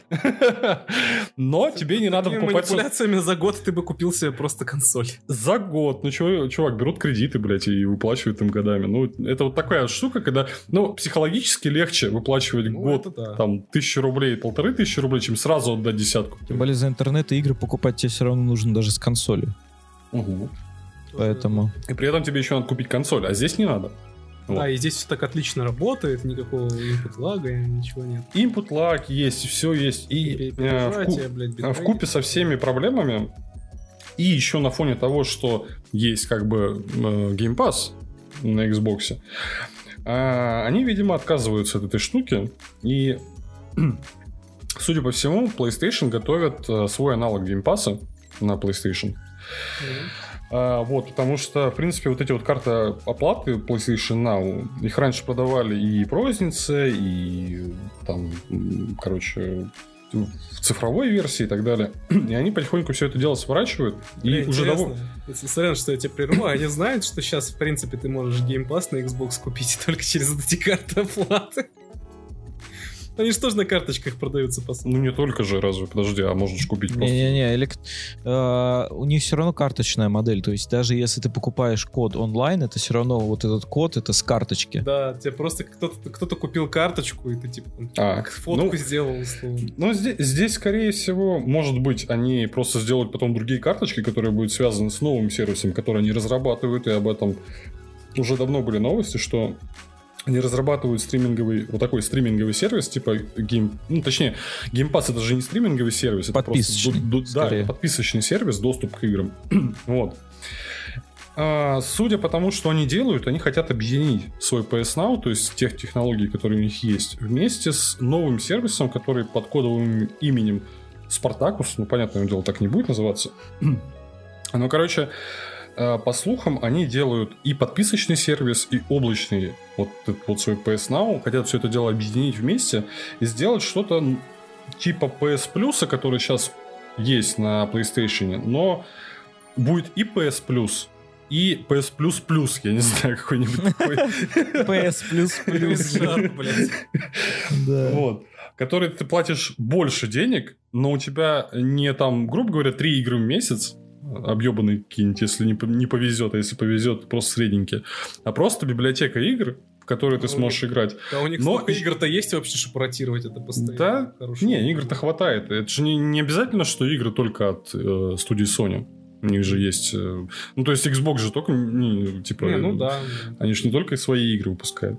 Но тебе не надо покупать... манипуляциями за год ты бы купил себе просто консоль. За год. Ну, чувак, берут кредиты, блядь, и выплачивают им годами. Ну, это вот такая штука, когда, ну, психологически легче выплачивать Ну, год, там, тысячу рублей, полторы тысячи рублей, чем сразу отдать десятку. Тем более за интернет и игры покупать тебе все равно нужно даже с консолью. Угу. Поэтому... И при этом тебе еще надо купить консоль, а здесь не надо. Да, и здесь все так отлично работает, никакого input лага, ничего нет. Input lag есть, все есть. И э, в, Перезажатие, ку- блядь, а в купе со всеми проблемами, и еще на фоне того, что есть как бы э, Game Pass на Xbox, а, они, видимо, отказываются от этой штуки. И, судя по всему, PlayStation готовят э, свой аналог Game Pass на PlayStation. Мгм. А, вот, потому что, в принципе, вот эти вот карты оплаты PlayStation Now, их раньше продавали и в рознице, и там, короче, в цифровой версии и так далее. И они потихоньку все это дело сворачивают. Бля, и уже довольно... Сорян, что я тебя прерву, они знают, что сейчас, в принципе, ты можешь Game Pass на Xbox купить только через эти карты оплаты. Они же тоже на карточках продаются, по сути. Ну, не только же, разве, подожди, а можно же купить просто... Не-не-не, элект- э, у них все равно карточная модель. То есть даже если ты покупаешь код онлайн, это все равно вот этот код, это с карточки. Да, тебе просто кто-то кто купил карточку, и ты типа А, фотку ну- сделал, условно. Ну, здесь, здесь, скорее всего, может быть, они просто сделают потом другие карточки, которые будут связаны с новым сервисом, который они разрабатывают, и об этом уже давно были новости, что они разрабатывают стриминговый, вот такой стриминговый сервис, типа гейм, ну, точнее, Pass это же не стриминговый сервис, это просто Подписочный, ду- ду- да, подписочный сервис, доступ к играм. вот. А, судя по тому, что они делают, они хотят объединить свой PS Now, то есть тех технологий, которые у них есть, вместе с новым сервисом, который под кодовым именем Spartacus, ну, понятное дело, так не будет называться. Ну, короче, по слухам, они делают и подписочный сервис, и облачный вот этот вот свой PS Now, хотят все это дело объединить вместе и сделать что-то типа PS Plus, который сейчас есть на PlayStation, но будет и PS Plus, и PS Plus Plus, я не знаю, какой-нибудь такой. PS плюс. Жар, блядь. Да. Вот. Который ты платишь больше денег, но у тебя не там, грубо говоря, три игры в месяц, объебанные какие-нибудь, если не, не повезет, а если повезет, просто средненькие, а просто библиотека игр, в которые ты Ну, сможешь играть. А у них Но игр-то есть вообще, чтобы ротировать это постоянно? Да, Хорошо. Не, игр-то хватает. Это же не, не обязательно, что игры только от э, студии Sony. У них же есть... э, ну, то есть Xbox же только, не, типа... Не, ну да. Они же не только свои игры выпускают.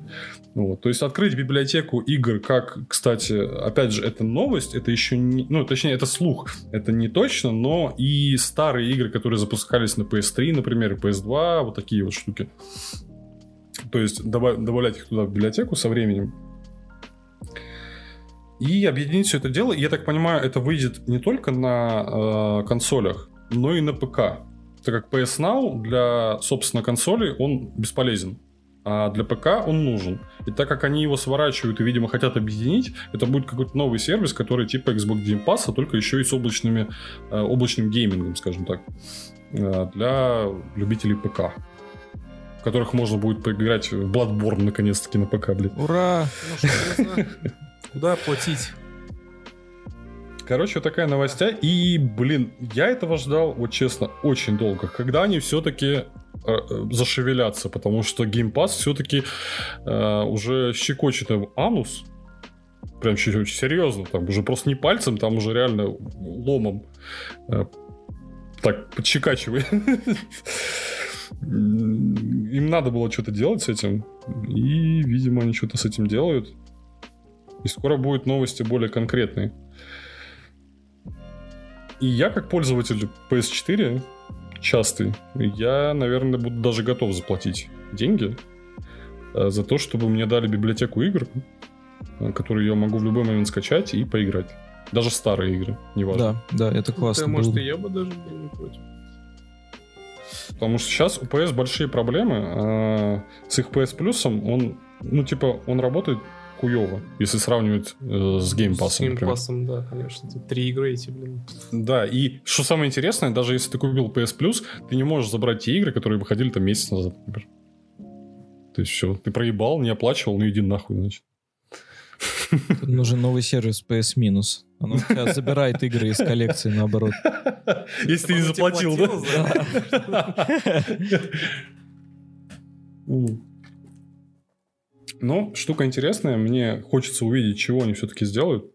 Вот. То есть открыть библиотеку игр, как, кстати, опять же, это новость, это еще не... Ну, точнее, это слух. Это не точно, но и старые игры, которые запускались на PS3, например, и PS2, вот такие вот штуки. То есть доба- добавлять их туда в библиотеку со временем. И объединить все это дело. И, я так понимаю, это выйдет не только на э, консолях, но и на ПК. Так как PS Now для, собственно, консолей он бесполезен. А для ПК он нужен. И так как они его сворачивают и, видимо, хотят объединить, это будет какой-то новый сервис, который типа Xbox Game Pass, а только еще и с облачными, э, облачным геймингом, скажем так, э, для любителей ПК. В которых можно будет поиграть в Bloodborne наконец-таки на ПК, блин. Ура! Ну. Куда платить? Короче, вот такая новостя. И, блин, я этого ждал, вот честно, очень долго. Когда они все-таки зашевелятся, потому что Game Pass все-таки уже щекочет им анус. Прям чуть очень серьезно. Там уже просто не пальцем, там уже реально ломом. э, так, подщекачивай. Им надо было что-то делать с этим. И, видимо, они что-то с этим делают. И скоро будут новости более конкретные. И я, как пользователь PS4, частый, я, наверное, буду даже готов заплатить деньги э, за то, чтобы мне дали библиотеку игр, э, которые я могу в любой момент скачать и поиграть. Даже старые игры, неважно. Да, да, это классно. Да, может, и я бы даже был не против. Потому что сейчас у PS большие проблемы. а с их PS плюсом он, ну, типа, он работает хуево, если сравнивать э, с Game Pass, С. Pass'ом, да, конечно. Эти Три игры эти, блин. Да, и что самое интересное, даже если ты купил PS Plus, ты не можешь забрать те игры, которые выходили там месяц назад, например. То есть все, ты проебал, не оплачивал, ну иди нахуй, значит. Тут нужен новый сервис PS Минус. Он у тебя забирает игры из коллекции, наоборот. Если ты не заплатил, да? Ну, штука интересная. Мне хочется увидеть, чего они все-таки сделают.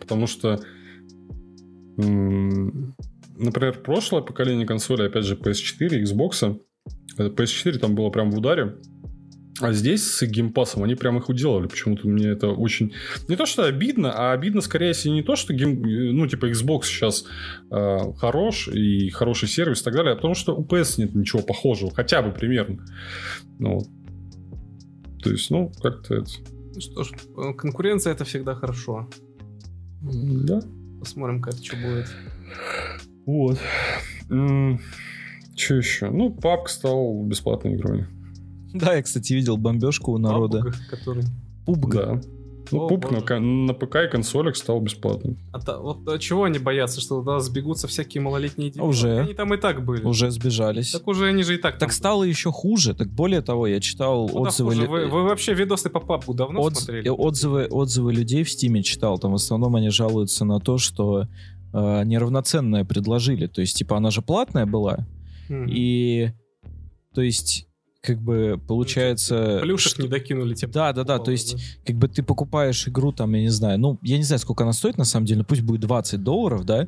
Потому что, например, прошлое поколение консоли, опять же, PS4, Xbox, э, PS4 там было прям в ударе. А здесь с Game Pass ом они прям их уделали. Почему-то мне это очень... Не то, что обидно, а обидно скорее, если не то, что гейм... ну, типа, Xbox сейчас э, хорош и хороший сервис и так далее, а потому что у PS нет ничего похожего, хотя бы примерно. Ну. То есть, ну, как-то это... Ну Что ж, э, конкуренция это всегда хорошо. Да. Посмотрим, как это что будет. Вот. Что еще? Ну, PUBG стал бесплатной игрой. Да, я, кстати, видел бомбежку у народа. PUBG, который... PUBG. Да. Ну, О, пуп на, на ПК и консолях стал бесплатным. А та- вот а чего они боятся, что туда сбегутся всякие малолетние дети? Уже. Они там и так были. Уже сбежались. Так уже они же и так. Так там стало еще хуже. Так более того, я читал были. Куда отзывы... хуже? ли- Вы, вы вообще видосы по папку давно отз- смотрели? отзывы, отзывы людей в Стиме читал. Там в основном они жалуются на то, что э, неравноценное предложили. То есть, типа, она же платная была. Мгм. И, то есть, как бы, получается... Плюшек не докинули тебе. Да, да, да, то есть, как бы ты покупаешь игру, там, я не знаю, ну, я не знаю, сколько она стоит, на самом деле, ну, пусть будет 20 долларов, да,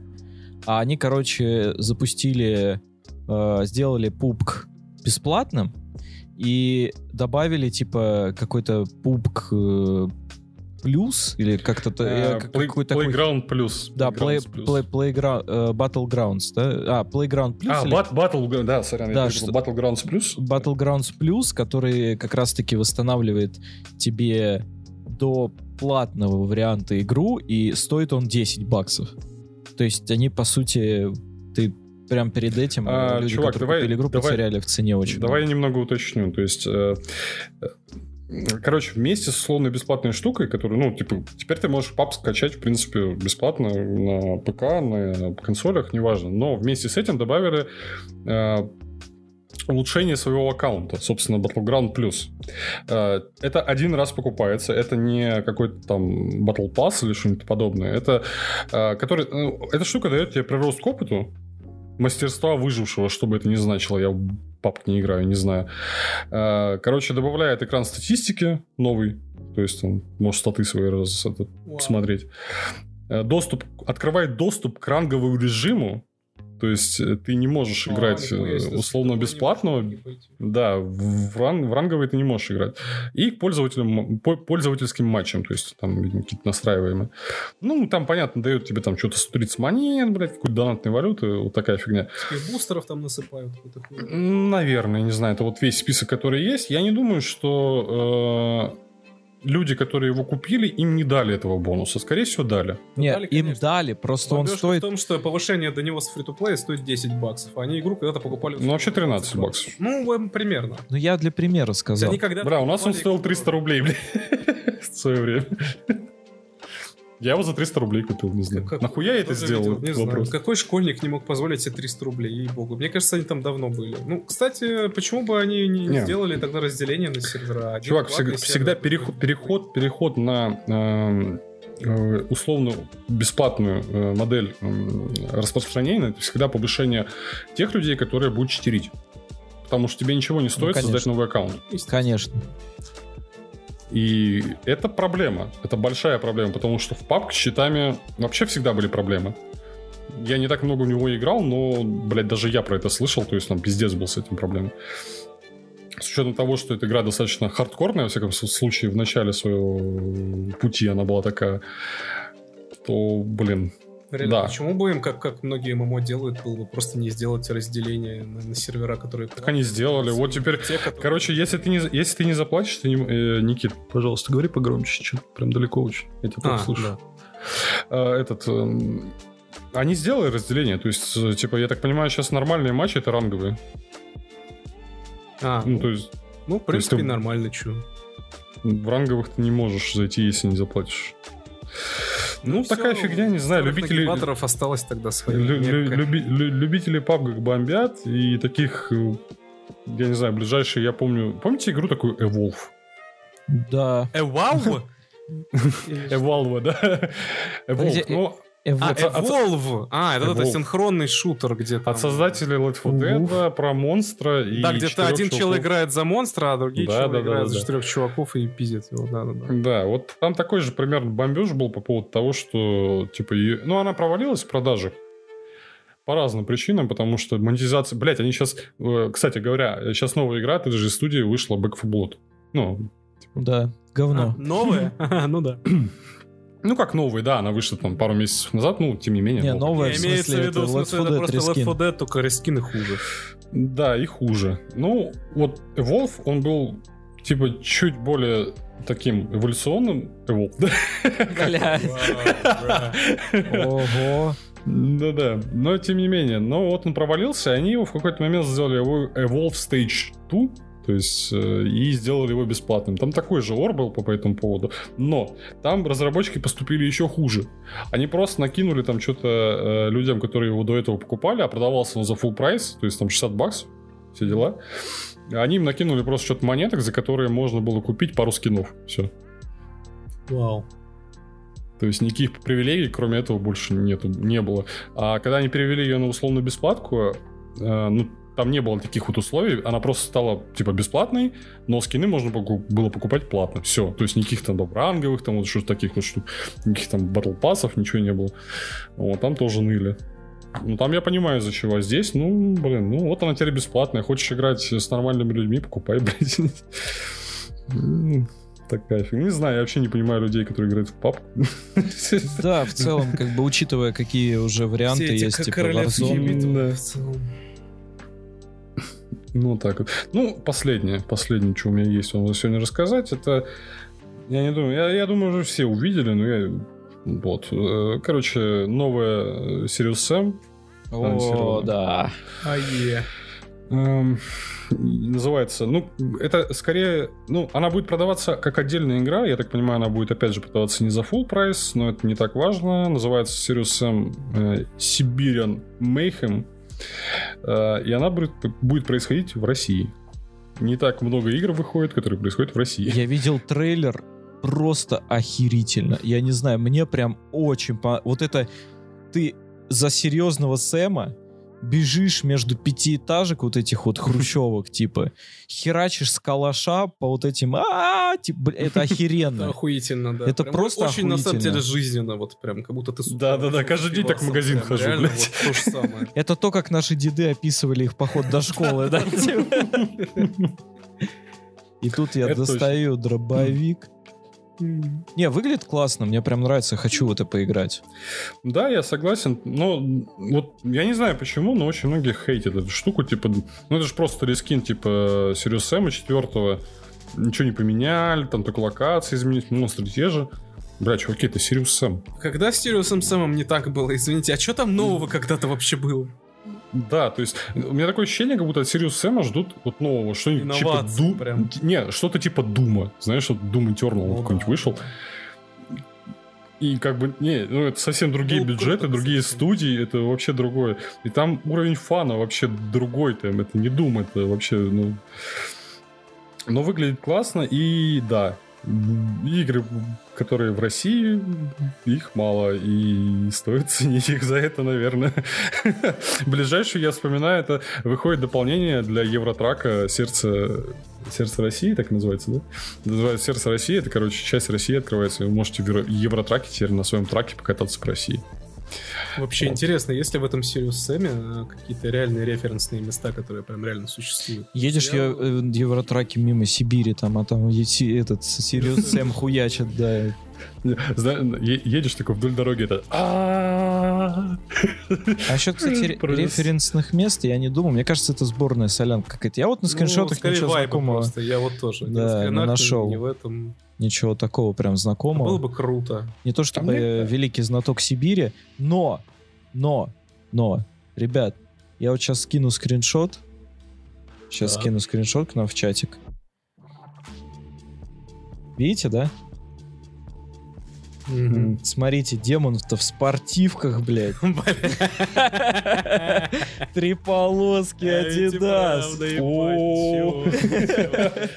а они, короче, запустили, э, сделали пубг бесплатным и добавили, типа, какой-то пубг э, плюс, или как-то, то- Э, э, как- Play- такой... Playground Plus. Да, play, play, Playground, э, Battlegrounds, да? А, Playground Plus А, или Battle, да, сорян, Да, я что-. Battlegrounds Plus. Battlegrounds Plus, который как раз-таки восстанавливает тебе до платного варианта игру, и стоит он 10 баксов. То есть они, по сути, ты прям перед этим А, э, люди, чувак, которые давай- купили игру, давай- потеряли в цене очень. Давай я немного уточню. То есть, э, короче, вместе с условной бесплатной штукой, которую, ну, типа, теперь ты можешь пап скачать, в принципе, бесплатно на ПК, на консолях, неважно. Но вместе с этим добавили э, улучшение своего аккаунта, собственно, Battleground Plus. Э, Это один раз покупается, это не какой-то там Battle Pass или что-нибудь подобное. Это, э, который, ну, эта штука дает тебе прирост к опыту, мастерства выжившего, что бы это ни значило, я в папк не играю, не знаю. Э, Короче, добавляет экран статистики новый, то есть он может статы свои раз, это, Вау. посмотреть. Э, Доступ, открывает доступ к ранговому режиму, то есть э, ты не можешь А, играть э, условно бесплатного, да, в, ран- в ранговый ты не можешь играть. И к пользователям, по- пользовательским матчам, то есть там, какие-то настраиваемые. Ну, там, понятно, дают тебе там что-то 130 монет, блядь, какую-то донатной валюты, вот такая фигня. Бустеров там насыпают. Наверное, не знаю, это вот весь список, который есть. Я не думаю, что э, люди, которые его купили, им не дали этого бонуса. Скорее всего, дали. Нет, Дали, им дали, просто он Бомбежка стоит... в том, что повышение до него с фри плей стоит 10 баксов, а они игру когда-то покупали... Ну, вообще 13 баксов. Ну, примерно. Ну, я для примера сказал. Бля, у нас он стоил игру 300 рублей, блядь, в свое время. Я его за 300 рублей купил, не знаю. Как- Нахуя я это сделал? видел, Не знаю. Вопрос. Какой школьник не мог позволить себе 300 рублей, ей-богу. Мне кажется, они там давно были. Ну, кстати, почему бы они не, Не. сделали тогда разделение на сервера? Один Чувак, всегда, сервер, всегда переход, переход, переход на эм, э, условно бесплатную э, модель эм, распространения, это всегда повышение тех людей, которые будут читерить. Потому что тебе ничего не стоит конечно. создать новый аккаунт. Конечно. И это проблема. Это большая проблема, потому что в PUBG с щитами вообще всегда были проблемы. Я не так много в него играл, но, блядь, даже я про это слышал, то есть там пиздец был с этим проблемой. С учетом того, что эта игра достаточно хардкорная, во всяком случае, в начале своего пути она была такая, то, блин, Реально, Да. почему бы им, как, как многие ММО делают, было бы просто не сделать разделение на, на сервера, которые... так они сделали. Вот теперь, Те, которые- короче, если ты не, если ты не заплатишь, ты не... э, Никит, пожалуйста, говори погромче, что прям далеко очень. Я тебя А, слышу. да. э, этот... эм, Они сделали разделение, то есть, э, типа, я так понимаю, сейчас нормальные матчи это ранговые. А, Ну, то есть, ну, в принципе, ты- нормально, чё. в ранговых ты не можешь зайти, если не заплатишь. Ну, всё, такая фигня, не знаю, любители... осталось тогда свои. лю- лю- люби- лю- любители PUBG бомбят, и таких э, я не знаю, ближайший, я помню... Помните игру такую Evolve? Да. Э! Evolve, да? Evolve, Где- ну, Эво- А, От- от- Evolve! А, это, это Evolve. синхронный шутер, где там... от создателей Left 4 Dead, про монстра и Да, где-то один чел играет за монстра, а другие Да, челы да, да, играют да, за четырех чуваков и пиздят его. Да, да, да. Да, вот там такой же примерно бомбеж был по поводу того, что, типа, и- ну, она провалилась в продажах по разным причинам, потому что монетизация... Блять, они сейчас... Кстати говоря, сейчас новая игра от этой же студии вышла Back 4 Blood. Ну, Да, говно. А, новые? Ну да. Ну, как новая, да, она вышла там пару месяцев назад, ну, тем не менее. Не, новая. в смысле, виду, это в смысле, Left 4 это Dead просто Left рескин. 4 Dead, только рескины хуже. Да, и хуже. Ну, вот Evolve, он был, типа, чуть более таким эволюционным. Evolve, да? Ого. Да-да, но тем не менее. Но вот он провалился, и они его в какой-то момент сделали его Evolve Stage 2, то есть, э, и сделали его бесплатным. Там такой же ор был по, по этому поводу, но там разработчики поступили еще хуже. Они просто накинули там что-то э, людям, которые его до этого покупали, а продавался он за full прайс, то есть там 60 баксов, все дела. Они им накинули просто что-то монеток, за которые можно было купить пару скинов. Все. Вау. То есть никаких привилегий, кроме этого, больше нету, не было. А когда они перевели ее на условную бесплатку, э, ну, там не было таких вот условий, она просто стала, типа, бесплатной, но скины можно было покупать платно. Все. То есть никаких там ранговых, там вот что таких вот штук, никаких там батл пассов, ничего не было. Вот, там тоже ныли. Ну, там я понимаю, из-за чего. А здесь, ну, блин, ну, вот она теперь бесплатная. Хочешь играть с нормальными людьми, покупай, блядь. Такая фигня. Не знаю, я вообще не понимаю людей, которые играют в пап. Да, в целом, как бы учитывая, какие уже варианты есть, типа Warzone. Ну, так вот. Ну, последнее, последнее, что у меня есть вам сегодня рассказать, это... Я не думаю, я, я думаю, уже все увидели, но я... Вот. э, Короче, новая э, Sirius Sam. О, да. Эм, называется, ну, это скорее, ну, она будет продаваться как отдельная игра, я так понимаю, она будет, опять же, продаваться не за full прайс, но это не так важно, называется Sirius Sam э, Siberian Mayhem, и она будет, будет происходить в России. Не так много игр выходит, которые происходят в России. Я видел трейлер, просто охерительно. Я не знаю, мне прям очень... по- Вот это... Ты за серьезного Сэма бежишь между пятиэтажек вот этих вот хрущевок, типа, херачишь с калаша по вот этим... а типа, это Это охеренно. охуительно, да. Это Прям просто Очень, на самом деле, жизненно, вот прям, как будто ты... Да-да-да, каждый день так в магазин прям, хожу, реально блядь. вот то же самое. Это то, как наши деды описывали их поход до школы, да? типа. И тут я Это достаю дробовик. Не, выглядит классно, мне прям нравится, хочу в это поиграть. Да, я согласен, но вот я не знаю почему, но очень многие хейтят эту штуку, типа, ну это же просто рескин, типа, Sirius Sam 4 ничего не поменяли, там только локации изменить, монстры те же. Бля, чуваки, это Sirius Sam. Когда с Сириусом Сэмом не так было, извините, а что там нового когда-то вообще было? Да, то есть у меня такое ощущение, как будто от Sirius Sam ждут вот нового, что-нибудь типа Ду... прям. Не, что-то типа Дума. Знаешь, вот Doom Eternal Ну какой-нибудь да. вышел. И как бы, не, ну это совсем другие Ну, бюджеты, другие кстати. студии, это вообще другое. И там уровень фана вообще другой, там, это не Doom, это вообще, ну... Но выглядит классно, и да, игры, которые в России, их мало, и стоит ценить их за это, наверное. Ближайшее, я вспоминаю, это выходит дополнение для Евротрака «Сердце, Сердце России», так называется, да? Называется «Сердце России», это, короче, часть России открывается, вы можете в Euro- Euro Truck е теперь на своем траке покататься по России. Вообще Вот. интересно, есть ли в этом Serious Sam е э, какие-то реальные референсные места, которые прям реально существуют? Едешь я, э, в Euro Truck е мимо Сибири, там, а там этот Serious Sam хуячит, да. Едешь такой вдоль дороги, это... А еще, кстати, ре- Просто. референсных мест я не думаю. Мне кажется, это сборная солянка какая-то. Я вот на скриншотах ну, ничего знакомого, я вот тоже. Да, не нашел. ни в этом. Ничего такого прям знакомого. Было бы круто. Не то чтобы мне я великий знаток Сибири, но, но, но, ребят, я вот сейчас скину скриншот. Сейчас Да. скину скриншот к нам в чатик. Видите, да? Смотрите, демон-то в спортивках, блядь. Три полоски, Адидас. О.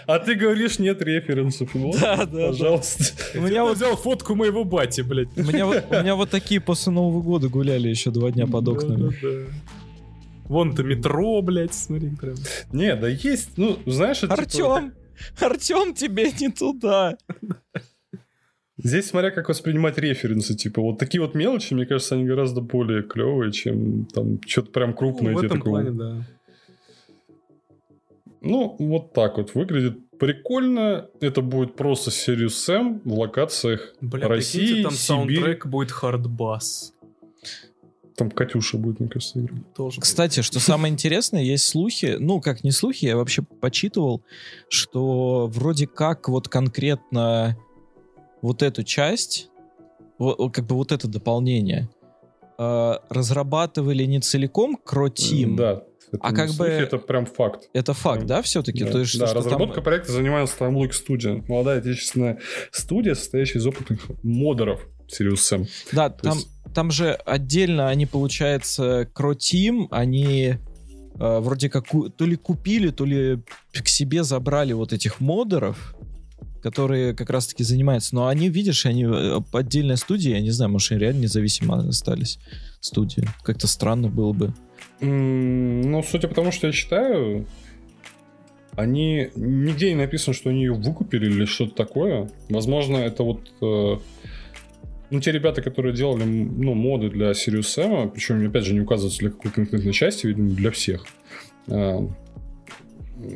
А ты говоришь, нет референсов. Да, да. Пожалуйста. У меня вот взял фотку моего бати, блядь. У меня, вот, такие после Нового года гуляли еще два дня под окнами. Вон-то метро, блядь, смотри, прям. Не, да есть, ну, знаешь, это типа- Артем! Артем, тебе не туда! Здесь смотря как воспринимать референсы, типа, вот такие вот мелочи, мне кажется, они гораздо более клевые, чем там что-то прям крупное. Ну, в этом такого. плане, да. Ну, вот так вот выглядит прикольно. Это будет просто Serious Sam в локациях Бля, России, прикиньте, там Сибирь. саундтрек будет хардбас. Там Катюша будет, мне кажется, играть. Тоже. Кстати, что самое интересное, есть слухи, ну, как не слухи, я вообще почитывал, что вроде как вот конкретно вот эту часть, как бы вот это дополнение, э, разрабатывали не целиком Croteam. Да. Это А как бы- Это прям факт. Это факт, да, все-таки? Да, То есть, да, что там- разработка проекта занималась Timelock Studio. Молодая отечественная студия, состоящая из опытных модеров Serious Sam. Да, То там, есть- там же отдельно они, получается, Croteam, они э, вроде как то ли купили, то ли к себе забрали вот этих модеров, которые как раз-таки занимаются. Но они, видишь, они э, отдельная студия, я не знаю, может, они реально независимо остались студии. Как-то странно было бы. М, Ну, судя по тому, что я читаю, они... Нигде не написано, что они ее выкупили или что-то такое. Возможно, это вот... э, Ну, те ребята, которые делали ну, моды для Serious Sam, причем, опять же, не указывается для какой конкретной части, видимо, для всех. э,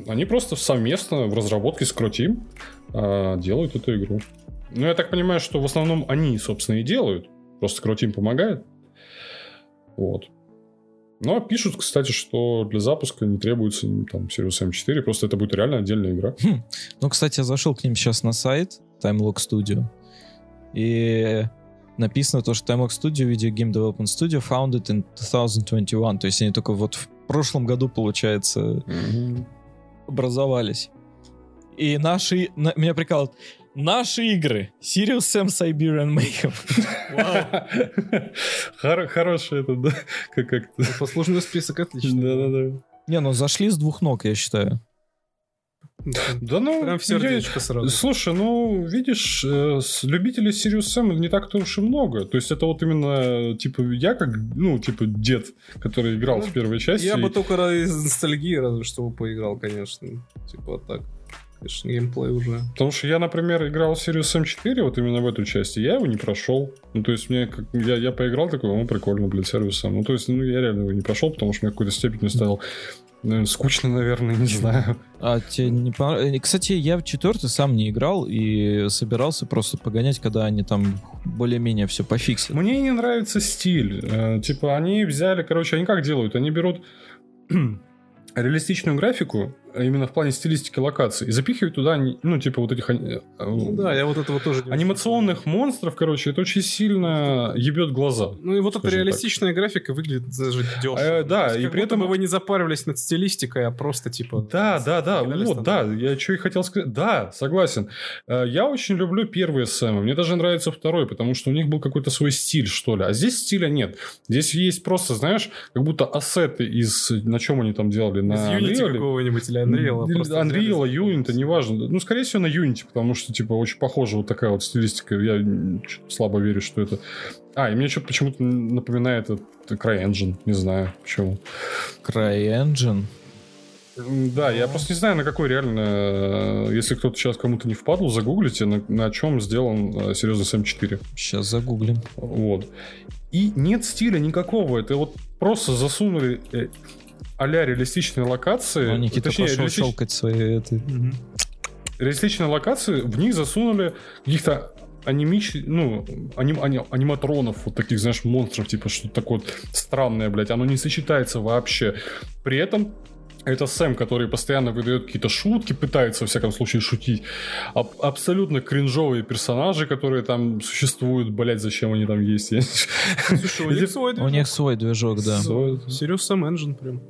Они просто совместно в разработке с Croteam делают эту игру. Ну, я так понимаю, что в основном они, собственно, и делают. Просто Croteam помогает. Вот. Но пишут, кстати, что для запуска не требуется там Serious Sam 4, просто это будет реально отдельная игра. Ну, кстати, я зашел к ним сейчас на сайт Timelock Studio, и написано то, что Timelock Studio, Video Game Development Studio, founded in 2021. То есть они только вот в прошлом году, получается, образовались. И наши... на- меня прикалывает. Наши игры. Sirius Sam Siberian Mayhem. Хор- Хороший это, да? Как как-то. Послужный список отличный. Да-да-да. Не, ну зашли с двух ног, я считаю. Да ну, Прям в я- сердечко сразу. Слушай, ну, видишь, э, любителей Sirius Sam не так-то уж и много. То есть это вот именно, типа, я как, ну, типа, дед, который играл Ну, в первой части. Я бы только из ностальгии разве что бы поиграл, конечно. Типа вот так. Конечно, геймплей уже. Потому что я, например, играл в Sirius M4, вот именно в эту часть, и я его не прошел. Ну, то есть, мне как, я, я поиграл такой, ну, прикольно, Sirius M. Ну, то есть, ну, я реально его не прошел, потому что мне какой-то степени стало наверное, скучно, наверное, не знаю. А тебе не понрав- э, Кстати, я в четвертый сам не играл и собирался просто погонять, когда они там более-менее все пофиксят. Мне не нравится стиль. Э, Типа, они взяли, короче, они как делают? Они берут реалистичную графику, именно в плане стилистики локаций, и запихивают туда, ну, типа, вот этих... э, Ну да, я вот этого тоже Анимационных монстров, короче, это очень сильно ебет глаза. Ну и вот эта реалистичная графика выглядит даже дешево. Э, да, есть и при этом- вы не запаривались над стилистикой, а просто типа... Да, да, да, вот, да, я что и хотел сказать. Да, согласен. Э, Я очень люблю первые Сэмы, мне даже нравится второй, потому что у них был какой-то свой стиль, что ли. А здесь стиля нет. Здесь есть просто, знаешь, как будто ассеты из... На чем они там делали? Из На Unity Unreal? какого-нибудь или Unreal. Unreal, Unity, неважно. Ну, скорее всего, на Unity, потому что, типа, очень похожа вот такая вот стилистика. Я слабо верю, что это... А, и мне что-то почему-то напоминает это CryEngine. Не знаю, почему. CryEngine. Да, я просто не знаю, на какой реально, э, если кто-то сейчас кому-то не впадал, загуглите, на, на чем сделан э, серьезный Сэм-4. Сейчас загуглим. Вот. И нет стиля никакого. Это вот просто засунули э, а-ля реалистичные локации. О, Никита точнее, пошел реалистич- щелкать свои... Это... Реалистичные локации, в них засунули каких-то анимич... ну, аним... ани- аниматронов, вот таких, знаешь, монстров, типа что-то такое вот странное, блядь. Оно не сочетается вообще. При этом это Сэм, который постоянно выдает какие-то шутки, пытается, во всяком случае, шутить. Аб- абсолютно кринжовые персонажи, которые там существуют, блядь, зачем они там есть. Слушай, у них свой У них свой движок, да. Serious Sam Engine прям.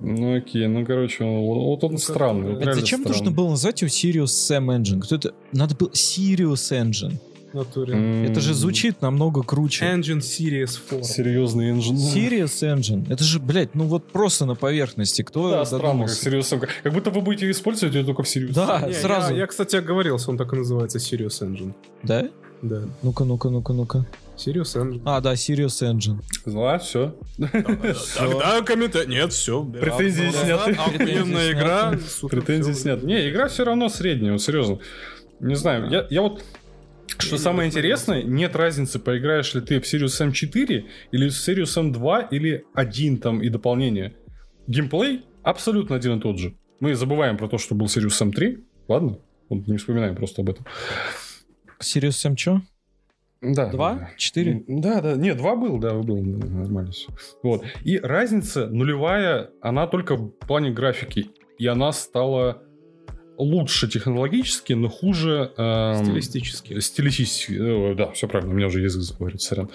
Ну окей, ну короче, вот, он странный. вот Блядь, реально зачем странный. нужно было назвать его Sirius Sam Engine? Кто это? Надо было Sirius Engine. Натуре. М, Это же звучит намного круче. Engine Series 4. Серьезный engine. Serious Engine. Это же, блядь, ну вот просто на поверхности. Кто Да, странно, как? Serious. Как будто вы будете использовать ее только в Serious Да, Не, сразу. Я, я, кстати, оговорился, он так и называется Sirius Engine. Да? Да. Ну-ка, ну-ка, ну-ка, ну-ка. Sirius Engine. А, да, Serious Engine. Да, все. Тогда комментарий. Нет, все. Претензии сняты. Охуенная Претензии игра. супер, Претензий всё. снят. Не, игра все равно средняя, вот серьезно. Не знаю, я, я вот... Что не самое вдохновился. интересное, нет разницы, поиграешь ли ты в Sirius M4 или в Sirius M2 или один там и дополнение. Геймплей абсолютно один и тот же. Мы забываем про то, что был Sirius M3, ладно? Вот не вспоминаем просто об этом. Serious Sam чё? Да. Два? Четыре? Да, да. Нет, два был, да, был нормально все. Вот. И разница нулевая, она только в плане графики. И она стала лучше технологически, но хуже... эм, Стилистически. Стилистически. э, Да, все правильно, у меня уже язык заговорит, сорян.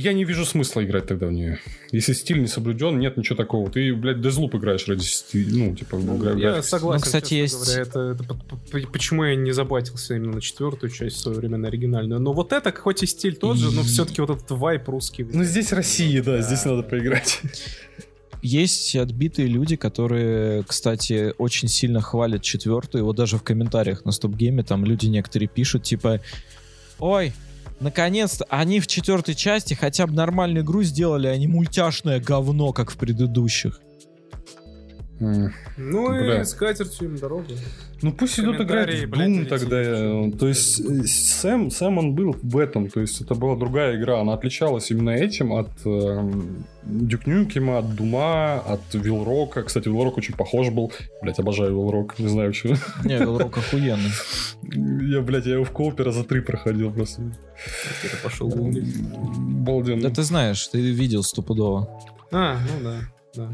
Я не вижу смысла играть тогда в нее. Если стиль не соблюден, нет ничего такого. Ты, блядь, Deathloop играешь ради стиля, ну, типа, гра- Я графики. согласен. Ну, кстати, есть- говоря, это, это по- по- почему я не заботился именно на четвертую часть в свое время, на оригинальную. Но вот это, хоть и стиль тот же, но все-таки вот этот вайп русский. Ну, здесь Россия, да, здесь надо поиграть. Есть отбитые люди, которые, кстати, очень сильно хвалят четвертую. Вот даже в комментариях на стоп-гейме там люди некоторые пишут, типа, ой, наконец-то они в четвертой части хотя бы нормальную игру сделали, а не мультяшное говно, как в предыдущих. Ну Бля. и с катертью им дорога. Ну пусть идут играть в блядь, Doom летит тогда. еще. То есть э, Сэм, Сэм он был в этом, то есть это была другая игра, она отличалась именно этим от Duke Nukem, от Дума, от Вилрока. Кстати, Вилрок очень похож был. Блять, обожаю Вилрок, не знаю почему. Не, Велрок охуенный. Я, блядь, я его в коопе раза три проходил просто. Это пошел. Балден. Да ты знаешь, ты видел стопудово. А, ну да. да.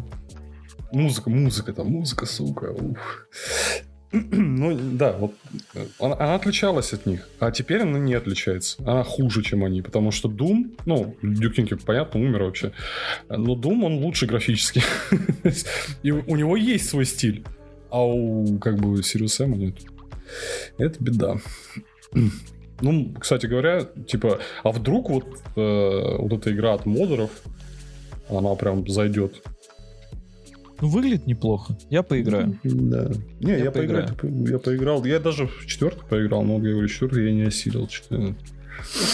Музыка, музыка там, музыка, сука. ух. Ну, да, вот э, она, она отличалась от них, а теперь она не отличается. Она хуже, чем они, потому что Doom, ну, Duke понятно, умер вообще, но Doom, он лучше графически. И у него есть свой стиль, а у, как бы, Sirius Sam нет. Это беда. Ну, кстати говоря, типа, а вдруг вот, э, вот эта игра от модеров, она прям зайдет Ну, выглядит неплохо. Я поиграю. Да. Не, Я я, поиграл, я поиграл. Я даже в четвертый поиграл, но я говорю, четвертый я не осилил.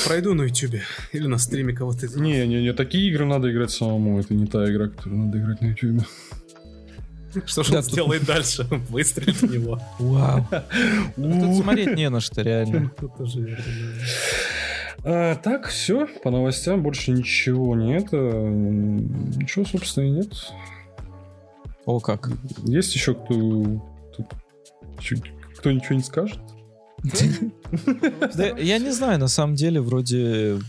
Пройду на ютубе. Или на стриме кого-то. Не, не, не, такие игры надо играть самому. Это не та игра, которую надо играть на ютубе. Что же он сделает дальше? Выстрелит в него. Вау. Тут смотреть не на что, реально. А, так, все. По новостям больше ничего нет. А, Ничего, собственно, и нет. О, как. Есть еще кто... Кто ничего не скажет? Я не знаю, на самом деле, вроде...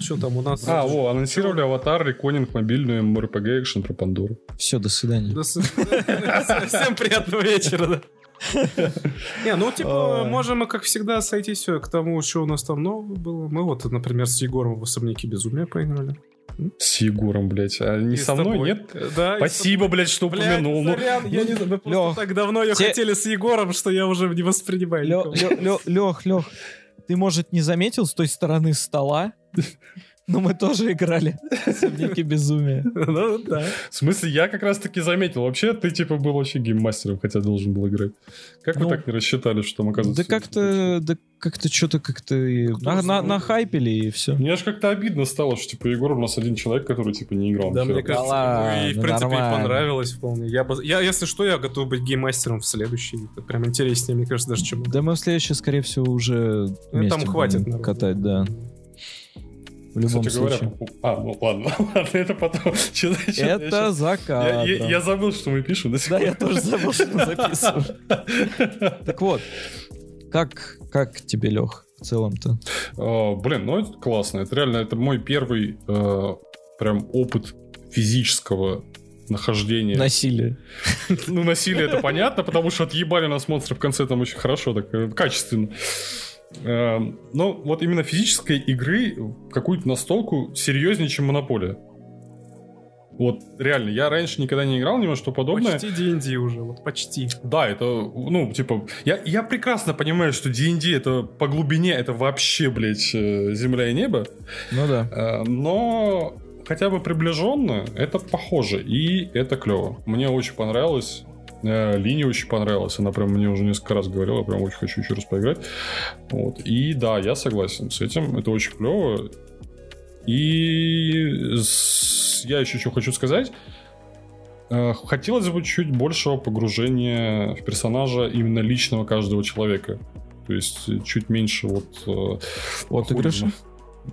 Что там у нас? А, во, анонсировали аватар, реконинг, мобильную MMORPG экшен про Пандору. Все, до свидания. Всем приятного вечера, да. Не, ну, типа, можем мы, как всегда, сойтись э, к тому, что у нас там нового было. Мы вот, например, с Егором в «Особняке безумия» поиграли. С Егором, блядь. А не И со мной, тобой. нет? Да. Спасибо, блядь, что. Блядь, упомянул. Ну, сорян, я не- мы просто Лёх, так давно ее те- хотели с Егором, что я уже не воспринимаю никого. Лех, Лех, ты, может, не заметил с той стороны стола, но мы тоже играли в «Особняке безумия». Ну, да. В смысле, я как раз таки заметил. Вообще, ты типа был вообще гейммастером, хотя должен был играть. Как вы Ну, так не рассчитали, что там оказывается... Да как-то, да как-то что-то как-то и на, на, нахайпили и все. Мне аж как-то обидно стало, что типа Егор у нас один человек, который типа не играл. Да, мне кажется, ему и, в принципе, и нормально. понравилось вполне. Я, я, если что, я готов быть гейммастером в следующий. Это прям интереснее, мне кажется, даже, чем... Да мы в следующий, скорее всего, уже Ну, вместе Там хватит катать, да. В любом Кстати говоря, случае. а, ну ладно, ладно, это потом. Я Это щас- за Я, я- я забыл, что мы пишем. до сих Да, я тоже забыл, что мы записываем. Так вот, как, как тебе, Лех, в целом-то? А, Блин, ну это классно. Это реально, это мой первый э, прям опыт физического нахождения. Насилие. Ну, насилие это понятно, потому что отъебали нас монстры в конце там очень хорошо, так э, качественно. Эм, Но вот именно физической игры какую-то настолку серьезнее, чем Монополия. Вот реально, я раньше никогда не играл ни во что подобное. Почти D&D уже, вот почти. Да, это, ну, типа, я, я прекрасно понимаю, что D&D это по глубине, это вообще, блядь, э, земля и небо. Ну да. Э, Но хотя бы приближенно, это похоже, и это клево. Мне очень понравилось. Э, Линия очень понравилась, она прям мне уже несколько раз говорила, прям очень хочу еще раз поиграть. Вот. И да, я согласен с этим, это очень клево. И с- я еще что хочу сказать. Э, Хотелось бы чуть большего погружения в персонажа именно личного каждого человека. То есть чуть меньше вот... э, похуизма. игрыша?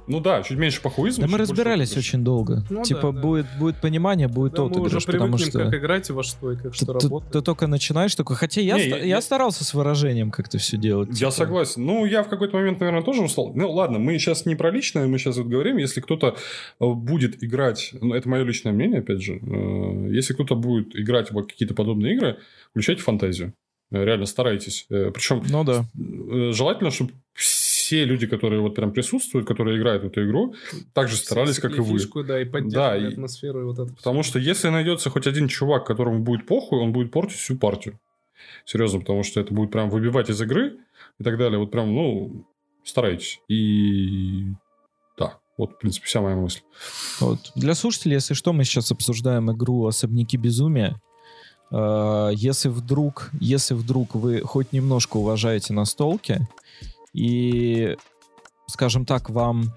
Ну да, чуть меньше похуизма. Да мы больше разбирались отыгрыша. очень долго. Ну типа да, да. будет будет понимание, будет Да, мы уже отыгрыш, потому что как играть, во что и как ты, что ты- работает. ты только начинаешь такой. Хотя я, Не, ста- я- я старался с выражением как-то все делать. Я типа. согласен. Ну, я в какой-то момент, наверное, тоже устал. Ну, ладно, мы сейчас не про личное, мы сейчас вот говорим, если кто-то э, будет играть, ну, это мое личное мнение, опять же, э, если кто-то будет играть в какие-то подобные игры, включайте фантазию. Э, Реально старайтесь. Причем Ну да. желательно, чтобы все люди, которые вот прям присутствуют, которые играют в эту игру, также старались, как и вы. Фишку, да, и Да, и- атмосферу и вот это. Потому что если найдется хоть один чувак, которому будет похуй, он будет портить всю партию. Серьезно, потому что это будет прям выбивать из игры и так далее. Вот прям, ну, старайтесь. И да, вот, в принципе, вся моя мысль. Вот. Для слушателей, если что, мы сейчас обсуждаем игру «Особняки безумия». Э, Если вдруг, если вдруг вы хоть немножко уважаете настолки и, скажем так, вам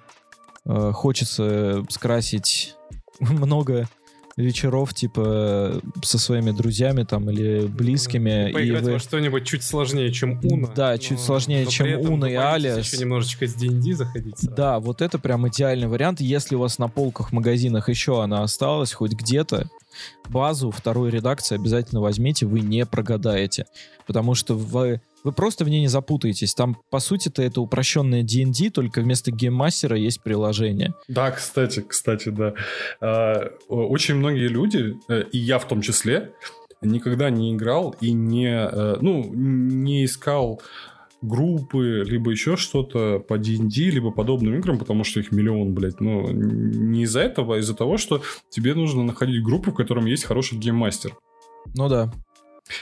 э, хочется скрасить много вечеров, типа, со своими друзьями там или близкими, и Поиграть вы... во что-нибудь чуть сложнее, чем Уна. Да, чуть сложнее, чем при этом Uno и Alias. еще немножечко с D&D заходить. сразу. Да, вот это прям идеальный вариант. Если у вас на полках в магазинах еще она осталась, хоть где-то, базу второй редакции обязательно возьмите, вы не прогадаете. Потому что вы, вы просто в ней не запутаетесь. Там, по сути-то, это упрощенное D&D, только вместо гейммастера есть приложение. Да, кстати, кстати, да. А, Очень многие люди, э, и я в том числе, никогда не играл и не, э, ну, не искал группы, либо еще что-то по D&D, либо подобным играм, потому что их миллион, блядь. Ну, не из-за этого, а из-за того, что тебе нужно находить группу, в котором есть хороший гейммастер. Ну да.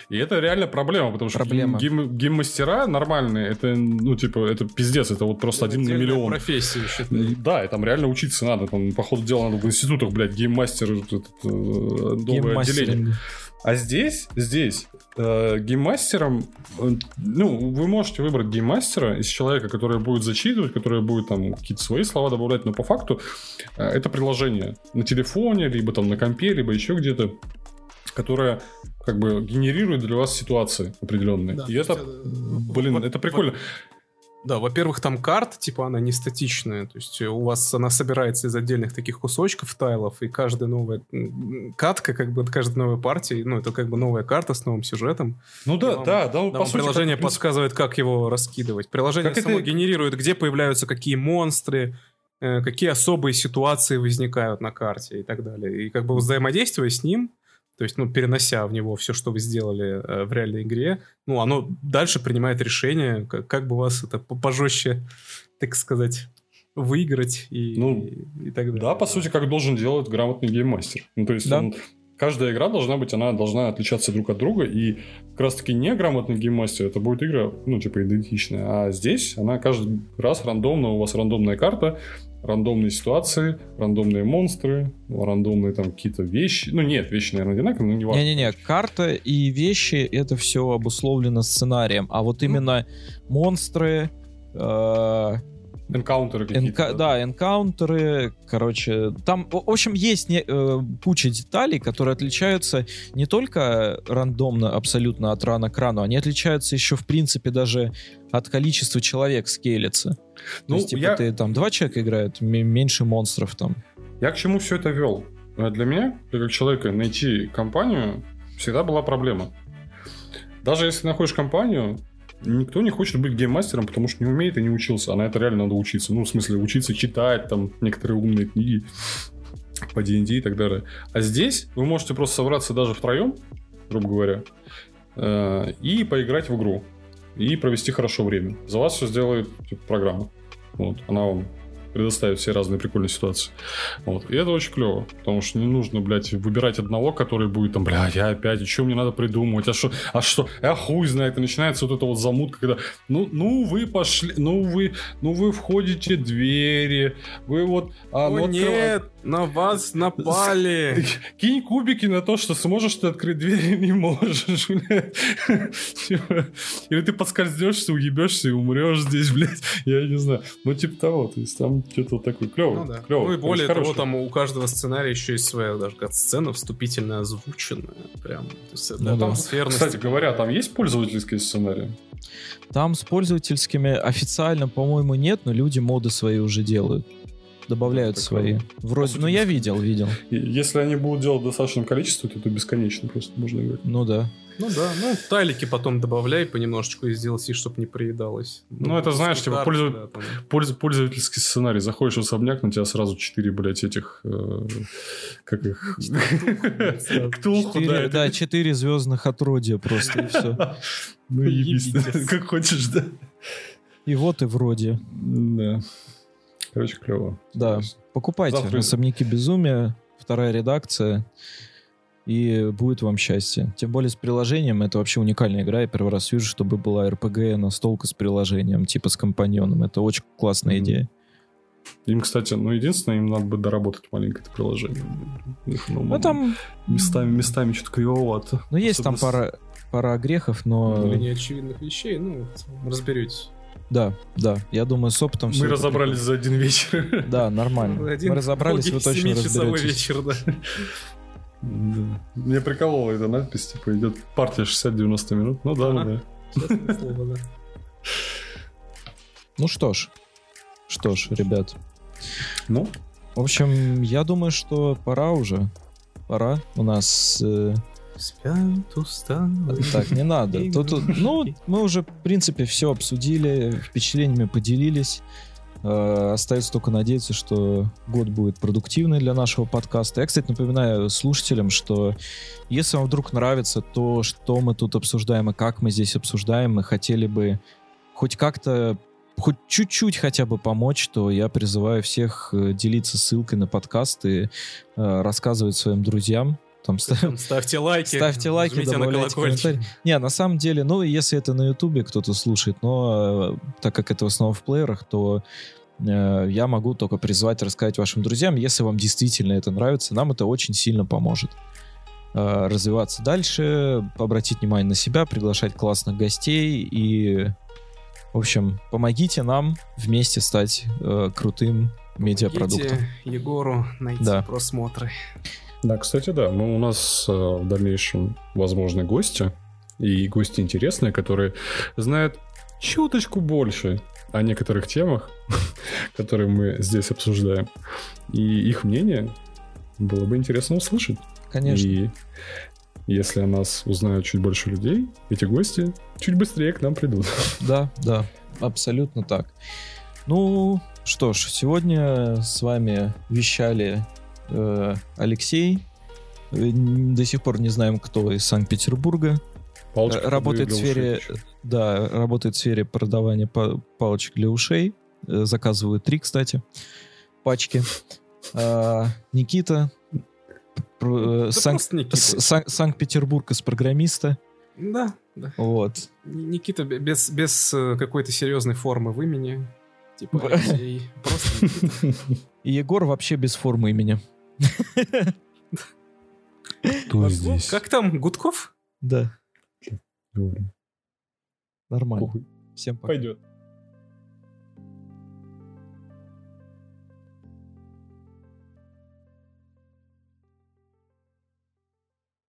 И это реально проблема, потому что Проблема. гейм- гейммастера нормальные, это, ну, типа, это пиздец, это вот просто один на миллион. профессия, считай. Да, и там реально учиться надо. Там, по ходу дела, надо в институтах, блядь, гейммастер, этот, э, новое отделение. А здесь, здесь, э, гейммастером, э, ну, вы можете выбрать гейммастера из человека, который будет зачитывать, который будет там какие-то свои слова добавлять, но по факту э, это приложение на телефоне, либо там на компе, либо еще где-то, которое как бы генерирует для вас ситуации определенные. Да, и то это, есть, э, блин, во- это прикольно. Да, во-первых, там карта, типа, она не статичная. То есть у вас она собирается из отдельных таких кусочков, тайлов, и каждая новая катка, как бы, каждая новая партия, ну, это как бы новая карта с новым сюжетом. Ну да, вам- да, да, Там по сути, приложение как, подсказывает, как его раскидывать. Приложение Как само это- генерирует, где появляются какие монстры, э, какие особые ситуации возникают на карте и так далее. И как бы взаимодействуя с ним, то есть, ну, перенося в него все, что вы сделали э, в реальной игре, ну, оно дальше принимает решение, как, как бы вас это по- пожестче, так сказать, выиграть и, Ну, и, и так далее. Да, по сути, как должен делать грамотный гейммастер. Ну, то есть, Да. он- каждая игра должна быть, она должна отличаться друг от друга, и как раз-таки неграмотный гейммастер, это будет игра, ну, типа, идентичная. А здесь она каждый раз рандомно, у вас рандомная карта, рандомные ситуации, рандомные монстры, рандомные там какие-то вещи. Ну, нет, вещи, наверное, одинаковые, но не важно. Не-не-не, карта и вещи это все обусловлено сценарием. А Ну. вот именно монстры, э, Энкаунтеры какие-то. энка- да, энкаунтеры, короче, там, в в общем, есть не- э, куча деталей, которые отличаются не только рандомно абсолютно от рана к рану, они отличаются еще, в принципе, даже от количества человек скейлится. То Ну, есть, типа, я- ты там два человека играют, меньше монстров там. Я к чему все это вел? Э, Для меня, как человека, найти компанию всегда была проблема. Даже если находишь компанию, никто не хочет быть гейммастером, потому что не умеет и не учился. А на это реально надо учиться. Ну, в смысле, учиться читать там некоторые умные книги по D&D и так далее. А здесь вы можете просто собраться даже втроем, грубо говоря, э, и поиграть в игру. И провести хорошо время. За вас все сделает типа, программа. Вот, она вам предоставить все разные прикольные ситуации. Вот. И это очень клево, потому что не нужно, блядь, выбирать одного, который будет там, блядь, я опять, еще мне надо придумывать, а что, а что, а хуй знает, и начинается вот эта вот замутка, когда, ну, ну вы пошли, ну вы, ну вы входите двери, вы вот... А, О ну, открывай- нет, на вас напали. Кинь кубики на то, что сможешь ты открыть дверь или не можешь, блядь. Типа, Или ты подскользнешься, уебешься и умрешь здесь, блядь. Я не знаю. Ну, типа того. То есть там что-то такое клево. Ну да. клево. Ну и более того, хорошее. там у каждого сценария еще есть своя даже как сцена вступительная, озвученная. Прям. То есть это Ну да. атмосферность. Кстати говоря, там есть пользовательский сценарий? Там с пользовательскими официально, по-моему, нет, но люди моды свои уже делают. Добавляют Так, свои. Вроде, ну я видел, видел. Если они будут делать в достаточном количестве, то это бесконечно просто можно играть. Ну да. Ну да, ну тайлики потом добавляй понемножечку из DLC, чтобы не приедалось. Ну, это, знаешь, типа, пользу- да, там. Польз- пользовательский сценарий. Заходишь в особняк, на тебя сразу 4, блядь, этих... э, как их? Ктулху, Четыре- да. да, четыре звездных отродья просто, и все. Ну, ебись, Ебитесь. как хочешь, да. И вот и вроде. Да. Короче, клево. Да. Покупайте «Особняки безумия», вторая редакция, и будет вам счастье. Тем более с приложением, это вообще уникальная игра. Я первый раз вижу, чтобы была RPG настолка с приложением, типа с компаньоном. Это очень классная Мгм. идея. Им, кстати, ну, единственное, им надо бы доработать маленько это приложение. У них, ну, Ну там, местами, местами что-то кривовато. ну есть там Особенно с- пара, пара грехов, но... Или неочевидных вещей, ну, разберетесь. Да, да. Я думаю, с опытом Мы это разобрались за один вечер. Да, нормально. Один Мы разобрались, вы точно разберетесь. вечер, да. Да. Мне приколола эта надпись, типа, идет партия 60-90 минут. Ну да, ну Ага. да. Честное слово, да. Ну что ж. Что ж, ребят. Ну, В общем, я думаю, что пора уже. Пора. У нас... э, Спят усталые. Так, не надо. Тут- ну, мы уже, в принципе, все обсудили, впечатлениями поделились. Э, Остается только надеяться, что год будет продуктивный для нашего подкаста. Я, кстати, напоминаю слушателям, что если вам вдруг нравится то, что мы тут обсуждаем и как мы здесь обсуждаем, мы хотели бы хоть как-то, хоть чуть-чуть хотя бы помочь, то я призываю всех э, делиться ссылкой на подкаст и э, рассказывать своим друзьям. Там, ста- Там Ставьте лайки. Ставьте лайки, жмите на колокольчик. Не, на самом деле, ну, если это на Ютубе кто-то слушает, но э, так как это в основном в плеерах, то э, я могу только призвать рассказать вашим друзьям, если вам действительно это нравится, нам это очень сильно поможет э, развиваться дальше, обратить внимание на себя, приглашать классных гостей и, в общем, помогите нам вместе стать э, крутым медиапродуктом. Егору найти Да. просмотры. Да, кстати, да, мы, у нас э, в дальнейшем возможны гости, и гости интересные, которые знают чуточку больше о некоторых темах, которые мы здесь обсуждаем. И их мнение было бы интересно услышать. Конечно. И если о нас узнают чуть больше людей, эти гости чуть быстрее к нам придут. Да, да, абсолютно так. Ну, что ж, сегодня с вами вещали э, Алексей. Э, До сих пор не знаем, кто из Санкт-Петербурга. Э, Работает в сфере, ушей. да, работает в сфере продавания па- палочек для ушей. Э, Заказываю три, кстати, пачки. А, Никита, Да Никита. Сан- Санкт-Петербург из программиста. Да, да. Вот. Никита бе- без, без какой-то серьезной формы в имени. Типа Алексей. Просто Егор вообще без формы имени. Кто здесь? Как там, Гудков? Да, нормально. Всем пока. Пойдет.